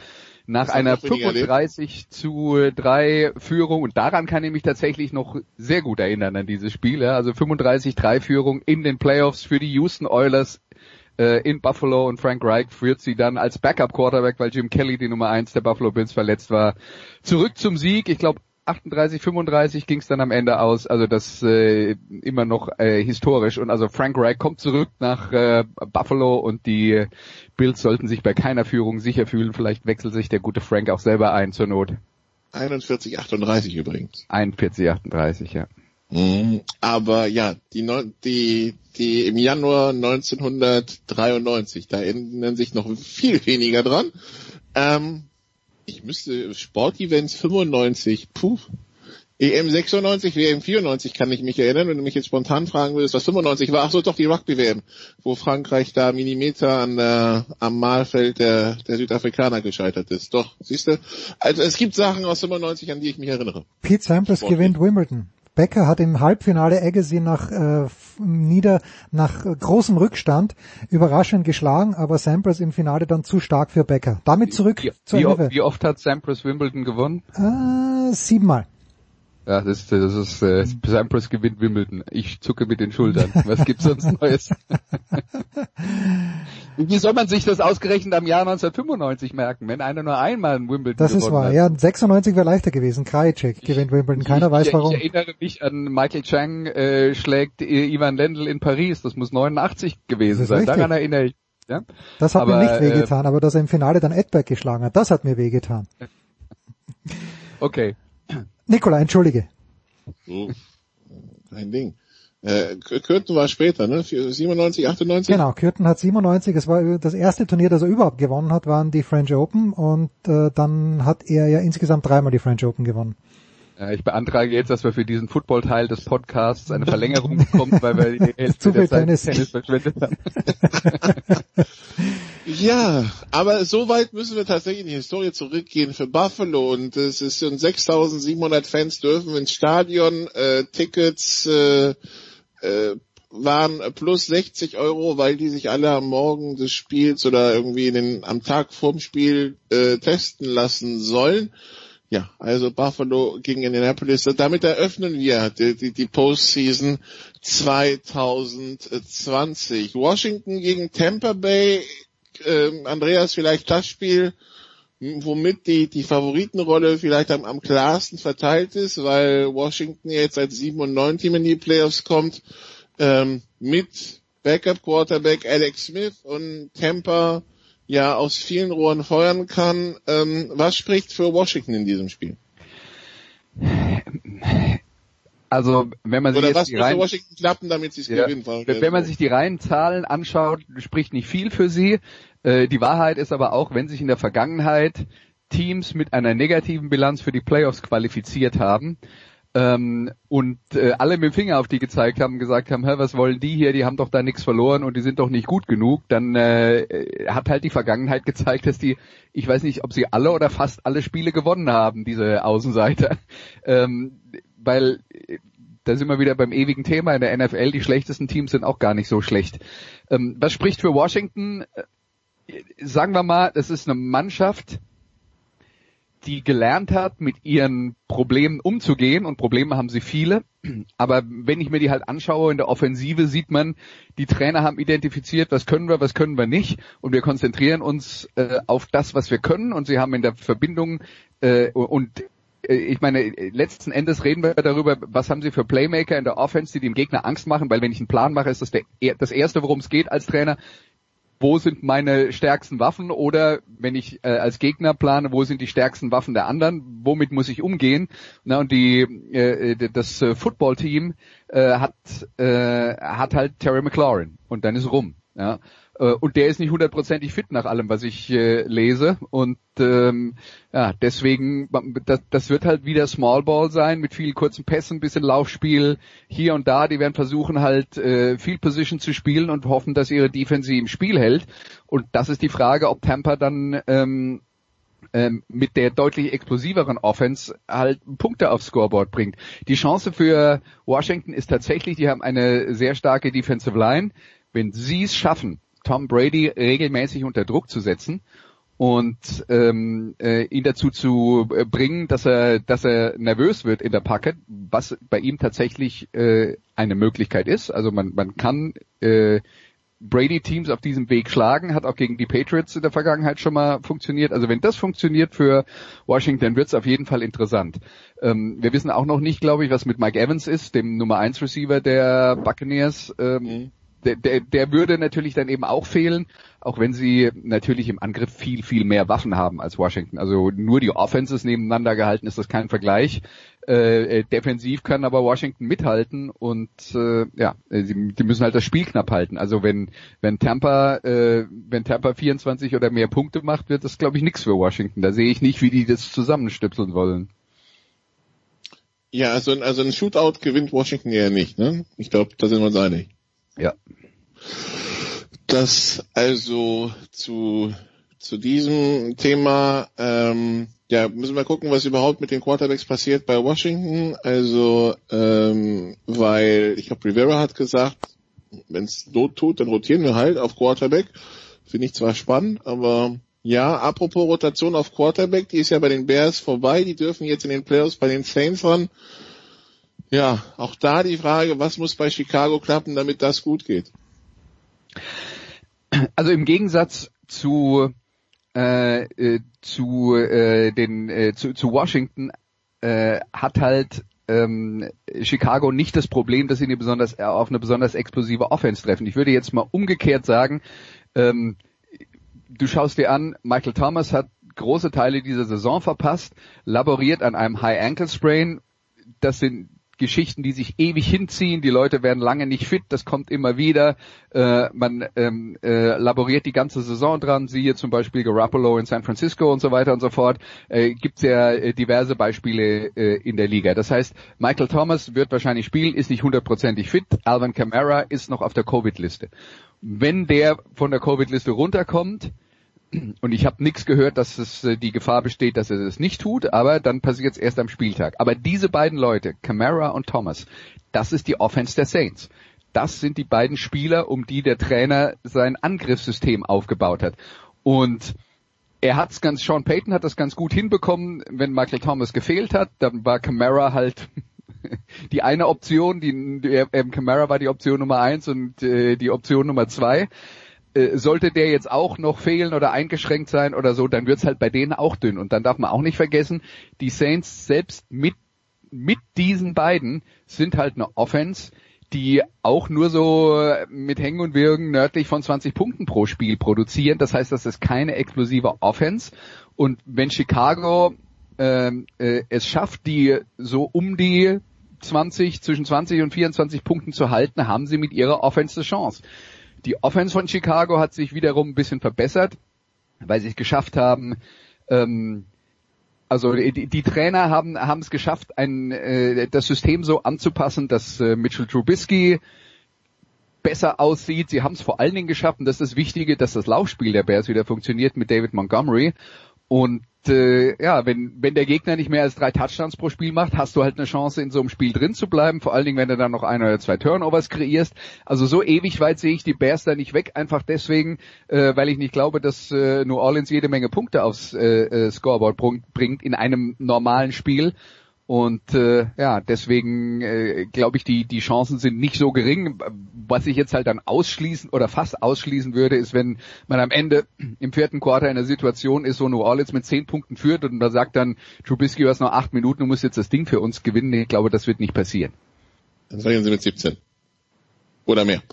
nach einer 35 zu 3 Führung und daran kann ich mich tatsächlich noch sehr gut erinnern an dieses Spiel, ja. also 35-3 Führung in den Playoffs für die Houston Oilers äh, in Buffalo und Frank Reich führt sie dann als Backup Quarterback, weil Jim Kelly die Nummer 1 der Buffalo Bills verletzt war, zurück zum Sieg. Ich glaube 38, 35 ging es dann am Ende aus. Also das äh, immer noch äh, historisch. Und also Frank Reich kommt zurück nach äh, Buffalo und die Bills sollten sich bei keiner Führung sicher fühlen. Vielleicht wechselt sich der gute Frank auch selber ein zur Not. 41, 38 übrigens. 41, 38, ja. Mhm, aber ja, die, die, die im Januar 1993, da erinnern sich noch viel weniger dran. Ähm, ich müsste Sportevents 95, puh. EM 96, WM 94 kann ich mich erinnern, wenn du mich jetzt spontan fragen würdest, was 95 war. Ach so, doch die Rugby-WM, wo Frankreich da Millimeter an der, am Mahlfeld der, der Südafrikaner gescheitert ist. Doch, siehst du? Also es gibt Sachen aus 95, an die ich mich erinnere. Pete Sampras gewinnt Wimbledon. Becker hat im Halbfinale Agassi nach äh, nieder nach großem Rückstand überraschend geschlagen, aber Sampras im Finale dann zu stark für Becker. Damit zurück wie, zur wie, oft, wie oft hat Sampras Wimbledon gewonnen? Äh, siebenmal. Ja, das ist, das ist äh, Sampras gewinnt Wimbledon. Ich zucke mit den Schultern. Was gibt's sonst [laughs] Neues? Wie soll man sich das ausgerechnet am Jahr 1995 merken, wenn einer nur einmal ein Wimbledon Das ist wahr. Hat? Ja, 96 wäre leichter gewesen. Krajicek gewinnt Wimbledon. Keiner ich, weiß ich, warum. Ich erinnere mich an Michael Chang äh, schlägt Ivan Lendl in Paris. Das muss 89 gewesen sein. Richtig. Daran erinnere ich. Ja? Das hat aber, mir nicht wehgetan, äh, aber dass er im Finale dann Edberg geschlagen hat, das hat mir wehgetan. [laughs] Okay. Nikola, entschuldige. So, kein Ding. Äh, Kürten war später, ne? 97, 98? Genau, Kürten hat 97, es war das erste Turnier, das er überhaupt gewonnen hat, waren die French Open und äh, dann hat er ja insgesamt dreimal die French Open gewonnen. Ja, ich beantrage jetzt, dass wir für diesen Football-Teil des Podcasts eine Verlängerung bekommen, weil wir [laughs] die Hälfte der Zeit Tennis. Tennis verschwendet haben. [laughs] ja, aber so weit müssen wir tatsächlich in die Historie zurückgehen für Buffalo und es ist und 6.700 Fans dürfen ins Stadion, äh, Tickets äh, äh, waren plus 60 Euro, weil die sich alle am Morgen des Spiels oder irgendwie den, am Tag vorm Spiel äh, testen lassen sollen. Ja, also Buffalo gegen Indianapolis. Damit eröffnen wir die, die, die Postseason 2020. Washington gegen Tampa Bay äh, Andreas, vielleicht das Spiel, womit die, die Favoritenrolle vielleicht am, am klarsten verteilt ist, weil Washington jetzt als 7 und 9 Team in die Playoffs kommt, ähm, mit Backup Quarterback Alex Smith und Tampa ja aus vielen Rohren feuern kann. Ähm, was spricht für Washington in diesem Spiel? Also wenn man sich Oder jetzt was die rein, Washington klappen, damit sie es ja, gewinnen? Wenn man sich die reinen Zahlen anschaut, spricht nicht viel für sie. Äh, die Wahrheit ist aber auch, wenn sich in der Vergangenheit Teams mit einer negativen Bilanz für die Playoffs qualifiziert haben, ähm, und äh, alle mit dem Finger auf die gezeigt haben, gesagt haben, was wollen die hier, die haben doch da nichts verloren und die sind doch nicht gut genug, dann äh, hat halt die Vergangenheit gezeigt, dass die, ich weiß nicht, ob sie alle oder fast alle Spiele gewonnen haben, diese Außenseiter. [laughs] Ähm, weil äh, da sind wir wieder beim ewigen Thema in der NFL, die schlechtesten Teams sind auch gar nicht so schlecht. Ähm, was spricht für Washington? Sagen wir mal, das ist eine Mannschaft, die gelernt hat, mit ihren Problemen umzugehen und Probleme haben sie viele. Aber wenn ich mir die halt anschaue in der Offensive, sieht man, die Trainer haben identifiziert, was können wir, was können wir nicht. Und wir konzentrieren uns äh, auf das, was wir können. Und sie haben in der Verbindung äh, und äh, ich meine, letzten Endes reden wir darüber, was haben sie für Playmaker in der Offense, die dem Gegner Angst machen, weil wenn ich einen Plan mache, ist das der, das erste, worum es geht als Trainer, wo sind meine stärksten Waffen oder wenn ich äh, als Gegner plane, wo sind die stärksten Waffen der anderen, womit muss ich umgehen? Na, und die äh, das äh, Football-Team äh, hat äh, hat halt Terry McLaurin und dann ist rum. Ja. Äh, und der ist nicht hundertprozentig fit nach allem, was ich äh, lese. Und ähm, ja, deswegen, das, das wird halt wieder Small Ball sein mit vielen kurzen Pässen, bisschen Laufspiel hier und da. Die werden versuchen halt äh, viel Position zu spielen und hoffen, dass ihre Defense im Spiel hält. Und das ist die Frage, ob Tampa dann ähm, ähm, mit der deutlich explosiveren Offense halt Punkte aufs Scoreboard bringt. Die Chance für Washington ist tatsächlich, die haben eine sehr starke Defensive Line. Wenn sie es schaffen, Tom Brady regelmäßig unter Druck zu setzen und ähm, äh, ihn dazu zu äh, bringen, dass er, dass er nervös wird in der Pocket, was bei ihm tatsächlich äh, eine Möglichkeit ist. Also man, man kann äh, Brady-Teams auf diesem Weg schlagen, hat auch gegen die Patriots in der Vergangenheit schon mal funktioniert. Also wenn das funktioniert für Washington, wird es auf jeden Fall interessant. Ähm, wir wissen auch noch nicht, glaube ich, was mit Mike Evans ist, dem Nummer 1 Receiver der Buccaneers. Ähm, mhm der, der, der würde natürlich dann eben auch fehlen, auch wenn sie natürlich im Angriff viel, viel mehr Waffen haben als Washington. Also nur die Offenses nebeneinander gehalten ist das kein Vergleich. Äh, äh defensiv kann aber Washington mithalten und äh, ja, sie, die müssen halt das Spiel knapp halten. Also wenn wenn Tampa äh, wenn Tampa 24 oder mehr Punkte macht, wird das glaube ich nichts für Washington. Da sehe ich nicht, wie die das zusammenstöpseln wollen. Ja, also, also ein Shootout gewinnt Washington ja nicht, ne? Ich glaube, da sind wir uns einig. Ja. Das also zu, zu diesem Thema, ähm, ja, müssen wir gucken, was überhaupt mit den Quarterbacks passiert bei Washington. Also, ähm, weil ich glaube, Rivera hat gesagt, wenn es Not tut, dann rotieren wir halt auf Quarterback. Finde ich zwar spannend, aber ja, apropos Rotation auf Quarterback, die ist ja bei den Bears vorbei. Die dürfen jetzt in den Playoffs bei den Saints ran. Ja, auch da die Frage, was muss bei Chicago klappen, damit das gut geht? Also im Gegensatz zu äh, äh, zu äh, den äh, zu, zu Washington äh, hat halt ähm, Chicago nicht das Problem, dass sie eine besonders äh, auf eine besonders explosive Offense treffen. Ich würde jetzt mal umgekehrt sagen, ähm, du schaust dir an, Michael Thomas hat große Teile dieser Saison verpasst, laboriert an einem High Ankle Sprain. Das sind Geschichten, die sich ewig hinziehen. Die Leute werden lange nicht fit, das kommt immer wieder. Äh, man ähm, äh, laboriert die ganze Saison dran, siehe zum Beispiel Garoppolo in San Francisco und so weiter und so fort. Äh, Gibt ja äh, diverse Beispiele äh, in der Liga. Das heißt, Michael Thomas wird wahrscheinlich spielen, ist nicht hundertprozentig fit. Alvin Kamara ist noch auf der Covid-Liste. Wenn der von der Covid-Liste runterkommt, und ich habe nichts gehört, dass es äh, die Gefahr besteht, dass er das nicht tut, aber dann passiert es erst am Spieltag. Aber diese beiden Leute, Camara und Thomas, das ist die Offense der Saints. Das sind die beiden Spieler, um die der Trainer sein Angriffssystem aufgebaut hat. Und er hat's ganz, Sean Payton hat das ganz gut hinbekommen, wenn Michael Thomas gefehlt hat, dann war Camara halt [laughs] die eine Option, die, die Camara war die Option Nummer eins und äh, die Option Nummer zwei äh, sollte der jetzt auch noch fehlen oder eingeschränkt sein oder so, dann wird's halt bei denen auch dünn. Und dann darf man auch nicht vergessen, die Saints selbst mit, mit diesen beiden sind halt eine Offense, die auch nur so mit Hängen und Wirken nördlich von 20 Punkten pro Spiel produzieren. Das heißt, das ist keine explosive Offense. Und wenn Chicago ähm, äh, es schafft, die so um die 20, zwischen 20 und 24 Punkten zu halten, haben sie mit ihrer Offense eine Chance. Die Offense von Chicago hat sich wiederum ein bisschen verbessert, weil sie es geschafft haben, ähm, also die, die Trainer haben haben es geschafft, ein, äh, das System so anzupassen, dass äh, Mitchell Trubisky besser aussieht. Sie haben es vor allen Dingen geschafft, und das ist das Wichtige, dass das Laufspiel der Bears wieder funktioniert mit David Montgomery. Und äh, ja, wenn, wenn der Gegner nicht mehr als drei Touchdowns pro Spiel macht, hast du halt eine Chance, in so einem Spiel drin zu bleiben. Vor allen Dingen, wenn du dann noch ein oder zwei Turnovers kreierst. Also so ewig weit sehe ich die Bears da nicht weg, einfach deswegen, äh, weil ich nicht glaube, dass äh, New Orleans jede Menge Punkte aufs äh, äh, Scoreboard bringt in einem normalen Spiel. Und äh, ja, deswegen äh, glaube ich, die die Chancen sind nicht so gering. Was ich jetzt halt dann ausschließen oder fast ausschließen würde, ist, wenn man am Ende im vierten Quarter in einer Situation ist, wo New Orleans mit zehn Punkten führt und da sagt dann Trubisky, du hast noch acht Minuten, du musst jetzt das Ding für uns gewinnen. Ich glaube, das wird nicht passieren. Dann sagen sie mit 17. Oder mehr.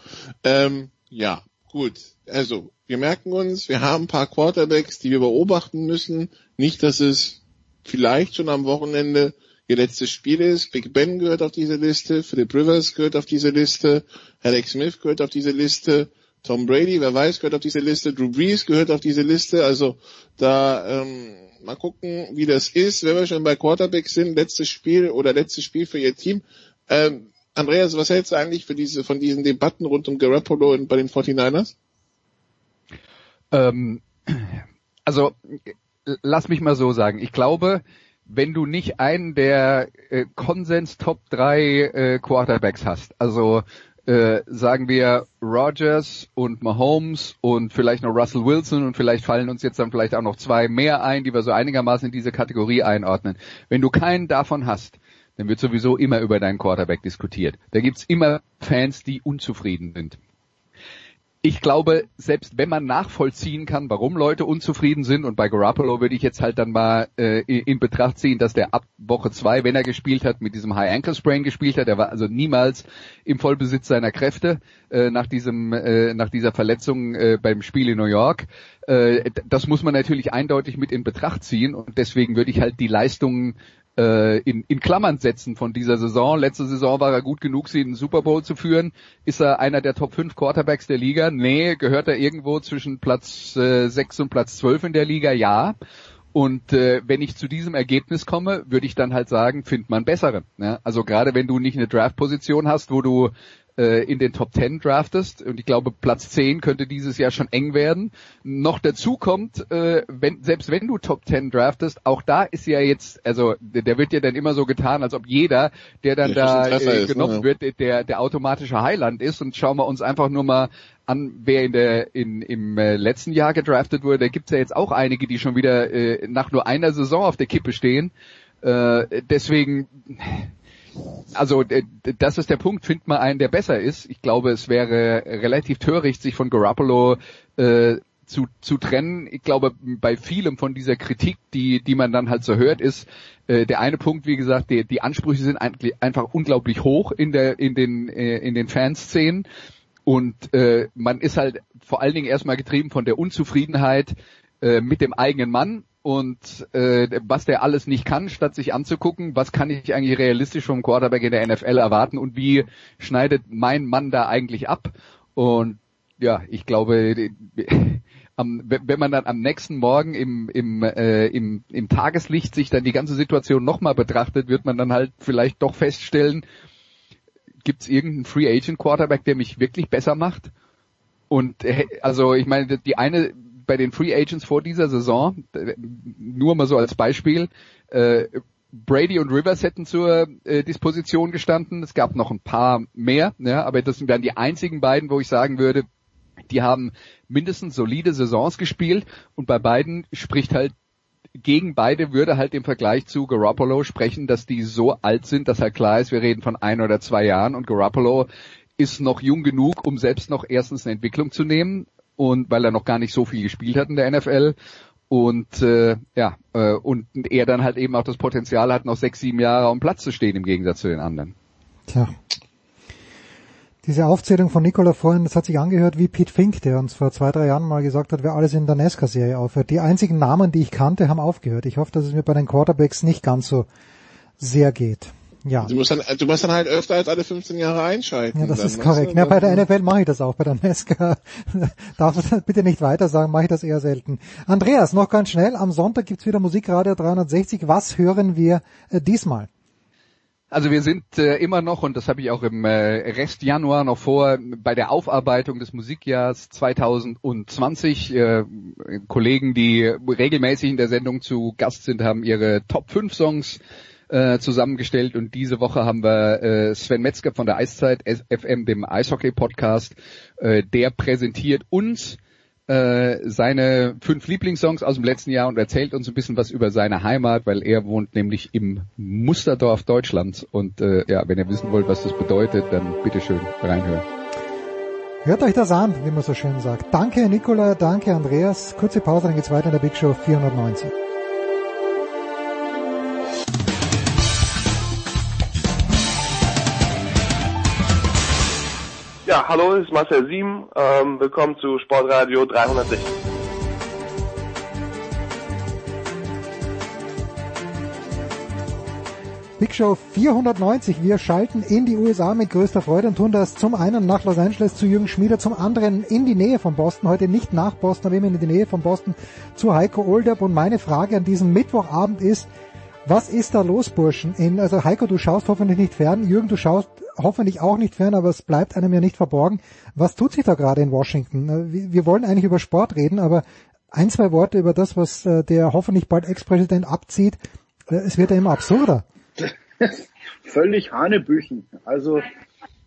Ähm, ja, gut. Also, wir merken uns, wir haben ein paar Quarterbacks, die wir beobachten müssen. Nicht, dass es vielleicht schon am Wochenende ihr letztes Spiel ist. Big Ben gehört auf diese Liste, Philip Rivers gehört auf diese Liste, Alex Smith gehört auf diese Liste, Tom Brady, wer weiß, gehört auf diese Liste, Drew Brees gehört auf diese Liste. Also da ähm, mal gucken, wie das ist, wenn wir schon bei Quarterback sind, letztes Spiel oder letztes Spiel für ihr Team. Ähm, Andreas, was hältst du eigentlich für diese, von diesen Debatten rund um Garoppolo und bei den 49ers? Ähm, also lass mich mal so sagen. Ich glaube, wenn du nicht einen der äh, Konsens Top 3 äh, Quarterbacks hast, also äh, sagen wir Rogers und Mahomes und vielleicht noch Russell Wilson und vielleicht fallen uns jetzt dann vielleicht auch noch zwei mehr ein, die wir so einigermaßen in diese Kategorie einordnen. Wenn du keinen davon hast, dann wird sowieso immer über deinen Quarterback diskutiert. Da gibt's immer Fans, die unzufrieden sind ich glaube, selbst wenn man nachvollziehen kann, warum Leute unzufrieden sind, und bei Garoppolo würde ich jetzt halt dann mal äh, in Betracht ziehen, dass der ab Woche zwei, wenn er gespielt hat, mit diesem High Ankle Sprain gespielt hat, er war also niemals im Vollbesitz seiner Kräfte äh, nach diesem äh, nach dieser Verletzung äh, beim Spiel in New York. Äh, das muss man natürlich eindeutig mit in Betracht ziehen und deswegen würde ich halt die Leistungen äh, in, in Klammern setzen von dieser Saison. Letzte Saison war er gut genug, sie in den Super Bowl zu führen. Ist er einer der Top 5 Quarterbacks der Liga? Nee. Gehört er irgendwo zwischen Platz äh, 6 und Platz 12 in der Liga? Ja. Und äh, wenn ich zu diesem Ergebnis komme, würde ich dann halt sagen, findet man bessere. Ne? Also gerade wenn du nicht eine Draft-Position hast, wo du äh, in den Top 10 draftest und ich glaube Platz 10 könnte dieses Jahr schon eng werden. Noch dazu kommt, äh, wenn, selbst wenn du Top 10 draftest, auch da ist ja jetzt, also der wird ja dann immer so getan, als ob jeder, der dann der da äh, ist, genommen ne? wird, der, der automatische Highland ist und schauen wir uns einfach nur mal an, wer in der in, im äh, letzten Jahr gedraftet wurde. Da gibt's ja jetzt auch einige, die schon wieder äh, nach nur einer Saison auf der Kippe stehen. Äh, deswegen also das ist der Punkt, findet man einen, der besser ist. Ich glaube, es wäre relativ töricht, sich von Garoppolo äh, zu, zu trennen. Ich glaube, bei vielem von dieser Kritik, die, die man dann halt so hört, ist äh, der eine Punkt, wie gesagt, die, die Ansprüche sind eigentlich einfach unglaublich hoch in der in den äh, in den Fanszenen und äh, man ist halt vor allen Dingen erstmal getrieben von der Unzufriedenheit äh, mit dem eigenen Mann und äh, was der alles nicht kann, statt sich anzugucken, was kann ich eigentlich realistisch vom Quarterback in der NFL erwarten und wie schneidet mein Mann da eigentlich ab? Und ja, ich glaube, [laughs] am, wenn man dann am nächsten Morgen im, im, äh, im, im Tageslicht sich dann die ganze Situation nochmal betrachtet, wird man dann halt vielleicht doch feststellen, gibt es irgendeinen Free Agent Quarterback, der mich wirklich besser macht? Und äh, also ich meine, die eine bei den Free Agents vor dieser Saison, nur mal so als Beispiel, äh, Brady und Rivers hätten zur äh, Disposition gestanden. Es gab noch ein paar mehr, ja, aber das wären die einzigen beiden, wo ich sagen würde, die haben mindestens solide Saisons gespielt und bei beiden spricht halt gegen beide würde halt im Vergleich zu Garoppolo sprechen, dass die so alt sind, dass halt klar ist, wir reden von ein oder zwei Jahren und Garoppolo ist noch jung genug, um selbst noch erstens eine Entwicklung zu nehmen und weil er noch gar nicht so viel gespielt hat in der NFL und äh, ja äh, und er dann halt eben auch das Potenzial hat, noch sechs, sieben Jahre am Platz zu stehen im Gegensatz zu den anderen. Tja. Diese Aufzählung von Nicola vorhin, das hat sich angehört wie Pete Fink, der uns vor zwei, drei Jahren mal gesagt hat, wer alles in der NASCAR-Serie aufhört. Die einzigen Namen, die ich kannte, haben aufgehört. Ich hoffe, dass es mir bei den Quarterbacks nicht ganz so sehr geht. Ja. Du musst dann, du musst dann halt öfter als alle 15 Jahre einschalten. Ja, das dann, ist korrekt. Ja, bei der NFL mache ich das auch. Bei der NASCAR [laughs] darf ich bitte nicht weiter sagen, mache ich das eher selten. Andreas, noch ganz schnell. Am Sonntag gibt's wieder Musikradio 360. Was hören wir äh, diesmal? Also wir sind äh, immer noch, und das habe ich auch im äh, Rest Januar noch vor, bei der Aufarbeitung des Musikjahrs 2020. Äh, Kollegen, die regelmäßig in der Sendung zu Gast sind, haben ihre Top 5 Songs äh, zusammengestellt und diese Woche haben wir äh, Sven Metzger von der Eiszeit FM, dem Eishockey-Podcast, äh, der präsentiert uns äh, seine fünf Lieblingssongs aus dem letzten Jahr und erzählt uns ein bisschen was über seine Heimat, weil er wohnt nämlich im Musterdorf Deutschlands. Und äh, ja, wenn ihr wissen wollt, was das bedeutet, dann bitteschön reinhören. Hört euch das an, wie man so schön sagt. Danke Nicola, danke Andreas. Kurze Pause, dann geht's weiter in der Big Show 490. Ja, hallo, es ist Marcel Sieben. Ähm, willkommen zu Sportradio 360. Big Show 490. Wir schalten in die USA mit größter Freude und tun das zum einen nach Los Angeles zu Jürgen Schmieder, zum anderen in die Nähe von Boston. Heute nicht nach Boston, aber immer in die Nähe von Boston zu Heiko Olderb. Und meine Frage an diesem Mittwochabend ist, was ist da los, Burschen? In, also Heiko, du schaust hoffentlich nicht fern. Jürgen, du schaust hoffentlich auch nicht fern, aber es bleibt einem ja nicht verborgen. Was tut sich da gerade in Washington? Wir wollen eigentlich über Sport reden, aber ein, zwei Worte über das, was äh, der hoffentlich bald Ex-Präsident abzieht. Äh, es wird ja immer absurder. [laughs] Völlig Hanebüchen. Also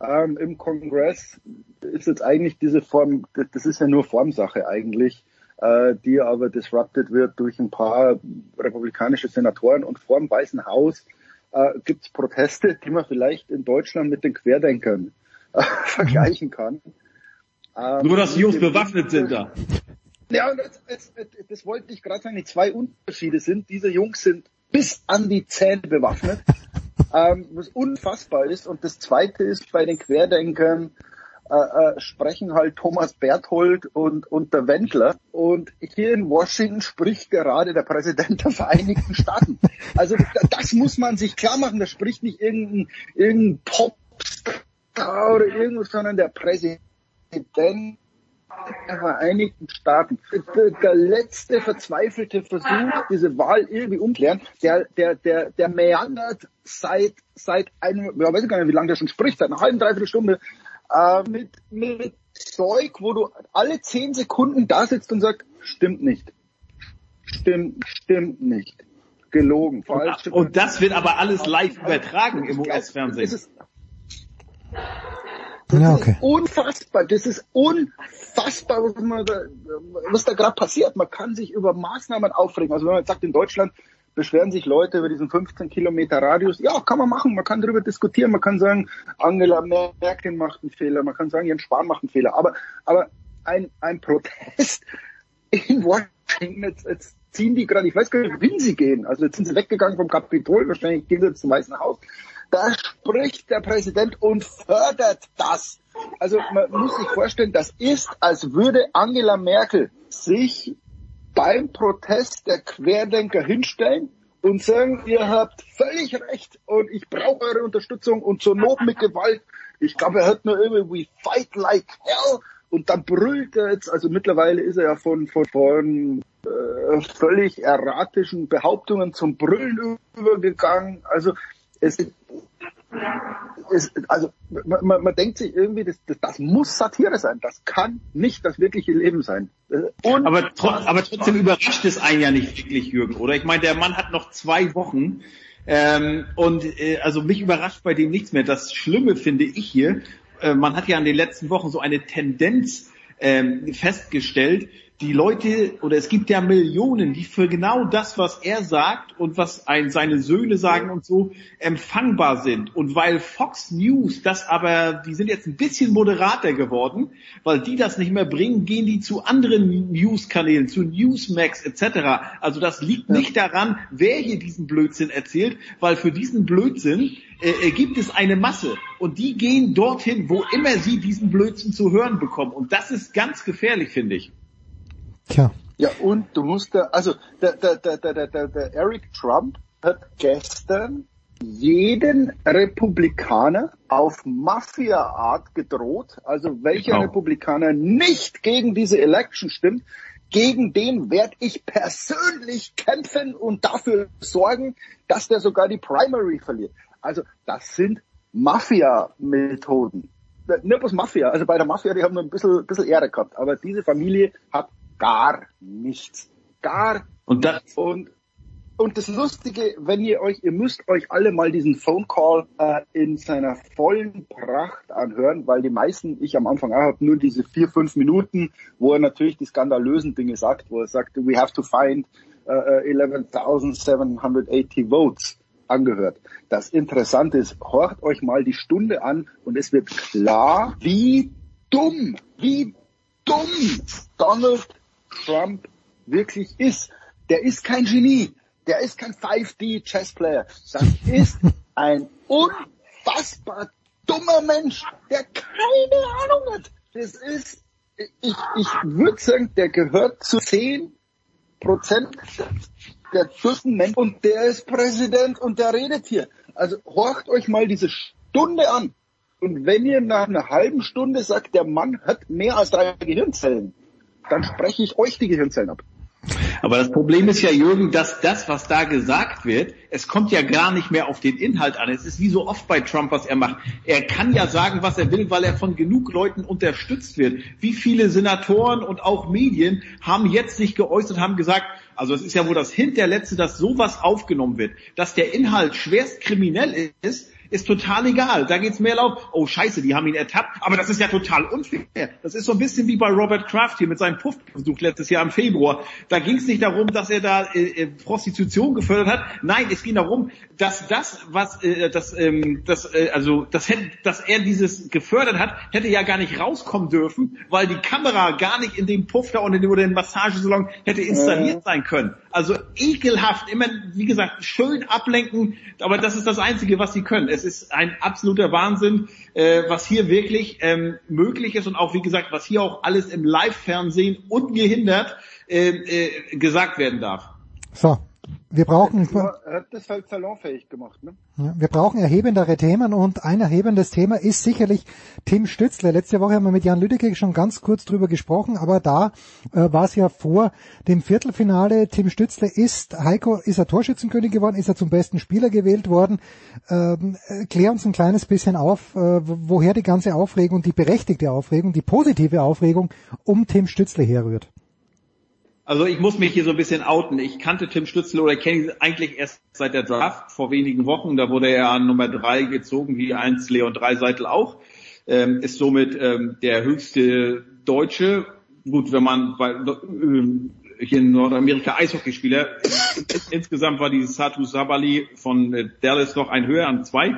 ähm, im Kongress ist jetzt eigentlich diese Form, das ist ja nur Formsache eigentlich, äh, die aber disrupted wird durch ein paar republikanische Senatoren und vor dem Weißen Haus äh, gibt es Proteste, die man vielleicht in Deutschland mit den Querdenkern äh, [laughs] vergleichen kann. Ähm, Nur, dass die Jungs bewaffnet sind da. Ja, das, das, das wollte ich gerade sagen, die zwei Unterschiede sind, diese Jungs sind bis an die Zähne bewaffnet, [laughs] ähm, was unfassbar ist. Und das Zweite ist, bei den Querdenkern äh, äh, sprechen halt Thomas Berthold und, und der Wendler. Und hier in Washington spricht gerade der Präsident der Vereinigten Staaten. Also das muss man sich klar machen. Da spricht nicht irgendein, irgendein Popstar oder irgendwas, sondern der Präsident der Vereinigten Staaten. Der letzte verzweifelte Versuch, diese Wahl irgendwie umklären, der, der, der, der meandert seit, seit einem, ich weiß gar nicht, wie lange der schon spricht, seit einer halben, dreiviertel Stunde, äh, mit, mit Zeug, wo du alle zehn Sekunden da sitzt und sagst, stimmt nicht. Stimmt, stimmt nicht. Gelogen. Falsch. Und, und das wird aber alles live übertragen im US-Fernsehen. Das ja, okay. ist unfassbar. Das ist unfassbar, was, man da, was da gerade passiert. Man kann sich über Maßnahmen aufregen. Also wenn man jetzt sagt, in Deutschland beschweren sich Leute über diesen 15 Kilometer Radius. Ja, kann man machen. Man kann darüber diskutieren. Man kann sagen, Angela Merkel macht einen Fehler. Man kann sagen, Jens Spahn macht einen Fehler. Aber, aber ein, ein Protest [laughs] in Washington, jetzt, jetzt ziehen die gerade, ich weiß gar nicht, wohin sie gehen. Also jetzt sind sie weggegangen vom Kapitol. Wahrscheinlich gehen sie jetzt zum Weißen Haus. Da spricht der Präsident und fördert das. Also man muss sich vorstellen, das ist, als würde Angela Merkel sich beim Protest der Querdenker hinstellen und sagen, ihr habt völlig recht und ich brauche eure Unterstützung und zur Not mit Gewalt. Ich glaube, er hört nur irgendwie, we fight like hell und dann brüllt er jetzt, also mittlerweile ist er ja von, von, von äh, völlig erratischen Behauptungen zum Brüllen übergegangen. Also es, es also man, man denkt sich irgendwie, das, das, das muss Satire sein. Das kann nicht das wirkliche Leben sein. Und aber, tro aber trotzdem überrascht es einen ja nicht wirklich, Jürgen, oder? Ich meine, der Mann hat noch zwei Wochen. Ähm, und äh, also mich überrascht bei dem nichts mehr. Das Schlimme finde ich hier, äh, man hat ja in den letzten Wochen so eine Tendenz ähm, festgestellt, die Leute oder es gibt ja Millionen, die für genau das, was er sagt und was ein, seine Söhne sagen und so empfangbar sind. Und weil Fox News das aber, die sind jetzt ein bisschen moderater geworden, weil die das nicht mehr bringen, gehen die zu anderen News-Kanälen, zu Newsmax etc. Also das liegt nicht daran, wer hier diesen Blödsinn erzählt, weil für diesen Blödsinn äh, äh, gibt es eine Masse und die gehen dorthin, wo immer sie diesen Blödsinn zu hören bekommen. Und das ist ganz gefährlich, finde ich. Tja. Ja, und du musst da, also der, der, der, der, der, der Eric Trump hat gestern jeden Republikaner auf Mafia-Art gedroht, also welcher Genau. Republikaner nicht gegen diese Election stimmt, gegen den werde ich persönlich kämpfen und dafür sorgen, dass der sogar die Primary verliert. Also das sind Mafia-Methoden. Nicht bloß Mafia, also bei der Mafia, die haben nur ein bisschen, bisschen Ehre gehabt, aber diese Familie hat gar nichts. Gar und das und und das Lustige, wenn ihr euch, ihr müsst euch alle mal diesen Phone Call äh, in seiner vollen Pracht anhören, weil die meisten, ich am Anfang auch, habe nur diese vier, fünf Minuten, wo er natürlich die skandalösen Dinge sagt, wo er sagt, we have to find uh, 11.780 votes angehört. Das Interessante ist, horcht euch mal die Stunde an und es wird klar, wie dumm, wie dumm Donald Trump wirklich ist. Der ist kein Genie. Der ist kein 5D Chessplayer. Das ist ein unfassbar dummer Mensch, der keine Ahnung hat. Das ist, ich, ich würde sagen, der gehört zu 10 Prozent der dünnen Menschen und der ist Präsident und der redet hier. Also horcht euch mal diese Stunde an. Und wenn ihr nach einer halben Stunde sagt, der Mann hat mehr als drei Gehirnzellen, dann spreche ich euch die Gehirnzellen ab. Aber das Problem ist ja, Jürgen, dass das, was da gesagt wird, es kommt ja gar nicht mehr auf den Inhalt an. Es ist wie so oft bei Trump, was er macht. Er kann ja sagen, was er will, weil er von genug Leuten unterstützt wird. Wie viele Senatoren und auch Medien haben jetzt sich geäußert, haben gesagt, also es ist ja wohl das Hinterletzte, dass sowas aufgenommen wird. Dass der Inhalt schwerst kriminell ist, ist total egal. Da geht's mehr laut, oh scheiße, die haben ihn ertappt, aber das ist ja total unfair. Das ist so ein bisschen wie bei Robert Kraft hier mit seinem Puffversuch letztes Jahr im Februar. Da ging es nicht darum, dass er da äh, äh, Prostitution gefördert hat. Nein, es ging darum, dass das, was äh, das, ähm, das, äh, also das hätte, dass er dieses gefördert hat, hätte ja gar nicht rauskommen dürfen, weil die Kamera gar nicht in dem Puff da und in dem, oder im Massagesalon hätte installiert sein können. Also ekelhaft, immer, wie gesagt, schön ablenken, aber das ist das Einzige, was sie können. Es ist ein absoluter Wahnsinn, äh, was hier wirklich ähm, möglich ist und auch, wie gesagt, was hier auch alles im Live-Fernsehen ungehindert äh, äh, gesagt werden darf. So, wir brauchen, Er hat das halt salonfähig gemacht, ne? Ja, Wir brauchen erhebendere Themen und ein erhebendes Thema ist sicherlich Tim Stützle. Letzte Woche haben wir mit Jan Lüdecke schon ganz kurz drüber gesprochen, aber da äh, war es ja vor dem Viertelfinale. Tim Stützle ist, Heiko, ist er Torschützenkönig geworden, ist er zum besten Spieler gewählt worden. Ähm, äh, klär uns ein kleines bisschen auf, äh, woher die ganze Aufregung, die berechtigte Aufregung, die positive Aufregung um Tim Stützle herrührt. Also ich muss mich hier so ein bisschen outen. Ich kannte Tim Stützle oder kenne ihn eigentlich erst seit der Draft vor wenigen Wochen. Da wurde er an Nummer drei gezogen, wie eins Leon Dreiseitel auch. Ähm, ist somit ähm, der höchste Deutsche. Gut, wenn man bei, ähm, hier in Nordamerika Eishockeyspieler. Insgesamt war dieses Satu Sabali von äh, Dallas noch ein höher an zwei.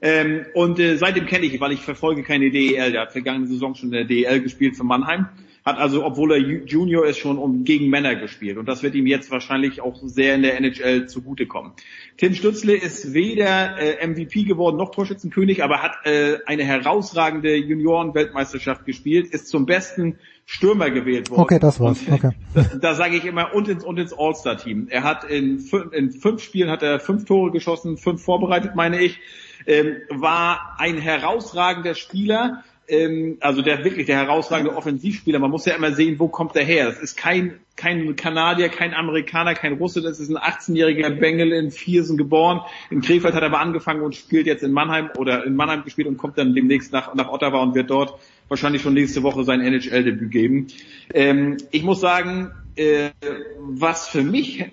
Ähm, und äh, seitdem kenne ich, weil ich verfolge keine DEL. Der hat vergangene Saison schon in der DEL gespielt für Mannheim. Hat also, obwohl er Ju- Junior ist, schon um, gegen Männer gespielt. Und das wird ihm jetzt wahrscheinlich auch sehr in der NHL zugutekommen. Tim Stützle ist weder äh, MVP geworden noch Torschützenkönig, aber hat äh, eine herausragende Junioren-Weltmeisterschaft gespielt, ist zum besten Stürmer gewählt worden. Okay, das war's. Okay. [laughs] Da, da sage ich immer und ins, und ins All-Star-Team. Er hat in, in fünf Spielen hat er fünf Tore geschossen, fünf vorbereitet, meine ich. Ähm, war ein herausragender Spieler, ähm, also der wirklich der herausragende Offensivspieler. Man muss ja immer sehen, wo kommt er her. Das ist kein kein Kanadier, kein Amerikaner, kein Russe. Das ist ein 18-jähriger Bengel in Viersen geboren. In Krefeld hat er aber angefangen und spielt jetzt in Mannheim oder in Mannheim gespielt und kommt dann demnächst nach, nach Ottawa und wird dort wahrscheinlich schon nächste Woche sein NHL-Debüt geben. Ähm, ich muss sagen, äh, was für mich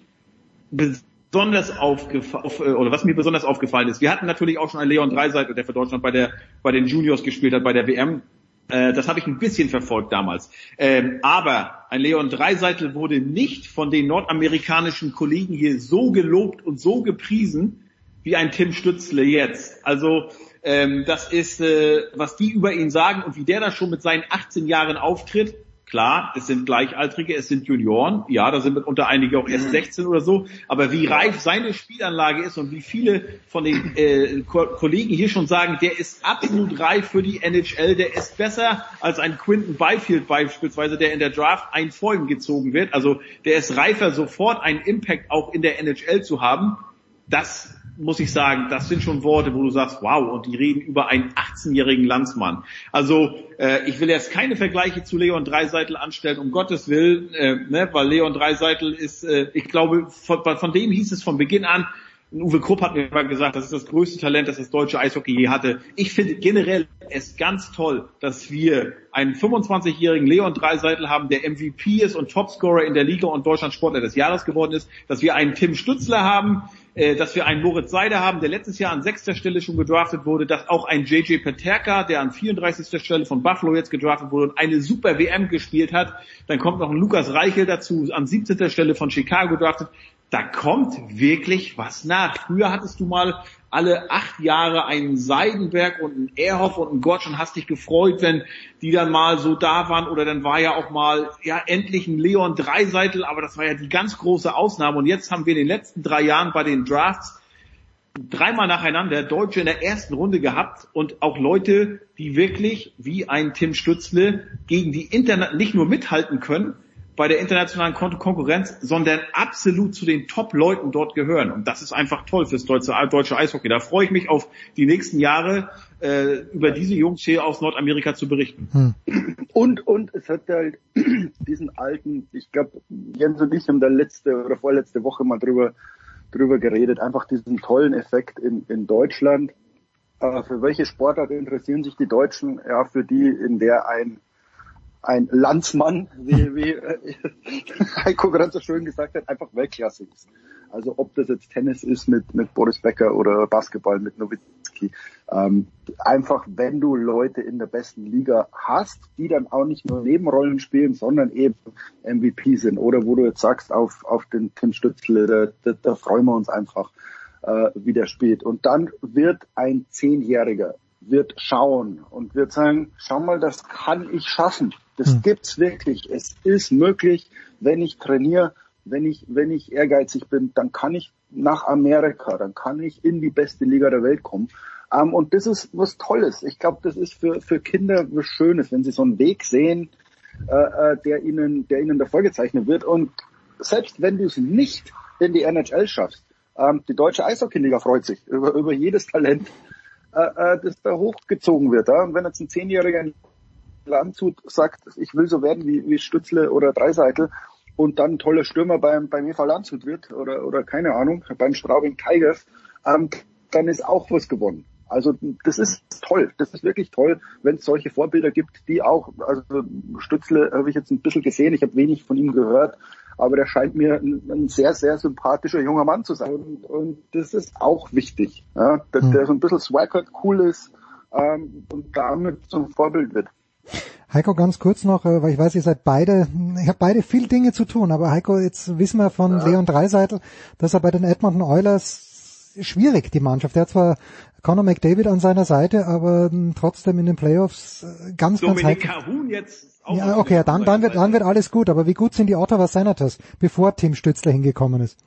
besonders aufgefallen auf, äh, oder was mir besonders aufgefallen ist, wir hatten natürlich auch schon einen Leon Dreiseitel, der für Deutschland bei der bei den Juniors gespielt hat bei der WM. Äh, das habe ich ein bisschen verfolgt damals. Ähm, aber ein Leon Dreiseitel wurde nicht von den nordamerikanischen Kollegen hier so gelobt und so gepriesen wie ein Tim Stützle jetzt. Also ähm, das ist, äh, was die über ihn sagen und wie der da schon mit seinen 18 Jahren auftritt. Klar, es sind Gleichaltrige, es sind Junioren, ja, da sind mitunter einige auch erst 16 oder so, aber wie reif seine Spielanlage ist und wie viele von den äh, Ko Kollegen hier schon sagen, der ist absolut reif für die NHL, der ist besser als ein Quinton Byfield beispielsweise, der in der Draft ein vor ihm gezogen wird, also der ist reifer, sofort einen Impact auch in der NHL zu haben. Das muss ich sagen, das sind schon Worte, wo du sagst, wow, und die reden über einen 18-jährigen Landsmann. Also äh, ich will jetzt keine Vergleiche zu Leon Dreiseitel anstellen, um Gottes Willen, äh, ne, weil Leon Dreiseitel ist, äh, ich glaube, von, von dem hieß es von Beginn an, Uwe Krupp hat mir mal gesagt, das ist das größte Talent, das das deutsche Eishockey je hatte. Ich finde generell es ganz toll, dass wir einen 25-jährigen Leon Dreiseitel haben, der MVP ist und Topscorer in der Liga und Deutschland Sportler des Jahres geworden ist, dass wir einen Tim Stützler haben, äh, dass wir einen Moritz Seider haben, der letztes Jahr an sechster Stelle schon gedraftet wurde, dass auch ein JJ Peterka, der an 34. Stelle von Buffalo jetzt gedraftet wurde und eine super WM gespielt hat. Dann kommt noch ein Lukas Reichel dazu, an 17. Stelle von Chicago gedraftet da kommt wirklich was nach. Früher hattest du mal alle acht Jahre einen Seidenberg und einen Erhoff und einen Gottsch und hast dich gefreut, wenn die dann mal so da waren. Oder dann war ja auch mal, ja, endlich ein Leon Dreiseitel, aber das war ja die ganz große Ausnahme. Und jetzt haben wir in den letzten drei Jahren bei den Drafts dreimal nacheinander Deutsche in der ersten Runde gehabt und auch Leute, die wirklich wie ein Tim Stützle gegen die Internet nicht nur mithalten können, bei der internationalen Kon Konkurrenz, sondern absolut zu den Top-Leuten dort gehören. Und das ist einfach toll fürs deutsche, deutsche Eishockey. Da freue ich mich auf die nächsten Jahre, äh, über diese Jungs hier aus Nordamerika zu berichten. Hm. Und, und es hat halt [clears throat] diesen alten, ich glaube, Jens und ich haben da letzte oder vorletzte Woche mal drüber, drüber geredet, einfach diesen tollen Effekt in, in Deutschland. Äh, für welche Sportart interessieren sich die Deutschen? Ja, für die, in der ein ein Landsmann, wie, wie äh, [laughs] Heiko gerade so schön gesagt hat, einfach Weltklasse ist. Also ob das jetzt Tennis ist mit, mit Boris Becker oder Basketball mit Nowitzki. Ähm, einfach, wenn du Leute in der besten Liga hast, die dann auch nicht nur Nebenrollen spielen, sondern eben MVP sind. Oder wo du jetzt sagst, auf, auf den Tim Stützle, da, da, da freuen wir uns einfach, äh, wie der spielt. Und dann wird ein Zehnjähriger wird schauen und wird sagen, schau mal, das kann ich schaffen. Das hm. gibt's wirklich. Es ist möglich, wenn ich trainiere, wenn ich, wenn ich ehrgeizig bin, dann kann ich nach Amerika, dann kann ich in die beste Liga der Welt kommen. Um, ähm, und das ist was Tolles. Ich glaube, das ist für, für Kinder was Schönes, wenn sie so einen Weg sehen, äh, äh der ihnen, der ihnen da vorgezeichnet wird. Und selbst wenn du es nicht in die NHL schaffst, ähm, die deutsche Eishockey-Liga freut sich über, über jedes Talent, äh, äh, das da hochgezogen wird. Ja? Und wenn jetzt ein Zehnjähriger in Landshut sagt, ich will so werden wie, wie Stützle oder Dreiseitel und dann toller Stürmer beim, beim EV Landshut wird oder, oder keine Ahnung, beim Straubing Tigers, ähm, dann ist auch was gewonnen. Also das ist toll, das ist wirklich toll, wenn es solche Vorbilder gibt, die auch, also Stützle habe ich jetzt ein bisschen gesehen, ich habe wenig von ihm gehört, aber der scheint mir ein, ein, sehr, sehr sympathischer junger Mann zu sein. Und, und das ist auch wichtig, ja, dass mhm. der so ein bisschen swag hat, cool ist ähm, und damit zum Vorbild wird. Heiko, ganz kurz noch, äh, weil ich weiß, ihr seid beide, ich habe beide viel Dinge zu tun, aber Heiko, jetzt wissen wir von ja. Leon Dreiseitel, dass er bei den Edmonton Oilers schwierig, die Mannschaft. Der hat zwar Conor McDavid an seiner Seite, aber trotzdem in den Playoffs äh, ganz, Dominik ganz Dominik jetzt ja, okay, dann, dann wird, dann wird alles gut, aber wie gut sind die Ottawa Senators, bevor Tim Stützler hingekommen ist?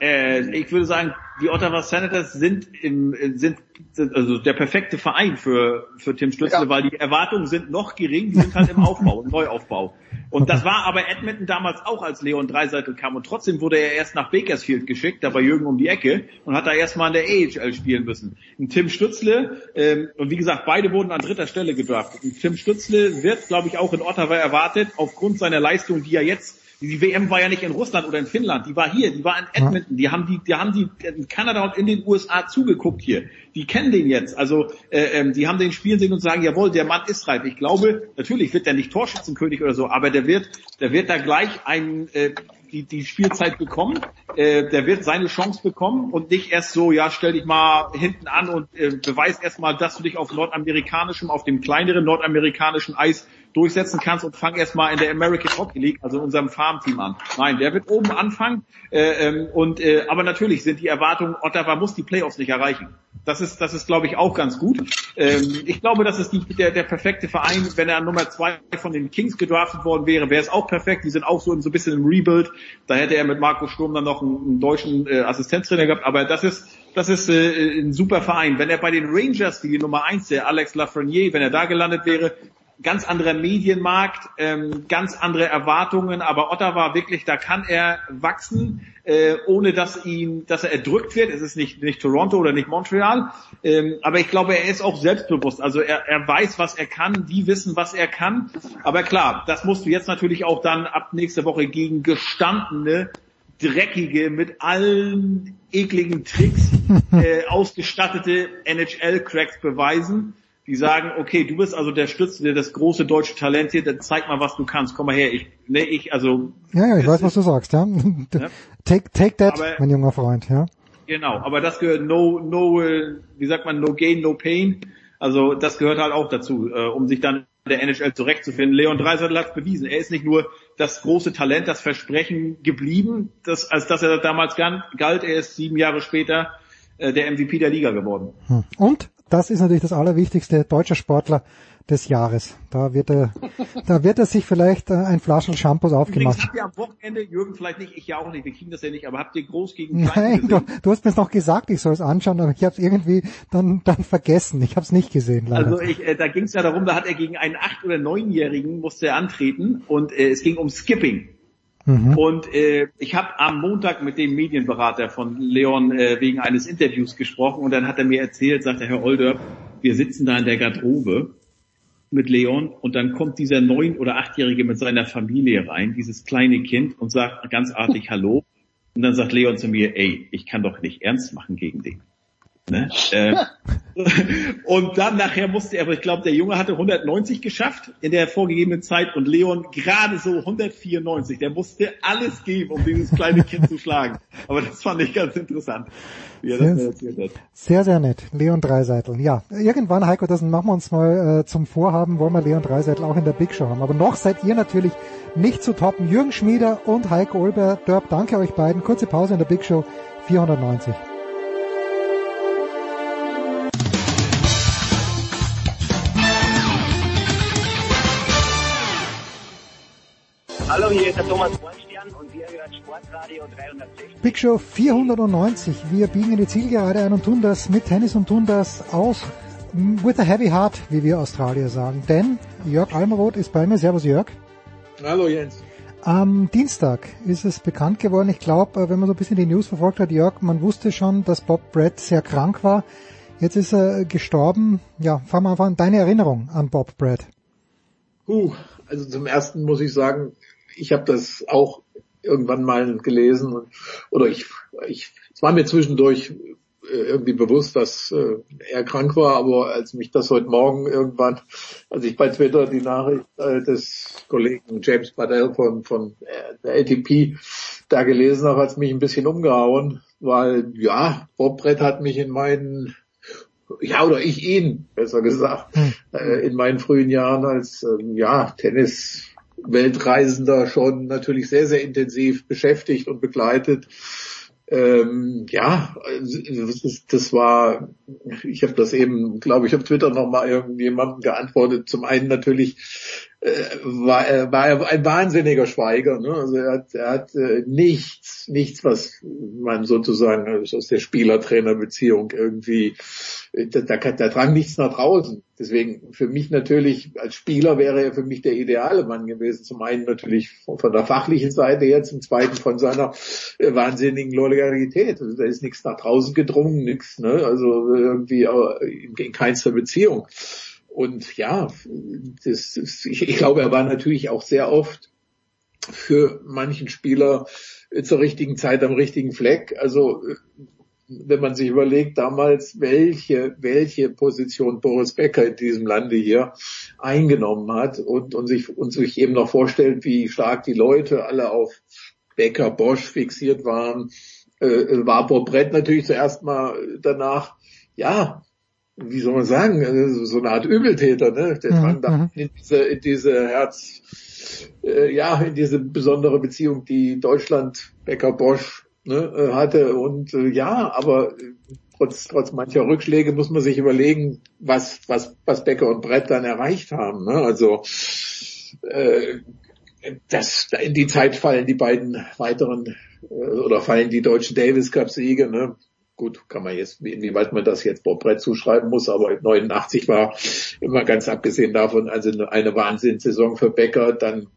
Äh, ich würde sagen, die Ottawa Senators sind im, sind, sind also der perfekte Verein für, für Tim Stützle, ja. weil die Erwartungen sind noch gering, die sind halt im Aufbau, im Neuaufbau. Und das war aber Edmonton damals auch, als Leon Dreiseitel kam. Und trotzdem wurde er erst nach Bakersfield geschickt, da bei Jürgen um die Ecke, und hat da erstmal in der AHL spielen müssen. Und Tim Stützle, ähm, und wie gesagt, beide wurden an dritter Stelle gedraftet. Und Tim Stützle wird, glaube ich, auch in Ottawa erwartet, aufgrund seiner Leistung, die er jetzt die WM war ja nicht in Russland oder in Finnland, die war hier, die war in Edmonton, die haben die, die haben die in Kanada und in den USA zugeguckt hier. Die kennen den jetzt, also äh, ähm, die haben den spielen sehen und sagen, jawohl, der Mann ist reif. Ich glaube, natürlich wird der nicht Torschützenkönig oder so, aber der wird, der wird da gleich ein äh, die, die Spielzeit bekommen, äh, der wird seine Chance bekommen und nicht erst so, ja, stell dich mal hinten an und äh, beweis erstmal, dass du dich auf nordamerikanischem, auf dem kleineren nordamerikanischen Eis durchsetzen kannst und fang erstmal in der American Hockey League, also in unserem Farmteam an. Nein, der wird oben anfangen. Äh, ähm, und äh, aber natürlich sind die Erwartungen, Ottawa muss die Playoffs nicht erreichen. Das ist, das ist, glaube ich, auch ganz gut. Ähm, ich glaube, das ist die, der, der perfekte Verein. Wenn er Nummer zwei von den Kings gedraftet worden wäre, wäre es auch perfekt. Die sind auch so, so ein bisschen im Rebuild. Da hätte er mit Marco Sturm dann noch einen, einen deutschen äh, Assistenztrainer gehabt. Aber das ist, das ist äh, ein super Verein. Wenn er bei den Rangers, die Nummer eins, der Alex Lafreniere, wenn er da gelandet wäre, ganz anderer Medienmarkt, ähm, ganz andere Erwartungen, aber Ottawa wirklich, da kann er wachsen, äh, ohne dass ihn, dass er erdrückt wird. Es ist nicht nicht Toronto oder nicht Montreal, ähm, aber ich glaube, er ist auch selbstbewusst. Also er, er weiß, was er kann, die wissen, was er kann. Aber klar, das musst du jetzt natürlich auch dann ab nächste Woche gegen gestandene dreckige, mit allen ekligen Tricks [laughs] äh, ausgestattete NHL-Cracks beweisen die sagen, okay, du bist also der Stütze, das große deutsche Talent hier, dann zeig mal, was du kannst. Komm mal her, ich, ne, ich, also. Ja, ja, ich weiß, was du sagst, ja. [laughs] ja. Take, take that, aber, mein junger Freund, ja. Genau, aber das gehört no, no, wie sagt man, no gain, no pain. Also das gehört halt auch dazu, äh, um sich dann der NHL zurechtzufinden. Leon Dreiseitel hat bewiesen. Er ist nicht nur das große Talent, das Versprechen geblieben, das, als dass er damals galt. Er ist sieben Jahre später äh, der MVP der Liga geworden. Hm. Und das ist natürlich das Allerwichtigste, deutscher Sportler des Jahres. Da wird er, [laughs] da wird er sich vielleicht äh, ein Flaschen Shampoos aufgemacht. Übrigens habt ihr am Wochenende, Jürgen vielleicht nicht, ich ja auch nicht, wir kriegen das ja nicht, aber habt ihr groß gegen [laughs] Klein Nein, du, du, hast mir noch gesagt, ich soll es anschauen, aber ich habe es irgendwie dann, dann vergessen. Ich habe es nicht gesehen. Leider. Also ich, äh, da ging es ja darum, da hat er gegen einen acht- oder neunjährigen musste er antreten und äh, es ging um Skipping. Mhm. Und äh, ich habe am Montag mit dem Medienberater von Leon äh, wegen eines Interviews gesprochen und dann hat er mir erzählt, sagte Herr Older, wir sitzen da in der Garderobe mit Leon und dann kommt dieser neun- oder achtjährige mit seiner Familie rein, dieses kleine Kind und sagt ganz artig Hallo und dann sagt Leon zu mir, ey, ich kann doch nicht ernst machen gegen den. Ne? äh, [laughs] und dann nachher musste er, aber ich glaube, der Junge hatte 190 geschafft in der vorgegebenen Zeit und Leon gerade so 194. Der musste alles geben, um dieses kleine Kind zu schlagen. Aber das fand ich ganz interessant, wie er sehr, das erzählt hat. Sehr, sehr nett. Leon Dreiseitel. Ja, irgendwann, Heiko, das machen wir uns mal äh, zum Vorhaben, wollen wir Leon Dreiseitel auch in der Big Show haben. Aber noch seid ihr natürlich nicht zu toppen. Jürgen Schmieder und Heiko Olber, Dörp, danke euch beiden. Kurze Pause in der Big Show 490. Hallo, hier ist der Thomas Bornstern und wir hören Sportradio 360. Big Show 490. Wir biegen in die Zielgerade ein und tun das mit Tennis und tun das aus with a heavy heart, wie wir Australier sagen. Denn Jörg Almeroth ist bei mir. Servus Jörg. Hallo Jens. Am Dienstag ist es bekannt geworden. Ich glaube, wenn man so ein bisschen die News verfolgt hat, Jörg, man wusste schon, dass Bob Brett sehr krank war. Jetzt ist er gestorben. Ja, fangen wir einfach an. Deine Erinnerung an Bob Brett. Uh, also zum ersten muss ich sagen, ich habe das auch irgendwann mal gelesen oder ich, ich, es war mir zwischendurch äh, irgendwie bewusst, dass äh, er krank war, aber als mich das heute Morgen irgendwann, als ich bei Twitter die Nachricht äh, des Kollegen James Badell von, von äh, der ATP da gelesen habe, hat es mich ein bisschen umgehauen, weil ja, Bob Brett hat mich in meinen ja, oder ich ihn, besser gesagt, hm. äh, in meinen frühen Jahren als ähm, ja, Tennis Weltreisender schon natürlich sehr, sehr intensiv beschäftigt und begleitet. Ähm, ja, das war, ich habe das eben, glaube ich, auf Twitter nochmal irgendjemandem geantwortet. Zum einen natürlich äh, war, er, war er ein wahnsinniger Schweiger. Ne? Also er hat, er hat äh, nichts, nichts, was man sozusagen aus der Spieler-Trainer-Beziehung irgendwie da, da, da drang nichts nach draußen. Deswegen für mich natürlich als Spieler wäre er für mich der ideale Mann gewesen. Zum einen natürlich von, von der fachlichen Seite her, zum zweiten von seiner äh, wahnsinnigen Loyalität. Also da ist nichts nach draußen gedrungen, nichts, ne? Also irgendwie äh, in, in keinster Beziehung. Und ja, das, das, ich, ich glaube, er war natürlich auch sehr oft für manchen Spieler zur richtigen Zeit am richtigen Fleck. Also wenn man sich überlegt damals, welche, welche Position Boris Becker in diesem Lande hier eingenommen hat und, und sich, und sich eben noch vorstellt, wie stark die Leute alle auf Becker, Bosch fixiert waren, äh, war Bob Brett natürlich zuerst mal danach, ja, wie soll man sagen, äh, so eine Art Übeltäter, ne? Der drang mhm. da in diese, in diese Herz, äh, ja, in diese besondere Beziehung, die Deutschland, Becker, Bosch ne, äh, hatte. Und äh, ja, aber trotz, trotz mancher Rückschläge muss man sich überlegen, was, was, was Becker und Brett dann erreicht haben. Ne? Also äh, das, in die Zeit fallen die beiden weiteren äh, oder fallen die deutschen Davis Cup Siege. Ne? Gut, kann man jetzt, inwieweit man das jetzt Bob Brett zuschreiben muss, aber 89 war immer ganz abgesehen davon also eine Wahnsinnssaison für Becker. Dann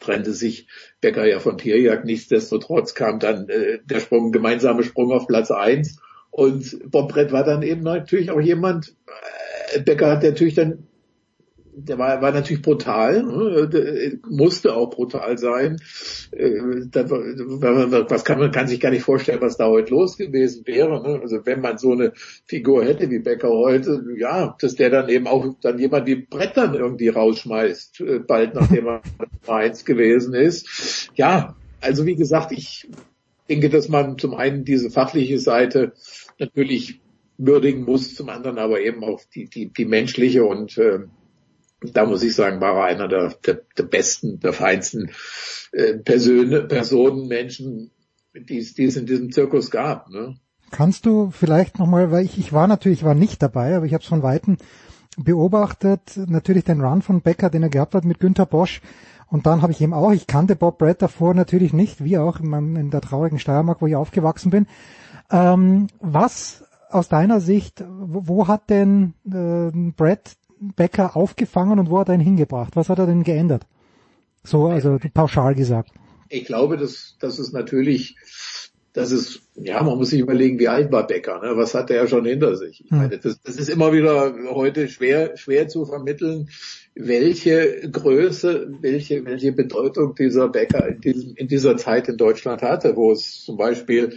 trennte sich Becker ja von Tierjagd. Nichtsdestotrotz kam dann äh, der Sprung, gemeinsame Sprung auf Platz eins und Bob Brett war dann eben natürlich auch jemand, äh, Becker hat natürlich dann der war, war natürlich brutal, ne? musste auch brutal sein. Äh, was kann man kann sich gar nicht vorstellen, was da heute los gewesen wäre. Ne? Also wenn man so eine Figur hätte wie Becker heute, ja, dass der dann eben auch dann jemand wie Brett dann irgendwie rausschmeißt, äh, bald nachdem er [laughs] eins gewesen ist. Ja, also wie gesagt, ich denke, dass man zum einen diese fachliche Seite natürlich würdigen muss, zum anderen aber eben auch die, die, die menschliche und äh, da muss ich sagen, war er einer der, der, der besten, der feinsten äh, Personen, Personen, Menschen, die es, in diesem Zirkus gab. Ne? Kannst du vielleicht nochmal, weil ich, ich war natürlich, war nicht dabei, aber ich habe es von Weitem beobachtet, natürlich den Run von Becker, den er gehabt hat mit Günter Bosch. Und dann habe ich eben auch, ich kannte Bob Brett davor natürlich nicht, wie auch in, meinem, in der traurigen Steiermark, wo ich aufgewachsen bin. Ähm, was aus deiner Sicht, wo, wo hat denn äh, Brett Becker aufgefangen und wo hat er ihn hingebracht? Was hat er denn geändert? So, also pauschal gesagt. Ich glaube, dass, dass es natürlich, dass es, ja, man muss sich überlegen, wie alt war Becker, ne? was hat er schon hinter sich? Ich hm. meine, das, das ist immer wieder heute schwer, schwer zu vermitteln, welche Größe, welche, welche Bedeutung dieser Becker in, diesem, in dieser Zeit in Deutschland hatte, wo es zum Beispiel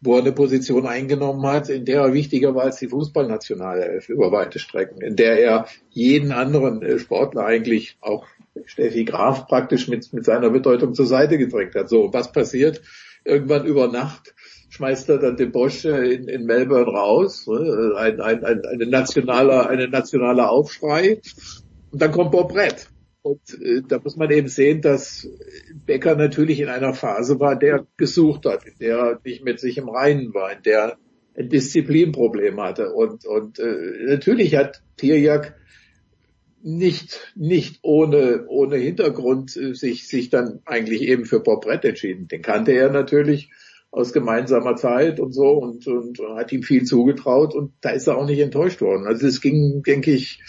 wo er eine Position eingenommen hat, in der er wichtiger war als die Fußballnationalelf über weite Strecken, in der er jeden anderen äh, Sportler eigentlich auch Steffi Graf praktisch mit, mit seiner Bedeutung zur Seite gedrängt hat. So, was passiert? Irgendwann über Nacht schmeißt er dann den Bosch äh, in, in Melbourne raus, ne? ein, ein, ein, ein nationaler, eine nationaler Aufschrei. Und dann kommt Bob Brett. Und äh, da muss man eben sehen, dass Becker natürlich in einer Phase war, der gesucht hat, in der er nicht mit sich im Reinen war, in der ein Disziplinproblem hatte. Und, und äh, natürlich hat Tirjak nicht, nicht ohne, ohne Hintergrund äh, sich, sich dann eigentlich eben für Bob Brett entschieden. Den kannte er natürlich aus gemeinsamer Zeit und so und, und, und hat ihm viel zugetraut und da ist er auch nicht enttäuscht worden. Also es ging, denke ich,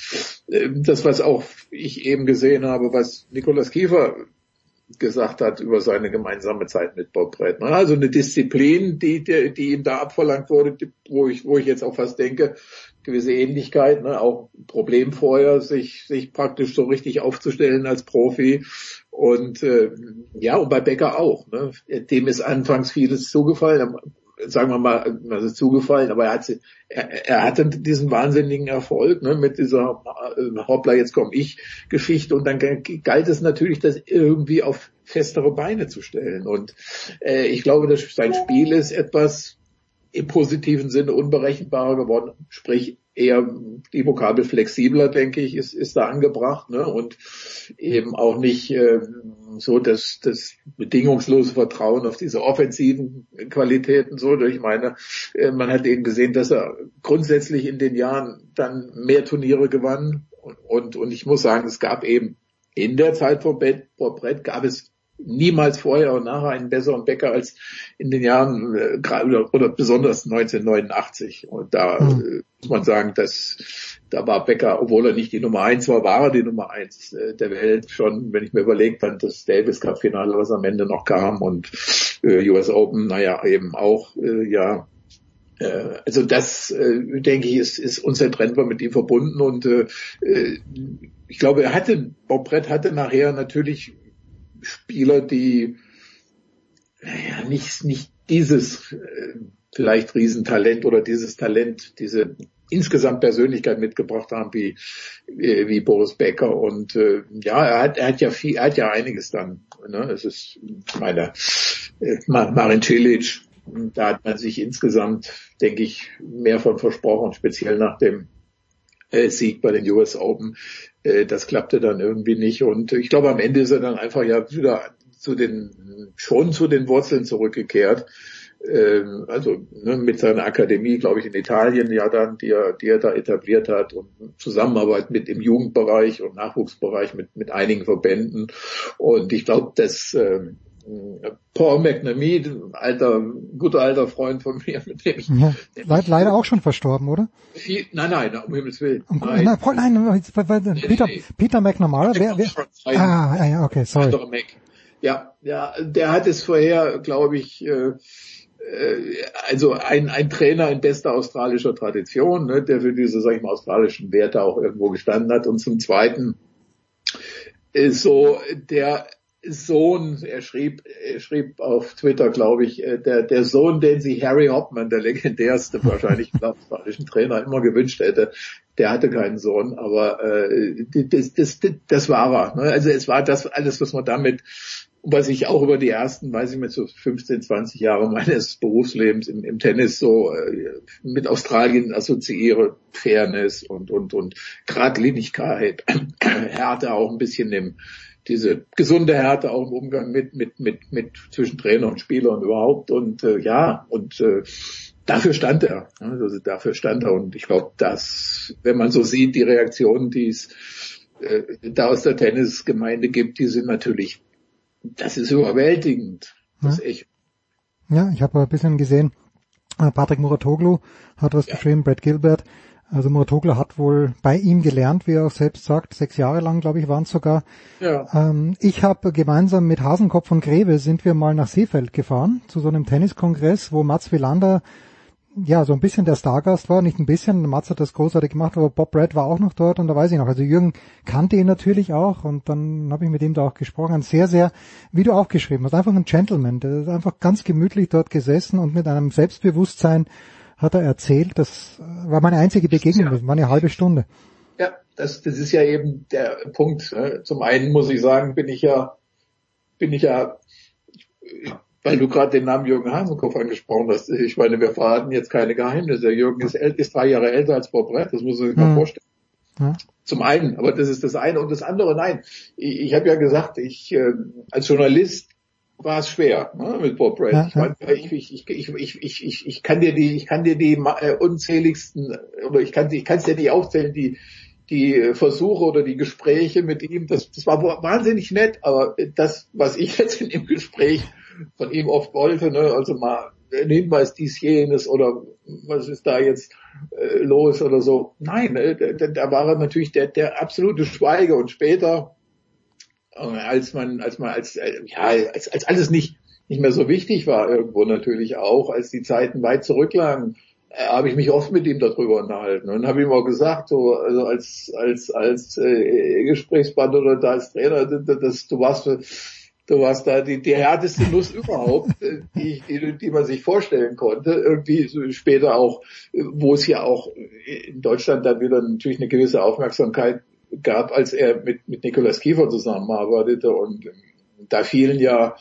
ähm, das, was auch ich eben gesehen habe, was Nikolaus Kiefer gesagt hat über seine gemeinsame Zeit mit Bob Brett. Also eine Disziplin, die, die, die ihm da abverlangt wurde, wo ich, wo ich jetzt auch fast denke, gewisse Ähnlichkeit, ne? auch Problem vorher, sich, sich praktisch so richtig aufzustellen als Profi und äh, ja, und bei Becker auch. Ne? Dem ist anfangs vieles zugefallen, sagen wir mal, ist zugefallen, aber er, hat, er, er hatte diesen wahnsinnigen Erfolg ne, mit dieser äh, Hoppla, jetzt komme ich Geschichte und dann galt es natürlich, das irgendwie auf festere Beine zu stellen. Und äh, ich glaube, dass sein Spiel ist etwas im positiven Sinne unberechenbarer geworden, sprich eher die Vokabel flexibler, denke ich, ist, ist da angebracht ne? und eben auch nicht äh, so das, das bedingungslose Vertrauen auf diese offensiven Qualitäten. So, ich meine, äh, man hat eben gesehen, dass er grundsätzlich in den Jahren dann mehr Turniere gewann und, und, ich muss sagen, es gab eben in der Zeit vor Brett gab es niemals vorher und nachher einen besseren Bäcker als in den Jahren äh, oder, oder besonders 1989. Und da mhm. muss man sagen, dass da war Becker, obwohl er nicht die Nummer eins war, war er die Nummer eins äh, der Welt schon, wenn ich mir überlegt fand, das Davis Cup Finale, was am Ende noch kam und äh, US Open, naja, eben auch, äh, ja, also das, äh, denke ich, ist, ist unzertrennbar mit ihm verbunden und äh, ich glaube, er hatte, Bob Brett hatte nachher natürlich Spieler, die naja, nicht, nicht dieses äh, vielleicht Riesentalent oder dieses Talent, diese insgesamt Persönlichkeit mitgebracht haben wie wie, wie Boris Becker. Und äh, ja er hat er hat ja viel er hat ja einiges dann ne? Es ist meine äh, Marin Cilic da hat man sich insgesamt denke ich mehr von versprochen speziell nach dem äh, Sieg bei den US Open äh, das klappte dann irgendwie nicht und ich glaube am Ende ist er dann einfach ja wieder zu den schon zu den Wurzeln zurückgekehrt ähm, also ne, mit seiner Akademie, glaube ich, in Italien ja dann, die er, die er da etabliert hat und Zusammenarbeit mit im Jugendbereich und Nachwuchsbereich mit, mit einigen Verbänden. Und ich glaube, dass ähm, Paul McNamee, alter, guter alter Freund von mir, mit dem ich... Ja, leid, leider auch schon verstorben, oder? Viel, nein, nein, um Himmels Willen. Um, nein. Nein, Paul, nein, Peter, nee, nee. Peter McNamara, wer, wer? Ah, ja, okay, sorry. Ja, ja, der hat es vorher, glaube ich, äh, äh, also ein, ein Trainer in bester australischer Tradition, ne, der für diese, sag ich mal, australischen Werte auch irgendwo gestanden hat. Und zum Zweiten ist so der Sohn, er schrieb, er schrieb auf Twitter, glaube ich, äh, der, der Sohn, den sich Harry Hopman, der legendärste wahrscheinlich australischen Trainer, immer gewünscht hätte, der hatte keinen Sohn, aber äh, das, das, das, das war er. Ne? Also es war das alles, was man damit was ich auch über die ersten, weiß ich mit so 15, 20 Jahre meines Berufslebens im, im Tennis so äh, mit Australien assoziiere, Fairness und und und Gradlinigkeit, [clears throat] Härte auch ein bisschen im diese gesunde Härte auch im Umgang mit mit mit mit zwischen Trainer und Spieler und überhaupt und äh, ja und äh, dafür stand er, also dafür stand er und ich glaube, dass wenn man so sieht die Reaktionen, die es äh, da aus der Tennisgemeinde gibt, die sind natürlich das ist überwältigend. Das ja. echt. Ja, ich habe ein bisschen gesehen, Patrick Muratoglu hat was ja. geschrieben, Brad Gilbert. Also Muratoglu hat wohl bei ihm gelernt, wie er auch selbst sagt, sechs Jahre lang, glaube ich, waren es sogar. Ja. Ähm, ich habe gemeinsam mit Hasenkopf und Greve sind wir mal nach Seefeld gefahren, zu so einem Tenniskongress, wo Mats Wilander ja, so ein bisschen der Stargast war, nicht ein bisschen, Mats hat das großartig gemacht, aber Bob Brad war auch noch dort und da weiß ich noch, also Jürgen kannte ihn natürlich auch und dann habe ich mit ihm da auch gesprochen, ein sehr, sehr, wie du auch geschrieben hast, einfach ein Gentleman, der ist einfach ganz gemütlich dort gesessen und mit einem Selbstbewusstsein hat er erzählt, das war meine einzige Begegnung, das war eine halbe Stunde. Ja, das, das ist ja eben der Punkt. Ne? Zum einen muss ich sagen, bin ich ja, bin ich ja weil du gerade den Namen Jürgen Hasenkopf angesprochen hast. Ich meine, wir verraten jetzt keine Geheimnisse. Jürgen ist, ist drei Jahre älter als Bob Brett, das muss man sich mal mhm. vorstellen. Ja. Zum einen, aber das ist das eine. Und das andere, nein, ich, ich habe ja gesagt, ich äh, als Journalist war es schwer ne, mit Bob Brett. Ja, ich, ich, ich, ich, ich, ich, ich, ich kann dir die, ich kann dir die äh, unzähligsten oder ich kann, ich kann es dir nicht aufzählen, die die Versuche oder die Gespräche mit ihm, das, das war wahnsinnig nett, aber das, was ich [laughs] jetzt in dem Gespräch von ihm oft wollte, ne, also mal ein Hinweis dies jenes oder was ist da jetzt äh, los oder so. Nein, äh, da, da war er natürlich der, der absolute Schweige und später, als man, als man, als, äh, ja, als, als alles nicht, nicht mehr so wichtig war irgendwo natürlich auch, als die Zeiten weit zurücklagen, äh, habe ich mich oft mit ihm darüber unterhalten und habe ihm auch gesagt, so also als als als äh, Gesprächspartner oder da als Trainer, dass du warst du warst da die, die härteste Nuss überhaupt, äh, die, die, die man sich vorstellen konnte. Irgendwie später auch, wo es ja auch in Deutschland dann wieder natürlich eine gewisse Aufmerksamkeit gab, als er mit, mit Nikolaus Kiefer zusammenarbeitete und da fielen ja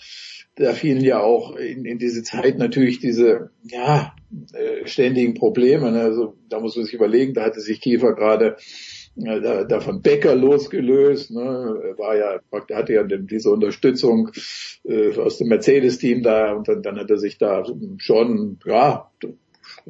da fielen ja auch in, in diese Zeit natürlich diese ja äh, ständigen Probleme. Ne? Also da muss man sich überlegen, da hatte sich Kiefer gerade äh, da, da von Becker losgelöst, ne, war ja, hatte ja diese Unterstützung äh, aus dem Mercedes-Team da und dann, dann hat er sich da schon, ja,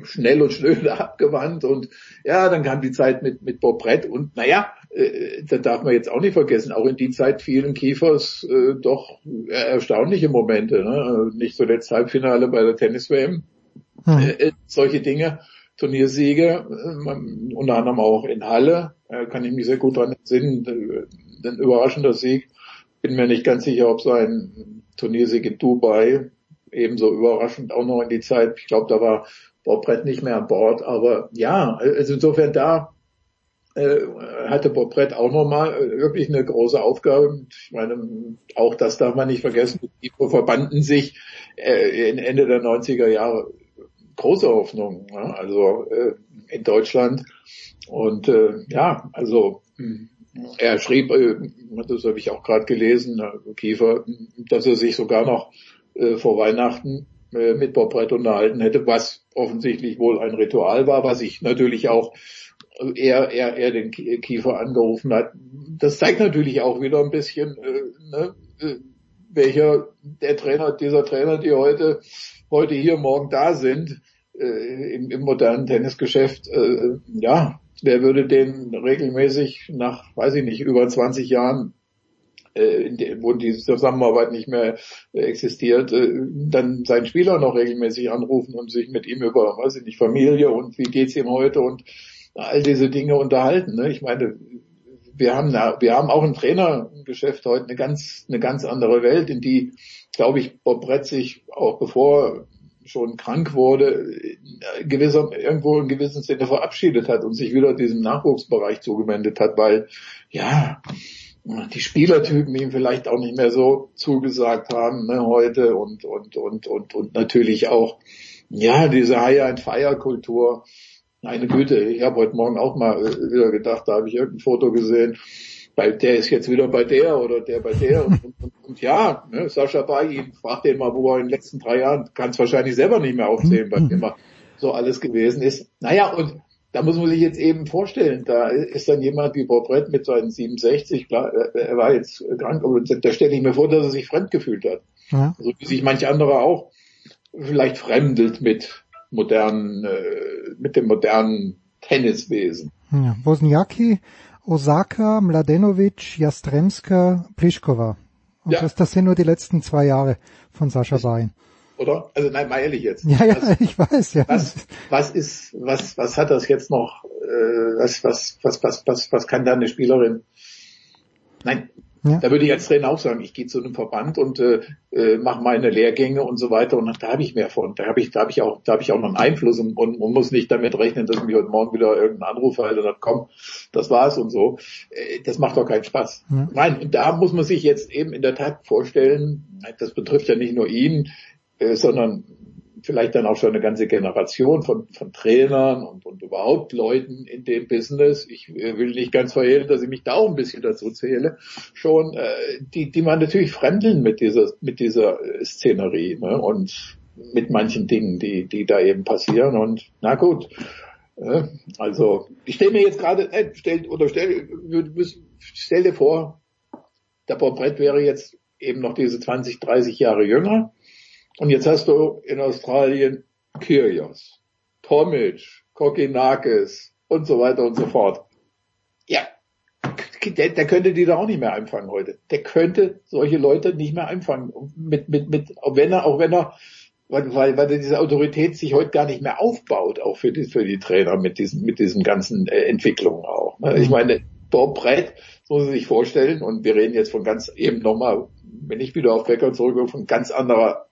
schnell und schnell [laughs] abgewandt und ja, dann kam die Zeit mit, mit Bob Brett und naja, äh, da darf man jetzt auch nicht vergessen, auch in die Zeit fielen Kiefers äh, doch erstaunliche Momente, ne? nicht zuletzt Halbfinale bei der Tennis-WM, hm. äh, solche Dinge. Turniersiege, äh, unter anderem auch in Halle, äh, kann ich mich sehr gut daran entsinnen, äh, ein überraschender Sieg. Bin mir nicht ganz sicher, ob sein Turniersieg in Dubai ebenso überraschend auch noch in die Zeit, ich glaube, da war Bob Brett nicht mehr an Bord, aber ja, also insofern da äh, hatte Bob Brett auch nochmal wirklich eine große Aufgabe. Ich meine, auch das darf man nicht vergessen, die verbanden sich äh, Ende der 90er Jahre große Hoffnung. Ja? Also äh, in Deutschland. Und äh, ja, also er schrieb, äh, das habe ich auch gerade gelesen, äh, Kiefer, dass er sich sogar noch äh, vor Weihnachten äh, mit Bob Brett unterhalten hätte, was offensichtlich wohl ein Ritual war, was ich natürlich auch er, er, er den Kiefer angerufen hat. Das zeigt natürlich auch wieder ein bisschen, äh, ne, äh, welcher der Trainer, dieser Trainer, die heute, heute hier, morgen da sind, äh, im, im modernen Tennisgeschäft, äh, ja, wer würde den regelmäßig nach, weiß ich nicht, über 20 Jahren äh, wo die Zusammenarbeit nicht mehr existiert, äh, dann seinen Spieler noch regelmäßig anrufen und sich mit ihm über, weiß ich nicht, Familie und wie geht's ihm heute und all diese Dinge unterhalten. Ne? Ich meine, wir haben, wir haben auch im Trainergeschäft heute eine ganz, eine ganz andere Welt, in die, glaube ich, Bob Brett sich auch bevor schon krank wurde, gewisser, irgendwo in gewissem Sinne verabschiedet hat und sich wieder diesem Nachwuchsbereich zugewendet hat, weil, ja, die Spielertypen ihm vielleicht auch nicht mehr so zugesagt haben ne, heute und, und, und, und, und natürlich auch, ja, diese High-and-Fire-Kultur, meine Güte, ich habe heute Morgen auch mal äh, wieder gedacht, da habe ich irgendein Foto gesehen, weil der ist jetzt wieder bei der oder der bei der und, und, und ja, ne, Sascha Bayin, frag den mal, wo er in den letzten drei Jahren, kann es wahrscheinlich selber nicht mehr aufsehen, weil immer so alles gewesen ist. Naja, und da muss man sich jetzt eben vorstellen, da ist dann jemand wie Bob Brett mit seinen 67, klar, er war jetzt krank, aber da stelle ich mir vor, dass er sich fremd gefühlt hat. Ja. So wie sich manch anderer auch vielleicht fremdelt mit modernen, äh, mit dem modernen Tenniswesen. Ja, Wozniacki, Osaka, Mladenovic, Jastremska, Pliskova. Und ja. das, das sind nur die letzten zwei Jahre von Sascha Wein. Oder? Also nein, mal ehrlich jetzt. Ja, ja, was, [laughs] ich weiß, ja. Was, was ist, was, was hat das jetzt noch, äh, was, was, was, was, was, was kann da eine Spielerin? Nein, ja. Da würde ich als Trainer auch sagen, ich gehe zu einem Verband und äh, äh, mache meine Lehrgänge und so weiter und da habe ich mehr von. Da habe ich, da habe ich auch, da habe ich auch noch einen Einfluss und, und, und muss nicht damit rechnen, dass ich mich heute Morgen wieder irgendeinen Anruf halte und dann komm, das war's und so. Äh, das macht doch keinen Spaß. Ja. Nein, und da muss man sich jetzt eben in der Tat vorstellen, das betrifft ja nicht nur ihn, äh, sondern vielleicht dann auch schon eine ganze Generation von, von Trainern und, und überhaupt Leuten in dem Business. Ich äh, will nicht ganz verhehlen, dass ich mich da auch ein bisschen dazu zähle, schon, äh, die, die man natürlich fremdeln mit dieser, mit dieser äh, Szenerie ne? und mit manchen Dingen, die, die da eben passieren. Und na gut, äh, also ich stelle mir jetzt gerade, äh, stell, oder stell, stell dir vor, der Porträt wäre jetzt eben noch diese 20, 30 Jahre jünger und jetzt hast du in Australien Kyrgios, Tomic, Kokinakis und so weiter und so fort. Ja, der, der könnte die da auch nicht mehr einfangen heute. Der könnte solche Leute nicht mehr einfangen. Mit, mit, mit, auch wenn er, auch wenn er, weil, weil, weil diese Autorität sich heute gar nicht mehr aufbaut, auch für die, für die Trainer mit diesen, mit diesen ganzen äh, Entwicklungen auch. Ne? Ich mhm. meine, Bob Brett, muss man sich vorstellen, und wir reden jetzt von ganz, eben nochmal, wenn ich wieder auf Becker zurückkomme, von ganz anderer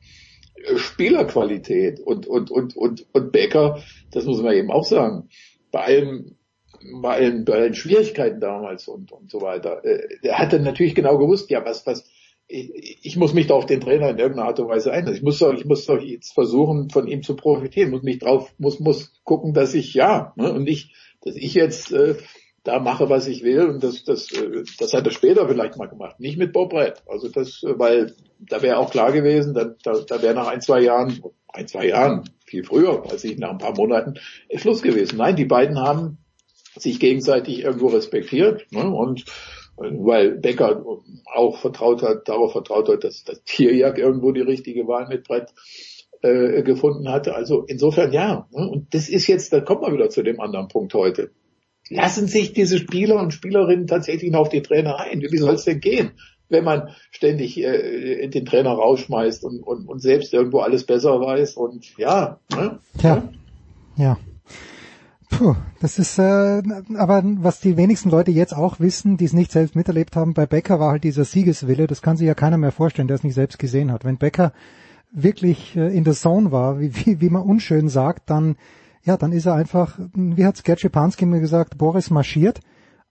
Spielerqualität und, und, und, und, und Becker, das muss man eben auch sagen, bei allem, bei allen, bei allen Schwierigkeiten damals und, und so weiter, äh, er hatte natürlich genau gewusst, ja, was, was, ich, ich muss mich doch auf den Trainer in irgendeiner Art und Weise einlassen. Ich muss doch, ich muss doch jetzt versuchen, von ihm zu profitieren, muss mich drauf, muss, muss gucken, dass ich, ja, ne, und nicht, dass ich jetzt, äh, da mache, was ich will. Und das, das, äh, das hat er später vielleicht mal gemacht. Nicht mit Bob Brett. Also das, äh, weil da wäre auch klar gewesen, da, da, da wäre nach ein, zwei Jahren, ein, zwei Jahren, viel früher, als ich nach ein paar Monaten, Schluss gewesen. Nein, die beiden haben sich gegenseitig irgendwo respektiert. Ne? Und äh, weil Becker auch vertraut hat, darauf vertraut hat, dass das Tierjagd irgendwo die richtige Wahl mit Brett äh, gefunden hatte. Also insofern ja. Ne? Und das ist jetzt, da kommt man wieder zu dem anderen Punkt heute lassen sich diese Spieler und Spielerinnen tatsächlich noch auf die Trainer ein? Wie soll es denn gehen, wenn man ständig äh, den Trainer rausschmeißt und, und, und selbst irgendwo alles besser weiß und ja. Ne? Tja, ja. Puh, das ist äh, aber was die wenigsten Leute jetzt auch wissen, die es nicht selbst miterlebt haben, bei Becker war halt dieser Siegeswille, das kann sich ja keiner mehr vorstellen, der es nicht selbst gesehen hat. Wenn Becker wirklich äh, in der Zone war, wie, wie, wie man unschön sagt, dann ja, dann ist er einfach, wie hat Skerczypanski mir gesagt, Boris marschiert.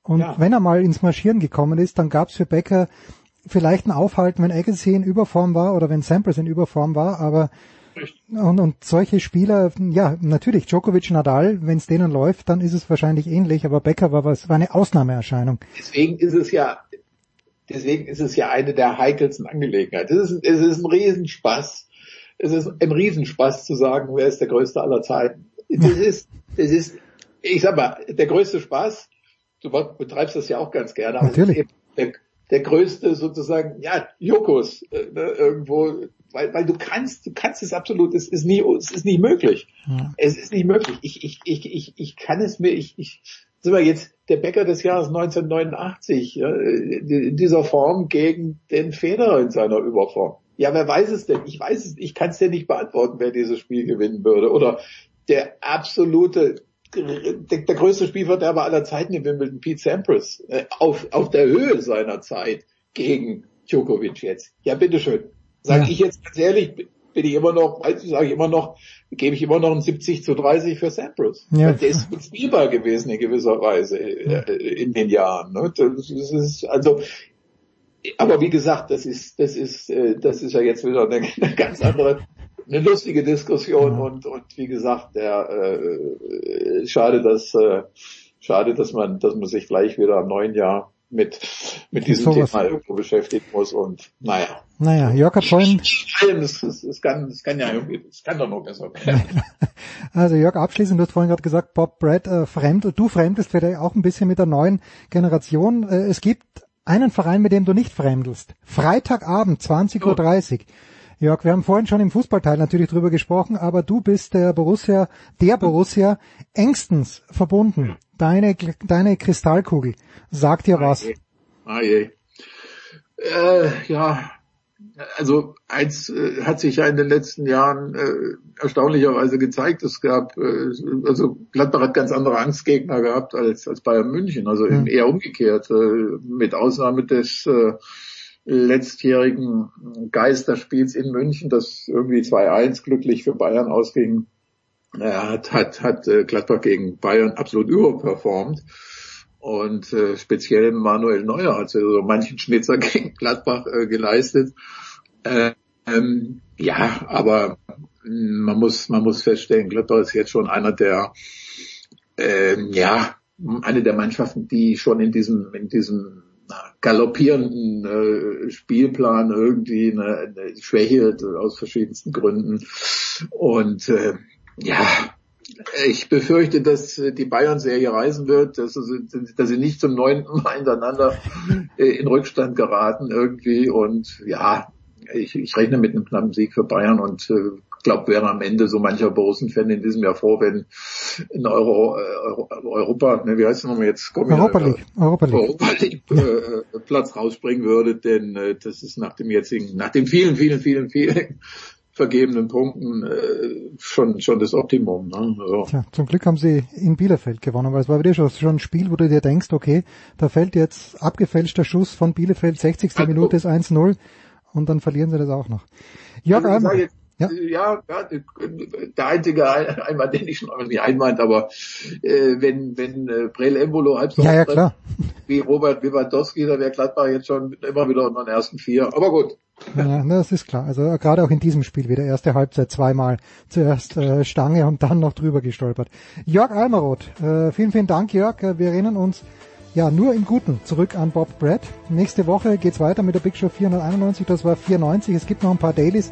Und ja. wenn er mal ins Marschieren gekommen ist, dann gab's für Becker vielleicht ein Aufhalten, wenn Agassi in Überform war oder wenn Samples in Überform war, aber Und, und solche Spieler, ja, natürlich, Djokovic, Nadal, wenn es denen läuft, dann ist es wahrscheinlich ähnlich, aber Becker war was, war eine Ausnahmeerscheinung. Deswegen ist es ja, deswegen ist es ja eine der heikelsten Angelegenheiten. Es ist, es ist ein Riesenspaß. Es ist ein Riesenspaß zu sagen, wer ist der größte aller Zeiten. Das ist, das ist, ich sag mal, der größte Spaß. Du betreibst das ja auch ganz gerne. Aber Natürlich. Der, der größte sozusagen, ja, Jokos, äh, ne, irgendwo, weil, weil du kannst, du kannst es absolut, es ist nie, es ist nicht möglich. Ja. Es ist nicht möglich. Ich, ich, ich, ich, ich kann es mir, ich, ich, sind wir jetzt der Bäcker des Jahres 1989 ja, in dieser Form gegen den Federer in seiner Überform. Ja, wer weiß es denn? Ich weiß es, ich kann es dir nicht beantworten, wer dieses Spiel gewinnen würde. Oder der absolute, der, der größte Spielverderber aller Zeiten in Wimbledon, Pete Sampras, äh, auf, auf der Höhe seiner Zeit gegen Djokovic jetzt. Ja, bitteschön. Sage Ja. ich jetzt ganz ehrlich, bin ich immer noch, ich, sage ich immer noch, gebe ich immer noch ein 70 zu 30 für Sampras. Ja. Der ist spielbar gewesen in gewisser Weise äh, in den Jahren. Ne? Das ist also, aber wie gesagt, das ist, das ist, äh, das ist ja jetzt wieder eine, [laughs] eine ganz andere, eine lustige Diskussion und und wie gesagt, der äh, schade, dass äh, schade, dass man, dass man sich gleich wieder im neuen Jahr mit mit diesem. Thema irgendwo beschäftigen muss und naja. Naja, Jörg hat vorhin, Es, es, es, kann, es kann ja irgendwie, es kann doch noch besser werden. [laughs] also Jörg, abschließend, du hast vorhin gerade gesagt, Bob Brad äh, fremdelt, du fremdelst vielleicht auch ein bisschen mit der neuen Generation. Äh, es gibt einen Verein, mit dem du nicht fremdelst. Freitagabend, 20.30 Uhr. Jörg, wir haben vorhin schon im Fußballteil natürlich drüber gesprochen, aber du bist der Borussia, der Borussia engstens verbunden. Deine, deine Kristallkugel sagt dir was. Ah je. Äh, ja, also eins äh, hat sich ja in den letzten Jahren äh, erstaunlicherweise gezeigt. Es gab, äh, also Gladbach hat ganz andere Angstgegner gehabt als, als Bayern München. Also Hm. eher umgekehrt, äh, mit Ausnahme des äh, letztjährigen Geisterspiels in München, das irgendwie 2-1 glücklich für Bayern ausging, hat, hat, hat äh, Gladbach gegen Bayern absolut überperformt. Und äh, speziell Manuel Neuer hat so manchen Schnitzer [laughs] gegen Gladbach äh, geleistet. Äh, ähm, ja, aber man muss man muss feststellen, Gladbach ist jetzt schon einer der ähm, ja eine der Mannschaften, die schon in diesem in diesem galoppierenden äh, Spielplan irgendwie eine, eine Schwäche aus verschiedensten Gründen und äh, ja ich befürchte, dass die Bayern-Serie reisen wird, dass sie, dass sie nicht zum neunten Mal hintereinander äh, in Rückstand geraten irgendwie. Und ja, ich, ich rechne mit einem knappen Sieg für Bayern und äh, glaube, wäre am Ende so mancher Borussen-Fan in diesem Jahr froh, wenn in Euro, äh, Euro, Europa, ne, wie heißt es nochmal jetzt? Europa äh, League, Europa League. Europa League äh, Platz rausspringen würde, denn äh, das ist nach dem jetzigen, nach den vielen, vielen, vielen, vielen [laughs] vergebenen Punkten äh, schon schon das Optimum. Ne? Also, Tja, zum Glück haben sie in Bielefeld gewonnen, weil es war wieder schon, schon ein Spiel, wo du dir denkst, okay, da fällt jetzt abgefälschter Schuss von Bielefeld, 60. Also- Minute ist 1-0 und dann verlieren sie das auch noch. Jörg Also Ja. ja. Ja, der einzige Einwand, den ich schon nicht einwand, aber äh, wenn wenn äh, Brel Embolo halb so Ja, ja, klar. wie Robert Lewandowski, da wäre Gladbach jetzt schon immer wieder unter den ersten vier. Aber gut. Ja, das ist klar. Also äh, gerade auch in diesem Spiel wieder erste Halbzeit zweimal. Zuerst äh, Stange und dann noch drüber gestolpert. Jörg Almeroth, äh, vielen, vielen Dank, Jörg. Äh, Wir erinnern uns ja nur im Guten zurück an Bob Brad. Nächste Woche geht's weiter mit der Big Show 491. Das war 94. Es gibt noch ein paar Dailies.